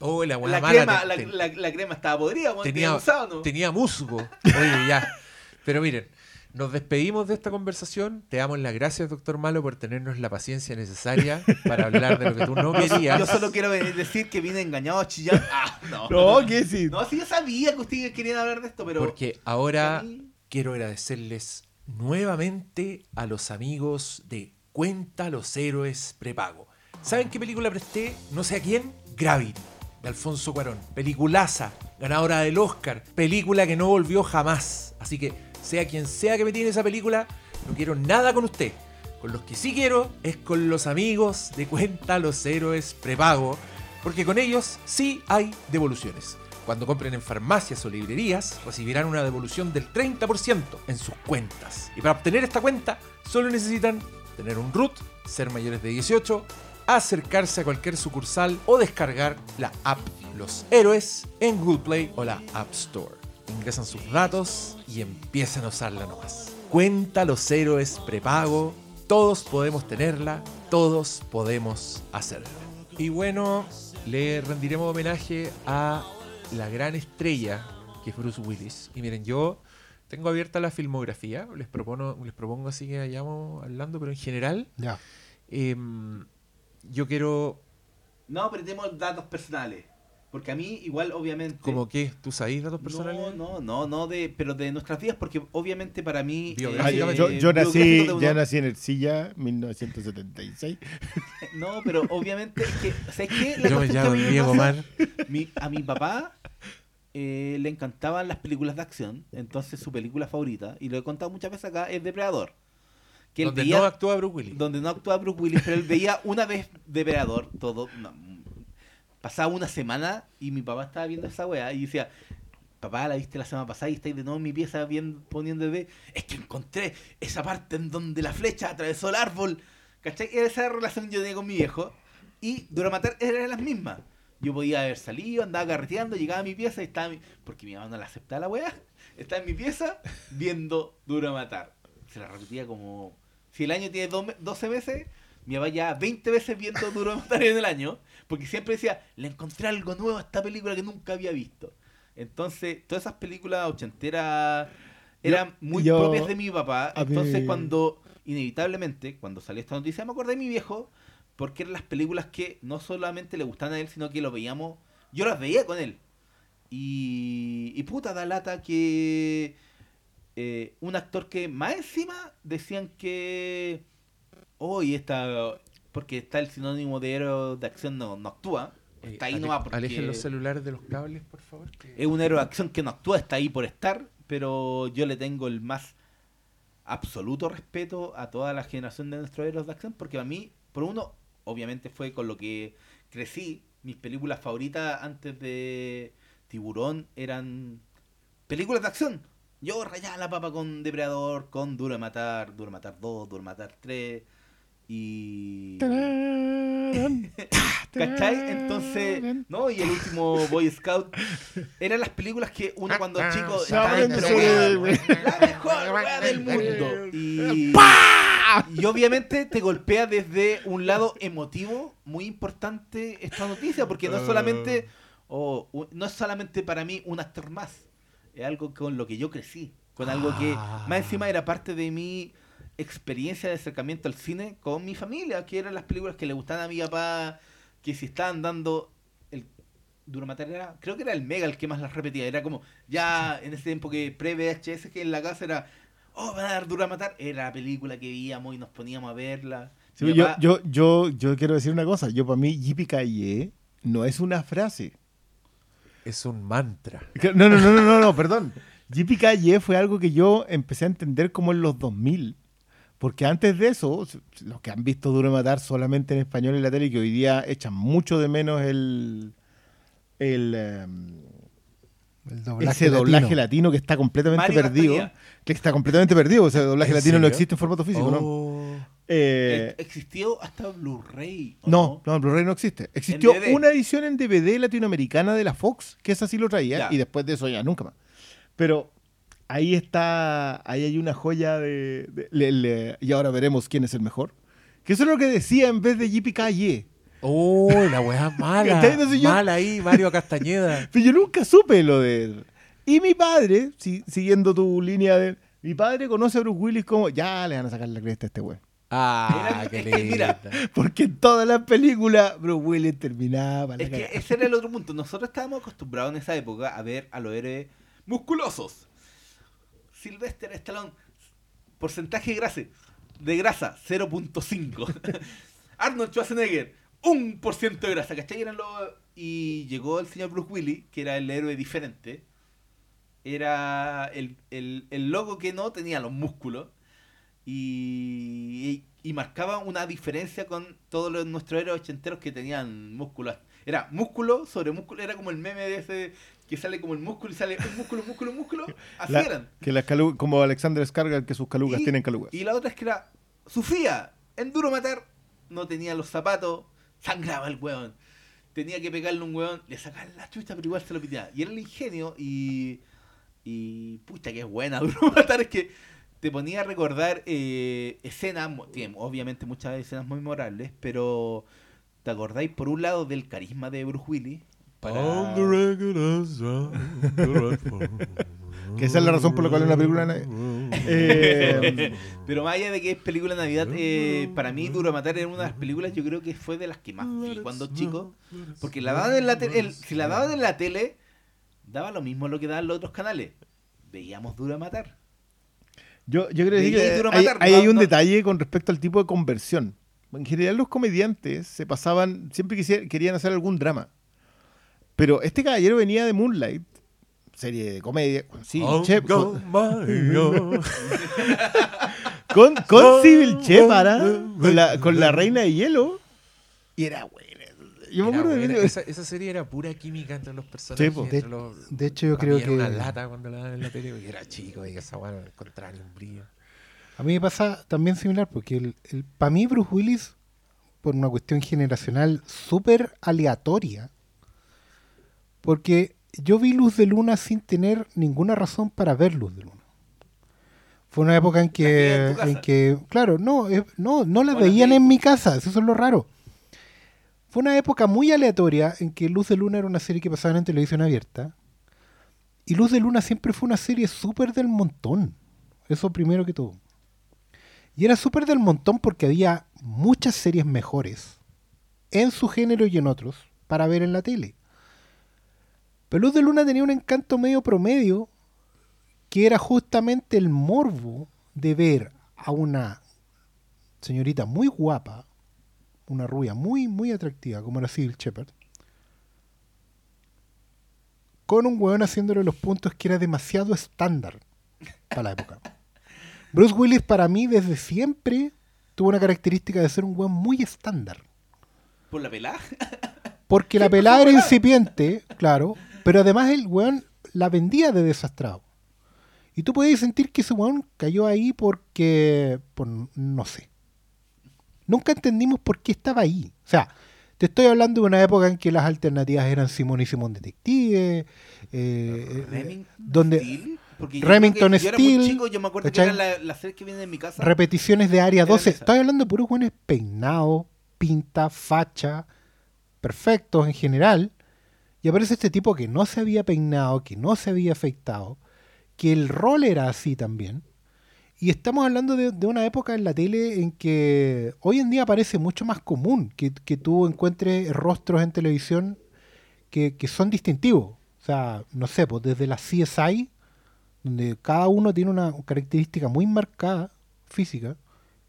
[SPEAKER 1] Oh, la
[SPEAKER 4] la crema,
[SPEAKER 1] te-
[SPEAKER 4] la,
[SPEAKER 1] te-
[SPEAKER 4] la- la crema estaba podrida, tenía,
[SPEAKER 1] tenía,
[SPEAKER 4] gusano.
[SPEAKER 1] tenía musgo. Oye, ya. Pero miren, nos despedimos de esta conversación. Te damos las gracias, doctor Malo, por tenernos la paciencia necesaria para hablar de lo que tú no querías.
[SPEAKER 4] Yo solo quiero decir que vine engañado a Chillán. Ah, no.
[SPEAKER 3] No, ¿qué sí?
[SPEAKER 4] No, sí, yo sabía que ustedes querían hablar de esto, pero.
[SPEAKER 1] Porque ahora
[SPEAKER 4] mí-
[SPEAKER 1] quiero agradecerles nuevamente a los amigos de Cuenta los Héroes Prepago. ¿Saben qué película presté? No sé a quién. Gravity, de Alfonso Cuarón. Peliculaza, ganadora del Oscar. Película que no volvió jamás. Así que, sea quien sea que me tiene esa película, no quiero nada con usted. Con los que sí quiero es con los amigos de Cuenta los Héroes Prepago. Porque con ellos sí hay devoluciones. Cuando compren en farmacias o librerías, recibirán una devolución del 30% en sus cuentas. Y para obtener esta cuenta, solo necesitan tener un root, ser mayores de 18, acercarse a cualquier sucursal o descargar la app Los Héroes en Google Play o la App Store. Ingresan sus datos y empiezan a usarla nomás. Cuenta Los Héroes prepago, todos podemos tenerla, todos podemos hacerlo. Y bueno, le rendiremos homenaje a la gran estrella que es Bruce Willis. Y miren, yo tengo abierta la filmografía, les propongo, les propongo así que vayamos hablando, pero en general,
[SPEAKER 5] Ya.
[SPEAKER 1] em, yo quiero,
[SPEAKER 4] No, pero tenemos datos personales. Porque a mí, igual, obviamente.
[SPEAKER 1] como que, ¿tú sabes datos personales?
[SPEAKER 4] No, no, no, no de, pero de nuestras vidas, porque obviamente para mí.
[SPEAKER 3] Ah,
[SPEAKER 1] Biográficamente.
[SPEAKER 3] yo, yo nací,
[SPEAKER 4] biográfico de
[SPEAKER 3] ya
[SPEAKER 4] uno-
[SPEAKER 3] nací en Ercilla, 1976.
[SPEAKER 4] No, pero obviamente es que. ¿Sabes qué? La
[SPEAKER 1] Yo me
[SPEAKER 4] cuestión que a
[SPEAKER 1] llamo Diego Mar.
[SPEAKER 4] mi- a mi papá eh, le encantaban las películas de acción. Entonces su película favorita, y lo he contado muchas veces acá, es Depredador. Que
[SPEAKER 1] Donde
[SPEAKER 4] veía-
[SPEAKER 1] no actúa Bruce Willis.
[SPEAKER 4] donde no actúa Bruce Willis, pero él veía una vez Depredador, todo. no, pasaba una semana y mi papá estaba viendo esa weá y decía, papá, la viste la semana pasada y estáis de nuevo en mi pieza viendo, poniendo de es que encontré esa parte en donde la flecha atravesó el árbol. ¿Cachai? Era esa relación que yo tenía con mi viejo. Y Duro Matar eran las mismas. Yo podía haber salido, andaba carreteando, llegaba a mi pieza y estaba. mi- Porque mi mamá no la aceptaba la weá. Estaba en mi pieza viendo Duro Matar. Se la repetía como. Si el año tiene do- 12 meses, mi papá ya 20 veces viendo Duro Matar en el año. Porque siempre decía, le encontré algo nuevo a esta película que nunca había visto. Entonces, todas esas películas ochenteras eran muy
[SPEAKER 3] yo-
[SPEAKER 4] propias de mi papá. Entonces,
[SPEAKER 3] mí-
[SPEAKER 4] cuando, inevitablemente, cuando salió esta noticia, me acordé de mi viejo, porque eran las películas que no solamente le gustaban a él, sino que lo veíamos, yo las veía con él. Y, y puta, da lata que eh, un actor que más encima decían que hoy está, porque está el sinónimo de héroe de acción, no, no actúa.
[SPEAKER 1] Eh,
[SPEAKER 4] Está ahí
[SPEAKER 1] ale-
[SPEAKER 4] nomás porque
[SPEAKER 1] Alejen los celulares de los cables, por favor. que-
[SPEAKER 4] es un héroe de acción que no actúa, está ahí por estar, pero yo le tengo el más absoluto respeto a toda la generación de nuestros héroes de acción, porque a mí, por uno, obviamente fue con lo que crecí, mis películas favoritas antes de Tiburón eran películas de acción. Yo rayaba la papa con Depredador, con Duro de Matar, Duro de Matar 2, Duro de Matar 3. Y. ¿Cachai? Entonces, ¿no? Y el último Boy Scout eran las películas que uno cuando chico estaba
[SPEAKER 3] ser,
[SPEAKER 4] weón, la mejor weá del mundo. Y, y obviamente te golpea desde un lado emotivo muy importante esta noticia, porque no es solamente, oh, no es solamente para mí un actor más, es algo con lo que yo crecí, con algo que más encima era parte de mi experiencia de acercamiento al cine con mi familia, que eran las películas que le gustaban a mi papá, que si estaban dando el era, creo que era el Mega el que más las repetía, era como ya en ese tiempo que pre-VHS que en la casa era, oh, van a dar Duro Matar, era la película que veíamos y nos poníamos a verla.
[SPEAKER 3] Sí, yo,
[SPEAKER 4] papá-
[SPEAKER 3] yo, yo, yo quiero decir una cosa. Yo, para mí, Yippee no es una frase.
[SPEAKER 2] Es un mantra.
[SPEAKER 3] No, no, no, no, no, no, perdón. Yippee fue algo que yo empecé a entender como en los 2000. Porque antes de eso, los que han visto Duro de Matar solamente en español en la tele, que hoy día echan mucho de menos el, el em,
[SPEAKER 5] El doblaje
[SPEAKER 3] ese doblaje
[SPEAKER 5] latino.
[SPEAKER 3] latino. que está completamente
[SPEAKER 4] Mario
[SPEAKER 3] perdido.
[SPEAKER 4] Castañeda.
[SPEAKER 3] Que está completamente perdido. O sea, el doblaje
[SPEAKER 2] ¿En
[SPEAKER 3] latino no existe en formato físico, ¿no?
[SPEAKER 2] Oh.
[SPEAKER 3] Eh,
[SPEAKER 4] Eh, existió hasta Blu-ray. ¿o
[SPEAKER 3] no, no, Blu-ray no existe. Existió una edición en DVD latinoamericana de la Fox, que esa sí lo traía,
[SPEAKER 4] Ya.
[SPEAKER 3] y después de eso ya nunca más. Pero ahí está, ahí hay una joya de... de- le- le- y ahora veremos quién es el mejor. Que eso es lo que decía en vez de Yippee
[SPEAKER 2] Oh, la weá mala.
[SPEAKER 3] ¿Cachai? Entonces yo-
[SPEAKER 2] Mala ahí, Mario Castañeda.
[SPEAKER 3] Pero yo nunca supe lo de él. Y mi padre, si- siguiendo tu línea de... Mi padre conoce a Bruce Willis como... Ya le van a sacar la cresta a este güey.
[SPEAKER 2] Ah, qué
[SPEAKER 4] que mira.
[SPEAKER 3] Porque en todas las películas Bruce Willis terminaba. la
[SPEAKER 4] Es que ese era el otro punto. Nosotros estábamos acostumbrados en esa época a ver a los héroes musculosos. Sylvester Stallone, porcentaje de grasa, de grasa 0.5. Arnold Schwarzenegger, 1% de grasa, ¿cachai? Eran los... Y llegó el señor Bruce Willis, que era el héroe diferente. Era el, el, el que no tenía los músculos. Y, y marcaba una diferencia con todos los, nuestros héroes ochenteros que tenían músculos. Era músculo sobre músculo, era como el meme de ese que sale como el músculo y sale un músculo, músculo, músculo. Así
[SPEAKER 3] La-
[SPEAKER 4] eran.
[SPEAKER 3] que las como Alexander Skarsgård, que sus calugas
[SPEAKER 4] Y-
[SPEAKER 3] tienen calugas.
[SPEAKER 4] Y la otra es que era Sofía, en Duro Matar, no tenía los zapatos, sangraba el hueón. Tenía que pegarle un hueón, le sacaban la chucha, pero igual se lo piteaba. Y era el ingenio y. Y. Pucha, que es buena Duro Matar, es que te ponía a recordar eh, escenas, obviamente muchas escenas muy memorables, pero. ¿Te acordáis por un lado del carisma de Bruce Willis? Para...
[SPEAKER 3] Que esa es la razón por la cual una película Eh,
[SPEAKER 4] Pero más allá de que es película de Navidad, eh, para mí Duro de Matar era una de las películas, yo creo que fue de las que más vi cuando chico. Porque la daban en la tele, el- si la daban en la tele, daba lo mismo lo que daban los otros canales. Veíamos Duro de Matar.
[SPEAKER 3] yo, yo creo
[SPEAKER 4] Veía
[SPEAKER 3] que
[SPEAKER 4] Duro
[SPEAKER 3] hay,
[SPEAKER 4] Matar,
[SPEAKER 3] ahí
[SPEAKER 4] no-
[SPEAKER 3] hay un
[SPEAKER 4] no-
[SPEAKER 3] detalle con respecto al tipo de conversión. En general los comediantes se pasaban, siempre quisier- querían hacer algún drama. Pero este caballero venía de Moonlight, serie de comedia, con Civil
[SPEAKER 2] Oh,
[SPEAKER 3] Shep-
[SPEAKER 2] go,
[SPEAKER 3] con, con, con Civil Shepard, con la, con la reina de hielo. Y era buena. Yo me acuerdo de
[SPEAKER 2] esa, esa serie era pura química entre los personajes.
[SPEAKER 3] Sí,
[SPEAKER 2] entre
[SPEAKER 5] De-
[SPEAKER 2] los-
[SPEAKER 5] De hecho, yo creo
[SPEAKER 2] era una
[SPEAKER 5] que
[SPEAKER 2] lata cuando la daban en la tele, porque era chico y que esa weá no encontraba un brillo.
[SPEAKER 5] a mí me pasa también similar, porque el, el, para mí Bruce Willis, por una cuestión generacional súper aleatoria, porque yo vi Luz de Luna sin tener ninguna razón para ver Luz de Luna. Fue una época en
[SPEAKER 4] que en
[SPEAKER 5] que claro, no, eh, no, no las veían
[SPEAKER 4] veí-
[SPEAKER 5] en mi casa, eso es lo raro. Fue una época muy aleatoria en que Luz de Luna era una serie que pasaba en televisión abierta. Y Luz de Luna siempre fue una serie súper del montón. Eso primero que todo. Y era súper del montón porque había muchas series mejores en su género y en otros para ver en la tele. Pero Luz de Luna tenía un encanto medio promedio que era justamente el morbo de ver a una señorita muy guapa, una rubia muy, muy atractiva, como era Civil Shepard, con un weón haciéndole los puntos que era demasiado estándar para la época. Bruce Willis para mí desde siempre tuvo una característica de ser un weón muy estándar.
[SPEAKER 4] Por la pelada.
[SPEAKER 5] Porque la pelada era incipiente, claro, pero además el weón la vendía de desastrado. Y tú podías sentir que ese weón cayó ahí porque, por, no sé. Nunca entendimos por qué estaba ahí. O sea, te estoy hablando de una época en que las alternativas eran Simón y Simón Detective, eh,
[SPEAKER 4] Remington
[SPEAKER 5] donde
[SPEAKER 4] Steel, porque
[SPEAKER 5] Remington
[SPEAKER 4] yo era muy
[SPEAKER 5] Steel,
[SPEAKER 4] chico, yo me acuerdo
[SPEAKER 5] ¿cachai?
[SPEAKER 4] que era la, la que viene en mi casa.
[SPEAKER 5] repeticiones de Área
[SPEAKER 4] Era
[SPEAKER 5] 12.
[SPEAKER 4] esa.
[SPEAKER 5] Estoy hablando de puros buenos peinados, pinta, facha, perfectos en general. Y aparece este tipo que no se había peinado, que no se había afeitado, que el rol era así también. Y estamos hablando de, una época en la tele en que hoy en día parece mucho más común que, que tú encuentres rostros en televisión que, que son distintivos. O sea, no sé, pues desde la CSI, donde cada uno tiene una característica muy marcada física,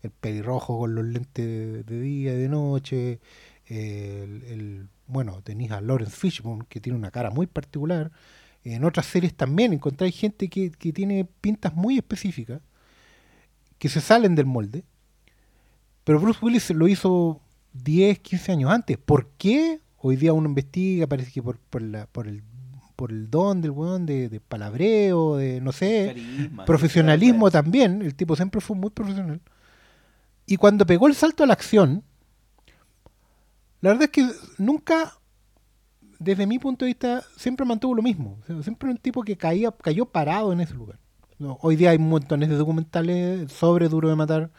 [SPEAKER 5] el pelirrojo con los lentes de, día y de noche, el- bueno, tenéis a Lawrence Fishburne, que tiene una cara muy particular. En otras series también encontráis gente que, que tiene pintas muy específicas, que se salen del molde. Pero Bruce Willis lo hizo 10, 15 años antes. ¿Por qué? Hoy día uno investiga, parece que por, por, la- por el, por el don del weón, de, de palabreo, de no sé,
[SPEAKER 4] Carisma,
[SPEAKER 5] profesionalismo también. El tipo siempre fue muy profesional. Y cuando pegó el salto a la acción, la verdad es que nunca, desde mi punto de vista, siempre mantuvo lo mismo. O sea, siempre un tipo que caía, cayó parado en ese lugar. No, hoy día hay montones de documentales sobre Duro de Matar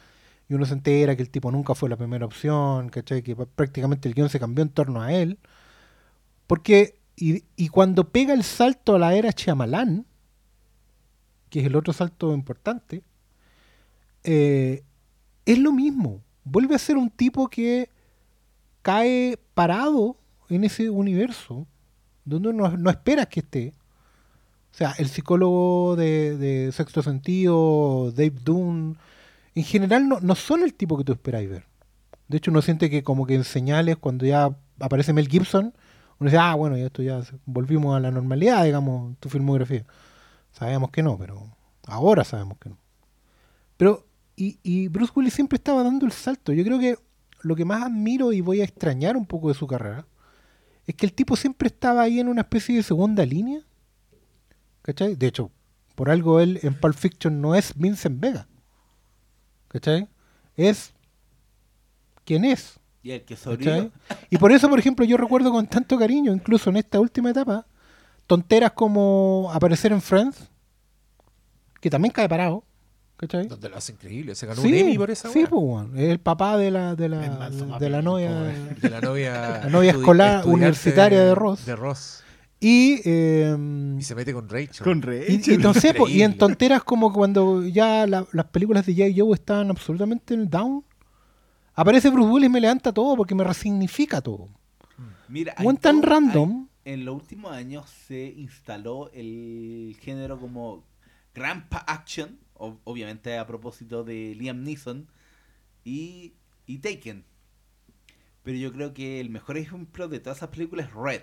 [SPEAKER 5] y uno se entera que el tipo nunca fue la primera opción, ¿cachai? Que prácticamente el guion se cambió en torno a él. Porque, y, y cuando pega el salto a la era Chiamalán, que es el otro salto importante, eh, es lo mismo. Vuelve a ser un tipo que cae parado en ese universo donde no, no esperas que esté. O sea, el psicólogo de, Sexto Sentido, Dave Dunn, en general no, no son el tipo que tú esperáis ver. De hecho, uno siente que como que en señales, cuando ya aparece Mel Gibson, uno dice, ah, bueno, ya esto ya volvimos a la normalidad, digamos, tu filmografía. Sabemos que no, pero ahora sabemos que no. Pero, y, y Bruce Willis siempre estaba dando el salto. Yo creo que lo que más admiro y voy a extrañar un poco de su carrera es que el tipo siempre estaba ahí en una especie de segunda línea. ¿Cachai? De hecho, por algo él en Pulp Fiction no es Vincent Vega. ¿Cachai? Es quien es.
[SPEAKER 4] Y el que
[SPEAKER 5] ¿cachai?
[SPEAKER 4] sobrevivió.
[SPEAKER 5] Y por eso, por ejemplo, yo recuerdo con tanto cariño, incluso en esta última etapa, tonteras como aparecer en Friends, que también cae parado. ¿Cachai?
[SPEAKER 2] Donde lo hace increíble. Se ganó
[SPEAKER 5] Sí,
[SPEAKER 2] un Emmy por esa
[SPEAKER 5] sí, pues, es el papá de la, de la, de la novia.
[SPEAKER 2] De la novia,
[SPEAKER 5] La novia escolar universitaria de Ross.
[SPEAKER 2] De Ross.
[SPEAKER 5] Y, eh,
[SPEAKER 2] Y se mete con Rachel.
[SPEAKER 3] Con
[SPEAKER 5] y,
[SPEAKER 3] Rachel.
[SPEAKER 5] y sé, po, y en tonteras como cuando ya la- las películas de J. Joe estaban absolutamente en el down. Aparece Bruce Willis y me levanta todo porque me resignifica todo.
[SPEAKER 4] Mira,
[SPEAKER 5] Weón
[SPEAKER 4] hay
[SPEAKER 5] tan
[SPEAKER 4] todo-
[SPEAKER 5] random.
[SPEAKER 4] hay- en los últimos años se instaló el género como Grandpa Action, ob- obviamente a propósito de Liam Neeson y, y Taken. Pero yo creo que el mejor ejemplo de todas esas películas es Red,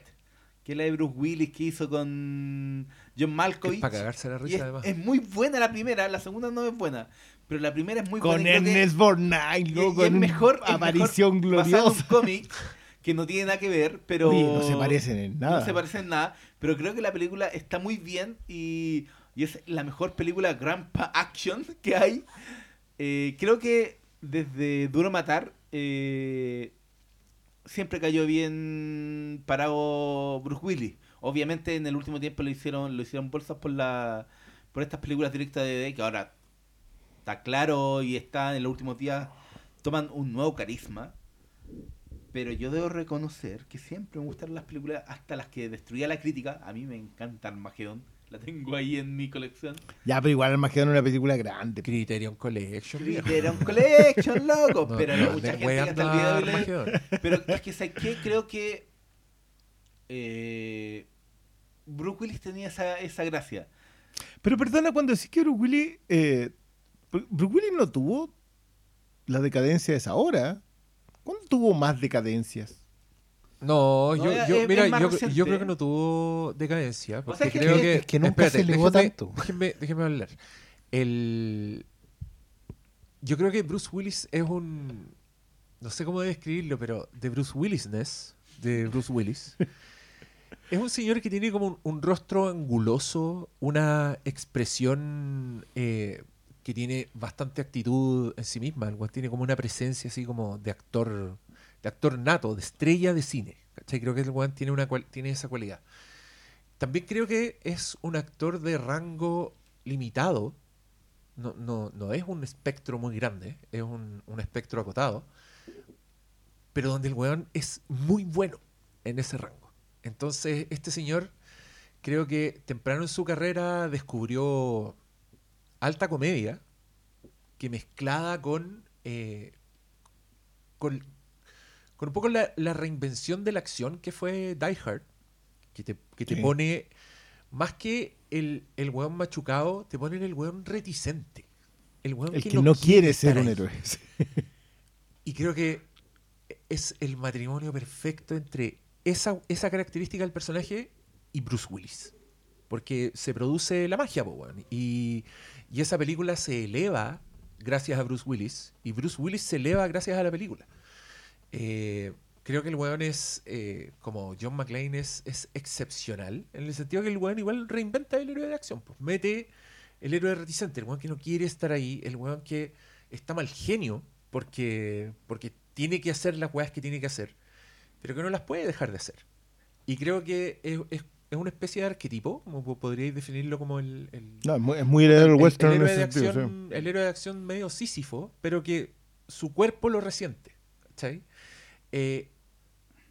[SPEAKER 4] que es la de Bruce Willis que hizo con John Malkovich.
[SPEAKER 2] para cagarse la risa,
[SPEAKER 4] es,
[SPEAKER 2] además.
[SPEAKER 4] es muy buena la primera, la segunda no es buena, pero la primera es muy
[SPEAKER 3] Con
[SPEAKER 4] buena. que-
[SPEAKER 3] Ernest Borgnine, loco,
[SPEAKER 4] es mejor, es
[SPEAKER 3] aparición
[SPEAKER 4] mejor en un
[SPEAKER 3] gloriosa.
[SPEAKER 4] cómic que no tiene nada que ver, pero
[SPEAKER 3] Oye, no se parecen en nada.
[SPEAKER 4] no se parecen en nada, pero creo que la película está muy bien y, y es la mejor película Grandpa Action que hay. Eh, creo que desde Duro Matar eh, siempre cayó bien parado Bruce Willis. Obviamente en el último tiempo lo hicieron, lo hicieron bolsas por la por estas películas directas de DVD que ahora está claro y está en los últimos días toman un nuevo carisma. Pero yo debo reconocer que siempre me gustaron las películas, hasta las que destruía la crítica. A mí me encanta Armagedón. La tengo ahí en mi colección.
[SPEAKER 3] Ya, pero igual Armagedón es una película grande.
[SPEAKER 2] Criterion Collection.
[SPEAKER 4] Criterion Collection, loco.
[SPEAKER 2] No,
[SPEAKER 4] pero
[SPEAKER 2] no,
[SPEAKER 4] hay mucha
[SPEAKER 2] de
[SPEAKER 4] gente que hasta el
[SPEAKER 2] anda
[SPEAKER 4] video y le-
[SPEAKER 2] Armagedón.
[SPEAKER 4] Pero es que, ¿sabes qué? Creo que eh, Bruce Willis tenía esa, esa gracia.
[SPEAKER 3] Pero perdona, cuando decís que Bruce Willis... eh, Bru- Bruce Willis no tuvo la decadencia de esa hora. ¿Cuándo tuvo más decadencias?
[SPEAKER 2] No,
[SPEAKER 4] No,
[SPEAKER 2] yo,
[SPEAKER 4] es-
[SPEAKER 2] yo-
[SPEAKER 4] es
[SPEAKER 2] mira, yo, creo que no tuvo decadencia. Porque
[SPEAKER 4] sea, es que-
[SPEAKER 2] creo
[SPEAKER 4] es
[SPEAKER 2] que,
[SPEAKER 5] que nunca se elevó
[SPEAKER 2] déjenme-
[SPEAKER 5] tanto.
[SPEAKER 2] Déjenme, déjenme hablar. El, yo creo que Bruce Willis es un. No sé cómo describirlo, pero de Bruce Willisness, de Bruce Willis,
[SPEAKER 1] Es un señor que tiene como un, un rostro anguloso, una expresión eh, que tiene bastante actitud en sí misma. Tiene como una presencia así como de actor, de actor nato, de estrella de cine. ¿cachai? Creo que el weón tiene, esa cualidad. También creo que es un actor de rango limitado. No, es un espectro muy grande, es un, espectro acotado. Pero donde el weón es muy bueno en ese rango. Entonces, este señor creo que temprano en su carrera descubrió alta comedia que mezclada con, eh, con, con un poco la, la reinvención de la acción que fue Die Hard, que te, que te
[SPEAKER 3] Sí.
[SPEAKER 1] pone, más que el, el weón machucado, te pone el weón reticente. El, weón
[SPEAKER 3] El que no quiere ser un héroe.
[SPEAKER 1] Y creo que es el matrimonio perfecto entre esa, esa característica del personaje y Bruce Willis. Porque se produce la magia, weón. Y, y esa película se eleva gracias a Bruce Willis. Y Bruce Willis se eleva gracias a la película. Eh, creo que el weón es, eh, como John McClane, es, es excepcional. En el sentido que el weón igual reinventa el héroe de acción. Pues mete el héroe reticente, el weón que no quiere estar ahí, el weón que está mal genio porque, porque tiene que hacer las weas que tiene que hacer, pero que no las puede dejar de hacer. Y creo que es, es- es una especie de arquetipo, como po- podríais definirlo como el, el-
[SPEAKER 3] No, es muy, es muy heredero el
[SPEAKER 1] el-
[SPEAKER 3] western
[SPEAKER 1] el héroe, de
[SPEAKER 3] sí.
[SPEAKER 1] acción, el héroe de acción medio sísifo, pero que su cuerpo lo resiente. ¿cachai? Eh,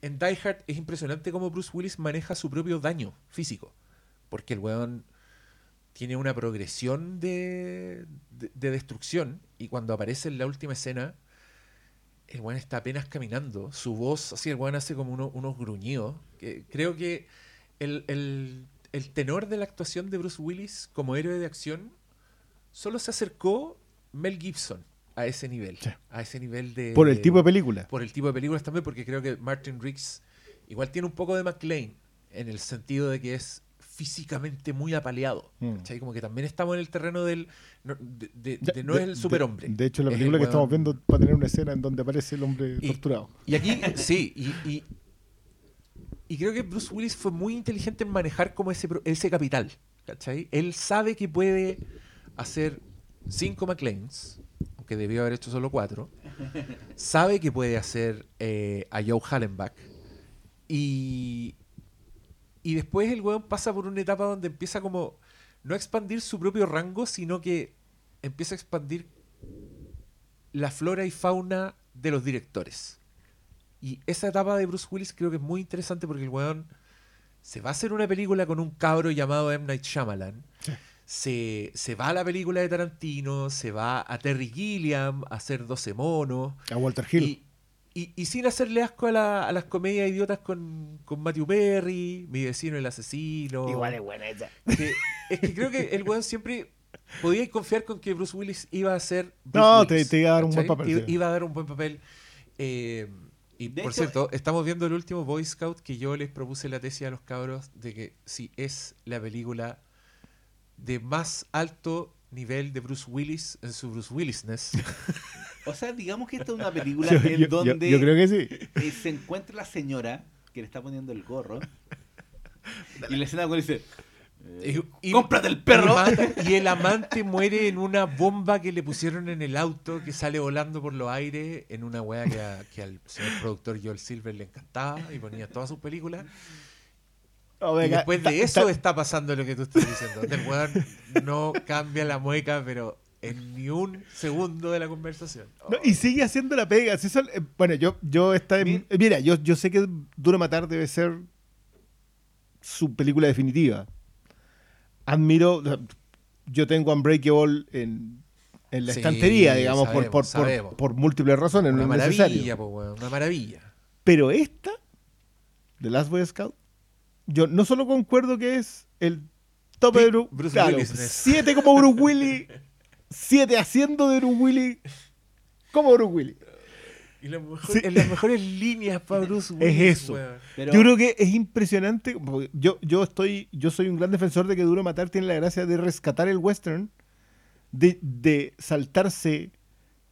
[SPEAKER 1] en Die Hard es impresionante cómo Bruce Willis maneja su propio daño físico. Porque el weón tiene una progresión de, de, de destrucción y cuando aparece en la última escena, el weón está apenas caminando. Su voz, así el weón hace como uno- unos gruñidos. Que creo que el, el- el tenor de la actuación de Bruce Willis como héroe de acción solo se acercó Mel Gibson a ese nivel.
[SPEAKER 3] Sí.
[SPEAKER 1] A ese nivel de...
[SPEAKER 3] Por el
[SPEAKER 1] de-
[SPEAKER 3] tipo de película.
[SPEAKER 1] por el tipo de películas también, porque creo que Martin Riggs igual tiene un poco de McLean, en el sentido de que es físicamente muy apaleado.
[SPEAKER 3] Mm.
[SPEAKER 1] ¿cachai? Como que también estamos en el terreno del... no- de, de-
[SPEAKER 3] Ya,
[SPEAKER 1] de no es el superhombre.
[SPEAKER 3] De, hecho, la
[SPEAKER 1] Es
[SPEAKER 3] película que estamos viendo va a tener una escena en donde aparece el hombre
[SPEAKER 1] Y-
[SPEAKER 3] torturado.
[SPEAKER 1] Y aquí, sí, y, y, y creo que Bruce Willis fue muy inteligente en manejar como ese, ese capital. ¿cachai? Él sabe que puede hacer cinco McLeans, aunque debió haber hecho solo cuatro. Sabe que puede hacer eh, a Joe Hallenbach. Y, y después el weón pasa por una etapa donde empieza como no a expandir su propio rango, sino que empieza a expandir la flora y fauna de los directores. Y esa etapa de Bruce Willis creo que es muy interesante porque el weón se va a hacer una película con un cabro llamado M. Night Shyamalan. Se, se va a la película de Tarantino, se va a Terry Gilliam a hacer 12 monos.
[SPEAKER 3] A Walter Hill.
[SPEAKER 1] Y, y- y sin hacerle asco a, la- a las comedias idiotas con, con Matthew Perry, Mi vecino el asesino.
[SPEAKER 3] Igual es buena esa.
[SPEAKER 1] Que- es que creo que el weón siempre podía confiar con que Bruce Willis iba a ser.
[SPEAKER 3] No, te-
[SPEAKER 1] Willis,
[SPEAKER 3] te iba a dar un buen papel,
[SPEAKER 1] Iba, a dar un buen papel. Eh, y
[SPEAKER 4] De
[SPEAKER 1] por
[SPEAKER 4] hecho-
[SPEAKER 1] cierto, estamos viendo el último Boy Scout que yo les propuse la tesis a los cabros de que si es la película de más alto nivel de Bruce Willis en su Bruce Willisness.
[SPEAKER 4] O sea, digamos que esta es una película
[SPEAKER 3] Yo,
[SPEAKER 4] en
[SPEAKER 3] yo-
[SPEAKER 4] donde
[SPEAKER 3] yo creo que sí.
[SPEAKER 4] eh, se encuentra la señora que le está poniendo el gorro. y la escena cuando dice: eh,
[SPEAKER 1] Y-
[SPEAKER 4] ¡Cómprate el perro!
[SPEAKER 1] Y, el amante muere en una bomba que le pusieron en el auto que sale volando por los aires en una weá que, a- que al señor productor Joel Silver le encantaba y ponía todas sus películas. Y después de eso está pasando lo que tú estás diciendo. El weón no cambia la mueca, pero en ni un segundo de la conversación.
[SPEAKER 3] No, y sigue haciendo la pega. si eh, bueno, yo, yo eh, mira, yo, yo sé que Duro Matar debe ser su película definitiva. Admiro, yo tengo Unbreakable en, en la
[SPEAKER 1] Sí,
[SPEAKER 3] estantería, digamos, por,
[SPEAKER 1] sabemos,
[SPEAKER 3] por, por,
[SPEAKER 1] sabemos.
[SPEAKER 3] por múltiples razones,
[SPEAKER 1] una
[SPEAKER 3] no
[SPEAKER 1] maravilla, po, una maravilla.
[SPEAKER 3] Pero esta, The Last Boy Scout, yo no solo concuerdo que es el tope de Bruce,
[SPEAKER 1] Bruce
[SPEAKER 3] claro,
[SPEAKER 1] Willis.
[SPEAKER 3] siete como Bruce Willis, siete haciendo de Bruce Willis como Bruce Willis.
[SPEAKER 1] Y la mejor-
[SPEAKER 3] Sí.
[SPEAKER 1] en las mejores líneas para Bruce Willis.
[SPEAKER 3] eso.
[SPEAKER 1] weón.
[SPEAKER 4] Pero-
[SPEAKER 3] Yo creo que es impresionante. Yo, yo estoy, yo soy un gran defensor de que Duro Matar tiene la gracia de rescatar el western, de, de saltarse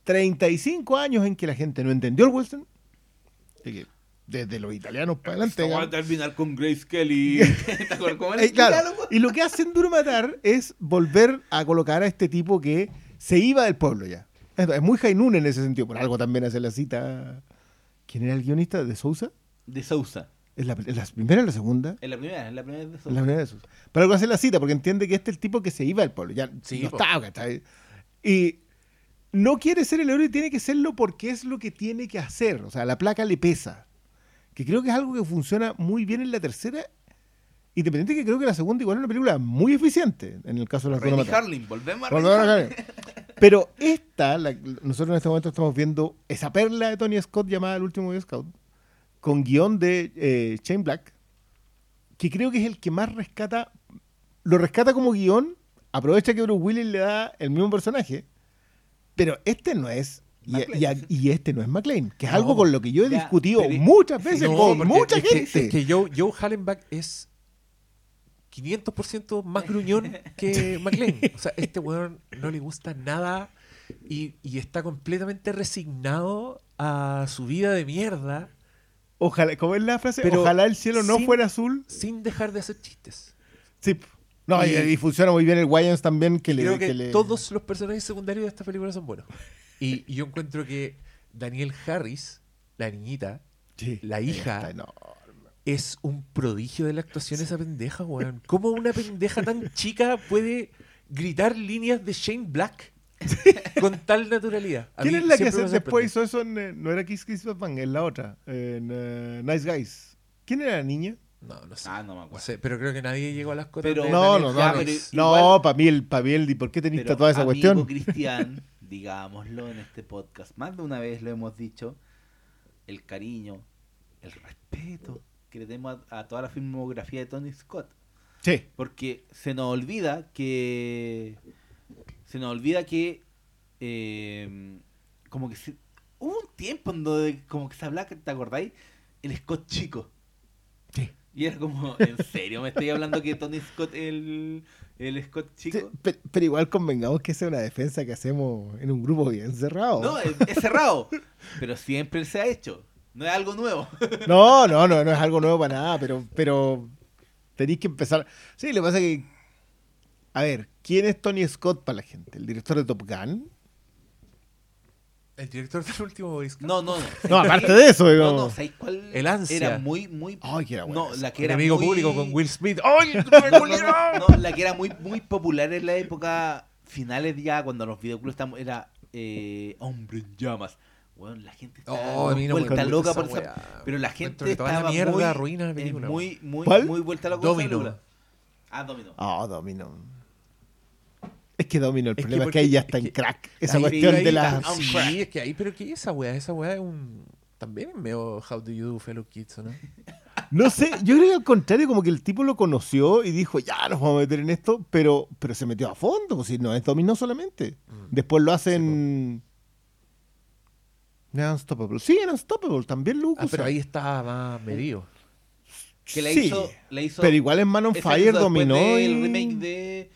[SPEAKER 3] 35 años en que la gente no entendió el western, de que desde los italianos para adelante.
[SPEAKER 4] Esta va a terminar con Grace Kelly. ¿Te acuerdas cómo era
[SPEAKER 3] Eh, claro,
[SPEAKER 4] diálogo?
[SPEAKER 3] y lo que hacen Duro Matar es volver a colocar a este tipo que se iba del pueblo ya. Es, muy Jainun en ese sentido. Por algo también hace la cita. ¿Quién era el guionista de Sousa?
[SPEAKER 4] De Sousa.
[SPEAKER 3] ¿Es la, primera o la segunda?
[SPEAKER 4] En la primera, en la primera de
[SPEAKER 3] Es
[SPEAKER 4] Sousa.
[SPEAKER 3] la primera de Sousa. Pero algo hace la cita porque entiende que este es el tipo que se iba del pueblo. Ya
[SPEAKER 1] Sí,
[SPEAKER 3] no estaba, ¿cachai? Y no quiere ser el héroe y tiene que serlo porque es lo que tiene que hacer. O sea, la placa le pesa. Que creo que es algo que funciona muy bien en la tercera. Independiente que creo que la segunda igual es una película muy eficiente en el caso de las
[SPEAKER 4] Renny
[SPEAKER 3] Duro Matar.
[SPEAKER 4] Harlin, volvemos a Renny
[SPEAKER 3] a. Pero esta, la- nosotros en este momento estamos viendo esa perla de Tony Scott llamada El último Boy Scout, con guion de eh, Shane Black, que creo que es el que más rescata, lo rescata como guion, aprovecha que Bruce Willis le da el mismo personaje, pero este no es, y, este no es McLean, que es
[SPEAKER 1] No.
[SPEAKER 3] algo con lo que yo he
[SPEAKER 4] Ya,
[SPEAKER 3] discutido
[SPEAKER 4] pero-
[SPEAKER 3] muchas veces
[SPEAKER 1] No,
[SPEAKER 3] con mucha
[SPEAKER 1] es que-
[SPEAKER 3] gente.
[SPEAKER 1] es que Joe, Joe Hallenbach es 500% más gruñón que McLean. O sea, este weón no le gusta nada y, y está completamente resignado a su vida de mierda
[SPEAKER 3] Ojalá, ¿cómo es la frase?
[SPEAKER 1] Pero
[SPEAKER 3] Ojalá el cielo no
[SPEAKER 1] sin-
[SPEAKER 3] fuera azul.
[SPEAKER 1] sin dejar de hacer chistes.
[SPEAKER 3] Sí. No, y, funciona muy bien el Wayans también que le...
[SPEAKER 1] Creo que,
[SPEAKER 3] que le-
[SPEAKER 1] todos los personajes secundarios de esta película son buenos. Y, y yo encuentro que Daniel Harris, la niñita,
[SPEAKER 3] Sí,
[SPEAKER 1] la hija, es un prodigio de la actuación esa pendeja, weón. ¿Cómo una pendeja tan chica puede gritar líneas de Shane Black con tal naturalidad? A
[SPEAKER 3] ¿Quién es la que hace- después hizo eso en... eh, No era Kiss Kiss Bang, es la otra. En eh, Nice Guys. ¿Quién era la niña?
[SPEAKER 1] No, no sé.
[SPEAKER 4] Ah, no me
[SPEAKER 1] No
[SPEAKER 4] acuerdo.
[SPEAKER 1] sé, pero creo que nadie llegó a las cotas
[SPEAKER 4] Pero-
[SPEAKER 1] de
[SPEAKER 3] No, no, no. No, no
[SPEAKER 4] igual-
[SPEAKER 3] pa' mí, el, pa' mí el- ¿por qué tenés
[SPEAKER 4] Pero,
[SPEAKER 3] toda esa
[SPEAKER 4] amigo
[SPEAKER 3] cuestión?
[SPEAKER 4] Cristian, digámoslo en este podcast, más de una vez lo hemos dicho, el cariño, el respeto que le tenemos a, a toda la filmografía de Tony Scott.
[SPEAKER 3] Sí.
[SPEAKER 4] Porque se nos olvida que. Se nos olvida que. eh, como que se- hubo un tiempo en donde como que se hablaba, ¿te acordáis? El Scott chico.
[SPEAKER 3] Sí.
[SPEAKER 4] Y era como, ¿en serio me estoy hablando que Tony Scott el, el Scott chico?
[SPEAKER 3] Sí, pero, igual convengamos que esa es una defensa que hacemos en un grupo bien cerrado.
[SPEAKER 4] No, es, es cerrado. Pero siempre se ha hecho. No es algo nuevo.
[SPEAKER 3] No, no, no, no es algo nuevo para nada, pero, pero tenéis que empezar. Sí, lo que pasa es que. A ver, ¿quién es Tony Scott para la gente? ¿El director de Top Gun?
[SPEAKER 1] El director del último Boy Scout.
[SPEAKER 4] No, no, no.
[SPEAKER 3] No, aparte de eso,
[SPEAKER 4] No,
[SPEAKER 3] digamos.
[SPEAKER 4] no, ¿sabéis cuál?
[SPEAKER 1] El ansia.
[SPEAKER 4] Era muy, muy.
[SPEAKER 3] Ay, que era buena
[SPEAKER 4] No,
[SPEAKER 3] esa.
[SPEAKER 4] la que era
[SPEAKER 1] Enemigo
[SPEAKER 4] muy-
[SPEAKER 1] público con Will Smith. ¡Ay,
[SPEAKER 4] No, no, no, no, la que era muy, muy popular en la época finales ya, cuando los videoclubs estaban, era eh, Hombre en llamas. Bueno, la gente
[SPEAKER 1] Oh, no me
[SPEAKER 4] vuelta loca
[SPEAKER 1] esa
[SPEAKER 4] por esa.
[SPEAKER 1] weá.
[SPEAKER 4] Pero la gente estaba
[SPEAKER 1] mierda
[SPEAKER 4] muy, eh, muy, muy,
[SPEAKER 3] ¿Cuál?
[SPEAKER 4] muy vuelta loca
[SPEAKER 1] Domino.
[SPEAKER 4] película. Ah, Domino.
[SPEAKER 3] Ah, Domino. Es que Domino, el
[SPEAKER 1] Es que
[SPEAKER 3] problema es que, ahí ya
[SPEAKER 1] es
[SPEAKER 3] está en crack. Esa
[SPEAKER 1] Ahí-
[SPEAKER 3] cuestión
[SPEAKER 1] ahí
[SPEAKER 3] de las.
[SPEAKER 1] Sí,
[SPEAKER 4] crack.
[SPEAKER 1] es que ahí, pero ¿qué es esa weá? Esa weá es un. También es medio How Do You Do, Fellow Kids, ¿o ¿no?
[SPEAKER 3] No sé, yo creo que al contrario, como que el tipo lo conoció y dijo, ya nos vamos a meter en esto, pero, pero se metió a fondo, pues si no es Domino solamente.
[SPEAKER 1] Mm.
[SPEAKER 3] Después lo hacen. en Unstoppable. Sí, en Unstoppable, también lo
[SPEAKER 1] Ah, pero ahí está más medido.
[SPEAKER 4] Que la
[SPEAKER 3] Sí,
[SPEAKER 4] hizo, la hizo
[SPEAKER 3] Pero igual en Man on Fire dominó.
[SPEAKER 4] del
[SPEAKER 3] y-
[SPEAKER 4] remake de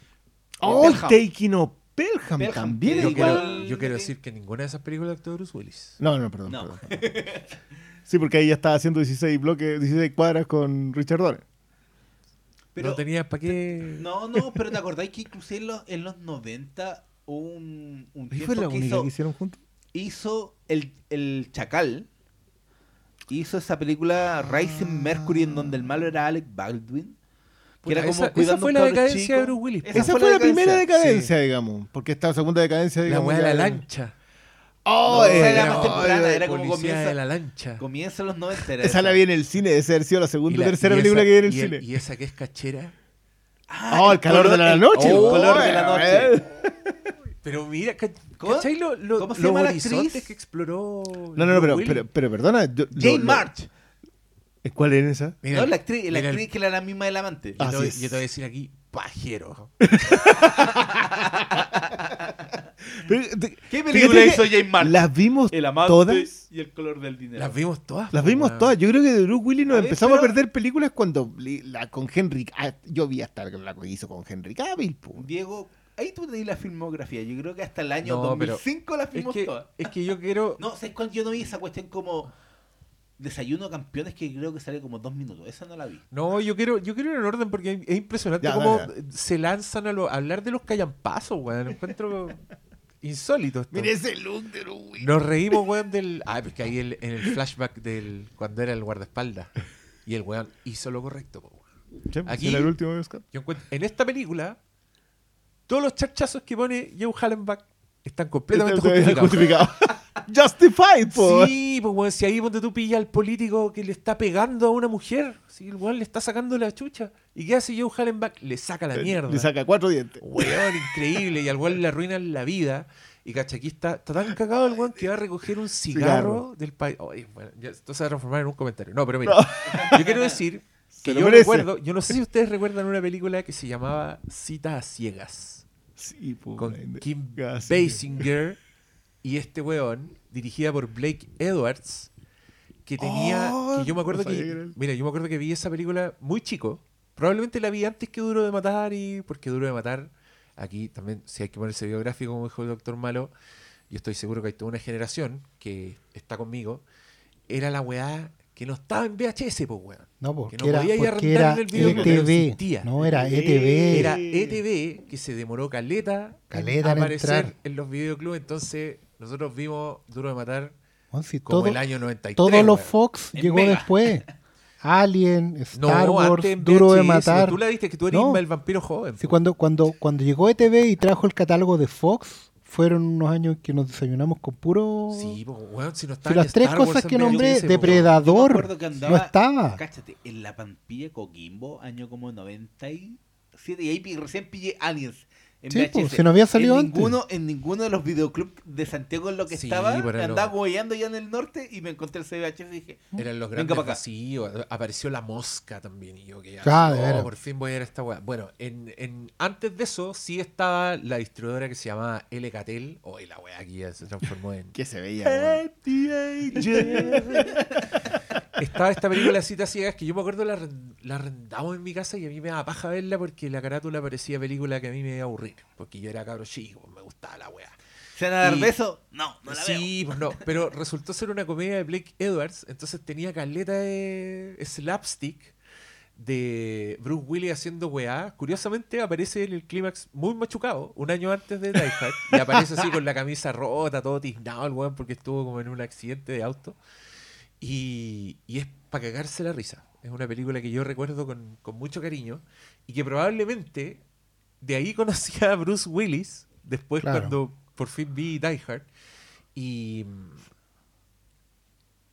[SPEAKER 3] Oh,
[SPEAKER 4] Pelham.
[SPEAKER 3] Taking of Pelham,
[SPEAKER 4] Pelham,
[SPEAKER 3] también.
[SPEAKER 1] Yo quiero, yo quiero decir que ninguna de esas películas actuó Bruce Willis.
[SPEAKER 3] No, no, perdón.
[SPEAKER 4] No.
[SPEAKER 3] perdón, perdón. Sí, porque ahí ya estaba haciendo 16 bloques, 16 cuadras con Richard Donner.
[SPEAKER 4] Pero,
[SPEAKER 1] no tenía para qué.
[SPEAKER 4] No, no, pero ¿te acordáis que inclusive en los, en los 90 hubo un, un
[SPEAKER 3] ¿Y
[SPEAKER 4] tiempo
[SPEAKER 3] fue la
[SPEAKER 4] que
[SPEAKER 3] única
[SPEAKER 4] hizo,
[SPEAKER 3] que hicieron juntos?
[SPEAKER 4] hizo el, el Chacal? Hizo esa película Rising Mercury en donde el malo era Alec Baldwin. Que
[SPEAKER 1] Puta,
[SPEAKER 4] era como
[SPEAKER 1] esa, esa fue la decadencia
[SPEAKER 4] chico.
[SPEAKER 1] de Bruce Willis.
[SPEAKER 4] Esa
[SPEAKER 3] Esa,
[SPEAKER 4] fue
[SPEAKER 3] fue,
[SPEAKER 4] la
[SPEAKER 3] la primera
[SPEAKER 4] decadencia.
[SPEAKER 3] digamos. Porque esta segunda decadencia,
[SPEAKER 1] La
[SPEAKER 3] digamos.
[SPEAKER 1] weá de la
[SPEAKER 3] era-
[SPEAKER 1] lancha.
[SPEAKER 3] Oh,
[SPEAKER 4] No, esa
[SPEAKER 3] eh,
[SPEAKER 4] era más temprana, era como comienza-
[SPEAKER 1] de la lancha.
[SPEAKER 4] Comienza en los 90. era
[SPEAKER 3] Esa la vi en el cine, esa haber sido la segunda
[SPEAKER 1] Y
[SPEAKER 3] o
[SPEAKER 1] la-
[SPEAKER 3] tercera película
[SPEAKER 1] esa-
[SPEAKER 3] que vi en el
[SPEAKER 1] y
[SPEAKER 3] cine.
[SPEAKER 1] Y esa que es cachera.
[SPEAKER 4] Ah,
[SPEAKER 3] oh, el calor de la noche.
[SPEAKER 4] el
[SPEAKER 3] oh,
[SPEAKER 4] color de la noche.
[SPEAKER 1] Pero mira,
[SPEAKER 4] ¿Cómo?
[SPEAKER 1] ¿cachai lo, lo-
[SPEAKER 4] ¿Cómo se llama la actriz?
[SPEAKER 1] que exploró?
[SPEAKER 3] No, no, no, pero, perdona. yo-
[SPEAKER 4] Jane
[SPEAKER 3] lo-
[SPEAKER 4] March.
[SPEAKER 3] ¿Cuál es esa?
[SPEAKER 1] Mira,
[SPEAKER 4] no, la actriz, la
[SPEAKER 1] mira,
[SPEAKER 4] actriz que era la misma del amante.
[SPEAKER 1] Yo,
[SPEAKER 3] Así
[SPEAKER 1] te, voy-
[SPEAKER 3] es.
[SPEAKER 1] yo te voy a decir aquí, pajero.
[SPEAKER 3] Pero, te-
[SPEAKER 4] ¿Qué película hizo Jane March?
[SPEAKER 3] Las vimos
[SPEAKER 4] El amante
[SPEAKER 3] todas.
[SPEAKER 4] y el color del dinero.
[SPEAKER 1] Las vimos todas.
[SPEAKER 3] Las vimos todas. Yo creo que de Bruce Willis nos
[SPEAKER 4] A ver,
[SPEAKER 3] empezamos
[SPEAKER 4] pero-
[SPEAKER 3] a perder películas cuando la con Henry. ah, yo vi hasta la que hizo con Henry Cavill. po.
[SPEAKER 4] Diego, ahí tú tenías la filmografía. Yo creo que hasta el año
[SPEAKER 1] No, pero
[SPEAKER 4] 2005 la
[SPEAKER 1] Es
[SPEAKER 4] vimos
[SPEAKER 1] que,
[SPEAKER 4] todas.
[SPEAKER 1] es que yo quiero.
[SPEAKER 4] No, ¿sabes cuándo yo no vi esa cuestión como. Desayuno Campeones que creo que sale como dos minutos. Esa no la vi.
[SPEAKER 1] No, yo quiero, yo quiero ir en orden porque es impresionante
[SPEAKER 3] Ya,
[SPEAKER 1] cómo
[SPEAKER 3] dale,
[SPEAKER 1] se lanzan a, lo- a hablar de los callampazos, weón. Encuentro insólito esto.
[SPEAKER 3] Mire ese look de.
[SPEAKER 1] Nos reímos, weón, del. Ah, porque ahí el- en el flashback del. cuando era el guardaespaldas. Y el weón hizo lo correcto, po, weón. Aquí-
[SPEAKER 3] ¿Era el último de Oscar?
[SPEAKER 1] Yo encuentro. En esta película, todos los charchazos que pone Joe Hallenbach están completamente justificados.
[SPEAKER 3] justificado. Justified, po.
[SPEAKER 1] Sí, pues weón, si ahí donde tú pillas al político que le está pegando a una mujer, si el weón le está sacando la chucha. ¿Y qué hace Joe Hallenbach? Le saca la mierda.
[SPEAKER 3] Le saca cuatro dientes.
[SPEAKER 1] Weón, increíble. Y al weón le arruinan la vida. Y cacha, aquí está, está tan cagado el weón que va a recoger un cigarro,
[SPEAKER 3] Cigarro.
[SPEAKER 1] del país. Oye, bueno, ya, esto se va a transformar en un comentario. No, pero mira, yo quiero decir que yo
[SPEAKER 3] merece.
[SPEAKER 1] recuerdo, yo no sé si ustedes recuerdan una película que se llamaba Cita a Ciegas
[SPEAKER 3] Sí, po.
[SPEAKER 1] con. Kim. Basinger y este weón, dirigida por Blake Edwards, que tenía,
[SPEAKER 3] Oh,
[SPEAKER 1] que yo me acuerdo
[SPEAKER 3] no
[SPEAKER 1] que,
[SPEAKER 3] que
[SPEAKER 1] mira, yo me acuerdo que vi esa película muy chico, probablemente la vi antes que Duro de Matar y porque Duro de Matar, aquí también, si hay que ponerse biográfico, como dijo el doctor Malo, yo estoy seguro que hay toda una generación que está conmigo, era la weá que no estaba en VHS, pues weón.
[SPEAKER 5] No, porque,
[SPEAKER 1] no
[SPEAKER 5] era,
[SPEAKER 1] podía ir a rentar
[SPEAKER 5] era
[SPEAKER 1] en el
[SPEAKER 5] ETV.
[SPEAKER 1] existía.
[SPEAKER 5] No, era ETV.
[SPEAKER 1] Era ETV que se demoró caleta,
[SPEAKER 5] Caleta
[SPEAKER 1] en
[SPEAKER 5] en
[SPEAKER 1] aparecer
[SPEAKER 5] entrar.
[SPEAKER 1] en los videoclubs. Entonces, nosotros vimos Duro de Matar
[SPEAKER 5] Bueno, si
[SPEAKER 1] como
[SPEAKER 5] todo-
[SPEAKER 1] el año 93.
[SPEAKER 5] Todos los. Fox
[SPEAKER 4] En
[SPEAKER 5] llegó
[SPEAKER 4] Mega.
[SPEAKER 5] después. Alien,
[SPEAKER 1] No,
[SPEAKER 5] Star Wars,
[SPEAKER 1] antes
[SPEAKER 5] Duro de Matar.
[SPEAKER 1] Tú la viste que tú eres
[SPEAKER 5] No.
[SPEAKER 1] Inma, el vampiro joven.
[SPEAKER 5] Sí, cuando, cuando, cuando llegó ETV y trajo el catálogo de Fox, fueron unos años que nos desayunamos con puro...
[SPEAKER 1] Sí, weón, si no
[SPEAKER 5] Si
[SPEAKER 1] estaba
[SPEAKER 5] las
[SPEAKER 1] ni
[SPEAKER 5] tres
[SPEAKER 1] Star
[SPEAKER 5] cosas
[SPEAKER 1] en
[SPEAKER 5] que nombré.
[SPEAKER 4] Yo
[SPEAKER 5] Depredador,
[SPEAKER 4] acuerdo que
[SPEAKER 5] no
[SPEAKER 4] andaba,
[SPEAKER 5] estaba.
[SPEAKER 4] Cáchate, en la Pampilla Coquimbo, año como 97, y ahí recién pillé Aliens. En
[SPEAKER 5] Sí,
[SPEAKER 4] VHS.
[SPEAKER 5] pues, se nos había salido
[SPEAKER 4] en
[SPEAKER 5] antes.
[SPEAKER 4] ninguno, En ninguno de los videoclubs de Santiago en lo que
[SPEAKER 1] Sí,
[SPEAKER 4] estaba,
[SPEAKER 1] era
[SPEAKER 4] andaba hueveando ya en el norte y me encontré el CVHS y dije,
[SPEAKER 1] Eran los
[SPEAKER 4] Venga
[SPEAKER 1] grandes
[SPEAKER 4] acá.
[SPEAKER 1] vacíos. Apareció la mosca también. Y yo que
[SPEAKER 5] Ah, de
[SPEAKER 1] oh, por fin voy a ver esta weá. Bueno, en, en- antes de eso sí estaba la distribuidora que se llamaba L Catel. Hoy la weá aquí ya se transformó en.
[SPEAKER 3] Que se veía.
[SPEAKER 1] Estaba esta película Citas Ciegas que yo me acuerdo la, la arrendamos en mi casa y a mí me daba paja verla porque la carátula parecía película que a mí me iba a aburrir. Porque yo era cabro chico, me gustaba la weá.
[SPEAKER 4] ¿se van a dar besos? No, no la veo.
[SPEAKER 1] sí, pues no, pero resultó ser una comedia de Blake Edwards, entonces tenía caleta de slapstick de Bruce Willis haciendo weá. Curiosamente aparece en el clímax muy machucado, un año antes de Die Hard, y aparece así con la camisa rota, todo tiznado el weón porque estuvo como en un accidente de auto. Y, y es para cagarse la risa. Es una película que yo recuerdo con, con mucho cariño y que probablemente de ahí conocí a Bruce Willis después
[SPEAKER 5] Claro.
[SPEAKER 1] cuando por fin vi Die Hard. Y,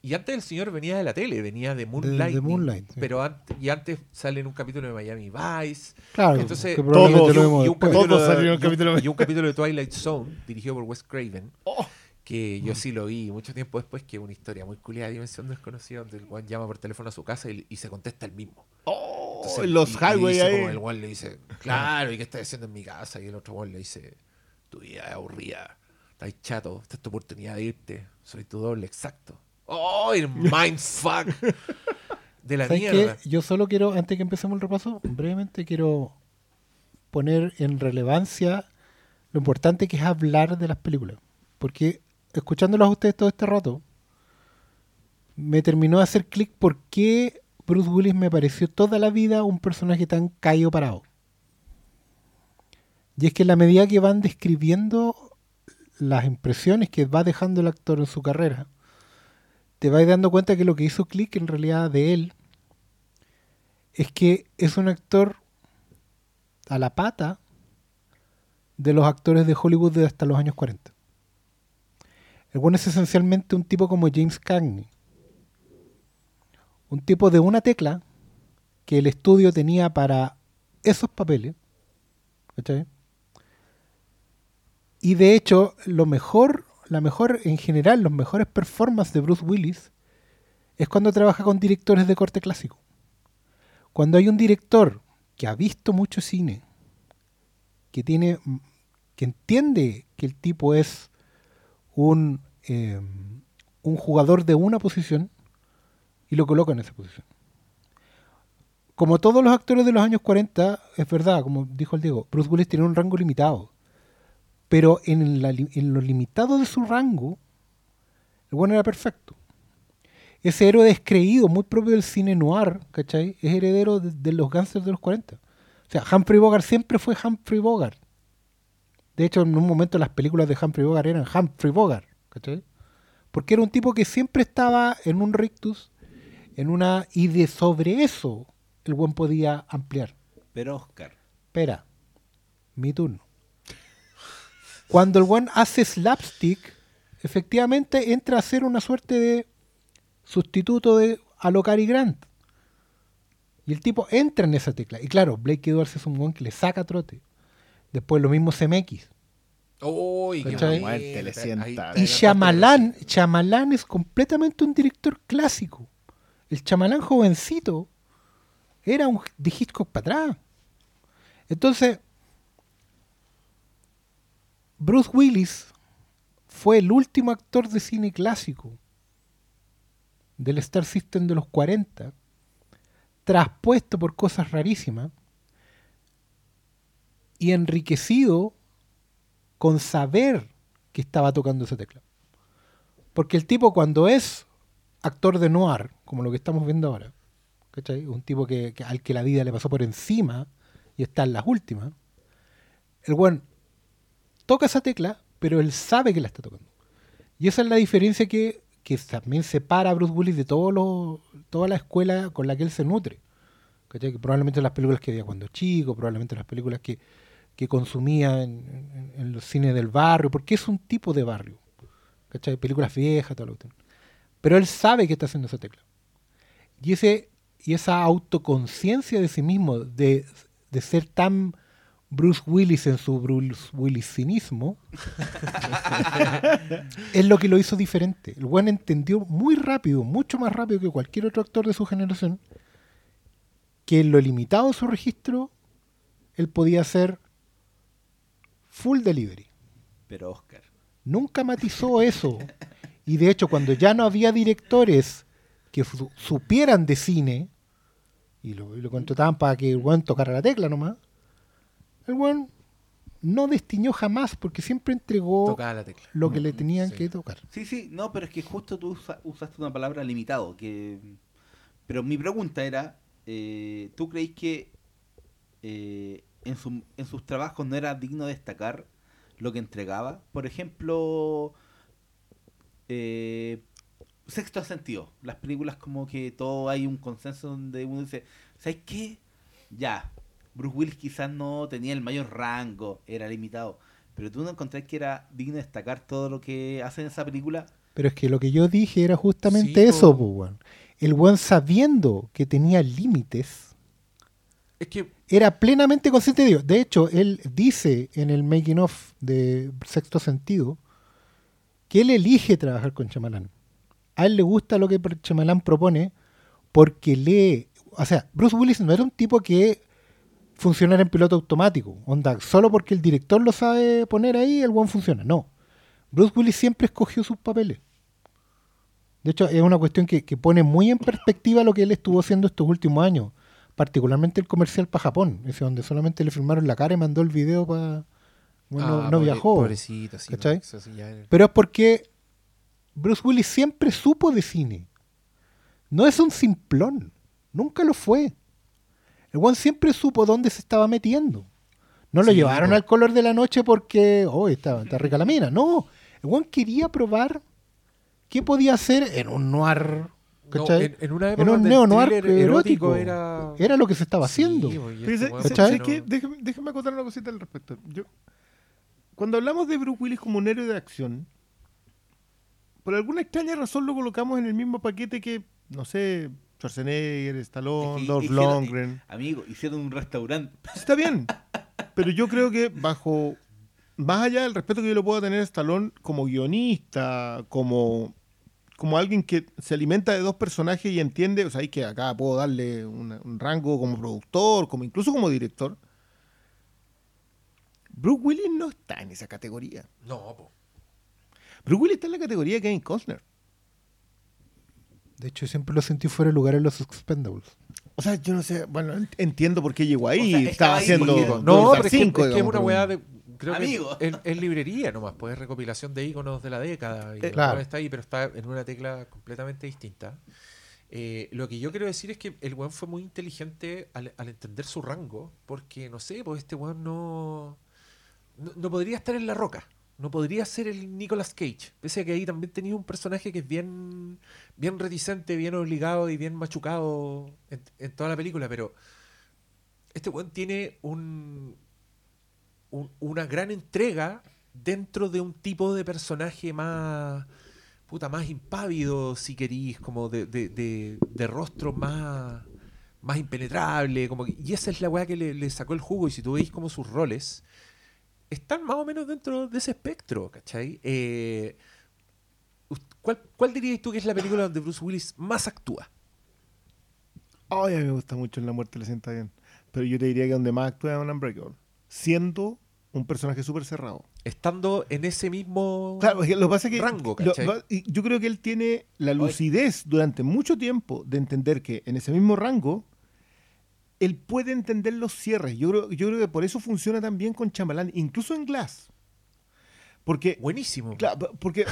[SPEAKER 1] y antes el señor venía de la tele, venía de Moonlight.
[SPEAKER 5] Moonlight, sí.
[SPEAKER 1] Pero antes, y antes sale en un capítulo de Miami Vice.
[SPEAKER 5] Claro,
[SPEAKER 1] Entonces,
[SPEAKER 3] todos-
[SPEAKER 1] y, y un- capítulo de- y un
[SPEAKER 3] capítulo de
[SPEAKER 1] Twilight Zone dirigido por Wes Craven.
[SPEAKER 3] Oh.
[SPEAKER 1] Que yo sí lo vi mucho tiempo después, que una historia muy culiada de Dimensión Desconocida, donde el Juan llama por teléfono a su casa y, y se contesta el mismo.
[SPEAKER 3] Oh,
[SPEAKER 1] Entonces,
[SPEAKER 3] los highway ahí.
[SPEAKER 1] como el Juan le dice, claro, ¿y qué estás haciendo en mi casa? Y el otro Juan le dice, tu vida es aburrida, estás chato, esta es tu oportunidad de irte, soy tu doble exacto. ¡Oh, el mindfuck! De la
[SPEAKER 5] ¿Sabes
[SPEAKER 1] mierda.
[SPEAKER 5] qué? Yo solo quiero, antes que empecemos el repaso, brevemente quiero poner en relevancia lo importante que es hablar de las películas. Porque escuchándolos a ustedes todo este rato, me terminó de hacer clic por qué Bruce Willis me pareció toda la vida un personaje tan caído parado. Y es que en la medida que van describiendo las impresiones que va dejando el actor en su carrera, te vas dando cuenta que lo que hizo clic en realidad de él es que es un actor a la pata de los actores de Hollywood de hasta los años 40. El bueno es esencialmente un tipo como James Cagney. Un tipo de una tecla que el estudio tenía para esos papeles. ¿cachai? Y de hecho, lo mejor, la mejor, en general, los mejores performances de Bruce Willis es cuando trabaja con directores de corte clásico. Cuando hay un director que ha visto mucho cine, que tiene, que entiende que el tipo es un, eh, un jugador de una posición y lo coloca en esa posición. Como todos los actores de los años 40, es verdad, como dijo el Diego, Bruce Willis tiene un rango limitado. Pero en, la en lo limitado de su rango, el bueno era perfecto. ese héroe descreído, muy propio del cine noir, ¿cachai? Es heredero de, los gangsters de los 40. O sea, Humphrey Bogart siempre fue Humphrey Bogart. De hecho, en un momento las películas de Humphrey Bogart eran Humphrey Bogart, ¿cachai? Porque era un tipo que siempre estaba en un rictus, en una... Y de sobre eso, el buen podía ampliar.
[SPEAKER 4] Pero Oscar.
[SPEAKER 5] Espera, mi turno. Cuando el one hace slapstick, efectivamente entra a ser una suerte de sustituto de a lo Cary Grant. Y el tipo entra en esa tecla. Y claro, Blake Edwards es un one que le saca trote. Después lo mismo CMX.
[SPEAKER 1] Uy, qué
[SPEAKER 5] ¿Cachai?
[SPEAKER 1] buena.
[SPEAKER 3] Muerte, le sienta.
[SPEAKER 1] Ahí-
[SPEAKER 3] Y
[SPEAKER 5] Shyamalan, Shyamalan es completamente un director clásico. El Shyamalan jovencito era un de Hitchcock para atrás. Entonces, Bruce Willis fue el último actor de cine clásico del Star System de los 40, traspuesto por cosas rarísimas y enriquecido con saber que estaba tocando esa tecla. Porque el tipo cuando es actor de noir, como lo que estamos viendo ahora, ¿cachai? un tipo que, al que la vida le pasó por encima y está en las últimas, el buen toca esa tecla, pero él sabe que la está tocando. Y esa es la diferencia que, que también separa a Bruce Willis de todo lo- toda la escuela con la que él se nutre. ¿cachai? Que probablemente las películas que veía cuando chico, probablemente las películas que, que consumía en, los cines del barrio, porque es un tipo de barrio. ¿cachai? Películas viejas, todo lo que Pero él sabe que está haciendo esa tecla. Y, ese, y esa autoconciencia de sí mismo, de, de ser tan Bruce Willis en su Bruce Willis cinismo, es lo que lo hizo diferente. El buen entendió muy rápido, mucho más rápido que cualquier otro actor de su generación, que en lo limitado de su registro, él podía hacer full delivery.
[SPEAKER 4] Pero Oscar.
[SPEAKER 5] Nunca matizó eso. Y de hecho, cuando ya no había directores que su- supieran de cine y lo, y lo contrataban para que el buen tocara la tecla nomás, el buen no destiñó jamás porque siempre entregó
[SPEAKER 1] Tocaba la tecla.
[SPEAKER 5] lo que le tenían
[SPEAKER 1] Sí.
[SPEAKER 5] que tocar.
[SPEAKER 4] Sí, sí, no, pero es que justo tú usa- usaste una palabra limitado. Que... Pero mi pregunta era, eh, ¿tú creéis que eh, en, su- en sus trabajos no era digno destacar lo que entregaba? Por ejemplo, eh, Sexto Sentido. Las películas como que todo hay un consenso donde uno dice, ¿sabes qué? Ya, Bruce Willis quizás no tenía el mayor rango, era limitado. Pero tú no encontrás que era digno destacar todo lo que hace en esa película.
[SPEAKER 5] Pero es que lo que yo dije era justamente
[SPEAKER 1] Sí,
[SPEAKER 5] eso. El buen sabiendo que tenía límites,
[SPEAKER 1] Es que
[SPEAKER 5] era plenamente consciente de ello. De hecho, él dice en el making of de Sexto Sentido que él elige trabajar con Chamalán. A él le gusta lo que Chamalán propone porque lee. O sea, Bruce Willis no era un tipo que funcionara en piloto automático. Onda, solo porque el director lo sabe poner ahí, el buen funciona. No. Bruce Willis siempre escogió sus papeles. De hecho, es una cuestión que, que pone muy en perspectiva lo que él estuvo haciendo estos últimos años. Particularmente el comercial para Japón, ese donde solamente le filmaron la cara y mandó el video para... Bueno,
[SPEAKER 1] ah,
[SPEAKER 5] no viajó.
[SPEAKER 1] Pobrecito, sí,
[SPEAKER 5] ¿cachai?
[SPEAKER 1] no, eso sí ya-
[SPEAKER 5] Pero es porque Bruce Willis siempre supo de cine. No es un simplón. Nunca lo fue. El one siempre supo dónde se estaba metiendo. No lo
[SPEAKER 1] Sí,
[SPEAKER 5] llevaron al color de la noche porque, oh, está, está rica la mina. No. El one quería probar qué podía hacer en un noir.
[SPEAKER 1] No,
[SPEAKER 5] ¿cachai?
[SPEAKER 1] en, en una
[SPEAKER 5] en
[SPEAKER 1] época
[SPEAKER 5] un neo-noir erótico.
[SPEAKER 1] era...
[SPEAKER 5] Era lo que se estaba
[SPEAKER 1] Sí,
[SPEAKER 5] haciendo.
[SPEAKER 1] este
[SPEAKER 3] Fíjese,
[SPEAKER 1] weón
[SPEAKER 3] ¿sabe-
[SPEAKER 5] ¿Cachai?
[SPEAKER 3] ¿sabe
[SPEAKER 1] no-?
[SPEAKER 3] Déjeme, déjeme acotar una cosita al respecto. Yo, cuando hablamos de Bruce Willis como un héroe de acción, por alguna extraña razón lo colocamos en el mismo paquete que, no sé, Schwarzenegger, Stallone, Dolph
[SPEAKER 4] hicieron-
[SPEAKER 3] Lundgren.
[SPEAKER 4] Amigo, hicieron un restaurante.
[SPEAKER 3] Está bien, pero yo creo que bajo, más allá del respeto que yo le puedo tener a Stallone como guionista, como, como alguien que se alimenta de dos personajes y entiende, o sea, hay que acá puedo darle un rango como productor, como incluso como director. Bruce Willis no está en esa categoría.
[SPEAKER 1] No, po.
[SPEAKER 3] Bruce Willis está en la categoría de Kevin Costner.
[SPEAKER 5] De hecho, siempre lo sentí fuera de lugar en los Expendables.
[SPEAKER 3] O sea, yo no sé, bueno, ent- entiendo por qué llegó ahí.
[SPEAKER 4] O sea,
[SPEAKER 3] estaba
[SPEAKER 4] estaba ahí
[SPEAKER 3] haciendo
[SPEAKER 4] porque-
[SPEAKER 1] No, pero es que,
[SPEAKER 3] 5,
[SPEAKER 1] es que es
[SPEAKER 3] digamos,
[SPEAKER 1] una
[SPEAKER 3] pero-
[SPEAKER 1] weá de... creo
[SPEAKER 4] Amigo.
[SPEAKER 1] que es, es librería nomás, pues es recopilación de iconos de la década. Y
[SPEAKER 3] Eh,
[SPEAKER 5] claro.
[SPEAKER 1] está ahí, pero está en una tecla completamente distinta. Eh, lo que yo quiero decir es que el weón fue muy inteligente al, al entender su rango, porque no sé, pues este weón no, no, no podría estar en la roca. No podría ser el Nicolas Cage. Pese a que ahí también tenía un personaje que es bien, bien reticente, bien obligado y bien machucado en, en toda la película, pero este weón tiene un, un- una gran entrega dentro de un tipo de personaje más puta más impávido si querís como de, de, rostro más más impenetrable como que- y esa es la weá que le, sacó el jugo y si tú veis como sus roles están más o menos dentro de ese espectro ¿cachai? Eh, ¿cuál, ¿cuál dirías tú que es la película donde Bruce Willis más actúa?
[SPEAKER 3] Ay, a me gusta mucho en La Muerte le sienta bien. Pero yo te diría que donde más actúa es en Unbreakable. Siendo un personaje súper cerrado.
[SPEAKER 1] estando en ese mismo
[SPEAKER 3] Claro, lo que pasa es que
[SPEAKER 1] rango,
[SPEAKER 3] yo creo que él tiene la lucidez durante mucho tiempo de entender que en ese mismo rango él puede entender los cierres. Yo creo, yo creo que por eso funciona tan bien con Chamalán, incluso en Glass. Porque,
[SPEAKER 1] buenísimo
[SPEAKER 3] claro, porque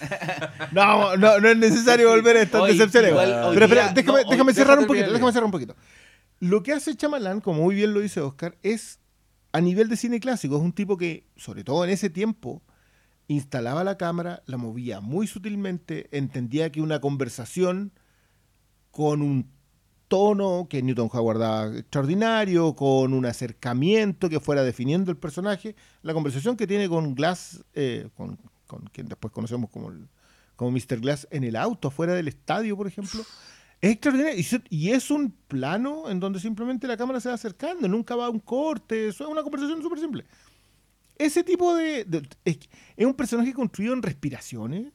[SPEAKER 3] no, no, no es necesario volver a estas
[SPEAKER 4] Hoy-
[SPEAKER 3] decepciones.
[SPEAKER 4] igual
[SPEAKER 3] Pero espera, déjame,
[SPEAKER 4] no,
[SPEAKER 3] déjame cerrar un poquito, déjame cerrar un poquito. Lo que hace Chamalán, como muy bien lo dice Oscar, es a nivel de cine clásico, es un tipo que, sobre todo en ese tiempo, instalaba la cámara, la movía muy sutilmente, entendía que una conversación con un tono que Newton Howard daba extraordinario, con un acercamiento que fuera definiendo el personaje, la conversación que tiene con Glass, eh, con, con quien después conocemos como, como Mr. Glass en el auto, afuera del estadio, por ejemplo, es extraordinario. Y es un plano en donde simplemente la cámara se va acercando, nunca va a un corte, es una conversación súper simple. Ese tipo de... de- es, un personaje construido en respiraciones,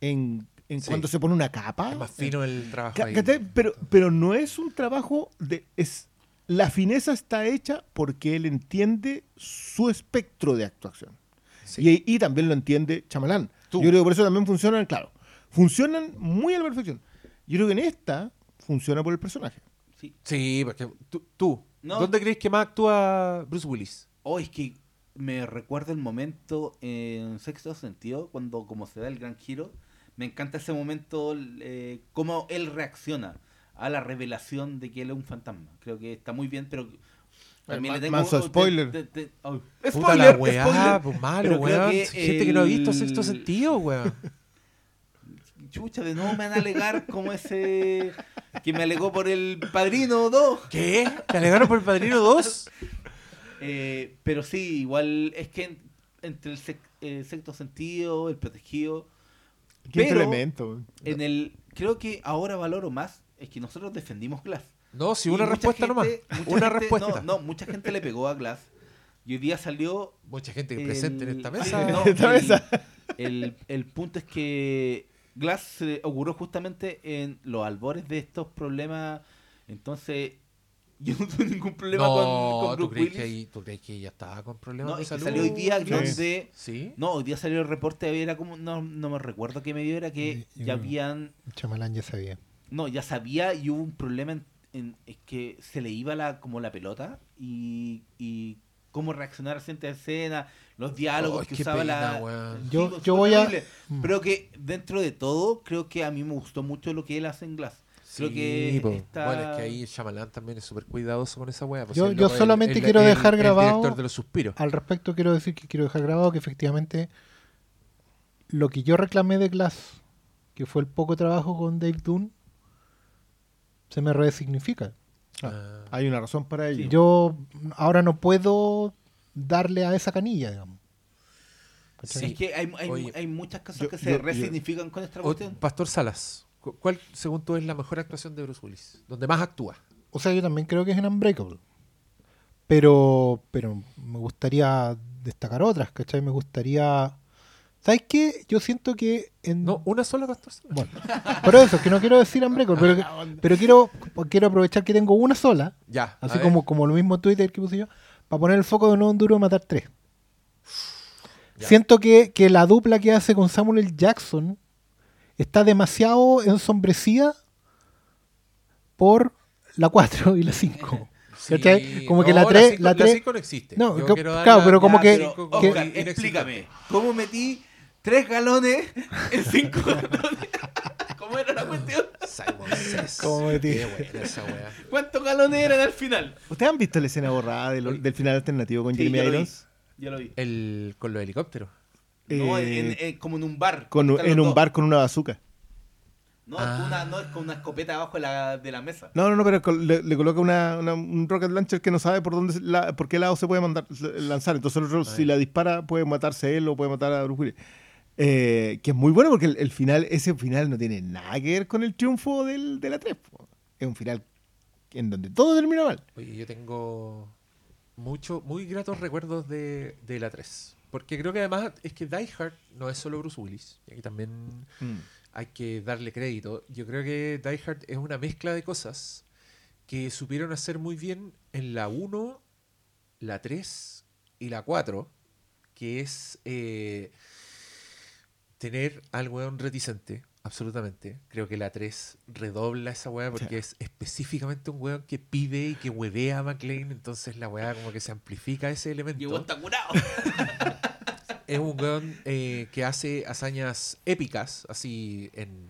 [SPEAKER 3] en, en
[SPEAKER 1] Sí.
[SPEAKER 3] cuando se pone una capa.
[SPEAKER 1] es más fino el trabajo ahí.
[SPEAKER 3] Pero, pero no es un trabajo de... Es, la fineza está hecha porque él entiende su espectro de actuación.
[SPEAKER 1] Sí.
[SPEAKER 3] Y, y también lo entiende Chamalán. Yo creo que por eso también funcionan, claro, funcionan muy a la perfección. Yo creo que en esta funciona por el personaje.
[SPEAKER 4] Sí.
[SPEAKER 1] Sí, porque tú, tú,
[SPEAKER 4] No.
[SPEAKER 1] ¿dónde crees que más actúa Bruce Willis?
[SPEAKER 4] Oh, es que me recuerda el momento en sexto sentido, cuando como se da el gran giro. Me encanta ese momento, eh, cómo él reacciona a la revelación de que él es un fantasma. Creo que está muy bien, pero también le tengo...
[SPEAKER 3] manso spoiler.
[SPEAKER 4] te- te- oh,
[SPEAKER 1] Puta
[SPEAKER 4] spoiler,
[SPEAKER 1] la weá,
[SPEAKER 4] spoiler.
[SPEAKER 1] pues malo,
[SPEAKER 4] que
[SPEAKER 1] Gente que no ha visto sexto sentido, weón.
[SPEAKER 4] Chucha, de nuevo me van a alegar como ese que me alegó por el Padrino 2.
[SPEAKER 1] ¿Qué? ¿Te alegaron por el Padrino 2?
[SPEAKER 4] Eh, pero sí, igual es que en- entre el sec- eh, sexto sentido, el protegido,
[SPEAKER 3] Qué
[SPEAKER 4] Pero-
[SPEAKER 3] elemento.
[SPEAKER 4] en el creo que ahora valoro más es que nosotros defendimos Glass.
[SPEAKER 1] No, si
[SPEAKER 4] Y
[SPEAKER 1] una respuesta nomás.
[SPEAKER 4] gente- mucha
[SPEAKER 1] Una
[SPEAKER 4] gente-
[SPEAKER 1] respuesta.
[SPEAKER 4] No, no, mucha gente le pegó a Glass. Y hoy día salió
[SPEAKER 1] Mucha gente presente en esta
[SPEAKER 4] sí,
[SPEAKER 1] mesa.
[SPEAKER 4] no,
[SPEAKER 3] Esta
[SPEAKER 4] el-
[SPEAKER 3] mesa.
[SPEAKER 4] El, el punto es que Glass se ocurrió justamente en los albores de estos problemas. Entonces, yo no tuve ningún problema
[SPEAKER 1] no,
[SPEAKER 4] con, con
[SPEAKER 1] ¿tú,
[SPEAKER 4] Bruce
[SPEAKER 1] crees
[SPEAKER 4] Willis.
[SPEAKER 1] que ahí, ¿tú crees que ella estaba con problemas
[SPEAKER 4] No,
[SPEAKER 1] de
[SPEAKER 4] es que
[SPEAKER 1] salud?
[SPEAKER 4] salió hoy día
[SPEAKER 3] Sí.
[SPEAKER 4] donde...
[SPEAKER 1] ¿Sí?
[SPEAKER 4] No, hoy día salió el reporte, era como, no, no me recuerdo qué medio era, que
[SPEAKER 5] Y- y-
[SPEAKER 4] ya habían,
[SPEAKER 5] Chamalán ya sabía.
[SPEAKER 4] no, ya sabía y hubo un problema en, en- es que se le iba la, como la pelota y, y cómo reaccionar frente a escena, los diálogos que usaba
[SPEAKER 1] pena,
[SPEAKER 4] la...
[SPEAKER 1] weón.
[SPEAKER 5] Yo- yo voy a-. Mm.
[SPEAKER 4] Pero que dentro de todo, creo que a mí me gustó mucho lo que él hace en Glass. Creo
[SPEAKER 1] Sí,
[SPEAKER 4] que está-
[SPEAKER 1] Bueno, es que ahí Shyamalan también es súper cuidadoso con esa weá. pues,
[SPEAKER 5] Yo- yo solamente quiero dejar
[SPEAKER 1] el
[SPEAKER 5] grabado-
[SPEAKER 1] director de los suspiros.
[SPEAKER 5] Al respecto quiero decir que quiero dejar grabado que efectivamente lo que yo reclamé de Glass, que fue el poco trabajo con Dave Dunn, se me resignifica.
[SPEAKER 1] Ah.
[SPEAKER 3] Hay una razón para ello.
[SPEAKER 5] Yo ahora no puedo darle a esa canilla, digamos. ¿Cachai?
[SPEAKER 4] Es que hay, hay,
[SPEAKER 1] Oye,
[SPEAKER 4] hay muchas cosas
[SPEAKER 3] yo-
[SPEAKER 4] que se
[SPEAKER 3] yo-
[SPEAKER 4] resignifican con esta
[SPEAKER 1] O-
[SPEAKER 4] cuestión.
[SPEAKER 1] Pastor Salas, cu- ¿cuál según tú es la mejor actuación de Bruce Willis? Donde más actúa.
[SPEAKER 5] O sea, yo también creo que es en Unbreakable. Pero, pero me gustaría destacar otras, ¿cachai? Me gustaría... ¿Sabes qué? Yo siento que en...
[SPEAKER 1] No, una sola Pastor Salas.
[SPEAKER 5] Bueno, pero eso, que no quiero decir Unbreakable, pero, pero quiero, quiero aprovechar que tengo una sola,
[SPEAKER 1] Ya.
[SPEAKER 5] así
[SPEAKER 1] ver.
[SPEAKER 5] como, como lo mismo Twitter que puse yo, para poner el foco de nuevo en Duro Matar 3.
[SPEAKER 1] Ya.
[SPEAKER 5] Siento que, que la dupla que hace con Samuel L. Jackson está demasiado ensombrecida por la 4 y la 5. ¿Cachai? Como que
[SPEAKER 1] no,
[SPEAKER 5] la tres-
[SPEAKER 1] cinco-
[SPEAKER 5] la tres-
[SPEAKER 1] cinco no existe.
[SPEAKER 5] No,
[SPEAKER 1] Yo
[SPEAKER 5] claro,
[SPEAKER 1] la-
[SPEAKER 5] pero como
[SPEAKER 1] la
[SPEAKER 5] que-
[SPEAKER 4] Pero,
[SPEAKER 5] que-
[SPEAKER 4] Oscar,
[SPEAKER 1] inexistente.
[SPEAKER 4] explícame, ¿cómo metí tres galones en cinco galones? ¿Cómo era la cuestión?
[SPEAKER 1] Simon Says.
[SPEAKER 5] ¿Cómo metí?
[SPEAKER 1] Qué buena esa weá.
[SPEAKER 4] ¿Cuántos galones eran al final?
[SPEAKER 3] ¿Ustedes han visto la escena borrada del, del final alternativo con
[SPEAKER 4] Sí,
[SPEAKER 3] Jeremy
[SPEAKER 4] yo lo vi.
[SPEAKER 3] Irons?
[SPEAKER 4] Ya lo vi.
[SPEAKER 1] El, con los helicópteros.
[SPEAKER 4] No,
[SPEAKER 3] Eh,
[SPEAKER 4] en- en- como en un bar.
[SPEAKER 3] con-
[SPEAKER 4] Están
[SPEAKER 3] en
[SPEAKER 4] los
[SPEAKER 3] un
[SPEAKER 4] dos.
[SPEAKER 3] bar con una bazooka.
[SPEAKER 4] No,
[SPEAKER 1] Ah.
[SPEAKER 4] con una, no, es con una escopeta abajo de la, de la mesa.
[SPEAKER 3] No, no, no, pero col- le, le coloca una, una- un rocket launcher que no sabe por dónde se- la- por qué lado se puede mandar lanzar. Entonces el otro, si la dispara puede matarse él o puede matar a Bruce Willis. Eh, que es muy bueno porque el, el final, ese final no tiene nada que ver con el triunfo del, de la 3. po. Es un final en donde todo termina mal.
[SPEAKER 1] Oye, yo tengo mucho, muy gratos recuerdos de, de la 3. Porque creo que además es que Die Hard no es solo Bruce Willis. Y aquí también hay que darle crédito. Yo creo que Die Hard es una mezcla de cosas que supieron hacer muy bien en la 1, la 3 y la 4, que es eh, tener al weón reticente, absolutamente. Creo que la 3 redobla esa weá porque es específicamente un weón que pide y que huevea a McLean, entonces la weá como que se amplifica ese elemento
[SPEAKER 4] Llegó está curado.
[SPEAKER 1] es un weón eh, que hace hazañas épicas, así en,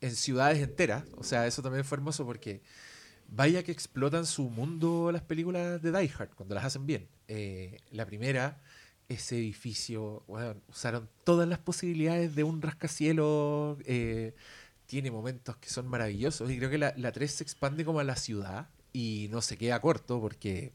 [SPEAKER 1] en ciudades enteras. O sea, eso también fue hermoso porque vaya que explotan su mundo las películas de Die Hard cuando las hacen bien. Eh, la primera, ese edificio, weón, usaron todas las posibilidades de un rascacielos. eh, tiene momentos que son maravillosos y creo que la, la 3 se expande como a la ciudad y no se queda corto porque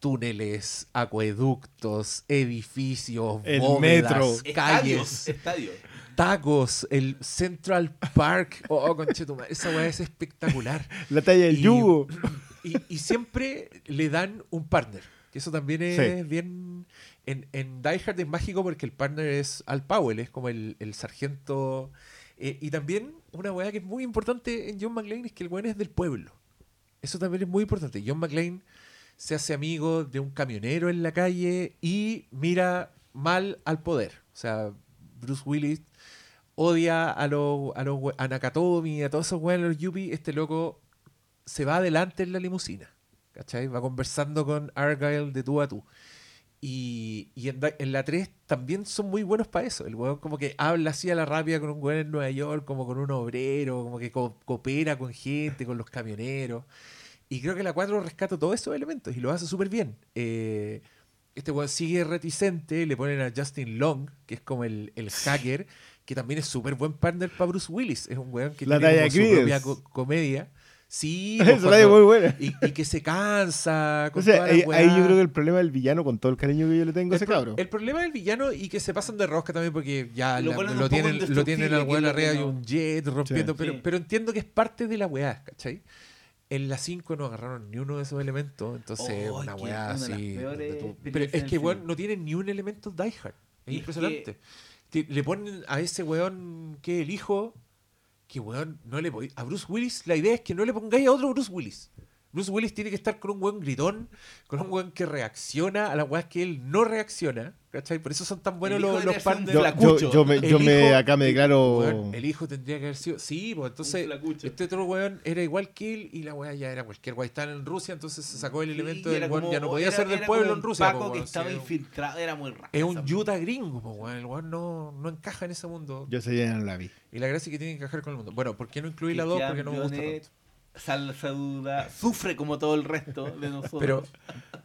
[SPEAKER 1] túneles, acueductos, edificios,
[SPEAKER 3] El
[SPEAKER 1] bóvedas,
[SPEAKER 3] metro.
[SPEAKER 1] calles,
[SPEAKER 4] Estadios.
[SPEAKER 1] Tacos, el Central Park. Oh, conchetumare, esa weá es espectacular.
[SPEAKER 3] La talla del
[SPEAKER 1] Y-
[SPEAKER 3] yugo.
[SPEAKER 1] Y, y siempre le dan un partner. Que eso también es
[SPEAKER 3] Sí.
[SPEAKER 1] bien. En, en Die Hard es mágico porque el partner es Al Powell, es como el, el sargento. Eh, y también una weá que es muy importante en John McClane es que el weón es del pueblo. Eso también es muy importante. John McClane se hace amigo de un camionero en la calle y mira mal al poder. O sea, Bruce Willis odia a los a los a Nakatomi, a todos esos weones, los Yuppie. Este loco se va adelante en la limusina. ¿Cachai? Va conversando con Argyle de tú a tú. Y, y en, da- en la 3 también son muy buenos para eso. El weón como que habla así a la rápida con un weón en Nueva York, como con un obrero, como que co- coopera con gente, con los camioneros. Y creo que la 4 rescata todos esos elementos y lo hace súper bien. Eh, este weón sigue reticente, le ponen a Justin Long, que es como el, el hacker, que también es súper buen partner para Bruce Willis. Es un weón que
[SPEAKER 3] La
[SPEAKER 1] tiene como su propia co- comedia. Sí, pues,
[SPEAKER 3] es
[SPEAKER 1] cuando-
[SPEAKER 3] muy buena.
[SPEAKER 1] y, y que se cansa.
[SPEAKER 3] O sea,
[SPEAKER 1] toda la
[SPEAKER 3] ahí, ahí yo creo que el problema del villano, con todo el cariño que yo le tengo
[SPEAKER 1] el,
[SPEAKER 3] ese
[SPEAKER 1] pro- el problema del villano y que se pasan de rosca también porque ya
[SPEAKER 4] Lo
[SPEAKER 1] la- tienen, lo tienen al weón arriba y un jet rompiendo,
[SPEAKER 3] Sí.
[SPEAKER 1] pero,
[SPEAKER 4] Sí.
[SPEAKER 1] pero entiendo que es parte de la weá, ¿cachai? En la 5 no agarraron ni uno de esos elementos, entonces
[SPEAKER 4] Oh,
[SPEAKER 1] una weá
[SPEAKER 4] una de las
[SPEAKER 1] así. Pero es
[SPEAKER 4] el
[SPEAKER 1] que weón no tiene ni un elemento Die Hard. Es
[SPEAKER 4] Y es
[SPEAKER 1] impresionante. Le ponen a ese weón que el hijo, que weón no le A Bruce Willis, la idea es que no le pongáis a otro Bruce Willis. Bruce Willis tiene que estar con un weón gritón, con un weón que reacciona a las weas que él no reacciona. ¿Cachai? Por eso son tan buenos
[SPEAKER 4] El hijo
[SPEAKER 1] los, los
[SPEAKER 4] un
[SPEAKER 1] partners.
[SPEAKER 3] Yo,
[SPEAKER 4] flacucho.
[SPEAKER 3] yo, yo me, yo me- acá me declaro.
[SPEAKER 1] Weón, el hijo tendría que haber sido. Sí, pues entonces. Este otro weón era igual que él y la weá ya era cualquier weá. Estaba en Rusia, entonces se sacó el elemento del weón.
[SPEAKER 4] como-
[SPEAKER 1] Ya no podía
[SPEAKER 4] era-
[SPEAKER 1] ser del pueblo en
[SPEAKER 4] un
[SPEAKER 1] Rusia.
[SPEAKER 4] Paco que estaba
[SPEAKER 1] sí,
[SPEAKER 4] infiltrado, era muy raro.
[SPEAKER 1] es un Utah gringo, pues, weón. El weón no, no encaja en ese mundo.
[SPEAKER 3] Yo sé, ya no la vi.
[SPEAKER 1] Y la gracia es que tiene que encajar con el mundo. Bueno, ¿por qué no incluí la 2? Porque no me gusta tanto.
[SPEAKER 4] Salsa duda, sufre como todo el resto de nosotros.
[SPEAKER 1] Pero,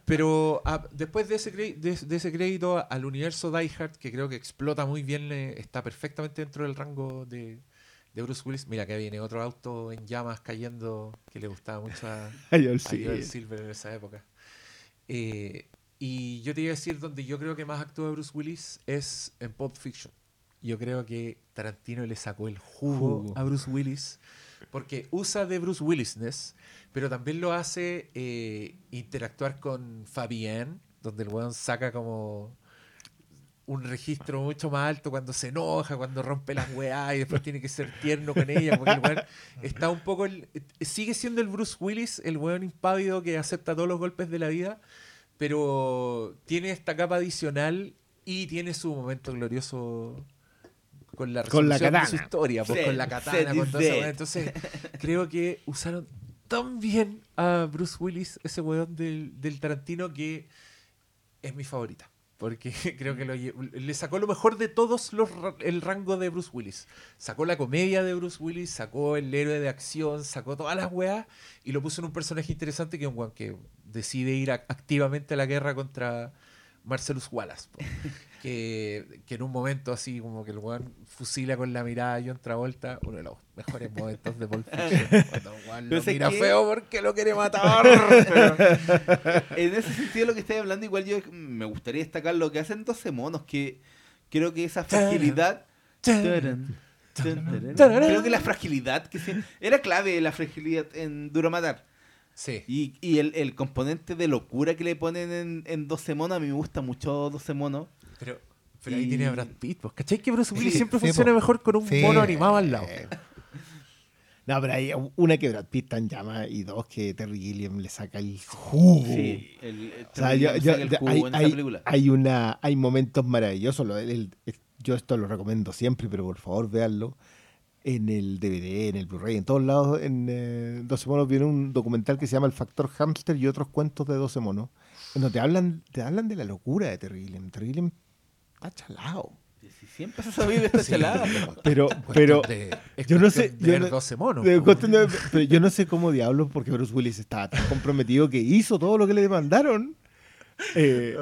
[SPEAKER 1] pero ah, después de ese, de, de ese crédito al universo Die Hard, que creo que explota muy bien, eh, está perfectamente dentro del rango de, de Bruce Willis. Mira que viene otro auto en llamas cayendo que le gustaba mucho a. Joel Silver en esa época. Eh, y yo te iba a decir donde yo creo que más actúa Bruce Willis es en Pulp Fiction. Yo creo que Tarantino le sacó el jugo,
[SPEAKER 3] Jugo.
[SPEAKER 1] a Bruce Willis porque usa de Bruce Willisness, pero también lo hace eh, interactuar con Fabienne, donde el weón saca como un registro mucho más alto cuando se enoja, cuando rompe las weá y después tiene que ser tierno con ella, porque el weón está un poco... el- sigue siendo el Bruce Willis, el weón impávido que acepta todos los golpes de la vida, pero tiene esta capa adicional y tiene su momento glorioso con la
[SPEAKER 3] Con la
[SPEAKER 1] de su
[SPEAKER 3] katana.
[SPEAKER 1] historia, pues, con la katana,
[SPEAKER 4] set
[SPEAKER 1] con
[SPEAKER 4] is
[SPEAKER 1] toda esa
[SPEAKER 4] dead.
[SPEAKER 1] weá. Entonces, creo que usaron tan bien a Bruce Willis, ese weón del, del Tarantino, que es mi favorita. Porque creo que lo le sacó lo mejor de todos los el rango de Bruce Willis. Sacó la comedia de Bruce Willis, sacó el héroe de acción, sacó todas las weas y lo puso en un personaje interesante que es un weón que decide ir a- activamente a la guerra contra Marcellus Wallace. po. que, que en un momento así como que el weón fusila con la mirada a John Travolta, uno de los mejores momentos de Pulp Fiction. Cuando el weón lo mira
[SPEAKER 4] que-
[SPEAKER 1] feo porque lo quiere matar. Pero-
[SPEAKER 4] En ese sentido, lo que estáis hablando, igual yo me gustaría destacar lo que hacen 12 monos, que creo que esa fragilidad. Creo que la fragilidad que se, era clave la fragilidad en Duro Matar.
[SPEAKER 1] Sí.
[SPEAKER 4] Y, y el, el componente de locura que le ponen en, en 12 monos, a mí me gusta mucho 12 monos.
[SPEAKER 1] Pero, pero ahí
[SPEAKER 4] Y-
[SPEAKER 1] tiene a Brad Pitt. pues, ¿Cachai que Bruce Willis
[SPEAKER 4] Sí,
[SPEAKER 1] siempre
[SPEAKER 5] sí,
[SPEAKER 1] funciona
[SPEAKER 5] po.
[SPEAKER 1] mejor con un
[SPEAKER 5] Sí.
[SPEAKER 1] mono animado al lado?
[SPEAKER 3] No, pero hay una que Brad Pitt en llama y dos que Terry Gilliam le saca el jugo.
[SPEAKER 4] Sí, el, el
[SPEAKER 3] O sea, yo- yo-
[SPEAKER 4] el jugo
[SPEAKER 3] hay,
[SPEAKER 4] en
[SPEAKER 3] hay-
[SPEAKER 4] película.
[SPEAKER 3] hay una, hay momentos maravillosos. lo- el- el- yo esto lo recomiendo siempre, pero por favor véanlo. En el DVD, en el Blu-ray, en todos lados, en eh, 12 monos viene un documental que se llama El Factor Hamster y otros cuentos de 12 monos. Cuando te hablan, te hablan de la locura de Terry Gilliam. Terry Gilliam está chalado.
[SPEAKER 4] Si siempre se está
[SPEAKER 1] Sí.
[SPEAKER 4] chelada.
[SPEAKER 3] Pero,
[SPEAKER 1] Cuestión
[SPEAKER 3] pero
[SPEAKER 1] de-
[SPEAKER 3] yo no sé,
[SPEAKER 1] de
[SPEAKER 3] yo
[SPEAKER 1] ver
[SPEAKER 3] no-
[SPEAKER 1] 12 monos.
[SPEAKER 3] de de- pero yo no sé cómo diablos, porque Bruce Willis estaba tan comprometido que hizo todo lo que le demandaron. Eh,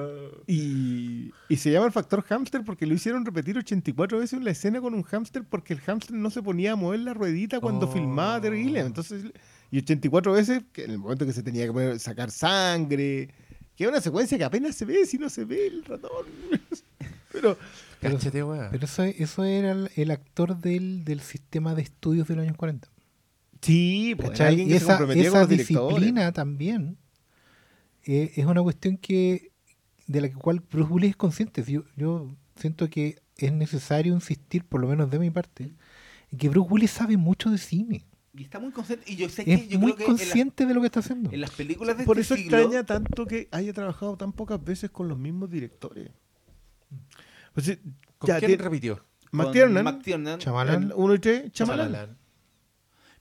[SPEAKER 3] y, y se llama el factor hámster porque lo hicieron repetir 84 veces en la escena con un hámster porque el hámster no se ponía a mover la ruedita cuando
[SPEAKER 1] Oh.
[SPEAKER 3] filmaba Terry Gilliam. Entonces, y 84 veces que en el momento que se tenía que poner- sacar sangre, que es una secuencia que apenas se ve si no se ve el ratón. Pero
[SPEAKER 1] Cáchate, weón.
[SPEAKER 5] Pero eso, eso era el, el actor del, del sistema de estudios de los años 40.
[SPEAKER 3] sí, pues, alguien que
[SPEAKER 5] esa, esa disciplina también eh, es una cuestión que de la cual Bruce Willis es consciente. Yo, yo siento que es necesario insistir, por lo menos de mi parte, en que Bruce Willis sabe mucho de cine.
[SPEAKER 4] Y está muy consciente. Y yo sé
[SPEAKER 5] Es
[SPEAKER 4] que yo
[SPEAKER 5] muy
[SPEAKER 4] creo que en las,
[SPEAKER 5] consciente de lo que está haciendo.
[SPEAKER 4] en las películas de
[SPEAKER 3] Por
[SPEAKER 4] este
[SPEAKER 3] eso
[SPEAKER 4] siglo,
[SPEAKER 3] extraña tanto que haya trabajado tan pocas veces con los mismos directores. Pues, sí,
[SPEAKER 1] ¿Con
[SPEAKER 3] ya
[SPEAKER 1] quién
[SPEAKER 3] tiene-
[SPEAKER 1] repitió?
[SPEAKER 3] McTiernan,
[SPEAKER 4] McTiernan,
[SPEAKER 5] Chamalán.
[SPEAKER 3] el uno y tres, Chamalán.
[SPEAKER 1] Chamalán.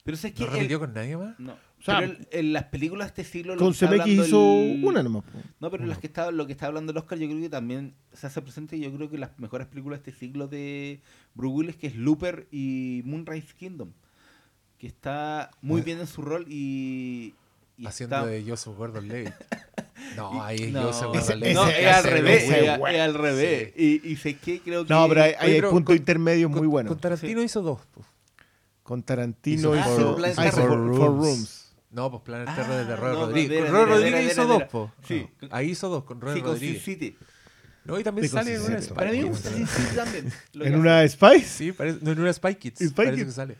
[SPEAKER 4] Pero sé que
[SPEAKER 1] ¿No
[SPEAKER 4] el-
[SPEAKER 1] repitió con nadie más?
[SPEAKER 4] no.
[SPEAKER 3] O sea,
[SPEAKER 4] pero el- en las películas de este siglo lo
[SPEAKER 3] Con
[SPEAKER 4] que está
[SPEAKER 3] CMX
[SPEAKER 4] hablando
[SPEAKER 3] hizo
[SPEAKER 4] el-
[SPEAKER 3] una nomás. po.
[SPEAKER 4] No, pero las que está, lo que está hablando el Oscar, yo creo que también se hace presente. Yo creo que las mejores películas de este siglo de Bruce Willis, que es Looper y Moonrise Kingdom, que está muy
[SPEAKER 5] Bueno.
[SPEAKER 4] bien en su rol y, y
[SPEAKER 1] Haciendo
[SPEAKER 4] está-
[SPEAKER 1] de Joseph Gordon Levitt. No, ahí
[SPEAKER 4] no,
[SPEAKER 1] Joseph
[SPEAKER 3] ese-
[SPEAKER 1] Gordon Levitt.
[SPEAKER 4] no,
[SPEAKER 3] ese-
[SPEAKER 4] es al
[SPEAKER 3] ese-
[SPEAKER 4] revés,
[SPEAKER 3] ese
[SPEAKER 4] es, al revés. Y, y sé que creo que
[SPEAKER 3] No, pero hay, hay
[SPEAKER 1] pero con-
[SPEAKER 3] intermedios muy
[SPEAKER 1] Con-
[SPEAKER 3] buenos.
[SPEAKER 1] Con Tarantino hizo dos.
[SPEAKER 3] Con Tarantino
[SPEAKER 1] hizo
[SPEAKER 3] hizo,
[SPEAKER 4] Four-
[SPEAKER 3] ah,
[SPEAKER 4] hizo
[SPEAKER 3] hizo
[SPEAKER 4] Four
[SPEAKER 3] Four, Four Rooms.
[SPEAKER 1] No, pues Planet
[SPEAKER 4] Ah,
[SPEAKER 1] Terror de Robert
[SPEAKER 4] no,
[SPEAKER 1] Rodríguez. Con
[SPEAKER 4] espera,
[SPEAKER 1] Rodríguez hizo dos, po.
[SPEAKER 4] Sí.
[SPEAKER 1] Ahí hizo dos, con
[SPEAKER 4] Sin
[SPEAKER 1] Rodríguez.
[SPEAKER 4] City.
[SPEAKER 1] No, y también sale en una. Spy
[SPEAKER 4] Para mí también.
[SPEAKER 3] En una Spice.
[SPEAKER 1] Sí, en una Spy Kids.
[SPEAKER 3] ¿En Spy
[SPEAKER 1] parece que sale.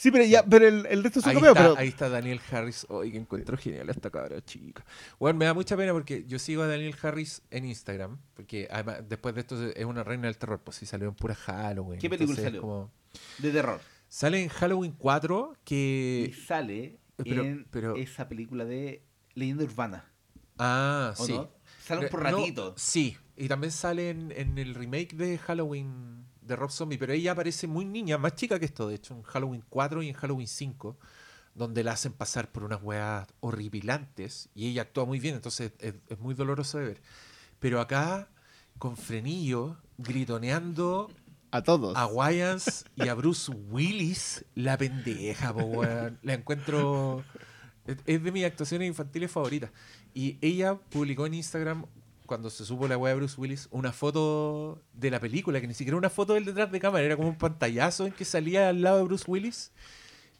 [SPEAKER 3] Sí, pero, ya, pero el, el resto son
[SPEAKER 1] Ahí
[SPEAKER 3] cameos.
[SPEAKER 1] está,
[SPEAKER 3] Pero
[SPEAKER 1] ahí está Daniel Harris. Hoy que encuentro genial esta cabra chica. Bueno, me da mucha pena porque yo sigo a Daniel Harris en Instagram. Porque además, después de esto es una reina del terror. Pues sí, salió en pura Halloween.
[SPEAKER 4] ¿Qué película
[SPEAKER 1] Entonces,
[SPEAKER 4] salió?
[SPEAKER 1] como-
[SPEAKER 4] De terror.
[SPEAKER 1] Sale en Halloween 4
[SPEAKER 4] Y
[SPEAKER 1] que...
[SPEAKER 4] sale
[SPEAKER 1] pero-
[SPEAKER 4] en
[SPEAKER 1] pero-
[SPEAKER 4] esa película de Leyenda Urbana.
[SPEAKER 1] Ah,
[SPEAKER 4] ¿O
[SPEAKER 1] sí.
[SPEAKER 4] no? Sale un por
[SPEAKER 1] no,
[SPEAKER 4] ratito.
[SPEAKER 1] sí, y también sale en, en el remake de Halloween de Rob Zombie, pero ella aparece muy niña, más chica que esto, de hecho, en Halloween 4 y en Halloween 5, donde la hacen pasar por unas weas horripilantes y ella actúa muy bien, entonces es, es muy doloroso de ver. Pero acá, con frenillo, gritoneando
[SPEAKER 3] a todos.
[SPEAKER 1] a Wyans y a Bruce Willis, la pendeja, po, weón. La encuentro. Es, es de mis actuaciones infantiles favoritas. Y ella publicó en Instagram, cuando se supo la weá de Bruce Willis, una foto de la película, que ni siquiera era una foto del detrás de cámara, era como un pantallazo en que salía al lado de Bruce Willis.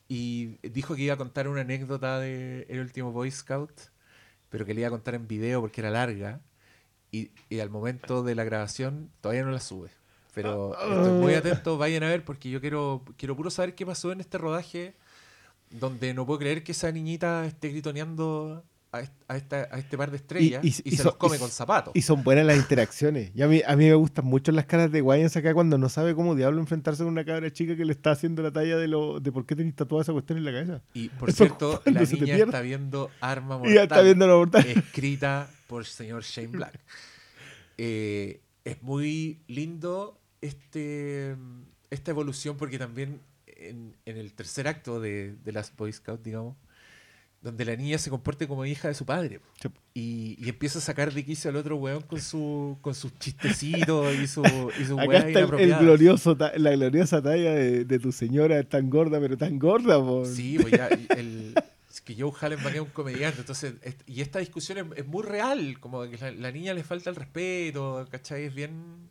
[SPEAKER 1] Y dijo que iba a contar una anécdota de El último Boy Scout, pero que le iba a contar en video porque era larga. Y, y al momento de la grabación todavía no la sube. Pero estoy muy atento, vayan a ver porque yo quiero, quiero puro saber qué pasó en este rodaje donde no puedo creer que esa niñita esté gritoneando a, est- a esta- a este par de estrellas y,
[SPEAKER 3] y
[SPEAKER 1] se los come con zapatos.
[SPEAKER 3] Y son buenas las interacciones. Y a mí, a mí me gustan mucho las caras de Wyans acá cuando no sabe cómo diablo enfrentarse con una cabra chica que le está haciendo la talla de lo de por qué tenés tatuada esa cuestión en la cabeza.
[SPEAKER 1] Y por
[SPEAKER 3] Eso
[SPEAKER 1] cierto, la niña está viendo Arma Mortal.
[SPEAKER 3] Y ya está viendo la mortal.
[SPEAKER 1] escrita por el señor Shane Black. Eh, es muy lindo este, esta evolución porque también en, en el tercer acto de, de las Boy Scouts, digamos, donde la niña se comporte como hija de su padre.
[SPEAKER 3] Sí.
[SPEAKER 1] Y, y empieza a sacar de quicio al otro weón con, su, con sus chistecitos y su, y su
[SPEAKER 3] Acá está el, glorioso, la gloriosa talla de, de tu señora es tan gorda, pero tan gorda, po.
[SPEAKER 1] Sí, pues ya, el, es que Joe Hallenbach es un comediante, entonces, y esta discusión es, es muy real, como que la, la niña le falta el respeto, ¿cachai? Es bien,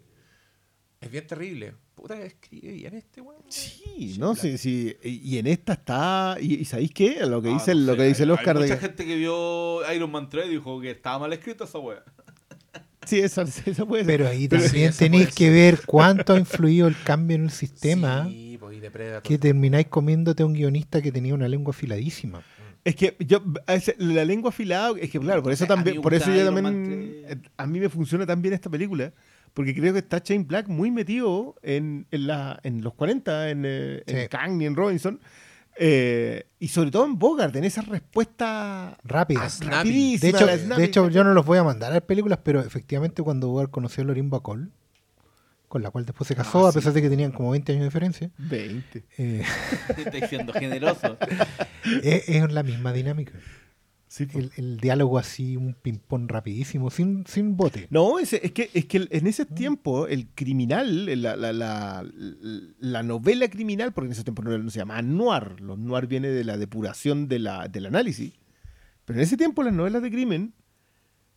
[SPEAKER 1] es bien terrible. Puta, escribe bien este weón.
[SPEAKER 3] Sí, no sí, sí. Y y en esta está. ¿Y, y sabéis qué? Lo que
[SPEAKER 4] Ah,
[SPEAKER 3] dice,
[SPEAKER 4] no
[SPEAKER 3] lo
[SPEAKER 4] sé,
[SPEAKER 3] que dice el Oscar
[SPEAKER 4] Hay
[SPEAKER 3] de.
[SPEAKER 4] mucha gente que vio Iron Man 3 y dijo que estaba mal escrita esa wea.
[SPEAKER 3] Sí, esa, esa puede ser.
[SPEAKER 5] Pero ahí también tenéis que ver cuánto ha influido el cambio en el sistema
[SPEAKER 1] Sí, pues, y Depredator.
[SPEAKER 5] que termináis comiéndote a un guionista que tenía una lengua afiladísima.
[SPEAKER 3] Es que yo, la lengua afilada, es que claro, por eso también, por eso yo también, eh, a mí me funciona tan bien esta película, porque creo que está Shane Black muy metido en, en, la, en los 40, en, eh, en. Kang y en Robinson, eh, y sobre todo en Bogart, en esa respuesta
[SPEAKER 5] Rápida.
[SPEAKER 1] Ah, snappy.
[SPEAKER 3] rapidísima.
[SPEAKER 5] De hecho, de hecho, yo no los voy a mandar a ver películas, pero efectivamente cuando Bogart conoció a Lorin Bacall, con la cual después se casó,
[SPEAKER 3] Ah,
[SPEAKER 5] a pesar de que tenían como 20 años de diferencia,
[SPEAKER 3] 20.
[SPEAKER 5] eh,
[SPEAKER 4] Estoy siendo generoso.
[SPEAKER 5] es, es la misma dinámica.
[SPEAKER 3] Sí, pues.
[SPEAKER 5] El, el diálogo así, un ping-pong rapidísimo, sin, sin bote.
[SPEAKER 3] No, ese- es que, es que en ese tiempo el criminal, la, la, la, la novela criminal, porque en ese tiempo no, no se llamaba noir, los noir viene de la depuración de la, del análisis, pero en ese tiempo las novelas de crimen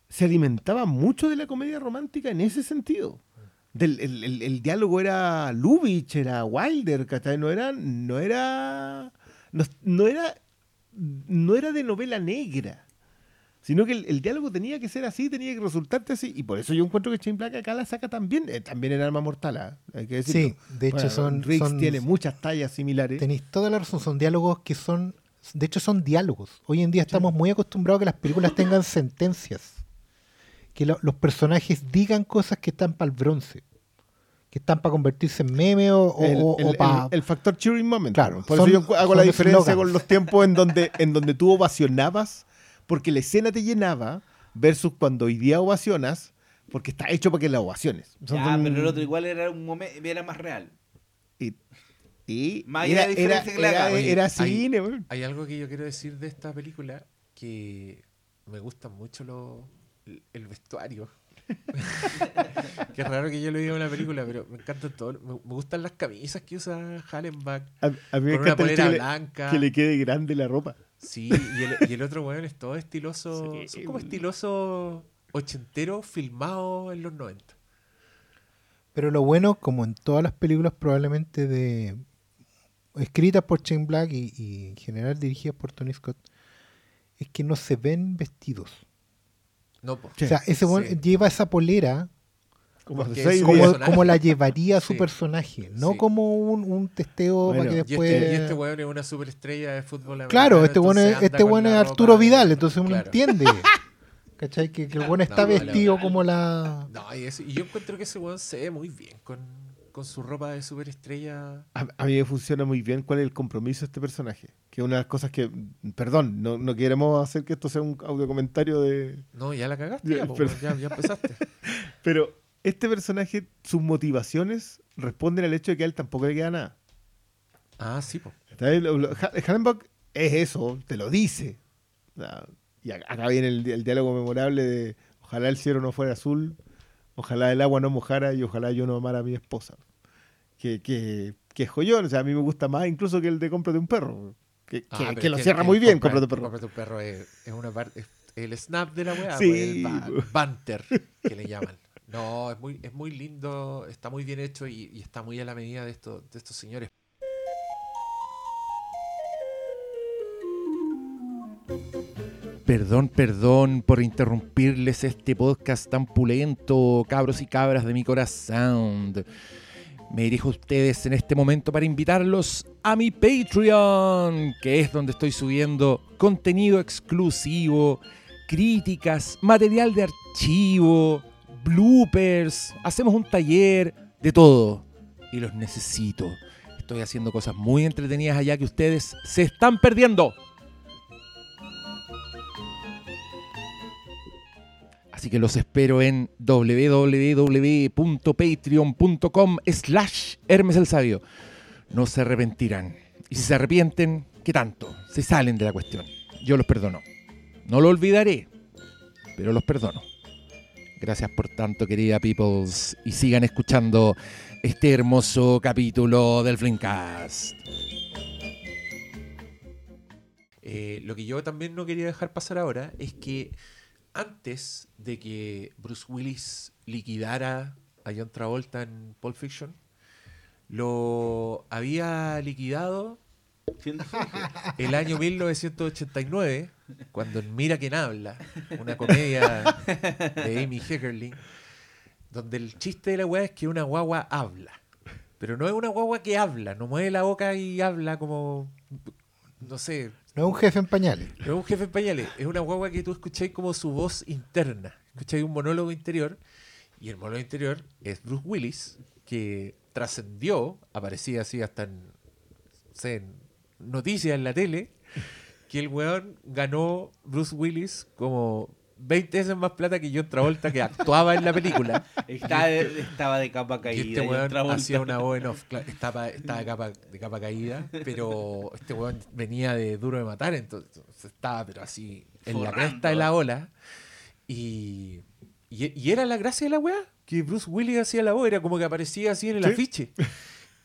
[SPEAKER 3] se alimentaban mucho de la comedia romántica en ese sentido. Del, el, el- el diálogo era Lubitsch, era Wilder, ¿cachai? No era, no era, no, no era, no era de novela negra sino que el, el diálogo tenía que ser así, tenía que resultarte así, y por eso yo encuentro que Shane Black acá la saca también, eh, también en Arma Mortal, ¿ah? hay que decirlo.
[SPEAKER 5] Sí, de hecho
[SPEAKER 3] Bueno,
[SPEAKER 5] son,
[SPEAKER 3] Riggs
[SPEAKER 5] son-
[SPEAKER 3] tiene muchas tallas similares.
[SPEAKER 5] Tenéis toda la razón, son diálogos que son, de hecho son diálogos. Hoy en día estamos muy acostumbrados a que las películas tengan sentencias, que lo- los personajes digan cosas que están para el bronce, que están para convertirse en meme o, o-
[SPEAKER 3] el,
[SPEAKER 5] o-
[SPEAKER 3] el-
[SPEAKER 5] o pa-
[SPEAKER 3] el- el factor cheering moment.
[SPEAKER 5] Claro,
[SPEAKER 3] por
[SPEAKER 5] son-
[SPEAKER 3] eso yo hago la diferencia con los tiempos en donde, en donde tú ovacionabas, porque la escena te llenaba, versus cuando hoy día ovacionas, porque está hecho para que la ovaciones.
[SPEAKER 4] Ya,
[SPEAKER 3] son-
[SPEAKER 4] pero el otro igual era un momento, era más real.
[SPEAKER 3] Y, y
[SPEAKER 4] Más
[SPEAKER 3] era, era,
[SPEAKER 4] diferencia que le
[SPEAKER 3] era-.
[SPEAKER 1] Oye,
[SPEAKER 3] era
[SPEAKER 1] hay-
[SPEAKER 3] cine, weón.
[SPEAKER 1] Hay algo que yo quiero decir de esta película que me gusta mucho lo, el vestuario. Qué raro que yo lo diga en una película, pero me encantan todo. Me, me gustan las camisas que usa Hallenbach.
[SPEAKER 3] A, a mí me
[SPEAKER 1] Con una
[SPEAKER 3] encanta el
[SPEAKER 1] polera
[SPEAKER 3] le-
[SPEAKER 1] blanca.
[SPEAKER 3] que le quede grande la ropa.
[SPEAKER 1] Sí, y el, y el otro weón es todo estiloso.
[SPEAKER 3] Sí.
[SPEAKER 1] Son como estiloso ochentero filmado en los 90.
[SPEAKER 5] Pero lo bueno, como en todas las películas probablemente de escritas por Shane Black y, y en general dirigidas por Tony Scott, es que no se ven vestidos.
[SPEAKER 1] No, po.
[SPEAKER 5] O sea, ese
[SPEAKER 1] Sí.
[SPEAKER 5] lleva esa polera
[SPEAKER 3] Como
[SPEAKER 5] como, la llevaría su
[SPEAKER 1] Sí.
[SPEAKER 5] personaje, no
[SPEAKER 1] Sí.
[SPEAKER 5] como un, un testeo
[SPEAKER 3] Bueno,
[SPEAKER 5] para que
[SPEAKER 1] Y
[SPEAKER 5] después...
[SPEAKER 1] este, y este weón es una superestrella de fútbol americano,
[SPEAKER 5] Claro, este weón es, este weón es Arturo
[SPEAKER 1] ropa-
[SPEAKER 5] Vidal, entonces uno
[SPEAKER 1] Claro.
[SPEAKER 5] entiende. ¿Cachai? Que, que el weón está
[SPEAKER 1] No,
[SPEAKER 5] vestido como la...
[SPEAKER 1] No, y, eso- y yo encuentro que ese weón se ve muy bien con, con su ropa de superestrella.
[SPEAKER 3] A, a mí me funciona muy bien cuál es el compromiso de este personaje. Que una de las cosas que, perdón, no, no queremos hacer que esto sea un audio comentario de...
[SPEAKER 1] No, ya la cagaste,
[SPEAKER 3] Ya,
[SPEAKER 1] ya, po,
[SPEAKER 3] pero-
[SPEAKER 1] weón, ya, ya empezaste.
[SPEAKER 3] Pero este personaje, sus motivaciones responden al hecho de que a él tampoco le queda nada.
[SPEAKER 1] Ah, sí, po.
[SPEAKER 3] ¿Está bien? Lo- lo- Ha- Hallenbach es eso, te lo dice. Y ac- acá viene el, el diálogo memorable de ojalá el cielo no fuera azul, ojalá el agua no mojara y ojalá yo no amara a mi esposa. Que, que, que es joyón, o sea, a mí me gusta más incluso que el de cómprate un perro. Que,
[SPEAKER 1] Ah,
[SPEAKER 3] que- que lo cierra
[SPEAKER 1] que
[SPEAKER 3] muy bien,
[SPEAKER 1] compra-
[SPEAKER 3] un perro.
[SPEAKER 1] Cómprate un perro es, es una parte, es el snap de la weá,
[SPEAKER 3] Sí,
[SPEAKER 1] pues, el banter que le llaman. No, es muy, es muy lindo, está muy bien hecho y, y está muy a la medida de estos, de estos señores.
[SPEAKER 2] Perdón, perdón por interrumpirles este podcast tan pulento, cabros y cabras de mi corazón. Me dirijo a ustedes en este momento para invitarlos a mi Patreon, que es donde estoy subiendo contenido exclusivo, críticas, material de archivo, bloopers, hacemos un taller, de todo. Y los necesito. Estoy haciendo cosas muy entretenidas allá que ustedes se están perdiendo. Así que los espero en www.patreon.com slash Hermes el Sabio. No se arrepentirán. Y si se arrepienten, ¿qué tanto? Se salen de la cuestión. yo los perdono. No lo olvidaré, pero los perdono. Gracias por tanto, querida Peoples, y sigan escuchando este hermoso capítulo del Flimcast.
[SPEAKER 1] Eh, lo que yo también no quería dejar pasar ahora es que antes de que Bruce Willis liquidara a John Travolta en Pulp Fiction, lo había liquidado el año 1989, cuando en Mira quién habla, una comedia de Amy Heckerling, donde el chiste de la weá es que una guagua habla. Pero no es una guagua que habla, no mueve la boca y habla como, no sé,
[SPEAKER 5] No es un jefe en pañales.
[SPEAKER 1] no es un jefe en pañales, es una guagua que tú escucháis como su voz interna. Escucháis un monólogo interior y el monólogo interior es Bruce Willis, que trascendió, aparecía así hasta en, en noticias en la tele, que el weón ganó Bruce Willis como 20 veces más plata que John Travolta que actuaba en la película.
[SPEAKER 4] Estaba, estaba de capa
[SPEAKER 1] Y
[SPEAKER 4] caída.
[SPEAKER 1] este weón hacía una voz en off. Estaba, estaba de, capa, de capa caída, pero este weón venía de duro de matar, entonces estaba, pero así, en la cresta de la ola. Y, y, y era la gracia de la weá, que Bruce Willis hacía la voz, era como que aparecía así en el
[SPEAKER 3] Sí.
[SPEAKER 1] afiche.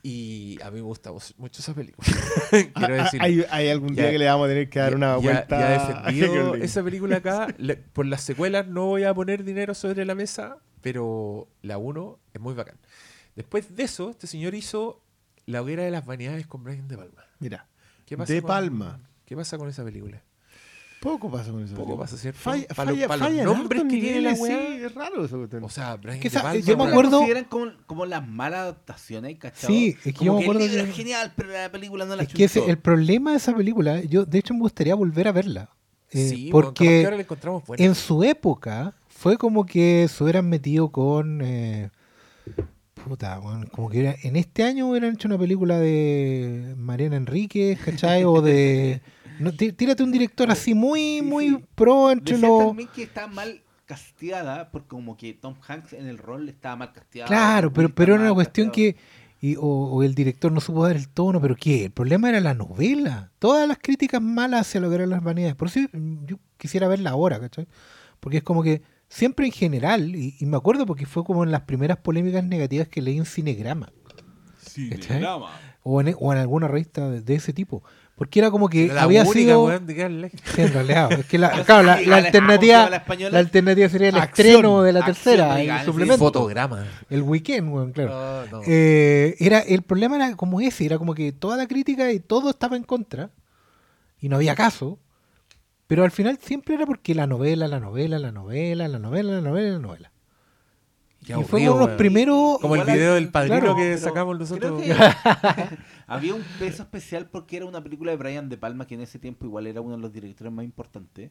[SPEAKER 1] Y a mí me gusta mucho esa película.
[SPEAKER 3] Ah,
[SPEAKER 1] Quiero
[SPEAKER 3] ah,
[SPEAKER 1] decir,
[SPEAKER 3] hay, hay algún día
[SPEAKER 1] Ya-
[SPEAKER 3] que le vamos a tener que dar una vuelta
[SPEAKER 1] ya defendido esa película acá. Le- por las secuelas no voy a poner dinero sobre la mesa, pero la 1 es muy bacán. Después de eso, este señor hizo La hoguera de las vanidades con Brian De Palma.
[SPEAKER 3] Mira,
[SPEAKER 1] ¿Qué pasa
[SPEAKER 3] De
[SPEAKER 1] con-
[SPEAKER 3] Palma.
[SPEAKER 1] ¿Qué pasa con esa película?
[SPEAKER 3] Poco pasa con eso.
[SPEAKER 1] Poco pasa, ¿cierto?
[SPEAKER 3] Falla,
[SPEAKER 1] Pa' lo-
[SPEAKER 3] falla,
[SPEAKER 1] los
[SPEAKER 3] falla en
[SPEAKER 1] nombres que tiene la weá.
[SPEAKER 3] Sí, es raro eso.
[SPEAKER 1] O sea, Brian
[SPEAKER 5] que esa- yo me acuerdo-
[SPEAKER 4] consideran como, como las malas adaptaciones, ¿cachai?
[SPEAKER 5] Sí, es que yo me acuerdo
[SPEAKER 4] el libro
[SPEAKER 5] que-
[SPEAKER 4] es genial, pero la película no la
[SPEAKER 5] Es que ese- el problema de esa película, yo de hecho me gustaría volver a verla. Eh,
[SPEAKER 1] Sí,
[SPEAKER 5] porque
[SPEAKER 1] ahora la encontramos buena.
[SPEAKER 5] en su época fue como que se hubieran metido con. eh, puta, weón, como que era- en este año hubieran hecho una película de Mariana Enríquez, ¿cachai? o de. No, tí- tírate un director así muy,
[SPEAKER 4] Sí,
[SPEAKER 5] muy
[SPEAKER 4] sí.
[SPEAKER 5] pro entre los.
[SPEAKER 4] también que está mal casteada, porque como que Tom Hanks en el rol estaba mal casteado.
[SPEAKER 5] Claro, pero, pero era una cuestión que. y- o, o el director no supo dar el tono, pero ¿qué? El problema era la novela. Todas las críticas malas hacia lo que eran las vanidades. Por eso yo quisiera verla ahora, ¿cachai? Porque es como que siempre en general, y, y me acuerdo porque fue como en las primeras polémicas negativas que leí en Cinegrama, ¿cachai? O en, o en alguna revista de, de ese tipo. Porque era como que
[SPEAKER 1] la
[SPEAKER 5] había
[SPEAKER 1] única,
[SPEAKER 5] sido.
[SPEAKER 1] weón, de.
[SPEAKER 5] Sí, en realidad, es que la, claro, la, alternativa,
[SPEAKER 4] la
[SPEAKER 5] alternativa sería el
[SPEAKER 3] Acción,
[SPEAKER 5] estreno de la
[SPEAKER 4] acción,
[SPEAKER 5] tercera, el suplemento.
[SPEAKER 1] Fotograma.
[SPEAKER 5] El weekend, weón, claro.
[SPEAKER 1] No, no.
[SPEAKER 5] Eh, era, el problema era como ese, era como que toda la crítica y todo estaba en contra y no había caso, pero al final siempre era porque la novela, la novela, la novela, la novela, la novela, la novela.
[SPEAKER 1] Qué
[SPEAKER 5] y fue
[SPEAKER 1] aburrido,
[SPEAKER 5] uno de los primeros...
[SPEAKER 1] Como el video del padrino
[SPEAKER 5] claro,
[SPEAKER 1] que sacamos nosotros.
[SPEAKER 4] creo que había un peso especial porque era una película de Brian De Palma que en ese tiempo igual era uno de los directores más importantes.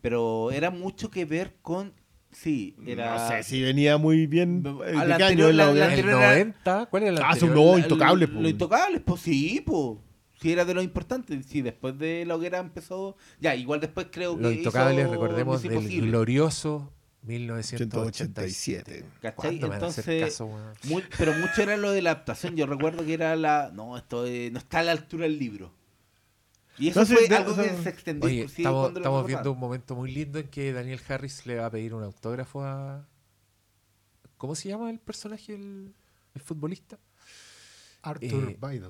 [SPEAKER 4] Pero era mucho que ver con. Sí, era.
[SPEAKER 3] No sé si venía muy bien. Eh,
[SPEAKER 4] a
[SPEAKER 3] ¿De
[SPEAKER 4] la
[SPEAKER 3] qué año
[SPEAKER 4] anterior,
[SPEAKER 3] la
[SPEAKER 4] la-
[SPEAKER 1] El
[SPEAKER 4] anterior era-
[SPEAKER 1] 90, ¿cuál era la
[SPEAKER 3] Ah, son no, Intocable,
[SPEAKER 4] Lo,
[SPEAKER 3] po.
[SPEAKER 4] lo intocable, pues sí, pues. Sí, era de lo importante. Sí, después de la hoguera empezó. Ya, igual después creo que.
[SPEAKER 1] Los intocables,
[SPEAKER 4] hizo
[SPEAKER 1] recordemos, del glorioso 1987.
[SPEAKER 3] 187.
[SPEAKER 4] ¿Cachai?
[SPEAKER 1] ¿Cuándo me van a hacer
[SPEAKER 4] Entonces,
[SPEAKER 1] caso, weón?
[SPEAKER 4] muy- pero mucho era lo de la adaptación. Yo recuerdo que era la. No, esto eh, no está a la altura del libro. Y eso
[SPEAKER 3] No
[SPEAKER 4] fue
[SPEAKER 3] de-
[SPEAKER 4] algo
[SPEAKER 3] o sea,
[SPEAKER 4] que se extendió.
[SPEAKER 1] Oye,
[SPEAKER 4] inclusive
[SPEAKER 1] estamos,
[SPEAKER 4] cuando lo
[SPEAKER 1] estamos viendo un momento muy lindo en que Daniel Harris le va a pedir un autógrafo a. ¿Cómo se llama el personaje, el, el futbolista?
[SPEAKER 5] Arthur
[SPEAKER 1] Eh,
[SPEAKER 5] Bidle.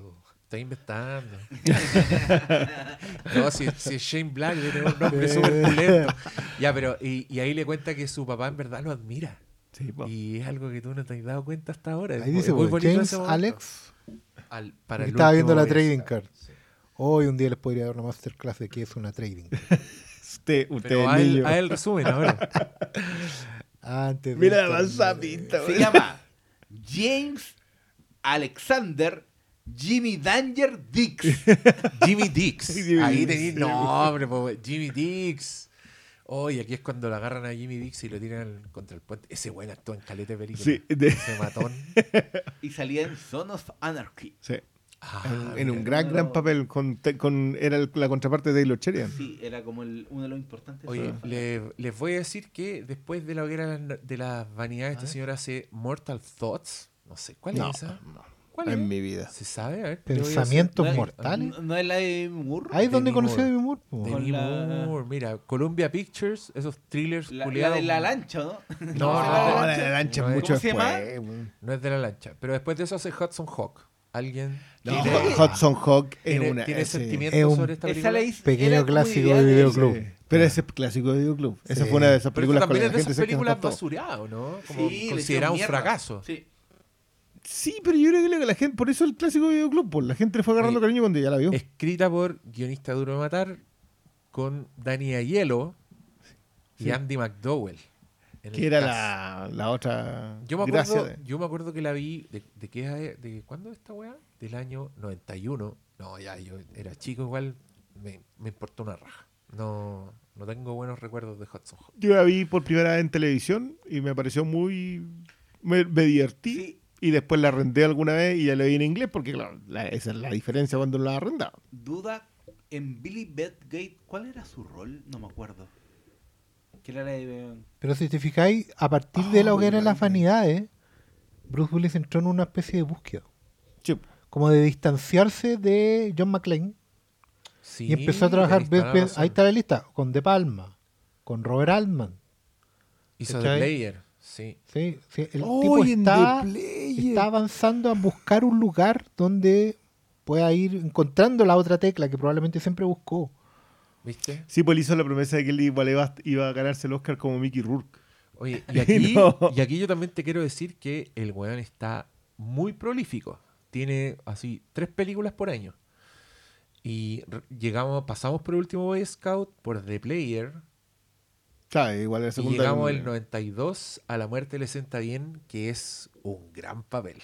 [SPEAKER 1] Está inventando. no, si, si es Shane Black, tiene un nombre súper pulento. Ya, pero. Y, y ahí le cuenta que su papá en verdad lo admira.
[SPEAKER 3] Sí, po.
[SPEAKER 1] Y es algo que tú no te has dado cuenta hasta ahora.
[SPEAKER 5] Ahí
[SPEAKER 1] muy-
[SPEAKER 5] dice,
[SPEAKER 1] muy
[SPEAKER 5] weón,
[SPEAKER 1] bonito
[SPEAKER 5] James. Alex,
[SPEAKER 1] Al- para
[SPEAKER 5] que
[SPEAKER 1] el
[SPEAKER 5] estaba viendo la trading card. Hoy un día les podría dar una masterclass de qué es una trading.
[SPEAKER 3] Usted, usted
[SPEAKER 1] Pero a él, a él resumen ahora.
[SPEAKER 5] Antes de
[SPEAKER 3] Mira la
[SPEAKER 5] internet.
[SPEAKER 3] manzapita,
[SPEAKER 4] Se llama James Alexander Jimmy Danger Dix.
[SPEAKER 1] Jimmy Dix.
[SPEAKER 3] Jimmy
[SPEAKER 1] Ahí
[SPEAKER 3] Dix,
[SPEAKER 1] tenéis nombre. Jimmy Dix. Oye, aquí es cuando lo agarran a Jimmy Dix y lo tiran contra el puente. Ese buen actúa en calete de película.
[SPEAKER 3] Sí, de-
[SPEAKER 1] Ese matón.
[SPEAKER 4] y salía en Son of Anarchy.
[SPEAKER 3] sí.
[SPEAKER 1] Ah,
[SPEAKER 3] en, en un gran, gran papel. Con, con, era el- la contraparte de Taylor Sheridan.
[SPEAKER 4] Sí, era como el, uno de los importantes.
[SPEAKER 1] Oye, le- les voy a decir que después de la hoguera de las vanidades, este señor hace Mortal Thoughts. No sé, ¿cuál
[SPEAKER 3] No,
[SPEAKER 1] es esa?
[SPEAKER 3] no.
[SPEAKER 1] ¿Cuál es?
[SPEAKER 3] en mi vida.
[SPEAKER 1] ¿Se sabe? A ver, yo voy a
[SPEAKER 5] Pensamientos
[SPEAKER 4] ¿No es-
[SPEAKER 5] mortales.
[SPEAKER 4] ¿No, no es la de Moore?
[SPEAKER 5] Ahí es donde conocí a
[SPEAKER 1] Moore.
[SPEAKER 5] Demi Moore.
[SPEAKER 1] Demi
[SPEAKER 4] la-
[SPEAKER 1] Moore, mira, Columbia Pictures, esos thrillers
[SPEAKER 4] La, la
[SPEAKER 1] culiados.
[SPEAKER 4] de la lancha, ¿no?
[SPEAKER 1] No,
[SPEAKER 3] No,
[SPEAKER 1] no,
[SPEAKER 3] la de la lancha
[SPEAKER 1] No
[SPEAKER 3] es mucho después.
[SPEAKER 1] No es de la lancha. Pero después de eso hace Hudson Hawk. Alguien
[SPEAKER 3] No,
[SPEAKER 1] tiene,
[SPEAKER 3] Hudson Hawk es
[SPEAKER 1] tiene,
[SPEAKER 3] una.
[SPEAKER 1] tiene sentimientos
[SPEAKER 5] Es un-
[SPEAKER 1] sobre esta
[SPEAKER 4] Esa
[SPEAKER 1] película.
[SPEAKER 5] Pequeño clásico de
[SPEAKER 4] de-
[SPEAKER 5] videoclub.
[SPEAKER 3] Sí. Pero ese es clásico de videoclub. Esa
[SPEAKER 5] Sí.
[SPEAKER 3] fue una de esas
[SPEAKER 1] Pero
[SPEAKER 3] películas con
[SPEAKER 1] también es de esas películas basuradas, ¿no? Como
[SPEAKER 4] Sí,
[SPEAKER 1] considerado un
[SPEAKER 4] mierda.
[SPEAKER 1] fracaso.
[SPEAKER 4] Sí.
[SPEAKER 3] Sí, pero yo creo que la gente, por eso el clásico de videoclub, pues la gente le fue agarrando
[SPEAKER 1] Oye,
[SPEAKER 3] cariño cuando ya la vio.
[SPEAKER 1] Escrita por guionista duro de matar con Danny Aiello y. Andy McDowell.
[SPEAKER 3] Que era la, la otra
[SPEAKER 1] Yo me, acuerdo,
[SPEAKER 3] de-
[SPEAKER 1] yo me acuerdo que la vi. ¿De, de qué? ¿De cuándo es esta weá? Del año 91. No, ya, yo era chico igual. Me, me importó una raja. No, no tengo buenos recuerdos de Hudson.
[SPEAKER 3] Yo la vi por primera vez en televisión y me pareció muy... Me, me divertí
[SPEAKER 4] Sí.
[SPEAKER 3] Y después la arrendé alguna vez y ya la vi en inglés porque, claro, la- esa es la diferencia cuando la arrendaba.
[SPEAKER 4] Duda, en Billy Batgate, ¿cuál era su rol? No me acuerdo. Que era la de...
[SPEAKER 5] Pero si te fijáis, a partir de la
[SPEAKER 3] Oh,
[SPEAKER 5] hoguera de las vanidades, Bruce Willis entró en una especie de búsqueda.
[SPEAKER 3] Sí.
[SPEAKER 5] Como de distanciarse de John McClane.
[SPEAKER 1] Sí,
[SPEAKER 5] y empezó a trabajar. ves-
[SPEAKER 1] la
[SPEAKER 5] ves, ahí está la lista. Con De Palma. Con Robert Altman.
[SPEAKER 1] Hizo The
[SPEAKER 5] ¿cachai?
[SPEAKER 1] Player. Sí.
[SPEAKER 5] Sí, sí, el
[SPEAKER 3] Oh,
[SPEAKER 5] tipo está, avanzando a buscar un lugar donde pueda ir encontrando la otra tecla que probablemente siempre buscó.
[SPEAKER 1] ¿Viste?
[SPEAKER 3] Sí, pues él hizo la promesa de que él igual iba, iba a ganarse el Oscar como Mickey Rourke.
[SPEAKER 1] Oye, y aquí,
[SPEAKER 3] No.
[SPEAKER 1] y aquí yo también te quiero decir que el weón está muy prolífico. Tiene así tres películas por año. Y llegamos, pasamos por el último Boy Scout, por The Player,
[SPEAKER 3] Claro, igual era
[SPEAKER 1] y llegamos el 92 a La muerte le sienta bien, que es un gran papel.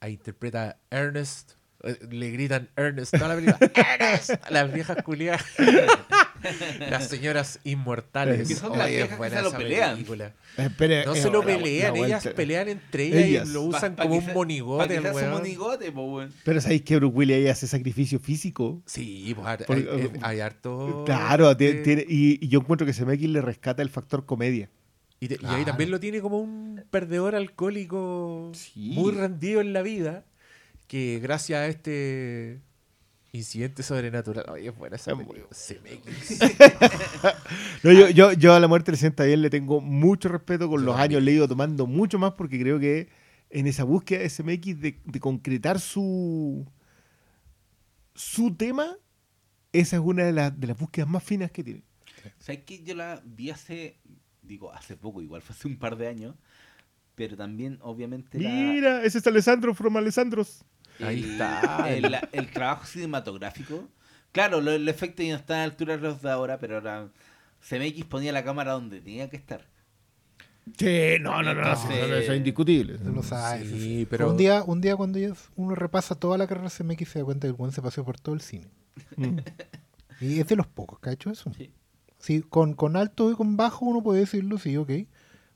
[SPEAKER 1] Ahí interpreta a Ernest, eh, le gritan Ernest toda la película. ¡Ernest! A las viejas culiadas. las señoras inmortales.
[SPEAKER 3] Que
[SPEAKER 4] son las viejas que se lo pelean.
[SPEAKER 1] película.
[SPEAKER 3] Espere,
[SPEAKER 1] No
[SPEAKER 3] eh,
[SPEAKER 1] se lo
[SPEAKER 3] la- la
[SPEAKER 1] pelean, ellas
[SPEAKER 3] vuelta.
[SPEAKER 1] pelean entre ellas,
[SPEAKER 3] Ellas.
[SPEAKER 1] y lo usan
[SPEAKER 4] pa
[SPEAKER 1] como un monigote.
[SPEAKER 4] pa' po.
[SPEAKER 3] Pero sabéis que Bruce Willis ahí hace sacrificio físico.
[SPEAKER 1] Sí, pues hay, hay- hay harto.
[SPEAKER 3] Claro, tiene-
[SPEAKER 1] eh,
[SPEAKER 3] tiene- y, y yo encuentro que Zemeckis le rescata el factor comedia.
[SPEAKER 1] y, te- y ahí también lo tiene como un perdedor alcohólico
[SPEAKER 3] Sí.
[SPEAKER 1] muy rendido en la vida. Que gracias a este incidente sobrenatural. Oye, es buena esa
[SPEAKER 3] Es muy. No, yo, yo, yo a la muerte le sienta bien le tengo mucho respeto con
[SPEAKER 1] Yo
[SPEAKER 3] los
[SPEAKER 1] también.
[SPEAKER 3] años, le he ido tomando mucho más porque creo que en esa búsqueda de SMX de, de concretar su su tema, esa es una de, las de las búsquedas más finas que tiene.
[SPEAKER 4] ¿Sabes que Yo la vi hace, digo, hace poco, igual fue hace un par de años, pero también, obviamente, la-
[SPEAKER 3] Mira, ese es Alessandro from Alessandros.
[SPEAKER 1] Ahí
[SPEAKER 4] el,
[SPEAKER 1] está.
[SPEAKER 4] El, trabajo cinematográfico. Claro, lo- el efecto ya no está a la altura de los de ahora, pero ahora CMX ponía la cámara donde tenía que estar.
[SPEAKER 3] Sí, no, no, no, no,
[SPEAKER 4] Entonces-
[SPEAKER 3] no, no, eso es indiscutible.
[SPEAKER 5] Tú lo sabes.
[SPEAKER 1] Sí,
[SPEAKER 5] sí.
[SPEAKER 1] pero-
[SPEAKER 5] Un día, un día cuando ya uno repasa toda la carrera CMX se da cuenta que el buen se paseó por todo el cine.
[SPEAKER 3] Mm.
[SPEAKER 5] Y es de los pocos que ha hecho eso.
[SPEAKER 4] Sí.
[SPEAKER 5] Sí, con, con alto y con bajo uno puede decirlo, sí, ok.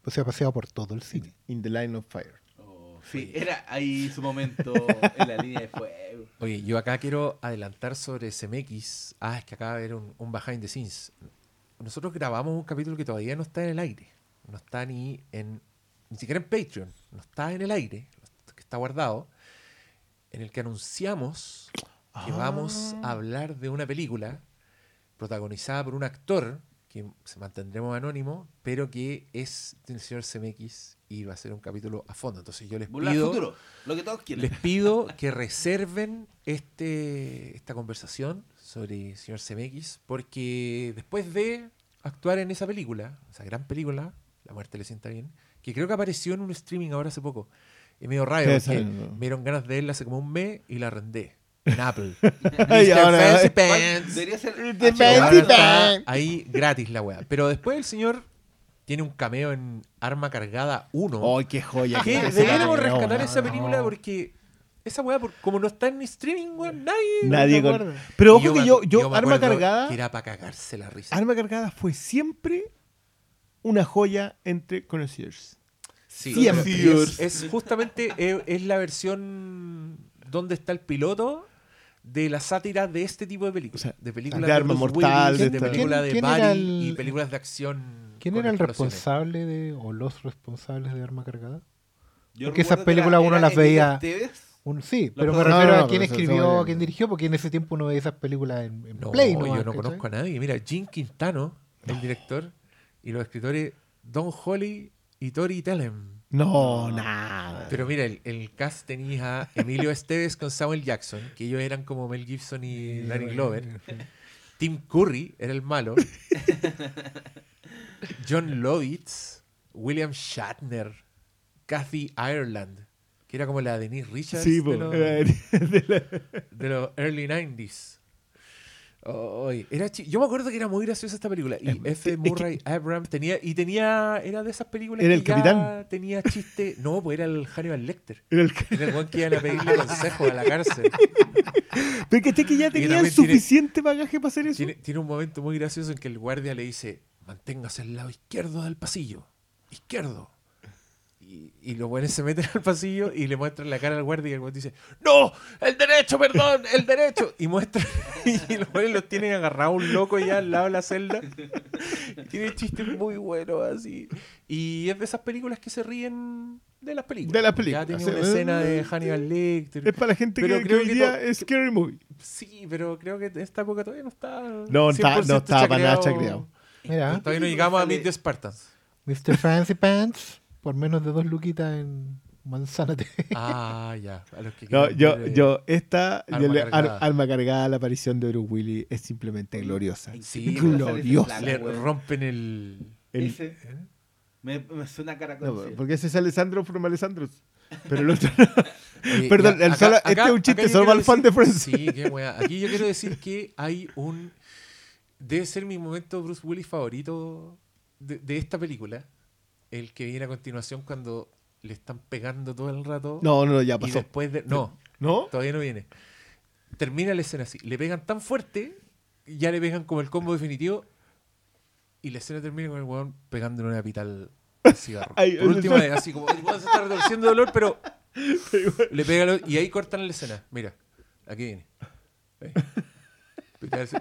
[SPEAKER 5] Pues se ha paseado por todo el cine.
[SPEAKER 3] In the line of fire.
[SPEAKER 4] Sí, era ahí su momento en la línea de fuego.
[SPEAKER 1] Oye, yo acá quiero adelantar sobre CMX. Ah, es que acaba de haber un, un behind the scenes. Nosotros grabamos un capítulo que todavía no está en el aire. No está ni en. Ni siquiera en Patreon. No está en el aire. Que está guardado. En el que anunciamos que vamos a hablar de una película protagonizada por un actor que se mantendremos anónimo, pero que es del señor CMX y va a ser un capítulo a fondo. Entonces yo les pido.
[SPEAKER 4] futuro, lo que todos quieren.
[SPEAKER 1] Les pido que reserven este, esta conversación sobre señor CMX, porque después de actuar en esa película, esa gran película, La muerte le sienta bien, que creo que apareció en un streaming ahora hace poco, y medio raro, me dieron ganas de verla hace como un mes y la arrendé en Apple. Mr.
[SPEAKER 3] ahora-
[SPEAKER 1] Fancy
[SPEAKER 4] ¿Cuál
[SPEAKER 1] Pants.
[SPEAKER 4] Debería ser
[SPEAKER 3] The. Fancy Pants.
[SPEAKER 1] ahí gratis la weá. Pero después el señor tiene un cameo en Arma Cargada 1.
[SPEAKER 3] ¡Ay, qué joya!
[SPEAKER 1] Que
[SPEAKER 3] que
[SPEAKER 1] deberíamos rescatar esa película porque esa weá, por- como no está en streaming, weón, nadie.
[SPEAKER 3] Nadie
[SPEAKER 5] ¿te
[SPEAKER 3] con-? Pero ojo que
[SPEAKER 1] me
[SPEAKER 3] yo,
[SPEAKER 1] acu-
[SPEAKER 3] yo,
[SPEAKER 1] me
[SPEAKER 3] Arma Cargada,
[SPEAKER 1] Que era para cagarse la risa.
[SPEAKER 3] Arma Cargada fue siempre una joya entre conocidos.
[SPEAKER 1] Sí,
[SPEAKER 3] siempre.
[SPEAKER 1] es justamente eh, es la versión donde está el piloto de la sátira de este tipo de películas.
[SPEAKER 3] O sea,
[SPEAKER 1] de películas
[SPEAKER 3] de
[SPEAKER 1] de,
[SPEAKER 3] Arma Mortal,
[SPEAKER 1] Willis,
[SPEAKER 3] de
[SPEAKER 1] películas de
[SPEAKER 5] ¿Quién- quién
[SPEAKER 1] Bari
[SPEAKER 5] era el-
[SPEAKER 1] y películas de acción.
[SPEAKER 5] ¿Quién era el responsable de, o los responsables de Arma Cargada?
[SPEAKER 4] Yo
[SPEAKER 5] Porque esas películas uno las veía- Un, sí, pero me refiero
[SPEAKER 3] No, no,
[SPEAKER 5] a quién escribió, a quién dirigió, porque en ese tiempo uno veía esas películas en, en
[SPEAKER 1] No,
[SPEAKER 5] Play.
[SPEAKER 1] yo no conozco a nadie. Mira, Jim Quintano, el director, y los escritores Don Holly y Tori Tellem.
[SPEAKER 3] No, nada.
[SPEAKER 1] Pero mira, el, el cast tenía a Emilio Esteves con Samuel Jackson, que ellos eran como Mel Gibson y Danny Glover. Tim Curry era el malo. John Lovitz, William Shatner, Kathy Ireland, que era como la Denise Richards
[SPEAKER 3] Sí,
[SPEAKER 1] de, los,
[SPEAKER 3] de la-
[SPEAKER 1] de los early 90s. Ay, era Yo me acuerdo que era muy graciosa esta película. Y
[SPEAKER 3] Es-
[SPEAKER 1] F.
[SPEAKER 3] es
[SPEAKER 1] Murray Abrams tenía. Y tenía. Era de esas películas
[SPEAKER 3] ¿Era
[SPEAKER 1] que
[SPEAKER 3] el
[SPEAKER 1] ya
[SPEAKER 3] capitán?
[SPEAKER 1] tenía chiste. No, pues era el Hannibal Lecter.
[SPEAKER 3] era el-
[SPEAKER 1] Era el que iban a pedirle consejo a la cárcel.
[SPEAKER 3] Pero que, que ya
[SPEAKER 1] tiene-
[SPEAKER 3] suficiente bagaje para hacer eso.
[SPEAKER 1] Tiene, tiene un momento muy gracioso en que el guardia le dice: Manténgase al lado izquierdo del pasillo. Izquierdo. Y, y los buenos se meten al pasillo y le muestran la cara al guardia y el guardia dice: ¡No! ¡El derecho, perdón! ¡El derecho! Y muestran. Y los buenos los tienen agarrados un loco ya al lado de la celda. Tiene chistes muy buenos así. Y es de esas películas que se ríen de las películas.
[SPEAKER 3] De las películas.
[SPEAKER 1] Ya tiene
[SPEAKER 3] O sea,
[SPEAKER 1] una escena de Hannibal Lecter.
[SPEAKER 3] Es para la gente
[SPEAKER 1] Pero
[SPEAKER 3] que, que
[SPEAKER 1] creo
[SPEAKER 3] hoy
[SPEAKER 1] que
[SPEAKER 3] día es Scary Movie.
[SPEAKER 1] Sí, pero creo que en esta época todavía no está.
[SPEAKER 3] No, está- no
[SPEAKER 1] 100%
[SPEAKER 3] estaba para nada
[SPEAKER 1] chacreado.
[SPEAKER 5] Mira,
[SPEAKER 1] Todavía no llegamos a Meet the Spartans.
[SPEAKER 5] Mr. Fancy Pants, por menos de dos luquitas en Manzana TV.
[SPEAKER 1] Ah, ya. A los que
[SPEAKER 3] No, yo,
[SPEAKER 1] ver, eh,
[SPEAKER 3] yo, esta,
[SPEAKER 1] Arma
[SPEAKER 3] yo le- ar-
[SPEAKER 1] cargada.
[SPEAKER 3] la aparición de Bruce Willis es simplemente gloriosa.
[SPEAKER 1] Sí,
[SPEAKER 3] gloriosa.
[SPEAKER 1] Le rompen el.
[SPEAKER 3] El-
[SPEAKER 4] Ese. Me, me suena cara
[SPEAKER 3] no, porque ese es Alessandro from Alessandros. Pero el otro no.
[SPEAKER 1] Oye,
[SPEAKER 3] Perdón,
[SPEAKER 1] ya,
[SPEAKER 3] el solo- este es un chiste solo el fan de Friends.
[SPEAKER 1] Sí, qué wea. Aquí yo quiero decir que hay un. Debe ser mi momento Bruce Willis favorito de, de esta película. El que viene a continuación cuando le están pegando todo el rato.
[SPEAKER 3] No, no, ya
[SPEAKER 1] y
[SPEAKER 3] pasó.
[SPEAKER 1] después de. No,
[SPEAKER 3] ¿No?
[SPEAKER 1] todavía no viene. Termina la escena así. Le pegan tan fuerte, ya le pegan como el combo definitivo. Y la escena termina con el weón pegándole una pita al, cigarro.
[SPEAKER 3] Ay,
[SPEAKER 1] Por última vez, así como el weón se está retorciendo de dolor, pero le pega lo- y ahí cortan la escena. Mira, aquí viene.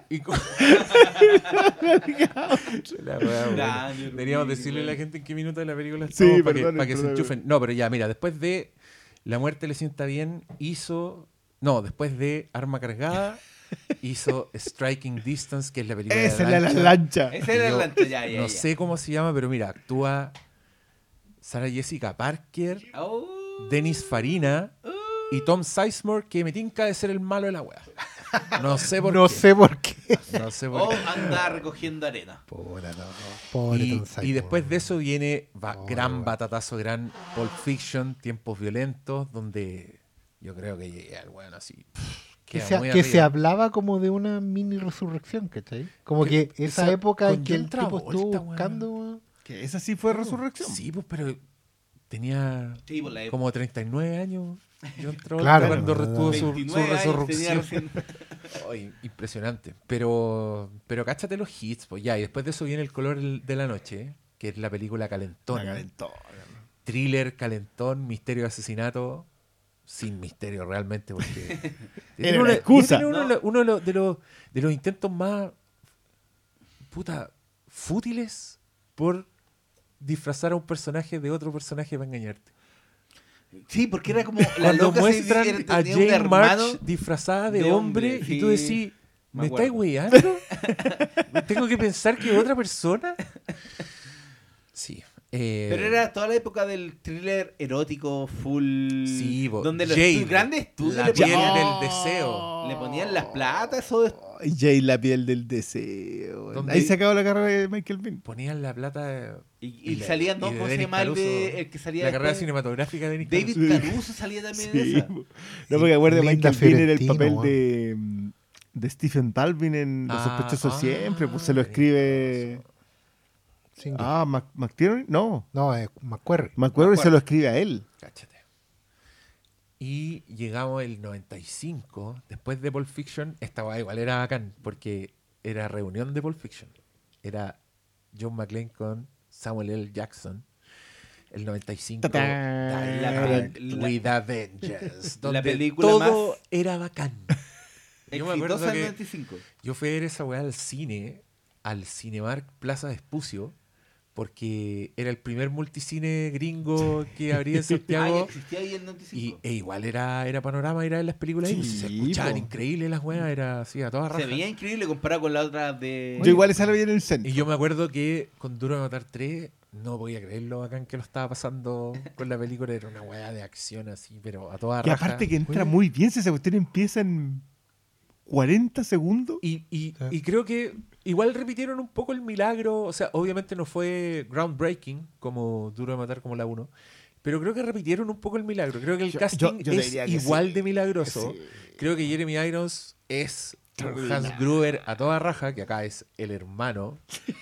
[SPEAKER 1] Y La Deberíamos decirle a la gente en qué minuto de la película
[SPEAKER 3] Sí,
[SPEAKER 1] estamos para que,
[SPEAKER 3] perdón,
[SPEAKER 1] para que se enchufen. No, pero ya, mira, después de La muerte le sienta bien, hizo. No, después de Arma cargada, hizo Striking Distance, que es la película
[SPEAKER 3] Esa es
[SPEAKER 1] de
[SPEAKER 3] la
[SPEAKER 1] lancha.
[SPEAKER 3] lancha.
[SPEAKER 4] Ese era
[SPEAKER 1] Yo
[SPEAKER 4] el lancha, ya, ya.
[SPEAKER 1] No
[SPEAKER 4] ya.
[SPEAKER 1] sé cómo se llama, pero mira, actúa Sarah Jessica Parker,
[SPEAKER 4] Oh.
[SPEAKER 1] Dennis Farina y Tom Sizemore, que me tinca de ser el malo de la wea. No sé por
[SPEAKER 5] No
[SPEAKER 1] qué.
[SPEAKER 5] sé por qué.
[SPEAKER 1] No sé por
[SPEAKER 4] O
[SPEAKER 1] qué.
[SPEAKER 4] anda recogiendo arena.
[SPEAKER 5] Pobre, no. Pobre
[SPEAKER 1] Y,
[SPEAKER 5] Tom
[SPEAKER 1] y
[SPEAKER 5] Sizemore.
[SPEAKER 1] después de eso viene va,
[SPEAKER 5] Oh,
[SPEAKER 1] gran batatazo, gran Pulp Fiction, tiempos violentos, donde yo creo que llegué al bueno así.
[SPEAKER 5] Que, se, que hablaba como de una mini resurrección, ¿cachai? Como
[SPEAKER 1] Que-
[SPEAKER 5] que esa
[SPEAKER 1] esa-
[SPEAKER 5] época en que el tipo estuvo buscando.
[SPEAKER 3] Que esa sí fue resurrección.
[SPEAKER 1] Sí, pues, pero tenía
[SPEAKER 4] Sí, por la
[SPEAKER 1] como 39 años. John Travolta
[SPEAKER 5] Claro,
[SPEAKER 1] cuando
[SPEAKER 5] no, no,
[SPEAKER 1] retuvo
[SPEAKER 5] no.
[SPEAKER 1] su, su
[SPEAKER 4] 29 años tenía
[SPEAKER 1] resurrección.
[SPEAKER 4] recién.
[SPEAKER 1] Ay, impresionante. Pero, pero cáchate los hits, pues ya. Y después de eso viene El color de la noche, que es la película Calentón.
[SPEAKER 3] Una calentona.
[SPEAKER 1] Thriller, calentón, misterio de asesinato. Sin misterio realmente, porque.
[SPEAKER 3] Era una excusa.
[SPEAKER 1] uno,
[SPEAKER 4] No.
[SPEAKER 1] de los- uno de los, de, los, de los intentos más. puta. fútiles por disfrazar a un personaje de otro personaje para engañarte.
[SPEAKER 4] Sí, porque era como la
[SPEAKER 1] Cuando
[SPEAKER 4] loca
[SPEAKER 1] muestran a Jane. March disfrazada de,
[SPEAKER 4] de
[SPEAKER 1] hombre,
[SPEAKER 4] hombre,
[SPEAKER 1] y tú decís,
[SPEAKER 4] Me
[SPEAKER 1] ¿me estáis weyando? ¿Tengo que pensar que es otra persona? Sí. Eh,
[SPEAKER 4] Pero era toda la época del thriller erótico full.
[SPEAKER 1] Sí, bo-
[SPEAKER 4] donde los
[SPEAKER 1] Jade,
[SPEAKER 4] grandes estudios
[SPEAKER 1] la
[SPEAKER 4] le
[SPEAKER 1] piel
[SPEAKER 4] ponían,
[SPEAKER 1] del deseo.
[SPEAKER 4] le ponían las platas o
[SPEAKER 3] Jay, la piel del deseo.
[SPEAKER 1] ¿Dónde-
[SPEAKER 3] Ahí se acabó la carrera de Michael Bean.
[SPEAKER 1] Ponían la plata.
[SPEAKER 4] y,
[SPEAKER 1] Y
[SPEAKER 4] y
[SPEAKER 1] la-
[SPEAKER 4] salían,
[SPEAKER 1] de
[SPEAKER 4] ¿Cómo se
[SPEAKER 1] Denis
[SPEAKER 4] llama el, de,
[SPEAKER 1] Caruso,
[SPEAKER 4] el que salía
[SPEAKER 1] La carrera cinematográfica de Nick
[SPEAKER 4] David
[SPEAKER 3] Caruso.
[SPEAKER 4] Caruso salía también
[SPEAKER 3] Sí.
[SPEAKER 4] en esa.
[SPEAKER 3] No, porque acuerdo Michael Bean era el papel de, de Stephen Talvin en Los
[SPEAKER 1] Ah,
[SPEAKER 3] sospechosos
[SPEAKER 1] ah,
[SPEAKER 3] siempre. Pues se lo
[SPEAKER 1] tenés
[SPEAKER 3] escribe. Ah, Mac McTiernan. No,
[SPEAKER 5] No, es McQuarrie.
[SPEAKER 3] McQuarrie se lo escribe a él.
[SPEAKER 1] Cáchate. Y llegamos el 95, después de Pulp Fiction, esta guay igual era bacán, porque era reunión de Pulp Fiction. Era John McClane con Samuel L. Jackson. El 95,
[SPEAKER 3] Ta-ta.
[SPEAKER 1] Die
[SPEAKER 4] La
[SPEAKER 1] Hard
[SPEAKER 4] pe- la-
[SPEAKER 1] with a Vengeance, donde
[SPEAKER 4] película
[SPEAKER 1] todo
[SPEAKER 4] más
[SPEAKER 1] era bacán. Yo me acuerdo que
[SPEAKER 4] 95.
[SPEAKER 1] yo fui a ver esa weá al cine, al Cinemark Plaza de Espucio, porque era el primer multicine gringo que habría en
[SPEAKER 4] Ah,
[SPEAKER 1] Santiago.
[SPEAKER 4] existía ahí el 95.
[SPEAKER 1] Y e igual era, era panorama, era en las películas ahí, pues,
[SPEAKER 3] Sí,
[SPEAKER 1] se escuchaban
[SPEAKER 3] po.
[SPEAKER 1] increíbles las weas, era así a toda
[SPEAKER 4] Se
[SPEAKER 1] raja.
[SPEAKER 4] veía increíble comparado con la otra de.
[SPEAKER 3] Yo igual esa la vi en el centro.
[SPEAKER 1] Y yo me acuerdo que con Duro de Matar 3 no podía creer lo bacán que lo estaba pasando con la película. Era una weá de acción así, pero a toda
[SPEAKER 3] Y
[SPEAKER 1] raja.
[SPEAKER 3] aparte que entra muy bien, si esa cuestión empieza en 40 segundos.
[SPEAKER 1] Y, y, y creo que igual repitieron un poco el milagro. O sea, obviamente no fue groundbreaking como Duro de Matar como la 1. Pero creo que repitieron un poco el milagro. Creo que el
[SPEAKER 3] Yo-
[SPEAKER 1] casting
[SPEAKER 3] yo- yo
[SPEAKER 1] es igual
[SPEAKER 3] sí.
[SPEAKER 1] de milagroso.
[SPEAKER 3] Sí.
[SPEAKER 1] Creo que Jeremy Irons es Hans Gruber a toda raja, que acá es el hermano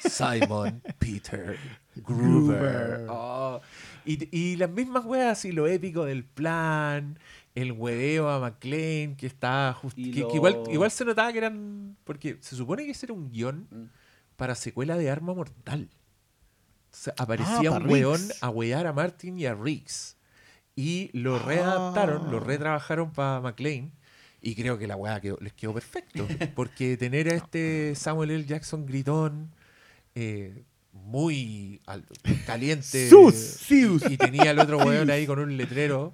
[SPEAKER 1] Simon Peter Gruber.
[SPEAKER 3] Gruber.
[SPEAKER 1] Oh. Y, y las mismas weas, y lo épico del plan, el hueveo a McLean, que está just-
[SPEAKER 4] Y
[SPEAKER 1] que,
[SPEAKER 4] lo-
[SPEAKER 1] que igual, igual se notaba que eran. Porque se supone que ese era un guion
[SPEAKER 4] Mm.
[SPEAKER 1] para secuela de Arma Mortal. Entonces, aparecía
[SPEAKER 3] Ah,
[SPEAKER 1] un
[SPEAKER 3] pa'
[SPEAKER 1] weón
[SPEAKER 3] Riggs.
[SPEAKER 1] a wear a Martin y a Riggs. Y lo
[SPEAKER 3] Ah.
[SPEAKER 1] readaptaron, lo retrabajaron para McLean. Y creo que la weá quedó- les quedó perfecto. Porque tener a este Samuel L. Jackson gritón, eh, muy al- caliente.
[SPEAKER 3] Sus.
[SPEAKER 1] Y, y tenía el otro weón ahí con un letrero.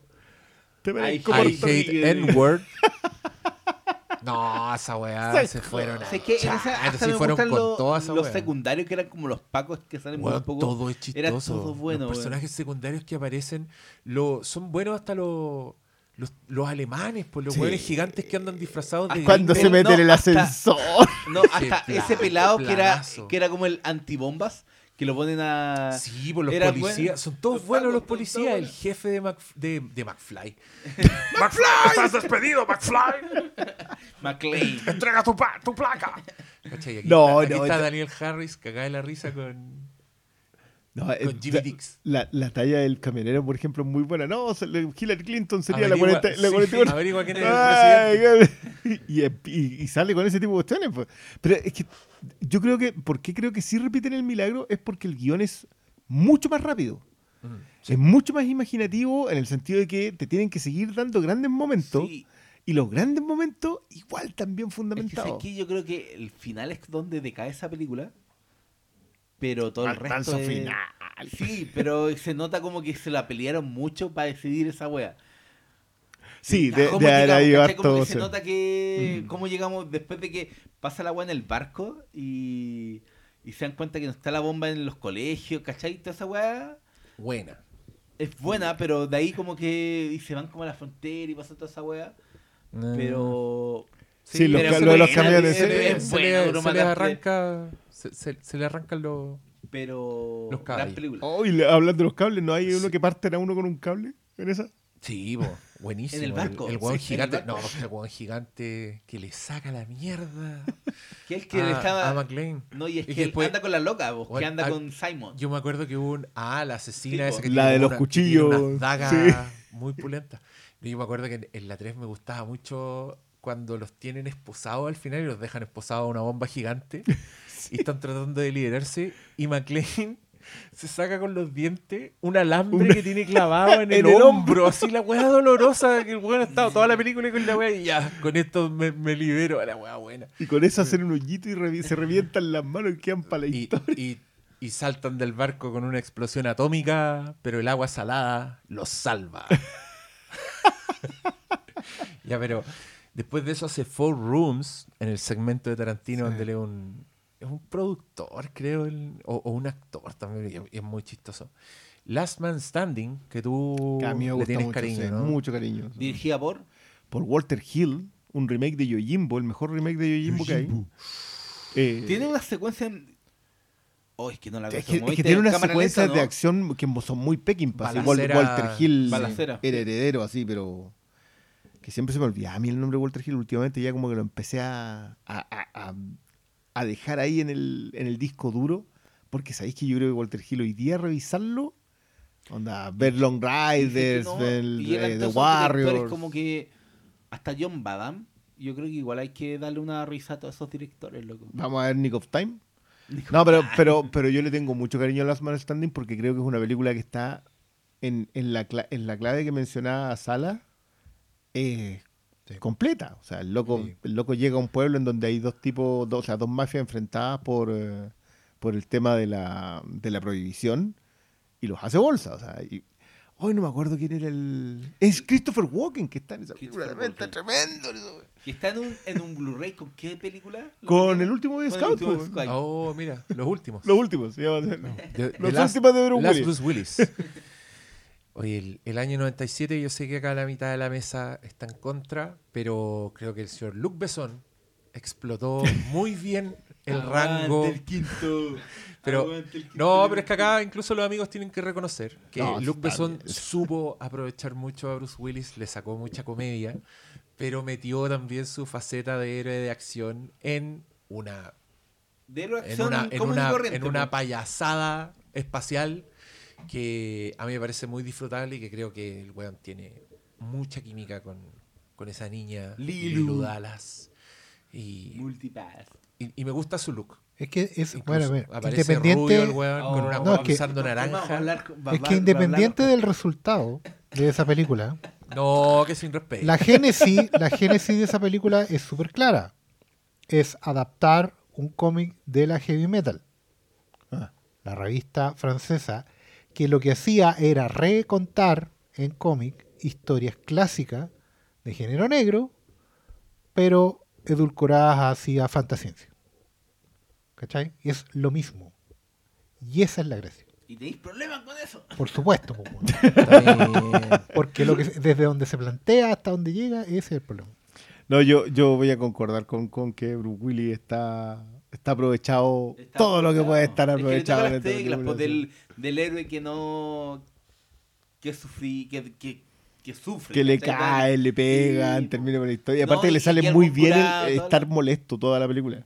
[SPEAKER 3] Te
[SPEAKER 1] I
[SPEAKER 3] el
[SPEAKER 1] hate. N-word. No, esa weá se fueron.
[SPEAKER 4] O sea, que en esa,
[SPEAKER 1] chanto,
[SPEAKER 4] hasta
[SPEAKER 1] sí
[SPEAKER 4] me
[SPEAKER 1] fueron con
[SPEAKER 4] los,
[SPEAKER 1] toda esa
[SPEAKER 4] los
[SPEAKER 1] weá.
[SPEAKER 4] secundarios que eran como los pacos que salen muy
[SPEAKER 1] Weón,
[SPEAKER 4] poco.
[SPEAKER 1] todo es chistoso.
[SPEAKER 4] Era todo bueno,
[SPEAKER 1] Los personajes secundarios que aparecen lo, son buenos hasta los, los, los alemanes, pues los
[SPEAKER 3] Sí.
[SPEAKER 1] hueones gigantes que andan disfrazados de.
[SPEAKER 3] Cuando
[SPEAKER 1] gringos.
[SPEAKER 3] se mete en el
[SPEAKER 4] No, hasta-
[SPEAKER 3] ascensor.
[SPEAKER 4] No, hasta ese pelado que era, que era como el antibombas, que lo ponen a...
[SPEAKER 1] Sí, pues los
[SPEAKER 4] Era
[SPEAKER 1] policías.
[SPEAKER 4] bueno.
[SPEAKER 1] Son todos buenos los policías. El jefe de, Mc- de, de McFly. ¡McFly! ¡Estás despedido, McFly!
[SPEAKER 4] McLean.
[SPEAKER 1] ¡Entrega tu, tu placa! Aquí
[SPEAKER 3] No,
[SPEAKER 1] está, aquí
[SPEAKER 3] no,
[SPEAKER 1] está Daniel Harris cagada de la risa con,
[SPEAKER 3] No,
[SPEAKER 1] con Jimmy Dix.
[SPEAKER 3] La, la talla del camionero, por ejemplo, es muy buena. No, Hillary Clinton sería
[SPEAKER 1] Averigua-
[SPEAKER 3] la 40, la
[SPEAKER 1] sí,
[SPEAKER 3] 41.
[SPEAKER 1] averigua quién es el
[SPEAKER 3] Ay, y, y- y sale con ese tipo de cuestiones. pues. Pero es que yo creo que, ¿por qué creo que sí repiten el milagro? Es porque el guion es mucho más rápido.
[SPEAKER 1] Mm,
[SPEAKER 3] Es mucho más imaginativo en el sentido de que te tienen que seguir dando grandes momentos.
[SPEAKER 4] Sí,
[SPEAKER 3] Y los grandes momentos, igual también
[SPEAKER 4] es que,
[SPEAKER 3] fundamentados.
[SPEAKER 4] ¿sabes qué? yo creo que el final es donde decae esa película, pero todo el resto es-
[SPEAKER 3] final.
[SPEAKER 4] Sí, pero se nota como que se la pelearon mucho para decidir esa wea.
[SPEAKER 3] Sí, de,
[SPEAKER 4] ¿Cómo
[SPEAKER 3] de
[SPEAKER 4] llegamos,
[SPEAKER 3] ahí?
[SPEAKER 4] Como que se nota que cómo llegamos después de que pasa la agua en el barco y, y se dan cuenta que no está la bomba en los colegios, ¿cachai? Toda esa weá
[SPEAKER 1] Buena.
[SPEAKER 4] es buena, pero de ahí como que y se van como a la frontera y pasa toda esa weá. Pero
[SPEAKER 3] Sí, los lo de los camiones.
[SPEAKER 4] es- es
[SPEAKER 1] se
[SPEAKER 4] buena,
[SPEAKER 1] se arranca se, se- se le arrancan los
[SPEAKER 4] pero
[SPEAKER 1] Los
[SPEAKER 4] película.
[SPEAKER 3] Oh, y le- hablando de los cables, ¿no hay uno que parten a uno con un cable en esa?
[SPEAKER 1] sí bo, buenísimo
[SPEAKER 4] En el barco,
[SPEAKER 1] el, hueón
[SPEAKER 4] sí, en el
[SPEAKER 1] gigante
[SPEAKER 4] barco.
[SPEAKER 1] no el hueón gigante que le saca la mierda
[SPEAKER 4] Que es que
[SPEAKER 1] a,
[SPEAKER 4] le estaba
[SPEAKER 1] a McLean
[SPEAKER 4] no, y es
[SPEAKER 1] Y
[SPEAKER 4] que,
[SPEAKER 1] que
[SPEAKER 4] él
[SPEAKER 1] después-
[SPEAKER 4] anda con la loca, vos, que
[SPEAKER 1] Bueno,
[SPEAKER 4] anda con Simon.
[SPEAKER 1] yo me acuerdo que hubo un ah la asesina
[SPEAKER 4] Sí,
[SPEAKER 1] esa que
[SPEAKER 3] La
[SPEAKER 1] tiene
[SPEAKER 3] de los
[SPEAKER 1] una- tiene
[SPEAKER 3] cuchillos,
[SPEAKER 1] unas dagas
[SPEAKER 3] sí.
[SPEAKER 1] muy pulentas yo me acuerdo que en, en la 3 me gustaba mucho cuando los tienen esposados al final y los dejan esposados a una bomba gigante y están tratando de liberarse y McLean se saca con los dientes un alambre
[SPEAKER 3] Una-
[SPEAKER 1] que tiene clavado en el,
[SPEAKER 3] En el
[SPEAKER 1] hombro, así la weá dolorosa que el weón ha estado toda la película con la weá y ya, con esto me, me libero a la weá buena.
[SPEAKER 3] Y con eso hacen un hoyito y revi- se revientan las manos y quedan para la
[SPEAKER 1] Y,
[SPEAKER 3] historia.
[SPEAKER 1] y- y saltan del barco con una explosión atómica, pero el agua salada los salva. ya, pero después de eso hace Four Rooms en el segmento de Tarantino, donde él es un, es un productor, creo, él, o, o un actor también, y es, y es muy chistoso. Last Man Standing, que tú
[SPEAKER 3] Que a mí me
[SPEAKER 1] le tienes
[SPEAKER 3] mucho,
[SPEAKER 1] cariño,
[SPEAKER 3] sí,
[SPEAKER 1] ¿no?
[SPEAKER 3] mucho cariño.
[SPEAKER 4] Dirigida por
[SPEAKER 3] Por Walter Hill, un remake de Yojimbo, el mejor remake de Yojimbo que hay. Eh,
[SPEAKER 4] Tiene una secuencia en... Oh, es que no la veo.
[SPEAKER 3] es que, es que tiene secuencias
[SPEAKER 4] lenta,
[SPEAKER 3] de
[SPEAKER 4] ¿no?
[SPEAKER 3] acción que son muy
[SPEAKER 1] Balacera-
[SPEAKER 3] Walter Hill
[SPEAKER 4] Balacera.
[SPEAKER 3] era heredero así, pero que siempre se me olvidaba a mí el nombre de Walter Hill. Últimamente ya como que lo empecé a, a, a- a- a dejar ahí en el, en el disco duro. Porque sabéis que yo creo que Walter Hill hoy día revisarlo, onda, ver Long Riders,
[SPEAKER 4] no,
[SPEAKER 3] ver eh, The Warriors.
[SPEAKER 4] como que hasta John Badham, yo creo que igual hay que darle una risa a todos esos directores, loco.
[SPEAKER 3] Vamos a ver Nick of Time. No, pero, pero, pero yo le tengo mucho cariño a Last Man Standing porque creo que es una película que está en, en la, en la clave que mencionaba Sala eh,
[SPEAKER 5] Sí.
[SPEAKER 3] completa. O sea, el loco,
[SPEAKER 5] Sí.
[SPEAKER 3] el loco llega a un pueblo en donde hay dos tipos, dos, o sea, dos mafias enfrentadas por, eh, por el tema de la, de la prohibición y los hace bolsa. O sea, y, hoy no me acuerdo quién era el. Es Christopher Walken que está en esa película. Está tremendo. eso.
[SPEAKER 4] Y está en un, en un Blu-ray con qué película?
[SPEAKER 3] Con el último de
[SPEAKER 4] el
[SPEAKER 3] Scout.
[SPEAKER 1] Oh, mira, los últimos.
[SPEAKER 3] Los últimos. se llama-
[SPEAKER 1] De- de
[SPEAKER 3] Los
[SPEAKER 1] Last-
[SPEAKER 3] últimos de Bruce
[SPEAKER 1] Last
[SPEAKER 3] Willis.
[SPEAKER 1] Bruce Willis. Oye, el, el año 97 yo sé que acá la mitad de la mesa está en contra, pero creo que el señor Luc Besson explotó muy bien el rango.
[SPEAKER 4] el quinto.
[SPEAKER 1] Pero-
[SPEAKER 4] Aguante el quinto.
[SPEAKER 1] No, pero es que acá incluso los amigos tienen que reconocer que
[SPEAKER 3] No,
[SPEAKER 1] Luc Besson
[SPEAKER 3] bien.
[SPEAKER 1] supo aprovechar mucho a Bruce Willis, le sacó mucha comedia, pero metió también su faceta de héroe de acción en una
[SPEAKER 4] De la
[SPEAKER 1] en
[SPEAKER 4] acción
[SPEAKER 1] una, en una,
[SPEAKER 4] corriente,
[SPEAKER 1] en una
[SPEAKER 4] po.
[SPEAKER 1] payasada espacial que a mí me parece muy disfrutable y que creo que el weón tiene mucha química con, con esa niña
[SPEAKER 4] Lilu.
[SPEAKER 1] Lilu Dallas. Y,
[SPEAKER 4] Multipass.
[SPEAKER 1] y, y me gusta su look.
[SPEAKER 5] Es que es, bueno, a ver,
[SPEAKER 1] aparece
[SPEAKER 5] independiente,
[SPEAKER 1] rubio el weón
[SPEAKER 4] Oh,
[SPEAKER 1] con una
[SPEAKER 5] no, es que-
[SPEAKER 1] naranja.
[SPEAKER 4] hablar con- va-
[SPEAKER 5] es que independiente del resultado de esa película,
[SPEAKER 1] No, que sin respeto.
[SPEAKER 5] la génesis, la génesis de esa película es súper clara. Es adaptar un cómic de la heavy metal,
[SPEAKER 3] Ah.
[SPEAKER 5] la revista francesa, que lo que hacía era recontar en cómic historias clásicas de género negro, pero edulcoradas hacia fantasciencia. ¿Cachai? Y es lo mismo. Y esa es la gracia.
[SPEAKER 4] ¿Y tenéis problemas con eso?
[SPEAKER 5] Por supuesto,
[SPEAKER 1] bien.
[SPEAKER 5] porque lo que, desde donde se plantea hasta donde llega, ese es el problema.
[SPEAKER 3] No, yo, yo voy a concordar con, con que Bruce Willis está, está aprovechado
[SPEAKER 4] Está
[SPEAKER 3] todo lo que puede estar
[SPEAKER 4] Es que le
[SPEAKER 3] aprovechado.
[SPEAKER 4] toca las teclas, pues, del, del héroe que no. que sufrí, que, que, que sufre.
[SPEAKER 3] Que le
[SPEAKER 4] ¿cachai?
[SPEAKER 3] caen, le pegan,
[SPEAKER 4] Sí.
[SPEAKER 3] termina con la historia. Y
[SPEAKER 4] No,
[SPEAKER 3] aparte que le sale muy bien el- estar
[SPEAKER 4] la-
[SPEAKER 3] molesto toda la película.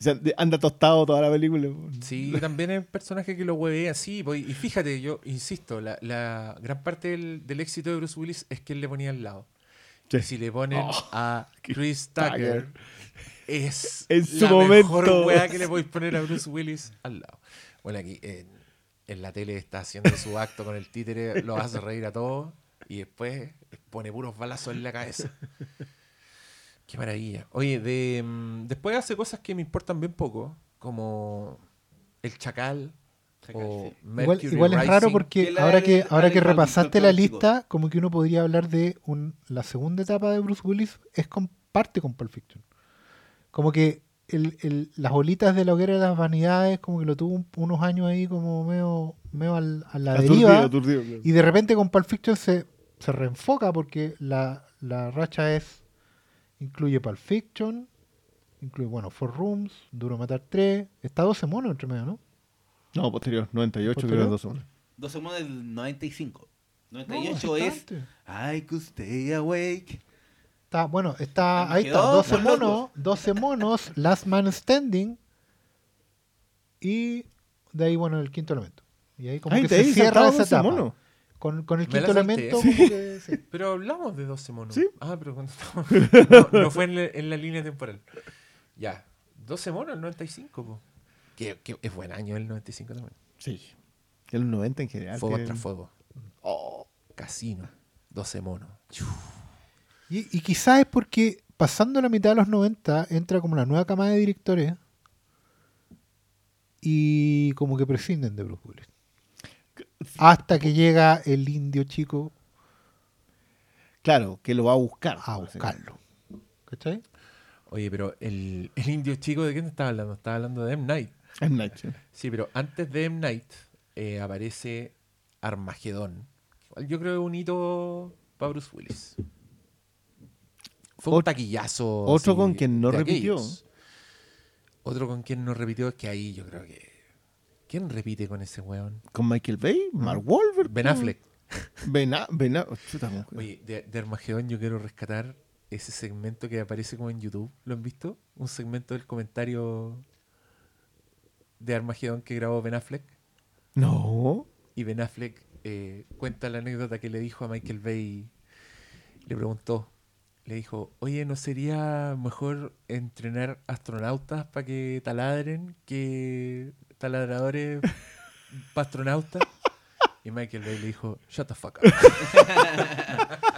[SPEAKER 3] O sea, anda tostado toda la película.
[SPEAKER 1] Sí, también es un personaje que lo huevea así. y fíjate, yo insisto, la, la gran parte del, del éxito de Bruce Willis es que él le ponía al lado.
[SPEAKER 3] Sí.
[SPEAKER 1] Y si le ponen
[SPEAKER 3] Oh,
[SPEAKER 1] a Chris
[SPEAKER 3] Tucker.
[SPEAKER 1] Es
[SPEAKER 3] En su
[SPEAKER 1] la
[SPEAKER 3] momento.
[SPEAKER 1] mejor weá que le podéis poner a Bruce Willis al lado. Bueno, aquí en, en la tele está haciendo su acto con el títere, lo hace reír a todos y después pone puros balazos en la cabeza. Qué maravilla. Oye, de, mm, después hace cosas que me importan bien poco, como El Chacal
[SPEAKER 4] Chacal,
[SPEAKER 1] o
[SPEAKER 4] sí.
[SPEAKER 5] Igual,
[SPEAKER 1] Mercury
[SPEAKER 5] igual es raro porque ahora que, ahora que repasaste la lista, como que uno podría hablar de un, la segunda etapa de Bruce Willis es comparte con Pulp Fiction. Como que el, el- las bolitas de la hoguera de las vanidades, como que lo tuvo un- unos años ahí como medio, medio al- a la
[SPEAKER 3] Aturdido,
[SPEAKER 5] deriva.
[SPEAKER 3] aturdido, claro.
[SPEAKER 5] Y de repente con Pulp Fiction se, se reenfoca porque la, la racha es incluye Pulp Fiction, incluye, bueno, Four Rooms, Duro Matar 3, está 12 monos entre medio, ¿no?
[SPEAKER 3] No, posterior, 98 creo que es dos hombres.
[SPEAKER 4] 12 monos del 95.
[SPEAKER 5] No,
[SPEAKER 4] 98 es
[SPEAKER 5] bastante.
[SPEAKER 4] I could stay awake.
[SPEAKER 5] Está, bueno, está, ahí está,
[SPEAKER 4] Armagedón,
[SPEAKER 5] 12
[SPEAKER 4] los
[SPEAKER 5] monos,
[SPEAKER 4] locos.
[SPEAKER 5] 12 monos, Last Man Standing y de ahí, bueno, el quinto elemento. Y ahí como
[SPEAKER 3] Ay,
[SPEAKER 5] que se cierra esa
[SPEAKER 3] 12
[SPEAKER 5] etapa.
[SPEAKER 3] monos.
[SPEAKER 5] Con, con el quinto elemento, como que sí.
[SPEAKER 1] Pero hablamos de 12 monos.
[SPEAKER 3] Sí.
[SPEAKER 1] Ah, pero cuando estábamos- no, no fue en la, en la línea temporal. Ya. 12 monos, el 95. po. Que, que es buen año el 95 también.
[SPEAKER 3] Sí. Los 90 en general.
[SPEAKER 1] Fuego tras fuego.
[SPEAKER 3] Oh,
[SPEAKER 1] Casino. 12 monos.
[SPEAKER 5] Y, y quizás es porque pasando la mitad de los 90 entra como la nueva cama de directores y como que prescinden de Bruce Willis. Hasta que llega el indio chico
[SPEAKER 3] Claro, que lo va a buscar.
[SPEAKER 5] a buscarlo. ¿Cachai?
[SPEAKER 1] Oye, pero el, el indio chico, ¿de quién estaba hablando? Estaba hablando de M. Night.
[SPEAKER 3] M. Night, sí.
[SPEAKER 1] Sí, pero antes de M. Night eh, aparece Armagedón. Yo creo que es un hito para Bruce Willis. Fue un taquillazo.
[SPEAKER 3] otro con quien no repitió.
[SPEAKER 1] aquellos. Otro con quien no repitió es que ahí yo creo que. ¿Quién repite con ese weón?
[SPEAKER 3] Con Michael Bay, Mark Wahlberg.
[SPEAKER 1] Ben. Affleck.
[SPEAKER 3] Ben, A- Ben A- chuta, ¿cómo que-
[SPEAKER 1] Oye, de, de Armagedón yo quiero rescatar ese segmento que aparece como en YouTube. ¿Lo han visto? Un segmento del comentario de Armagedón que grabó Ben Affleck.
[SPEAKER 3] No.
[SPEAKER 1] Y Ben Affleck eh, cuenta la anécdota que le dijo a Michael Bay. Le preguntó, le dijo, oye, ¿no sería mejor entrenar astronautas para que taladren que taladradores para astronautas? Y Michael Bay le dijo, shut the fuck up.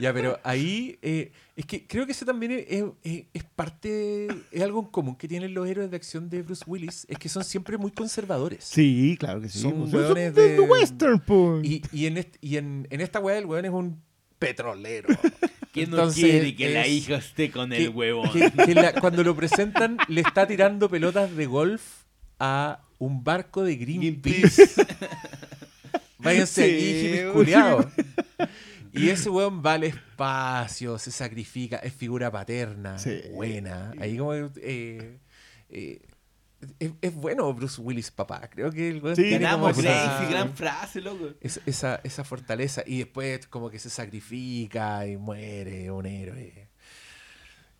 [SPEAKER 1] Ya, pero ahí eh, es que creo que ese también es, es- es- parte, es algo en común que tienen los héroes de acción de Bruce Willis, es que son siempre muy conservadores.
[SPEAKER 3] Sí, claro que sí.
[SPEAKER 1] Son
[SPEAKER 3] Pues,
[SPEAKER 1] hueones
[SPEAKER 3] de,
[SPEAKER 1] de-
[SPEAKER 3] western, pues.
[SPEAKER 1] Y, y en, est- y en, en esta weá el weón es un petrolero.
[SPEAKER 4] ¿Quién no
[SPEAKER 1] Entonces,
[SPEAKER 4] quiere que la hija esté con
[SPEAKER 1] que-
[SPEAKER 4] el huevón?
[SPEAKER 1] que- que la- cuando lo presentan le está tirando pelotas de golf a un barco de Greenpeace. Váyanse
[SPEAKER 3] Sí,
[SPEAKER 1] aquí, culiados. Y ese weón va al espacio, se sacrifica, es figura paterna,
[SPEAKER 3] Sí.
[SPEAKER 1] buena. Ahí como... eh, eh, es, es bueno Bruce Willis, papá. Creo que el
[SPEAKER 3] Sí,
[SPEAKER 1] tiene como
[SPEAKER 4] Ganamos
[SPEAKER 1] esa-
[SPEAKER 4] gran frase, loco.
[SPEAKER 1] es- esa, esa fortaleza. Y después como que se sacrifica y muere un héroe.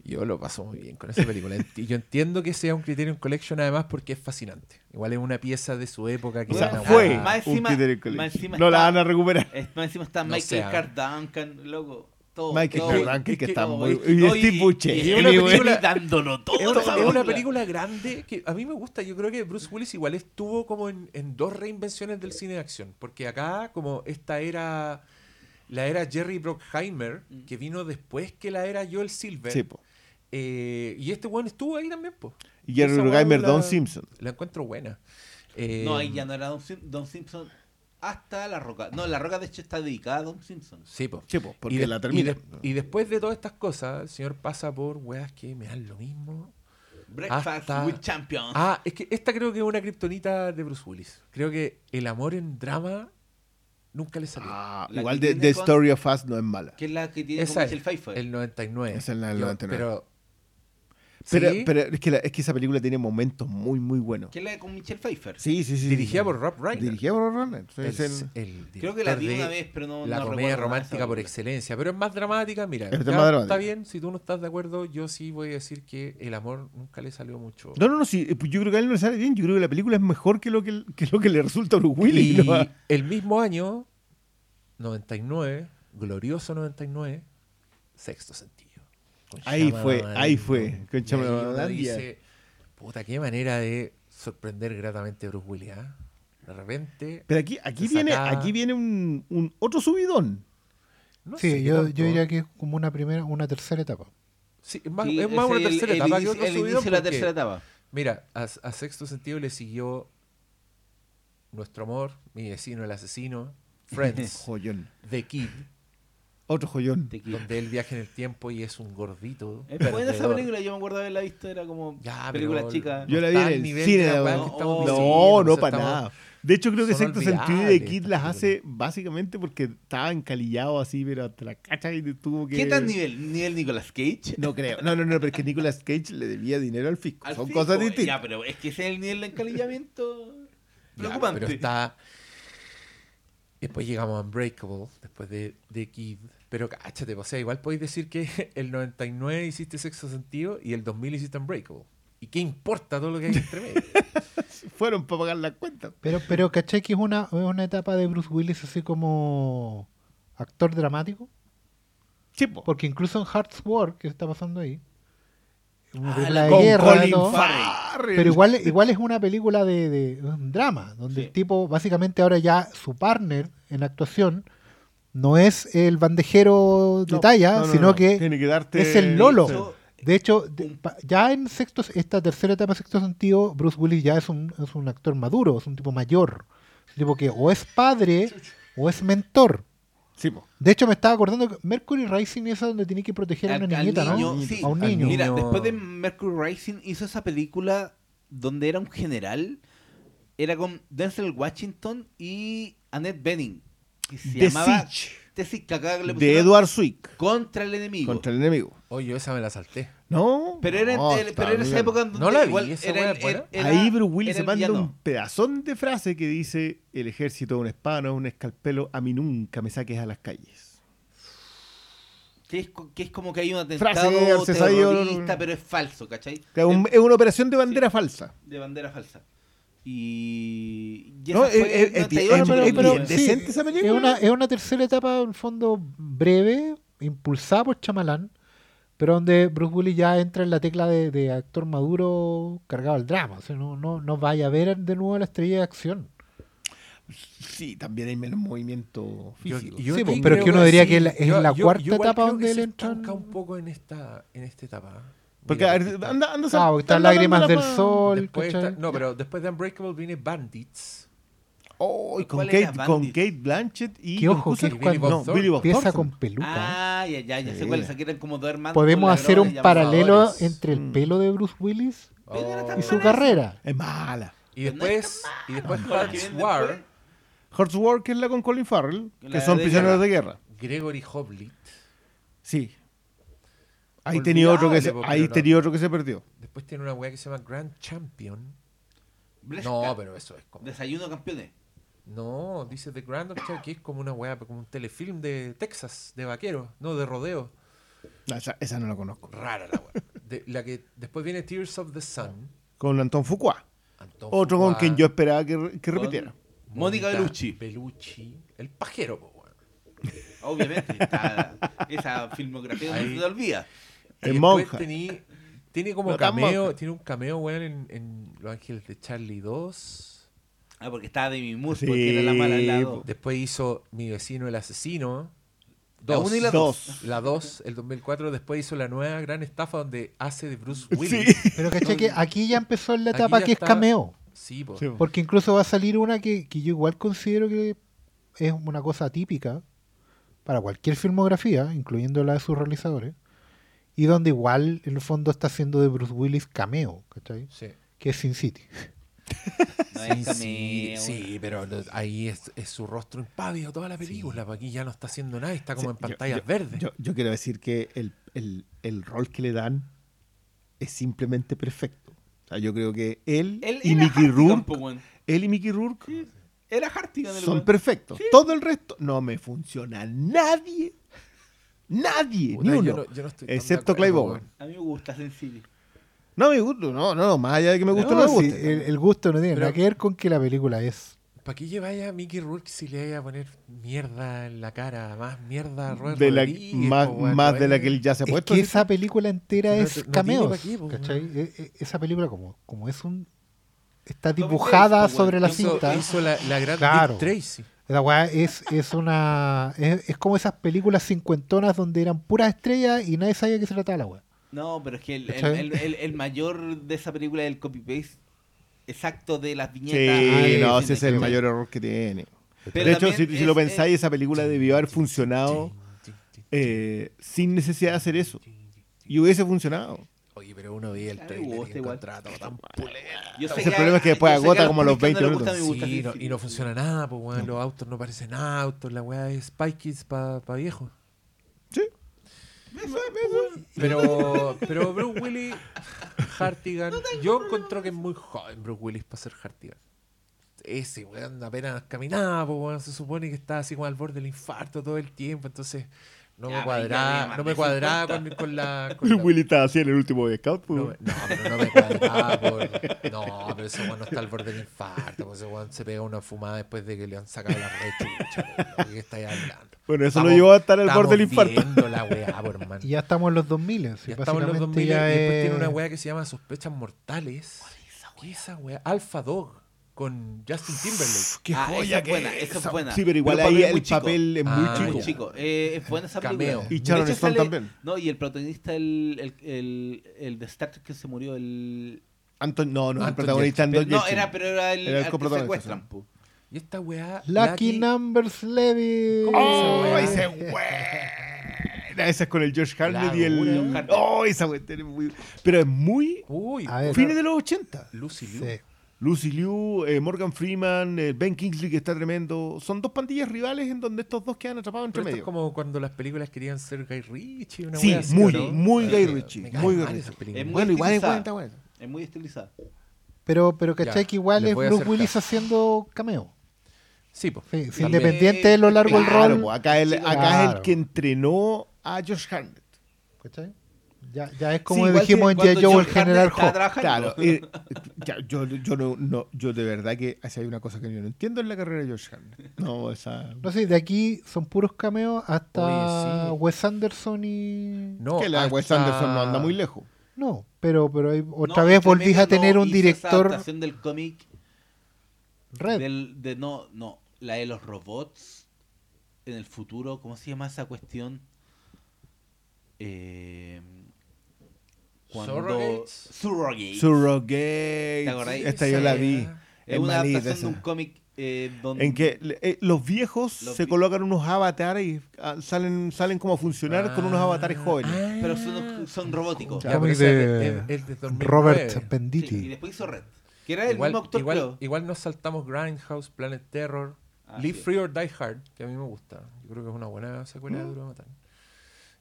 [SPEAKER 1] Yo lo paso muy bien con esa película. Enti- Yo entiendo que sea un Criterion Collection además porque es fascinante. Igual es una pieza de su época que
[SPEAKER 3] fue
[SPEAKER 4] Más
[SPEAKER 3] un
[SPEAKER 4] encima-
[SPEAKER 3] Criterion
[SPEAKER 4] más
[SPEAKER 3] Collection.
[SPEAKER 4] encima
[SPEAKER 3] No la
[SPEAKER 4] está-
[SPEAKER 3] van a recuperar.
[SPEAKER 4] Es- Más encima está
[SPEAKER 1] No
[SPEAKER 4] Michael. Carr Duncan, loco. Todo,
[SPEAKER 3] Michael
[SPEAKER 4] todo.
[SPEAKER 1] Que-
[SPEAKER 3] que está
[SPEAKER 4] No,
[SPEAKER 3] muy... Y
[SPEAKER 4] no,
[SPEAKER 3] Steve
[SPEAKER 4] y-
[SPEAKER 3] Buscemi,
[SPEAKER 1] y es una película-
[SPEAKER 4] dándolo todo.
[SPEAKER 1] Es una,
[SPEAKER 4] esa
[SPEAKER 1] es una
[SPEAKER 4] película.
[SPEAKER 1] grande que a mí me gusta. Yo creo que Bruce Willis igual estuvo como en, en dos reinvenciones del cine de acción. Porque acá, como esta era la era Jerry Bruckheimer, que vino después que la era Joel Silver.
[SPEAKER 3] Sí, po.
[SPEAKER 1] eh, y este weón estuvo ahí también, pues.
[SPEAKER 3] Y Jerry
[SPEAKER 1] la-
[SPEAKER 3] Don Simpson.
[SPEAKER 1] La encuentro buena. Eh,
[SPEAKER 4] No, ahí ya no era Don, Sim- Don Simpson hasta La Roca. No, La Roca de hecho está dedicada a Don Simpson.
[SPEAKER 1] Sí, po.
[SPEAKER 3] Sí, po, porque
[SPEAKER 1] y, de-
[SPEAKER 3] la
[SPEAKER 1] y
[SPEAKER 3] termina.
[SPEAKER 1] de- y después de todas estas cosas, el señor pasa por weas que me dan lo mismo.
[SPEAKER 4] Breakfast
[SPEAKER 1] Hasta-
[SPEAKER 4] with Champions.
[SPEAKER 1] Ah, es que esta creo que es una kriptonita de Bruce Willis. Creo que el amor en drama nunca le salió.
[SPEAKER 3] Ah, igual The
[SPEAKER 4] con-
[SPEAKER 3] Story of Us no es mala.
[SPEAKER 4] que es la que tiene con
[SPEAKER 1] Esa es,
[SPEAKER 4] Michelle Pfeiffer.
[SPEAKER 1] el 99.
[SPEAKER 3] Esa es la del
[SPEAKER 1] Yo-
[SPEAKER 3] 99.
[SPEAKER 1] Pero,
[SPEAKER 3] Pero,
[SPEAKER 1] sí,
[SPEAKER 3] pero es, que la- es que esa película tiene momentos muy, muy buenos.
[SPEAKER 4] Que es la con Michelle Pfeiffer.
[SPEAKER 3] Sí, sí, sí.
[SPEAKER 1] dirigida
[SPEAKER 3] sí.
[SPEAKER 1] por Rob Reiner.
[SPEAKER 3] Dirigida por Rob Reiner. Es el-
[SPEAKER 1] el
[SPEAKER 4] Creo que la vi
[SPEAKER 1] de
[SPEAKER 4] una vez, pero no
[SPEAKER 1] La
[SPEAKER 4] no
[SPEAKER 1] comedia
[SPEAKER 4] de
[SPEAKER 1] romántica por excelencia, pero es más dramática. Mira,
[SPEAKER 3] Es
[SPEAKER 1] está bien, si tú no estás de acuerdo, yo sí voy a decir que el amor nunca le salió mucho.
[SPEAKER 3] No, no, no, sí, eh, pues yo creo que a él no le sale bien. Yo creo que la película es mejor que lo que, que, lo que le resulta a Bruce Willis.
[SPEAKER 1] y
[SPEAKER 3] ¿no?
[SPEAKER 1] el mismo año, 99, glorioso 99, sexto sentido.
[SPEAKER 3] Ahí fue, ahí fue,
[SPEAKER 1] puta, qué manera de sorprender gratamente a Bruce Willis, ¿ah? De repente,
[SPEAKER 3] Pero aquí, aquí viene,
[SPEAKER 1] saca-
[SPEAKER 3] aquí viene un, un otro subidón.
[SPEAKER 1] no
[SPEAKER 5] Sí, yo, diría que es como una primera, una tercera etapa.
[SPEAKER 1] Sí, es más,
[SPEAKER 4] Sí,
[SPEAKER 1] es más
[SPEAKER 4] ese
[SPEAKER 1] una
[SPEAKER 4] el-
[SPEAKER 1] tercera
[SPEAKER 4] el
[SPEAKER 1] etapa que
[SPEAKER 4] inicio-
[SPEAKER 1] otro
[SPEAKER 4] el
[SPEAKER 1] subidón
[SPEAKER 4] la tercera etapa.
[SPEAKER 1] Mira, a, a sexto sentido le siguió Nuestro Amor, Mi Vecino el Asesino, Friends. The Kid,
[SPEAKER 3] Otro joyón.
[SPEAKER 1] Donde él viaja en el tiempo y es un gordito.
[SPEAKER 4] Es buena esa película, yo me acuerdo de haberla visto, era como
[SPEAKER 1] Ya,
[SPEAKER 4] película
[SPEAKER 1] pero
[SPEAKER 4] chica.
[SPEAKER 3] Yo la vi en
[SPEAKER 1] al
[SPEAKER 3] el
[SPEAKER 1] nivel
[SPEAKER 3] cine.
[SPEAKER 1] de la
[SPEAKER 3] no,
[SPEAKER 1] diciendo,
[SPEAKER 3] no,
[SPEAKER 1] o sea,
[SPEAKER 3] para
[SPEAKER 1] estamos-
[SPEAKER 3] nada. De hecho, creo que Sexto Sentido The Kid las hace básicamente porque estaba encalillado así, pero hasta la cacha y tuvo que...
[SPEAKER 4] ¿Qué tal nivel? ¿Nivel Nicolas Cage?
[SPEAKER 3] No creo. No, no, no, pero es que Nicolas Cage le debía dinero al fisco.
[SPEAKER 4] Al
[SPEAKER 3] Son
[SPEAKER 4] fisco,
[SPEAKER 3] cosas
[SPEAKER 4] Ya,
[SPEAKER 3] distintas.
[SPEAKER 4] pero es que ese es el nivel de encalillamiento
[SPEAKER 1] Ya,
[SPEAKER 4] preocupante.
[SPEAKER 1] pero está. Después llegamos a Unbreakable, después de, de Kid. Pero cáchate, o sea, igual podéis decir que el 99 hiciste Sexto Sentido y el 2000 hiciste Unbreakable. ¿Y qué importa todo lo que hay entre medio?
[SPEAKER 3] Fueron para pagar las cuentas.
[SPEAKER 5] Pero, pero ¿cachai que es una, es una etapa de Bruce Willis así como actor dramático?
[SPEAKER 3] Sí, po.
[SPEAKER 5] Porque incluso en Hearts War, que está pasando ahí, una
[SPEAKER 4] Ah,
[SPEAKER 5] de
[SPEAKER 3] Con
[SPEAKER 5] guerra,
[SPEAKER 3] Colin
[SPEAKER 5] todo,
[SPEAKER 3] Farrell.
[SPEAKER 5] pero igual, igual es una película de, de- un drama, donde
[SPEAKER 4] Sí.
[SPEAKER 5] el tipo básicamente ahora ya su partner en actuación no es el bandejero de
[SPEAKER 3] No,
[SPEAKER 5] talla,
[SPEAKER 3] no, no,
[SPEAKER 5] sino
[SPEAKER 3] no.
[SPEAKER 5] que
[SPEAKER 3] Tiene que darte...
[SPEAKER 5] es el Lolo.
[SPEAKER 4] Eso-
[SPEAKER 5] De hecho, de- pa- ya en sexto, esta tercera etapa de sexto sentido, Bruce Willis ya es un, es un actor maduro, es un tipo mayor. Es un tipo que o es padre o es mentor.
[SPEAKER 3] Sí.
[SPEAKER 5] De hecho, me estaba acordando que Mercury Rising es donde tiene que proteger a
[SPEAKER 4] al-
[SPEAKER 5] una
[SPEAKER 4] al
[SPEAKER 5] niñita,
[SPEAKER 4] niño,
[SPEAKER 5] ¿no?
[SPEAKER 4] sí,
[SPEAKER 5] a un niño.
[SPEAKER 4] Mira, después de Mercury Rising hizo esa película donde era un general, era con Denzel Washington y Annette Bening. Que se
[SPEAKER 3] The
[SPEAKER 4] llamaba
[SPEAKER 3] Siege.
[SPEAKER 4] The Siege, que acá le
[SPEAKER 3] De
[SPEAKER 4] pusieron
[SPEAKER 3] Edward Swick.
[SPEAKER 4] Contra el enemigo.
[SPEAKER 3] Contra el enemigo.
[SPEAKER 1] Oye, yo esa me la salté.
[SPEAKER 3] No.
[SPEAKER 4] Pero era, en-
[SPEAKER 3] no,
[SPEAKER 4] el-
[SPEAKER 3] está
[SPEAKER 4] pero era esa
[SPEAKER 3] bien.
[SPEAKER 4] época donde
[SPEAKER 1] No la vi,
[SPEAKER 4] igual
[SPEAKER 1] esa
[SPEAKER 4] era,
[SPEAKER 1] wea buena.
[SPEAKER 4] era-
[SPEAKER 3] Ahí Bruce Willis
[SPEAKER 4] era
[SPEAKER 3] se
[SPEAKER 4] el
[SPEAKER 3] manda
[SPEAKER 4] villano.
[SPEAKER 3] un pedazón de frase que dice: El ejército es una espada, no es un escalpelo. A mí nunca me saques a las calles.
[SPEAKER 4] Que es, co- que es como que hay un
[SPEAKER 3] Frase
[SPEAKER 4] atentado
[SPEAKER 3] de
[SPEAKER 4] terrorista, pero es falso, ¿cachai?
[SPEAKER 3] Que es, un- es una operación de bandera falsa.
[SPEAKER 4] De bandera falsa. Y. y
[SPEAKER 3] No,
[SPEAKER 4] esa
[SPEAKER 3] es-
[SPEAKER 4] fue
[SPEAKER 3] es-
[SPEAKER 4] el
[SPEAKER 3] es
[SPEAKER 4] 92,
[SPEAKER 3] bien-
[SPEAKER 4] pero-
[SPEAKER 3] es
[SPEAKER 4] pero-
[SPEAKER 3] bien decente esa película.
[SPEAKER 5] Es una, es una tercera etapa, en fondo, breve, impulsada por Chamalán, pero donde Bruce Willis ya entra en la tecla de, de actor maduro cargado al drama. O sea, no, no, no vaya a ver de nuevo la estrella de acción.
[SPEAKER 3] Sí, también hay menos movimiento físico.
[SPEAKER 1] yo
[SPEAKER 5] Sí,
[SPEAKER 1] aquí
[SPEAKER 5] pero
[SPEAKER 1] creo
[SPEAKER 5] que uno diría
[SPEAKER 1] sí.
[SPEAKER 5] que es la- es cuarta etapa donde él
[SPEAKER 1] se
[SPEAKER 5] entra
[SPEAKER 1] un poco en esta, en esta etapa.
[SPEAKER 3] Porque,
[SPEAKER 1] Mira,
[SPEAKER 3] a ver, anda, anda,
[SPEAKER 5] Ah, porque están lágrimas del
[SPEAKER 3] pa-
[SPEAKER 5] sol.
[SPEAKER 1] Está- no, pero después de Unbreakable viene Bandits.
[SPEAKER 3] Oh, y con
[SPEAKER 4] ¿Cuál
[SPEAKER 3] Kate, con? Kate Blanchett y John
[SPEAKER 5] ojo, que
[SPEAKER 1] es cuando
[SPEAKER 3] no, Billy Bob
[SPEAKER 5] Empieza
[SPEAKER 3] Thornton.
[SPEAKER 5] con peluca.
[SPEAKER 4] Ah, ya, ya, ya sé
[SPEAKER 3] Sí.
[SPEAKER 4] cuáles. Aquí eran como dos hermanos.
[SPEAKER 5] Podemos hacer un paralelo entre el
[SPEAKER 3] Mm.
[SPEAKER 5] pelo de Bruce Willis
[SPEAKER 1] Oh.
[SPEAKER 5] y su carrera.
[SPEAKER 3] Es mala.
[SPEAKER 1] Y
[SPEAKER 4] no
[SPEAKER 1] después, y después Hearts War.
[SPEAKER 3] Hearts War, que es la con Colin Farrell, que son prisioneros de guerra.
[SPEAKER 1] Gregory Hoblit.
[SPEAKER 3] Sí. Ahí tenía otro que se, ahí tenía otro que se perdió.
[SPEAKER 1] Después tiene una weá que se llama Grand Champion. No, pero eso es como.
[SPEAKER 4] Desayuno campeones.
[SPEAKER 1] No, dice The Grand Champion, que es como una weá, como un telefilm de Texas, de vaquero, no, de rodeo.
[SPEAKER 3] No, esa, esa no la conozco.
[SPEAKER 1] Rara la weá. De- la que después viene Tears of the Sun.
[SPEAKER 3] Con Anton Fuqua. Otro con quien yo esperaba que, que repitiera.
[SPEAKER 4] Mónica Bellucci.
[SPEAKER 1] Bellucci. El pajero, po, weón.
[SPEAKER 4] Obviamente. está- esa filmografía no se te olvida.
[SPEAKER 1] Y
[SPEAKER 3] El
[SPEAKER 1] después
[SPEAKER 3] monja.
[SPEAKER 1] tení- tiene como
[SPEAKER 3] No
[SPEAKER 1] cameo, tiene un cameo, weón, en, en Los Ángeles de Charlie 2.
[SPEAKER 4] Ah, porque estaba Demi Moore,
[SPEAKER 3] Sí,
[SPEAKER 4] porque era la mala al lado.
[SPEAKER 1] Después hizo Mi vecino el asesino.
[SPEAKER 4] La
[SPEAKER 1] Dos.
[SPEAKER 4] uno y la
[SPEAKER 3] Dos.
[SPEAKER 1] La 2, el 2004. Después hizo la nueva gran estafa donde hace de Bruce
[SPEAKER 3] Sí.
[SPEAKER 1] Willis.
[SPEAKER 5] Pero caché que aquí ya empezó la etapa que es cameo.
[SPEAKER 1] Sí, po.
[SPEAKER 3] Sí.
[SPEAKER 5] Porque incluso va a salir una que, que yo igual considero que es una cosa típica para cualquier filmografía, incluyendo la de sus realizadores, y donde igual en el fondo está haciendo de Bruce Willis cameo, ¿cachai?
[SPEAKER 1] Sí.
[SPEAKER 5] Que es Sin City.
[SPEAKER 4] No
[SPEAKER 1] Sí,
[SPEAKER 4] es
[SPEAKER 1] sí,
[SPEAKER 4] cameo.
[SPEAKER 1] sí, pero lo- ahí es, es su rostro impávido toda la película. porque Aquí ya no está haciendo nada, está como
[SPEAKER 3] Sí,
[SPEAKER 1] en pantallas
[SPEAKER 3] yo-
[SPEAKER 1] verdes.
[SPEAKER 3] Yo, yo quiero decir que el, el- el rol que le dan es simplemente perfecto. O sea, yo creo que él,
[SPEAKER 4] Él
[SPEAKER 3] y Mickey Rourke, él y Mickey Rourke
[SPEAKER 4] Era Hartigan
[SPEAKER 3] son perfectos. Todo el resto no me funciona. Nadie, nadie,
[SPEAKER 1] Puta,
[SPEAKER 3] ni
[SPEAKER 1] yo
[SPEAKER 3] uno.
[SPEAKER 1] no- yo no estoy tan de
[SPEAKER 3] excepto
[SPEAKER 1] acuerdo,
[SPEAKER 3] Clive
[SPEAKER 1] weón.
[SPEAKER 3] Owen.
[SPEAKER 4] A mí me gusta Sin City.
[SPEAKER 3] No me gusta, no, no, más allá de que me guste o no,
[SPEAKER 5] No,
[SPEAKER 3] me
[SPEAKER 5] sí, el, el gusto no tiene
[SPEAKER 1] Pero-
[SPEAKER 5] nada que ver con que la película es.
[SPEAKER 1] ¿Para qué lleváis a Mickey Rourke si le vaya a poner mierda en la cara? Más mierda a Robert
[SPEAKER 3] de la,
[SPEAKER 1] Rodríguez,
[SPEAKER 3] más, de la
[SPEAKER 1] es-
[SPEAKER 3] que él ya se ha
[SPEAKER 5] Es
[SPEAKER 3] puesto.
[SPEAKER 5] que
[SPEAKER 3] así.
[SPEAKER 5] esa película entera
[SPEAKER 1] No
[SPEAKER 5] es cameos. E- e- Esa película, como, como es un. Está dibujada sobre la
[SPEAKER 1] hizo,
[SPEAKER 5] cinta.
[SPEAKER 1] hizo la, la gran
[SPEAKER 5] Claro.
[SPEAKER 1] Dick Tracy.
[SPEAKER 5] La weá es, es una. Es, es como esas películas cincuentonas donde eran puras estrellas y nadie sabía que se trataba la weá.
[SPEAKER 4] No, pero es que el, el, el- el- el mayor de esa película es el copy-paste exacto de las
[SPEAKER 3] Sí,
[SPEAKER 4] viñetas.
[SPEAKER 5] Ah,
[SPEAKER 3] no,
[SPEAKER 5] sí,
[SPEAKER 3] ese es el mayor error que tiene.
[SPEAKER 4] Pero
[SPEAKER 3] de hecho, si, lo pensáis,
[SPEAKER 4] es-
[SPEAKER 3] esa película debió haber funcionado eh, sin necesidad de hacer eso. Y hubiese funcionado.
[SPEAKER 1] Pero uno veía el trailer
[SPEAKER 4] gusta
[SPEAKER 1] y
[SPEAKER 4] igual.
[SPEAKER 1] encontraba todo tan
[SPEAKER 4] Yo sé
[SPEAKER 3] Ese problema es que después agota como los
[SPEAKER 4] puristas
[SPEAKER 3] 20
[SPEAKER 4] no
[SPEAKER 3] minutos.
[SPEAKER 4] gusta
[SPEAKER 1] Sí, y no funciona nada, pues weón, los autos no parecen autos, la weá es Spy Kids para pa viejos.
[SPEAKER 3] Sí.
[SPEAKER 1] Pero, pero Bruce Willis, Hartigan, yo encuentro que es muy joven Bruce Willis para ser Hartigan. Ese weón apenas caminaba, pues weón, se supone que estaba así como al borde del infarto todo el tiempo, entonces no
[SPEAKER 4] Ya,
[SPEAKER 1] me cuadraba, no me cuadraba
[SPEAKER 4] 50.
[SPEAKER 1] con, con la... con la-
[SPEAKER 3] Willy estaba así en el último Boy Scout. pues.
[SPEAKER 1] no, no, pero no me cuadraba por... No, pero ese weón no está al borde del infarto, pues ese weón se pega una fumada después de que le han sacado la rechucha, ¿qué estáis hablando?
[SPEAKER 3] Bueno, eso
[SPEAKER 1] Estamos-
[SPEAKER 3] lo llevó a estar al borde del infarto.
[SPEAKER 1] la weá, por hermano.
[SPEAKER 5] Y ya estamos en los 2000. sí,
[SPEAKER 1] Ya estamos en los
[SPEAKER 5] básicamente
[SPEAKER 1] 2000 y
[SPEAKER 5] ya
[SPEAKER 1] después
[SPEAKER 5] es-
[SPEAKER 1] tiene una weá que se llama Sospechas Mortales. ¿Qué es esa weá? Alpha Dog con Justin Timberlake.
[SPEAKER 3] Qué
[SPEAKER 4] Ah,
[SPEAKER 3] joya
[SPEAKER 4] esa es
[SPEAKER 3] que
[SPEAKER 4] buena, esa es buena.
[SPEAKER 3] Sí, pero igual
[SPEAKER 4] Pero
[SPEAKER 3] ahí
[SPEAKER 4] papel muy
[SPEAKER 3] el
[SPEAKER 4] chico.
[SPEAKER 3] papel es muy
[SPEAKER 1] Ah,
[SPEAKER 3] chico.
[SPEAKER 4] Muy chico. Eh, es buena esa
[SPEAKER 1] Cameo.
[SPEAKER 4] película.
[SPEAKER 3] Y
[SPEAKER 4] De
[SPEAKER 3] Sharon Stone
[SPEAKER 4] sale-
[SPEAKER 3] también.
[SPEAKER 4] No, y el protagonista, el, el, el, el de Star Trek que se murió, el...
[SPEAKER 3] Anton, no, no, el
[SPEAKER 1] Anton
[SPEAKER 3] protagonista
[SPEAKER 1] Yelchin.
[SPEAKER 3] Anton
[SPEAKER 4] no, era, pero era el,
[SPEAKER 3] Era el
[SPEAKER 4] que
[SPEAKER 3] coprotagonista,
[SPEAKER 4] secuestran,
[SPEAKER 3] sí.
[SPEAKER 1] Y esta weá.
[SPEAKER 5] Lucky Numbers Levy.
[SPEAKER 1] ¿Cómo
[SPEAKER 3] ¡Oh,
[SPEAKER 1] Esa weá.
[SPEAKER 3] ese buena! Esa es con el George
[SPEAKER 1] La
[SPEAKER 3] y el... ¡Oh, esa weá! es muy- Pero es muy...
[SPEAKER 1] Uy.
[SPEAKER 3] Fines de los 80.
[SPEAKER 1] Lucy Liu.
[SPEAKER 5] Sí.
[SPEAKER 3] Lucy Liu, eh, Morgan Freeman, eh, Ben Kingsley, que está tremendo. Son dos pandillas rivales en donde estos dos quedan atrapados entre
[SPEAKER 1] Pero esto
[SPEAKER 3] medio.
[SPEAKER 1] es como cuando las películas querían ser Guy Ritchie, una
[SPEAKER 3] Sí,
[SPEAKER 1] así,
[SPEAKER 3] muy,
[SPEAKER 1] ¿o no?
[SPEAKER 3] muy Guy
[SPEAKER 1] Eh,
[SPEAKER 3] Ritchie,
[SPEAKER 1] me caen
[SPEAKER 3] muy Guy Ritchie. Bueno, igual es buena.
[SPEAKER 4] Es muy estilizada.
[SPEAKER 5] Pero, pero ¿cachai?
[SPEAKER 1] Ya,
[SPEAKER 5] que igual es Bruce Willis
[SPEAKER 1] caso.
[SPEAKER 5] haciendo cameo.
[SPEAKER 1] Sí, pues.
[SPEAKER 5] Sí, sí,
[SPEAKER 1] También.
[SPEAKER 5] independiente de lo largo del
[SPEAKER 3] Claro,
[SPEAKER 5] rol.
[SPEAKER 3] acá, el-
[SPEAKER 4] Sí,
[SPEAKER 3] acá es el que entrenó a George Harnett.
[SPEAKER 5] ¿cachai? Ya, ya es como
[SPEAKER 3] Sí,
[SPEAKER 5] dijimos en. Joe, el general
[SPEAKER 4] Hartnett
[SPEAKER 5] Hawk.
[SPEAKER 3] Claro, eh, ya, yo, yo, no, no, yo de verdad que si hay una cosa que yo no entiendo en la carrera de George Harnett. No, esa...
[SPEAKER 5] No sé, de aquí son puros cameos hasta
[SPEAKER 1] Oye, sí.
[SPEAKER 5] Wes Anderson y...
[SPEAKER 1] No,
[SPEAKER 3] que la
[SPEAKER 1] hasta-
[SPEAKER 3] Wes Anderson no anda muy lejos.
[SPEAKER 5] No, pero, pero hay- otra
[SPEAKER 4] No,
[SPEAKER 5] vez volvís
[SPEAKER 4] medio
[SPEAKER 5] a tener
[SPEAKER 4] no
[SPEAKER 5] un
[SPEAKER 4] esa
[SPEAKER 5] director...
[SPEAKER 4] adaptación del cómic
[SPEAKER 5] Red.
[SPEAKER 4] Del- de no, no, la de los robots en el futuro, ¿cómo se llama esa cuestión? Eh,
[SPEAKER 1] Surrogates.
[SPEAKER 4] Surrogates.
[SPEAKER 3] Surrogate.
[SPEAKER 4] ¿Te acordáis?
[SPEAKER 3] Esta yo la vi.
[SPEAKER 4] Es una adaptación de un cómic eh, donde
[SPEAKER 3] En que eh, los viejos
[SPEAKER 4] Los
[SPEAKER 3] se
[SPEAKER 4] vi-
[SPEAKER 3] colocan unos avatares y ah, salen, salen como a funcionar con unos avatares jóvenes.
[SPEAKER 1] Ah.
[SPEAKER 4] pero son, son robóticos.
[SPEAKER 1] Ya,
[SPEAKER 5] Cómic
[SPEAKER 1] pero ese
[SPEAKER 5] de
[SPEAKER 1] es- es- es de 2009.
[SPEAKER 5] Robert
[SPEAKER 4] Sí,
[SPEAKER 5] Benditti.
[SPEAKER 4] y después hizo Red. Que era el
[SPEAKER 1] Igual,
[SPEAKER 4] mismo actor,
[SPEAKER 1] igual,
[SPEAKER 4] creo.
[SPEAKER 1] igual nos saltamos Grindhouse, Planet Terror,
[SPEAKER 4] Ah,
[SPEAKER 1] Live
[SPEAKER 4] sí.
[SPEAKER 1] Free or Die Hard, que a mí me gusta. Yo creo que es una buena secuela de Duro de Matar.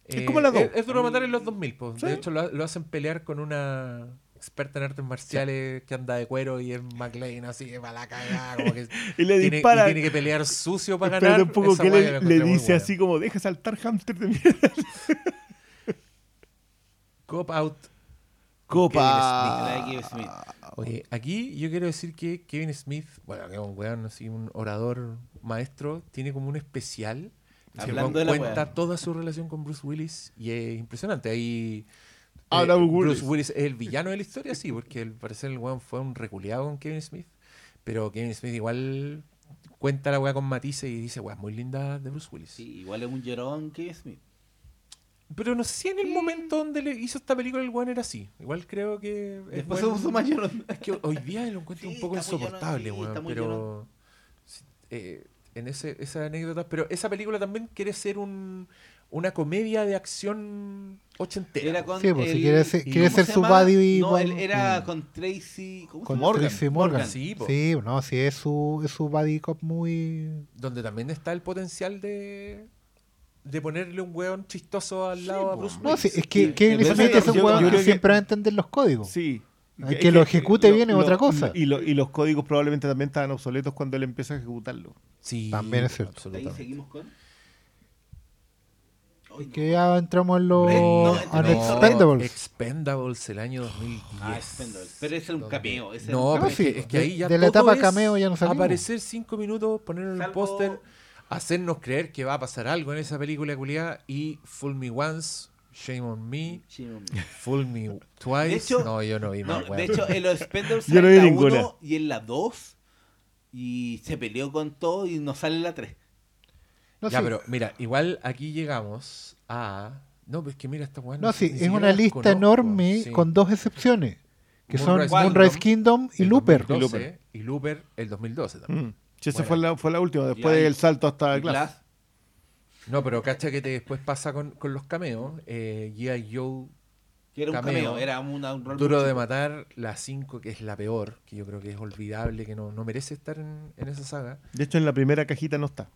[SPEAKER 3] Es como las dos.
[SPEAKER 1] Es, es Duro Matar en los 2000, pues.
[SPEAKER 3] Sí.
[SPEAKER 1] De hecho, lo, lo hacen pelear con una experta en artes marciales que anda de cuero y es McLean así, para la cagada, como que
[SPEAKER 3] Y le
[SPEAKER 1] tiene,
[SPEAKER 3] dispara.
[SPEAKER 1] y tiene que pelear sucio para
[SPEAKER 3] Espérate
[SPEAKER 1] ganar.
[SPEAKER 3] un poco
[SPEAKER 1] Esa
[SPEAKER 3] que le,
[SPEAKER 1] la
[SPEAKER 3] dice así como deja saltar hámster de mierda.
[SPEAKER 1] Cop Out.
[SPEAKER 3] Copa.
[SPEAKER 4] La de Kevin Smith.
[SPEAKER 1] Oye, aquí yo quiero decir que Kevin Smith, bueno, que es un weón así, un orador maestro, tiene como un especial.
[SPEAKER 4] Hablando de la
[SPEAKER 1] cuenta toda su relación con Bruce Willis y es impresionante. Ahí
[SPEAKER 3] Habla
[SPEAKER 1] eh,
[SPEAKER 3] Bruce Willis.
[SPEAKER 1] Bruce Willis es el villano de la historia, sí, porque al parecer el weón fue un reculeado con Kevin Smith. Pero Kevin Smith igual cuenta la weá con matices y dice, weá, muy linda de Bruce Willis.
[SPEAKER 4] Sí, igual es un llorón Kevin Smith.
[SPEAKER 1] Pero no sé si en el momento donde le hizo esta película el weón era así. Igual creo que. es
[SPEAKER 4] Después se puso más llorón.
[SPEAKER 1] Es que hoy día lo encuentro
[SPEAKER 4] Sí,
[SPEAKER 1] un poco insoportable, weón, pero eh, en ese, esa anécdota, pero esa película también quiere ser un, una comedia de acción ochentera.
[SPEAKER 4] Era con
[SPEAKER 5] Sí, pues, si
[SPEAKER 4] el-
[SPEAKER 5] quiere ser-
[SPEAKER 4] ¿y
[SPEAKER 5] quiere ser
[SPEAKER 4] se
[SPEAKER 5] su
[SPEAKER 4] llama?
[SPEAKER 5] buddy
[SPEAKER 4] No,
[SPEAKER 5] con-
[SPEAKER 4] él era
[SPEAKER 5] Mm.
[SPEAKER 4] con Tracy. ¿Cómo
[SPEAKER 5] Con?
[SPEAKER 3] Morgan.
[SPEAKER 5] Tracy Morgan.
[SPEAKER 1] Morgan, sí.
[SPEAKER 5] Sí, no, sí, es su, es su buddy cop muy...
[SPEAKER 1] donde también está el potencial de, de ponerle un weón chistoso al lado a. Bruce
[SPEAKER 5] No, sí, es que
[SPEAKER 3] pero
[SPEAKER 5] Smith
[SPEAKER 3] ese-
[SPEAKER 5] es un que
[SPEAKER 3] creo que-
[SPEAKER 5] siempre va a entender los códigos.
[SPEAKER 3] Sí.
[SPEAKER 5] Hay que lo ejecute bien es otra cosa.
[SPEAKER 3] Y, lo- y los códigos probablemente también estaban obsoletos cuando él empieza a ejecutarlo.
[SPEAKER 1] Sí,
[SPEAKER 5] También es cierto.
[SPEAKER 4] Ahí seguimos con. No.
[SPEAKER 5] Que ya entramos en los
[SPEAKER 4] no, no,
[SPEAKER 5] Expendables.
[SPEAKER 1] Expendables el año 2010.
[SPEAKER 4] Ah, Expendables. Pero ese era un cameo. Ese
[SPEAKER 1] No, pero es,
[SPEAKER 5] sí,
[SPEAKER 1] que, es que
[SPEAKER 5] de-
[SPEAKER 1] ahí ya
[SPEAKER 5] de la etapa cameo ya no salimos.
[SPEAKER 1] Aparecer cinco minutos, poner en un
[SPEAKER 4] Salvo-
[SPEAKER 1] póster, hacernos creer que va a pasar algo en esa película culiada y Fool Me Once, Shame on Me,
[SPEAKER 4] Sí, no.
[SPEAKER 1] Fool Me Twice.
[SPEAKER 4] De hecho-
[SPEAKER 1] no, yo no vi
[SPEAKER 4] No,
[SPEAKER 1] más, weón.
[SPEAKER 4] de hecho, en los Expendables
[SPEAKER 3] Yo no
[SPEAKER 4] sale
[SPEAKER 3] vi
[SPEAKER 4] la
[SPEAKER 3] ninguna.
[SPEAKER 4] 1 y en la 2 y se peleó con todo y no sale la 3.
[SPEAKER 5] No,
[SPEAKER 1] ya,
[SPEAKER 5] sí,
[SPEAKER 1] pero mira, igual aquí llegamos a. No, pues que mira esta weá.
[SPEAKER 5] no, sí, es una lista
[SPEAKER 1] conozco,
[SPEAKER 5] enorme
[SPEAKER 1] sí.
[SPEAKER 5] con dos excepciones. Que
[SPEAKER 1] Moonrise
[SPEAKER 5] son Moonrise Kingdom y
[SPEAKER 1] el
[SPEAKER 5] Looper.
[SPEAKER 1] 2012, y Looper el 2012 también.
[SPEAKER 3] Mm. Sí, esa
[SPEAKER 1] Bueno.
[SPEAKER 3] fue, la, fue la última, después del salto hasta Glass.
[SPEAKER 4] Glass,
[SPEAKER 1] No, pero cacha que te después pasa con, con los cameos. Eh, G.I. Joe
[SPEAKER 4] que era un
[SPEAKER 1] Cameo.
[SPEAKER 4] era una- un rol
[SPEAKER 1] Duro de
[SPEAKER 4] chico.
[SPEAKER 1] matar, la 5, que es la peor, que yo creo que es olvidable, que no, no merece estar en, en esa saga.
[SPEAKER 3] De hecho, en la primera cajita no está.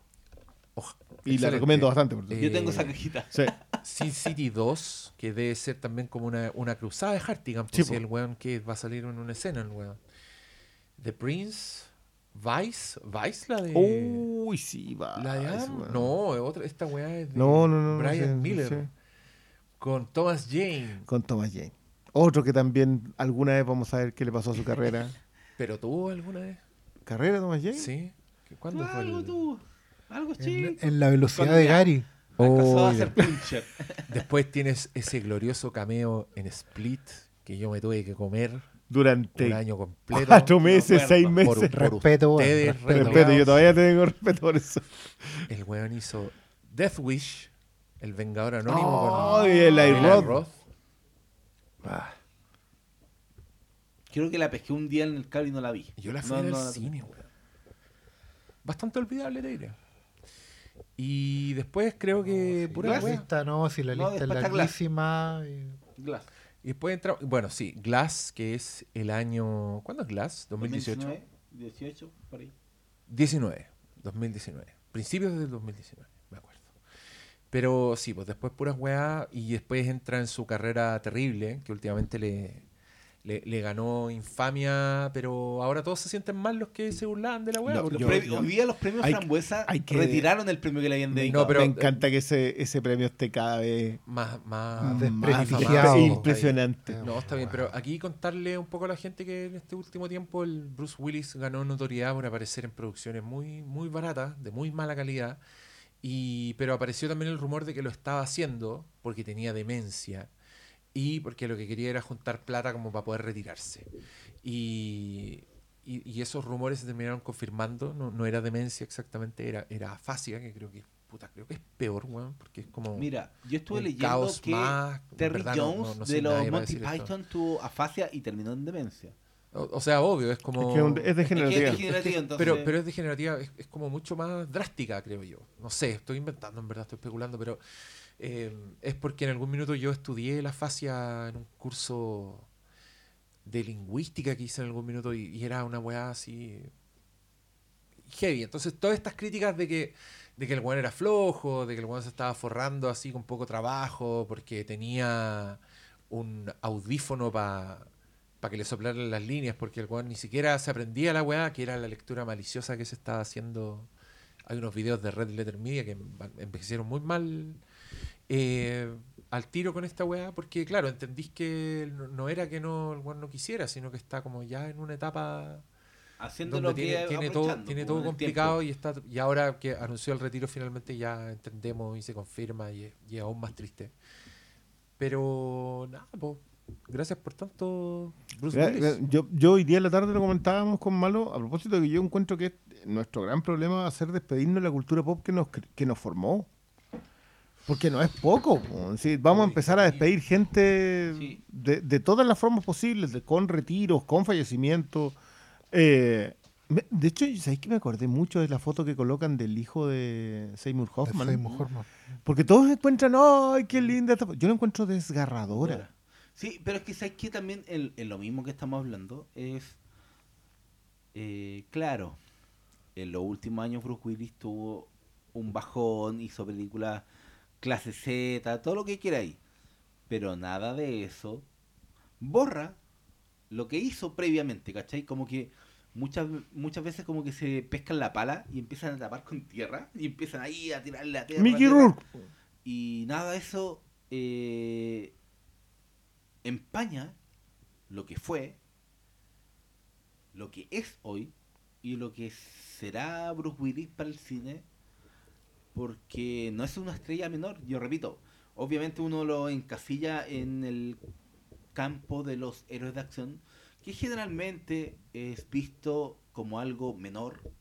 [SPEAKER 1] Oja-
[SPEAKER 3] Y la recomiendo bastante. por.
[SPEAKER 4] Yo tengo
[SPEAKER 1] Eh,
[SPEAKER 4] esa cajita.
[SPEAKER 3] Sí.
[SPEAKER 1] Sin City 2, que debe ser también como una, una cruzada de Hartigan,
[SPEAKER 3] Sí,
[SPEAKER 1] pues si
[SPEAKER 3] po.
[SPEAKER 1] el weón que va a salir en una escena, el weón. The Prince, Vice, Vice la de...
[SPEAKER 3] Uy, sí, va.
[SPEAKER 1] la de Adam. No, otra, esta weá es de
[SPEAKER 3] No, no, no, no
[SPEAKER 1] Brian
[SPEAKER 3] sé,
[SPEAKER 1] Miller.
[SPEAKER 3] sí.
[SPEAKER 1] Con Thomas Jane.
[SPEAKER 3] Con Thomas Jane. Otro que también alguna vez vamos a ver qué le pasó a su carrera.
[SPEAKER 1] ¿Pero tuvo alguna vez?
[SPEAKER 3] ¿Carrera Thomas Jane?
[SPEAKER 1] Sí. ¿Cuándo fue
[SPEAKER 4] Algo
[SPEAKER 1] el-
[SPEAKER 4] tú, algo
[SPEAKER 5] En,
[SPEAKER 4] chico.
[SPEAKER 5] en la velocidad de Gary.
[SPEAKER 4] A
[SPEAKER 3] Oh,
[SPEAKER 4] hacer.
[SPEAKER 1] Después tienes ese glorioso cameo en Split que yo me tuve que comer un
[SPEAKER 3] Durante
[SPEAKER 1] año completo.
[SPEAKER 3] cuatro meses,
[SPEAKER 4] acuerdo.
[SPEAKER 3] seis meses.
[SPEAKER 1] por
[SPEAKER 5] Respeto,
[SPEAKER 1] ustedes,
[SPEAKER 5] respeto.
[SPEAKER 3] Yo todavía tengo respeto por eso.
[SPEAKER 1] El weón hizo Death Wish, el Vengador Anónimo
[SPEAKER 3] Oh,
[SPEAKER 1] con
[SPEAKER 3] y el Roth.
[SPEAKER 1] Roth.
[SPEAKER 4] Creo que la pesqué un día en el cable y no la vi.
[SPEAKER 1] Yo la fui
[SPEAKER 4] No,
[SPEAKER 1] a ver
[SPEAKER 4] no la-
[SPEAKER 1] cine, weón. Bastante olvidable, te diré. Y después creo que pura
[SPEAKER 4] Glass
[SPEAKER 5] La lista no, si la
[SPEAKER 4] No,
[SPEAKER 5] lista es larguísima. y-
[SPEAKER 4] Glass.
[SPEAKER 1] Y después entra, bueno, sí, Glass, que es el año, ¿cuándo es Glass? 2018.
[SPEAKER 4] 2019, 18, por ahí.
[SPEAKER 1] 19, 2019. Principios del 2019, me acuerdo. Pero sí, pues después puras weá y después entra en su carrera terrible, que últimamente le, le, le ganó infamia, pero ahora todos se sienten mal los que se burlaban de la weá.
[SPEAKER 3] No,
[SPEAKER 4] hoy día los premios
[SPEAKER 3] hay-
[SPEAKER 4] Frambuesa
[SPEAKER 3] hay que-
[SPEAKER 4] retiraron el premio que le habían dedicado.
[SPEAKER 1] No, pero-
[SPEAKER 3] Me encanta que ese, ese premio esté cada vez
[SPEAKER 1] más, más,
[SPEAKER 5] Más
[SPEAKER 3] impresionante.
[SPEAKER 1] No, está bien, pero aquí contarle un poco a la gente que en este último tiempo el Bruce Willis ganó notoriedad por aparecer en producciones muy, muy baratas, de muy mala calidad, y, pero apareció también el rumor de que lo estaba haciendo porque tenía demencia y porque lo que quería era juntar plata como para poder retirarse. Y, y, y esos rumores se terminaron confirmando. No, no era demencia exactamente, era, era afasia, que creo que, puta, creo que es peor, weón, porque es como
[SPEAKER 4] Mira, yo estuve leyendo
[SPEAKER 1] caos
[SPEAKER 4] que
[SPEAKER 1] más.
[SPEAKER 4] Terry
[SPEAKER 1] verdad,
[SPEAKER 4] Jones
[SPEAKER 1] no- no
[SPEAKER 4] de los Monty
[SPEAKER 1] decir esto.
[SPEAKER 4] Python tuvo afasia y terminó en demencia.
[SPEAKER 1] O, o sea, obvio, es como...
[SPEAKER 3] Es que es un- es
[SPEAKER 4] Es que es
[SPEAKER 3] degenerativa.
[SPEAKER 4] degenerativo, entonces...
[SPEAKER 1] Pero, pero es degenerativa, es, es como mucho más drástica, creo yo. No sé, estoy inventando, en verdad, estoy especulando, pero eh, es porque en algún minuto yo estudié la fascia en un curso de lingüística que hice en algún minuto y, era una weá así heavy. Entonces, todas estas críticas de que, de que el weón era flojo, de que el weón se estaba forrando así con poco trabajo, porque tenía un audífono para que le soplaran las líneas, porque el weón ni siquiera se aprendía la weá, que era la lectura maliciosa que se estaba haciendo. Hay unos videos de Red Letter Media que en- envejecieron muy mal eh, al tiro con esta weá, porque claro, entendís que no, no era que no el weón no quisiera, sino que está como ya en una etapa
[SPEAKER 4] haciendo
[SPEAKER 1] donde
[SPEAKER 4] lo que
[SPEAKER 1] tiene, todo,
[SPEAKER 4] aprovechando,
[SPEAKER 1] tiene todo complicado y está y ahora que anunció el retiro finalmente ya entendemos y se confirma y es, y es aún más triste. Pero nada, pues, gracias por tanto, Bruce
[SPEAKER 3] Mira,
[SPEAKER 1] Willis.
[SPEAKER 3] mira, Yo, yo hoy día en la tarde lo comentábamos con Malo a propósito de que yo encuentro que nuestro gran problema va a ser despedirnos de la cultura pop que nos, cre- que nos formó. Porque no es poco. po. Sí, vamos a empezar a despedir gente
[SPEAKER 4] Sí.
[SPEAKER 3] de, de todas las formas posibles, de, con retiros, con fallecimientos. Eh, me- de hecho, ¿sabéis que me acordé mucho de la foto que colocan del hijo de Seymour Hoffman?
[SPEAKER 5] Seymour Hoffman.
[SPEAKER 3] Porque todos encuentran, ¡ay, qué linda! esta fo-". Yo lo encuentro desgarradora.
[SPEAKER 4] Sí, pero es que sabes que también en, en lo mismo que estamos hablando es eh, claro, en los últimos años Bruce Willis tuvo un bajón, hizo películas clase Z, todo lo que queráis. Pero nada de eso borra lo que hizo previamente, ¿cachai? Como que muchas muchas veces como que se pescan la pala y empiezan a tapar con tierra y empiezan ahí a tirarle a tierra.
[SPEAKER 3] Mickey. Rourke.
[SPEAKER 4] Y nada de eso eh, empaña lo que fue, lo que es hoy y lo que será Bruce Willis para el cine, porque no es una estrella menor, yo repito, obviamente uno lo encasilla en el campo de los héroes de acción, que generalmente es visto como algo menor,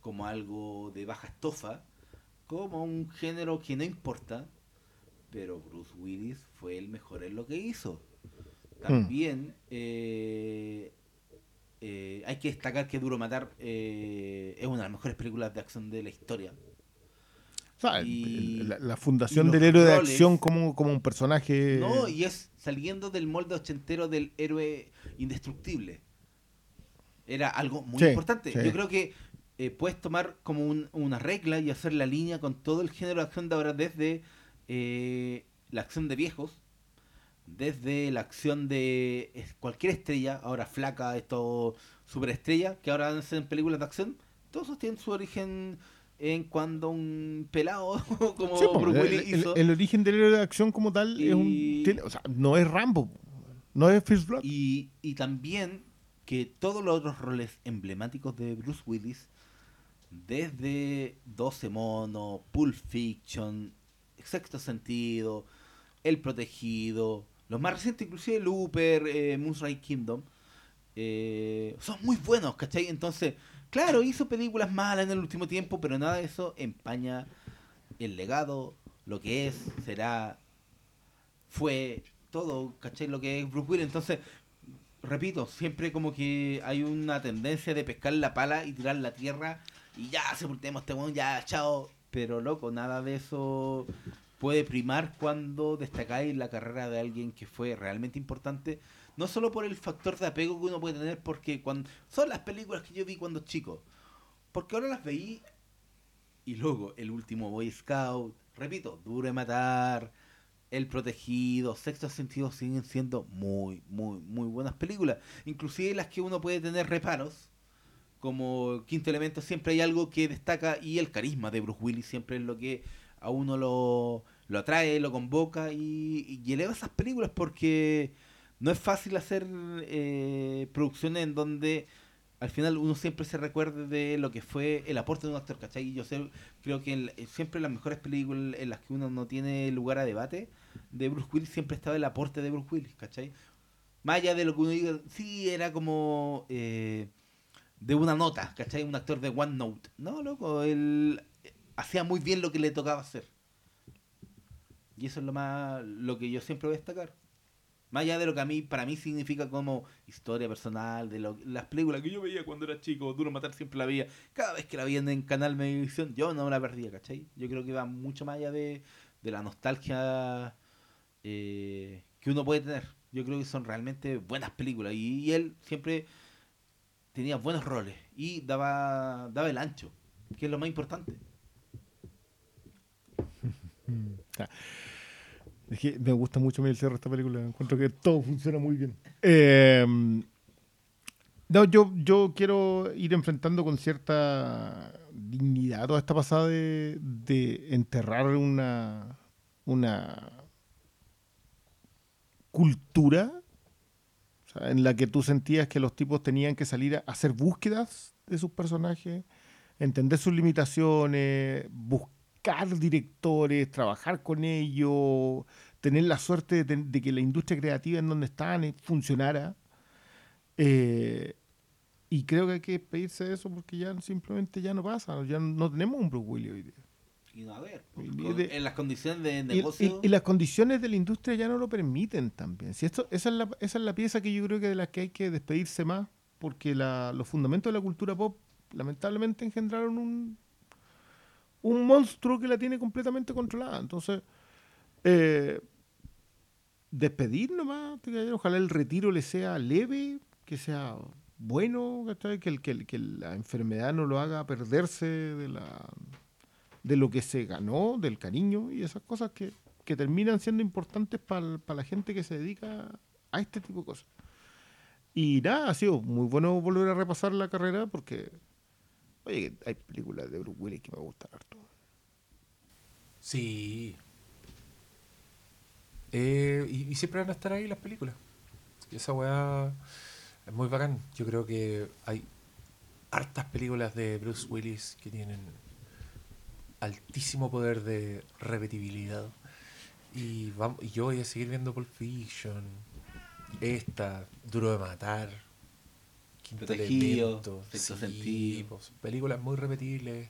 [SPEAKER 4] como algo de baja estofa, como un género que no importa, pero Bruce Willis fue el mejor en lo que hizo. También eh, eh, hay que destacar que Duro Matar eh, es una de las mejores películas de acción de la historia.
[SPEAKER 3] O sea, el-
[SPEAKER 4] Y-
[SPEAKER 3] el- la, fundación del héroe de acción como, como un personaje.
[SPEAKER 4] No, y es saliendo del molde ochentero del héroe indestructible. Era algo muy
[SPEAKER 3] Sí,
[SPEAKER 4] importante.
[SPEAKER 3] sí.
[SPEAKER 4] Yo creo que eh, puedes tomar como un- una regla y hacer la línea con todo el género de acción de ahora, desde eh, la acción de viejos, desde la acción de es- cualquier estrella, ahora flaca, esto superestrella, que ahora hacen películas de acción, todos tienen su origen en cuando un pelado como
[SPEAKER 3] Sí, po,
[SPEAKER 4] Bruce Willis
[SPEAKER 3] el-
[SPEAKER 4] hizo.
[SPEAKER 3] el origen del héroe de acción como tal es un.
[SPEAKER 4] Y-
[SPEAKER 3] tiene- o sea, no es Rambo. No es First Blood.
[SPEAKER 4] Y, y también que todos los otros roles emblemáticos de Bruce Willis, desde 12 Monos, Pulp Fiction, Sexto Sentido, El Protegido, los más recientes, inclusive Looper, eh, Moonrise Kingdom, eh, son muy buenos, ¿cachai? Entonces, claro, hizo películas malas en el último tiempo, pero nada de eso empaña el legado, lo que es, será, fue, todo, ¿cachai? Lo que es Bruce Willis. Entonces, repito, siempre como que hay una tendencia de pescar la pala y tirar la tierra y ya sepultemos este weón, ya, chao. Pero loco, nada de eso puede primar cuando destacáis la carrera de alguien que fue realmente importante. No solo por el factor de apego que uno puede tener, porque cuando son las películas que yo vi cuando chico. Porque ahora las veí y luego el último Boy Scout, repito, Duro Matar, El Protegido, Sexto Sentido siguen siendo muy, muy, muy buenas películas. Inclusive las que uno puede tener reparos, como Quinto Elemento, siempre hay algo que destaca y el carisma de Bruce Willis siempre es lo que a uno lo, lo atrae, lo convoca y, y eleva esas películas porque no es fácil hacer eh, producciones en donde al final uno siempre se recuerde de lo que fue el aporte de un actor, ¿cachai? Y yo sé, creo que en- siempre las mejores películas en las que uno no tiene lugar a debate de Bruce Willis siempre estaba el aporte de Bruce Willis, ¿cachai? Más allá de lo que uno diga, sí, era como... eh, de una nota, ¿cachai? Un actor de One Note. No, loco, él hacía muy bien lo que le tocaba hacer. Y eso es lo más lo que yo siempre voy a destacar. Más allá de lo que a mí, para mí significa como historia personal, de lo- las películas que yo veía cuando era chico, Duro Matar siempre la veía. Cada vez que la veía en Canal Televisión, yo no me la perdía, ¿cachai? Yo creo que va mucho más allá de, de la nostalgia eh, que uno puede tener. Yo creo que son realmente buenas películas. Y, y él siempre tenía buenos roles y daba, daba el ancho, que es lo más importante.
[SPEAKER 3] Es que me gusta mucho el cierre de esta película. Encuentro que todo funciona muy bien. Eh, no, yo, yo quiero ir enfrentando con cierta dignidad toda esta pasada de, enterrar una, una cultura en la que tú sentías que los tipos tenían que salir a hacer búsquedas de sus personajes, entender sus limitaciones, buscar directores, trabajar con ellos, tener la suerte de, de que la industria creativa en donde están eh, funcionara. Eh, y creo que hay que pedirse de eso porque ya simplemente ya no pasa, ya no tenemos un Bruce Willis hoy día.
[SPEAKER 4] Y no, a ver,
[SPEAKER 3] de-
[SPEAKER 4] en las condiciones de
[SPEAKER 3] Y,
[SPEAKER 4] negocio.
[SPEAKER 3] y- y las condiciones de la industria ya no lo permiten también. Si esto, esa, es la, esa es la pieza que yo creo que de la que hay que despedirse más, porque la- los fundamentos de la cultura pop lamentablemente engendraron un, un monstruo que la tiene completamente controlada. Entonces, eh, despedir nomás, caballero. ojalá el retiro le sea leve, que sea bueno, que, el, que, el- que la enfermedad no lo haga perderse de la de lo que se ganó, del cariño y esas cosas que, que terminan siendo importantes para la gente que se dedica a este tipo de cosas. Y nada, ha sido muy bueno volver a repasar la carrera porque, oye, hay películas de Bruce Willis que me gustan harto.
[SPEAKER 1] Sí. Eh, y, siempre van a estar ahí las películas. Y esa weá es muy bacán. Yo creo que hay hartas películas de Bruce Willis que tienen altísimo poder de repetibilidad. Y, y yo voy a seguir viendo Pulp Fiction, esta, Duro de Matar, Quinto
[SPEAKER 4] Sexto
[SPEAKER 1] sí,
[SPEAKER 4] Sentido.
[SPEAKER 1] películas muy repetibles.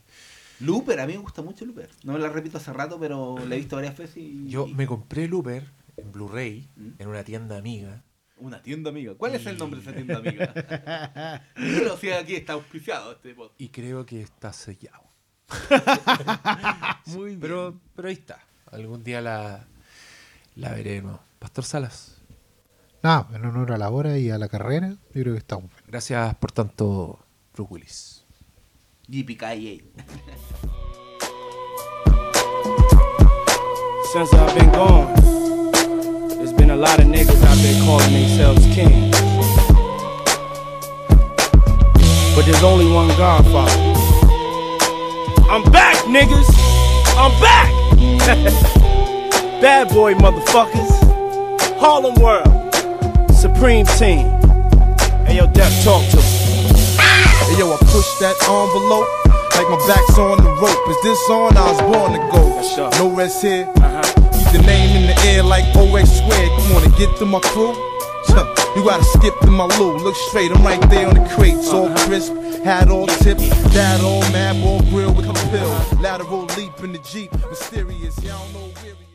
[SPEAKER 4] Looper, a mí me gusta mucho Looper. No me la repito hace rato, pero la he visto varias veces y.
[SPEAKER 1] Yo
[SPEAKER 4] y-
[SPEAKER 1] me compré Looper en Blu-ray
[SPEAKER 4] ¿Mm?
[SPEAKER 1] en una tienda amiga.
[SPEAKER 4] Una tienda amiga. ¿Cuál es el nombre de esa tienda amiga? Dígalo si aquí está auspiciado este podcast.
[SPEAKER 1] Y creo que está sellado.
[SPEAKER 3] Muy
[SPEAKER 1] Pero, pero ahí está. Algún día la, la veremos. Pastor Salas,
[SPEAKER 5] Nada, en honor a la hora y a la carrera, yo creo que estamos bien.
[SPEAKER 1] gracias por tanto, Bruce Willis.
[SPEAKER 4] JPKA.
[SPEAKER 6] Since I've been gone, there's been a lot of niggas out there calling themselves king. But there's only one Godfather. I'm back, niggas! I'm back! Bad boy motherfuckers. Harlem World. Supreme Team. Hey yo, Def, talk to me.
[SPEAKER 7] Hey yo, I push that envelope like my back's on the rope. Is this on? I was born to go. No rest here.
[SPEAKER 6] Uh-huh.
[SPEAKER 7] Keep the name in the air like OX squared. Come on and get to my crew. You gotta skip to my loo. Look straight, I'm right there on the crates. All crisp, hat all tipped. Dad all mad, ball grill with the pill. Lateral leap in the Jeep. Mysterious, y'all know where.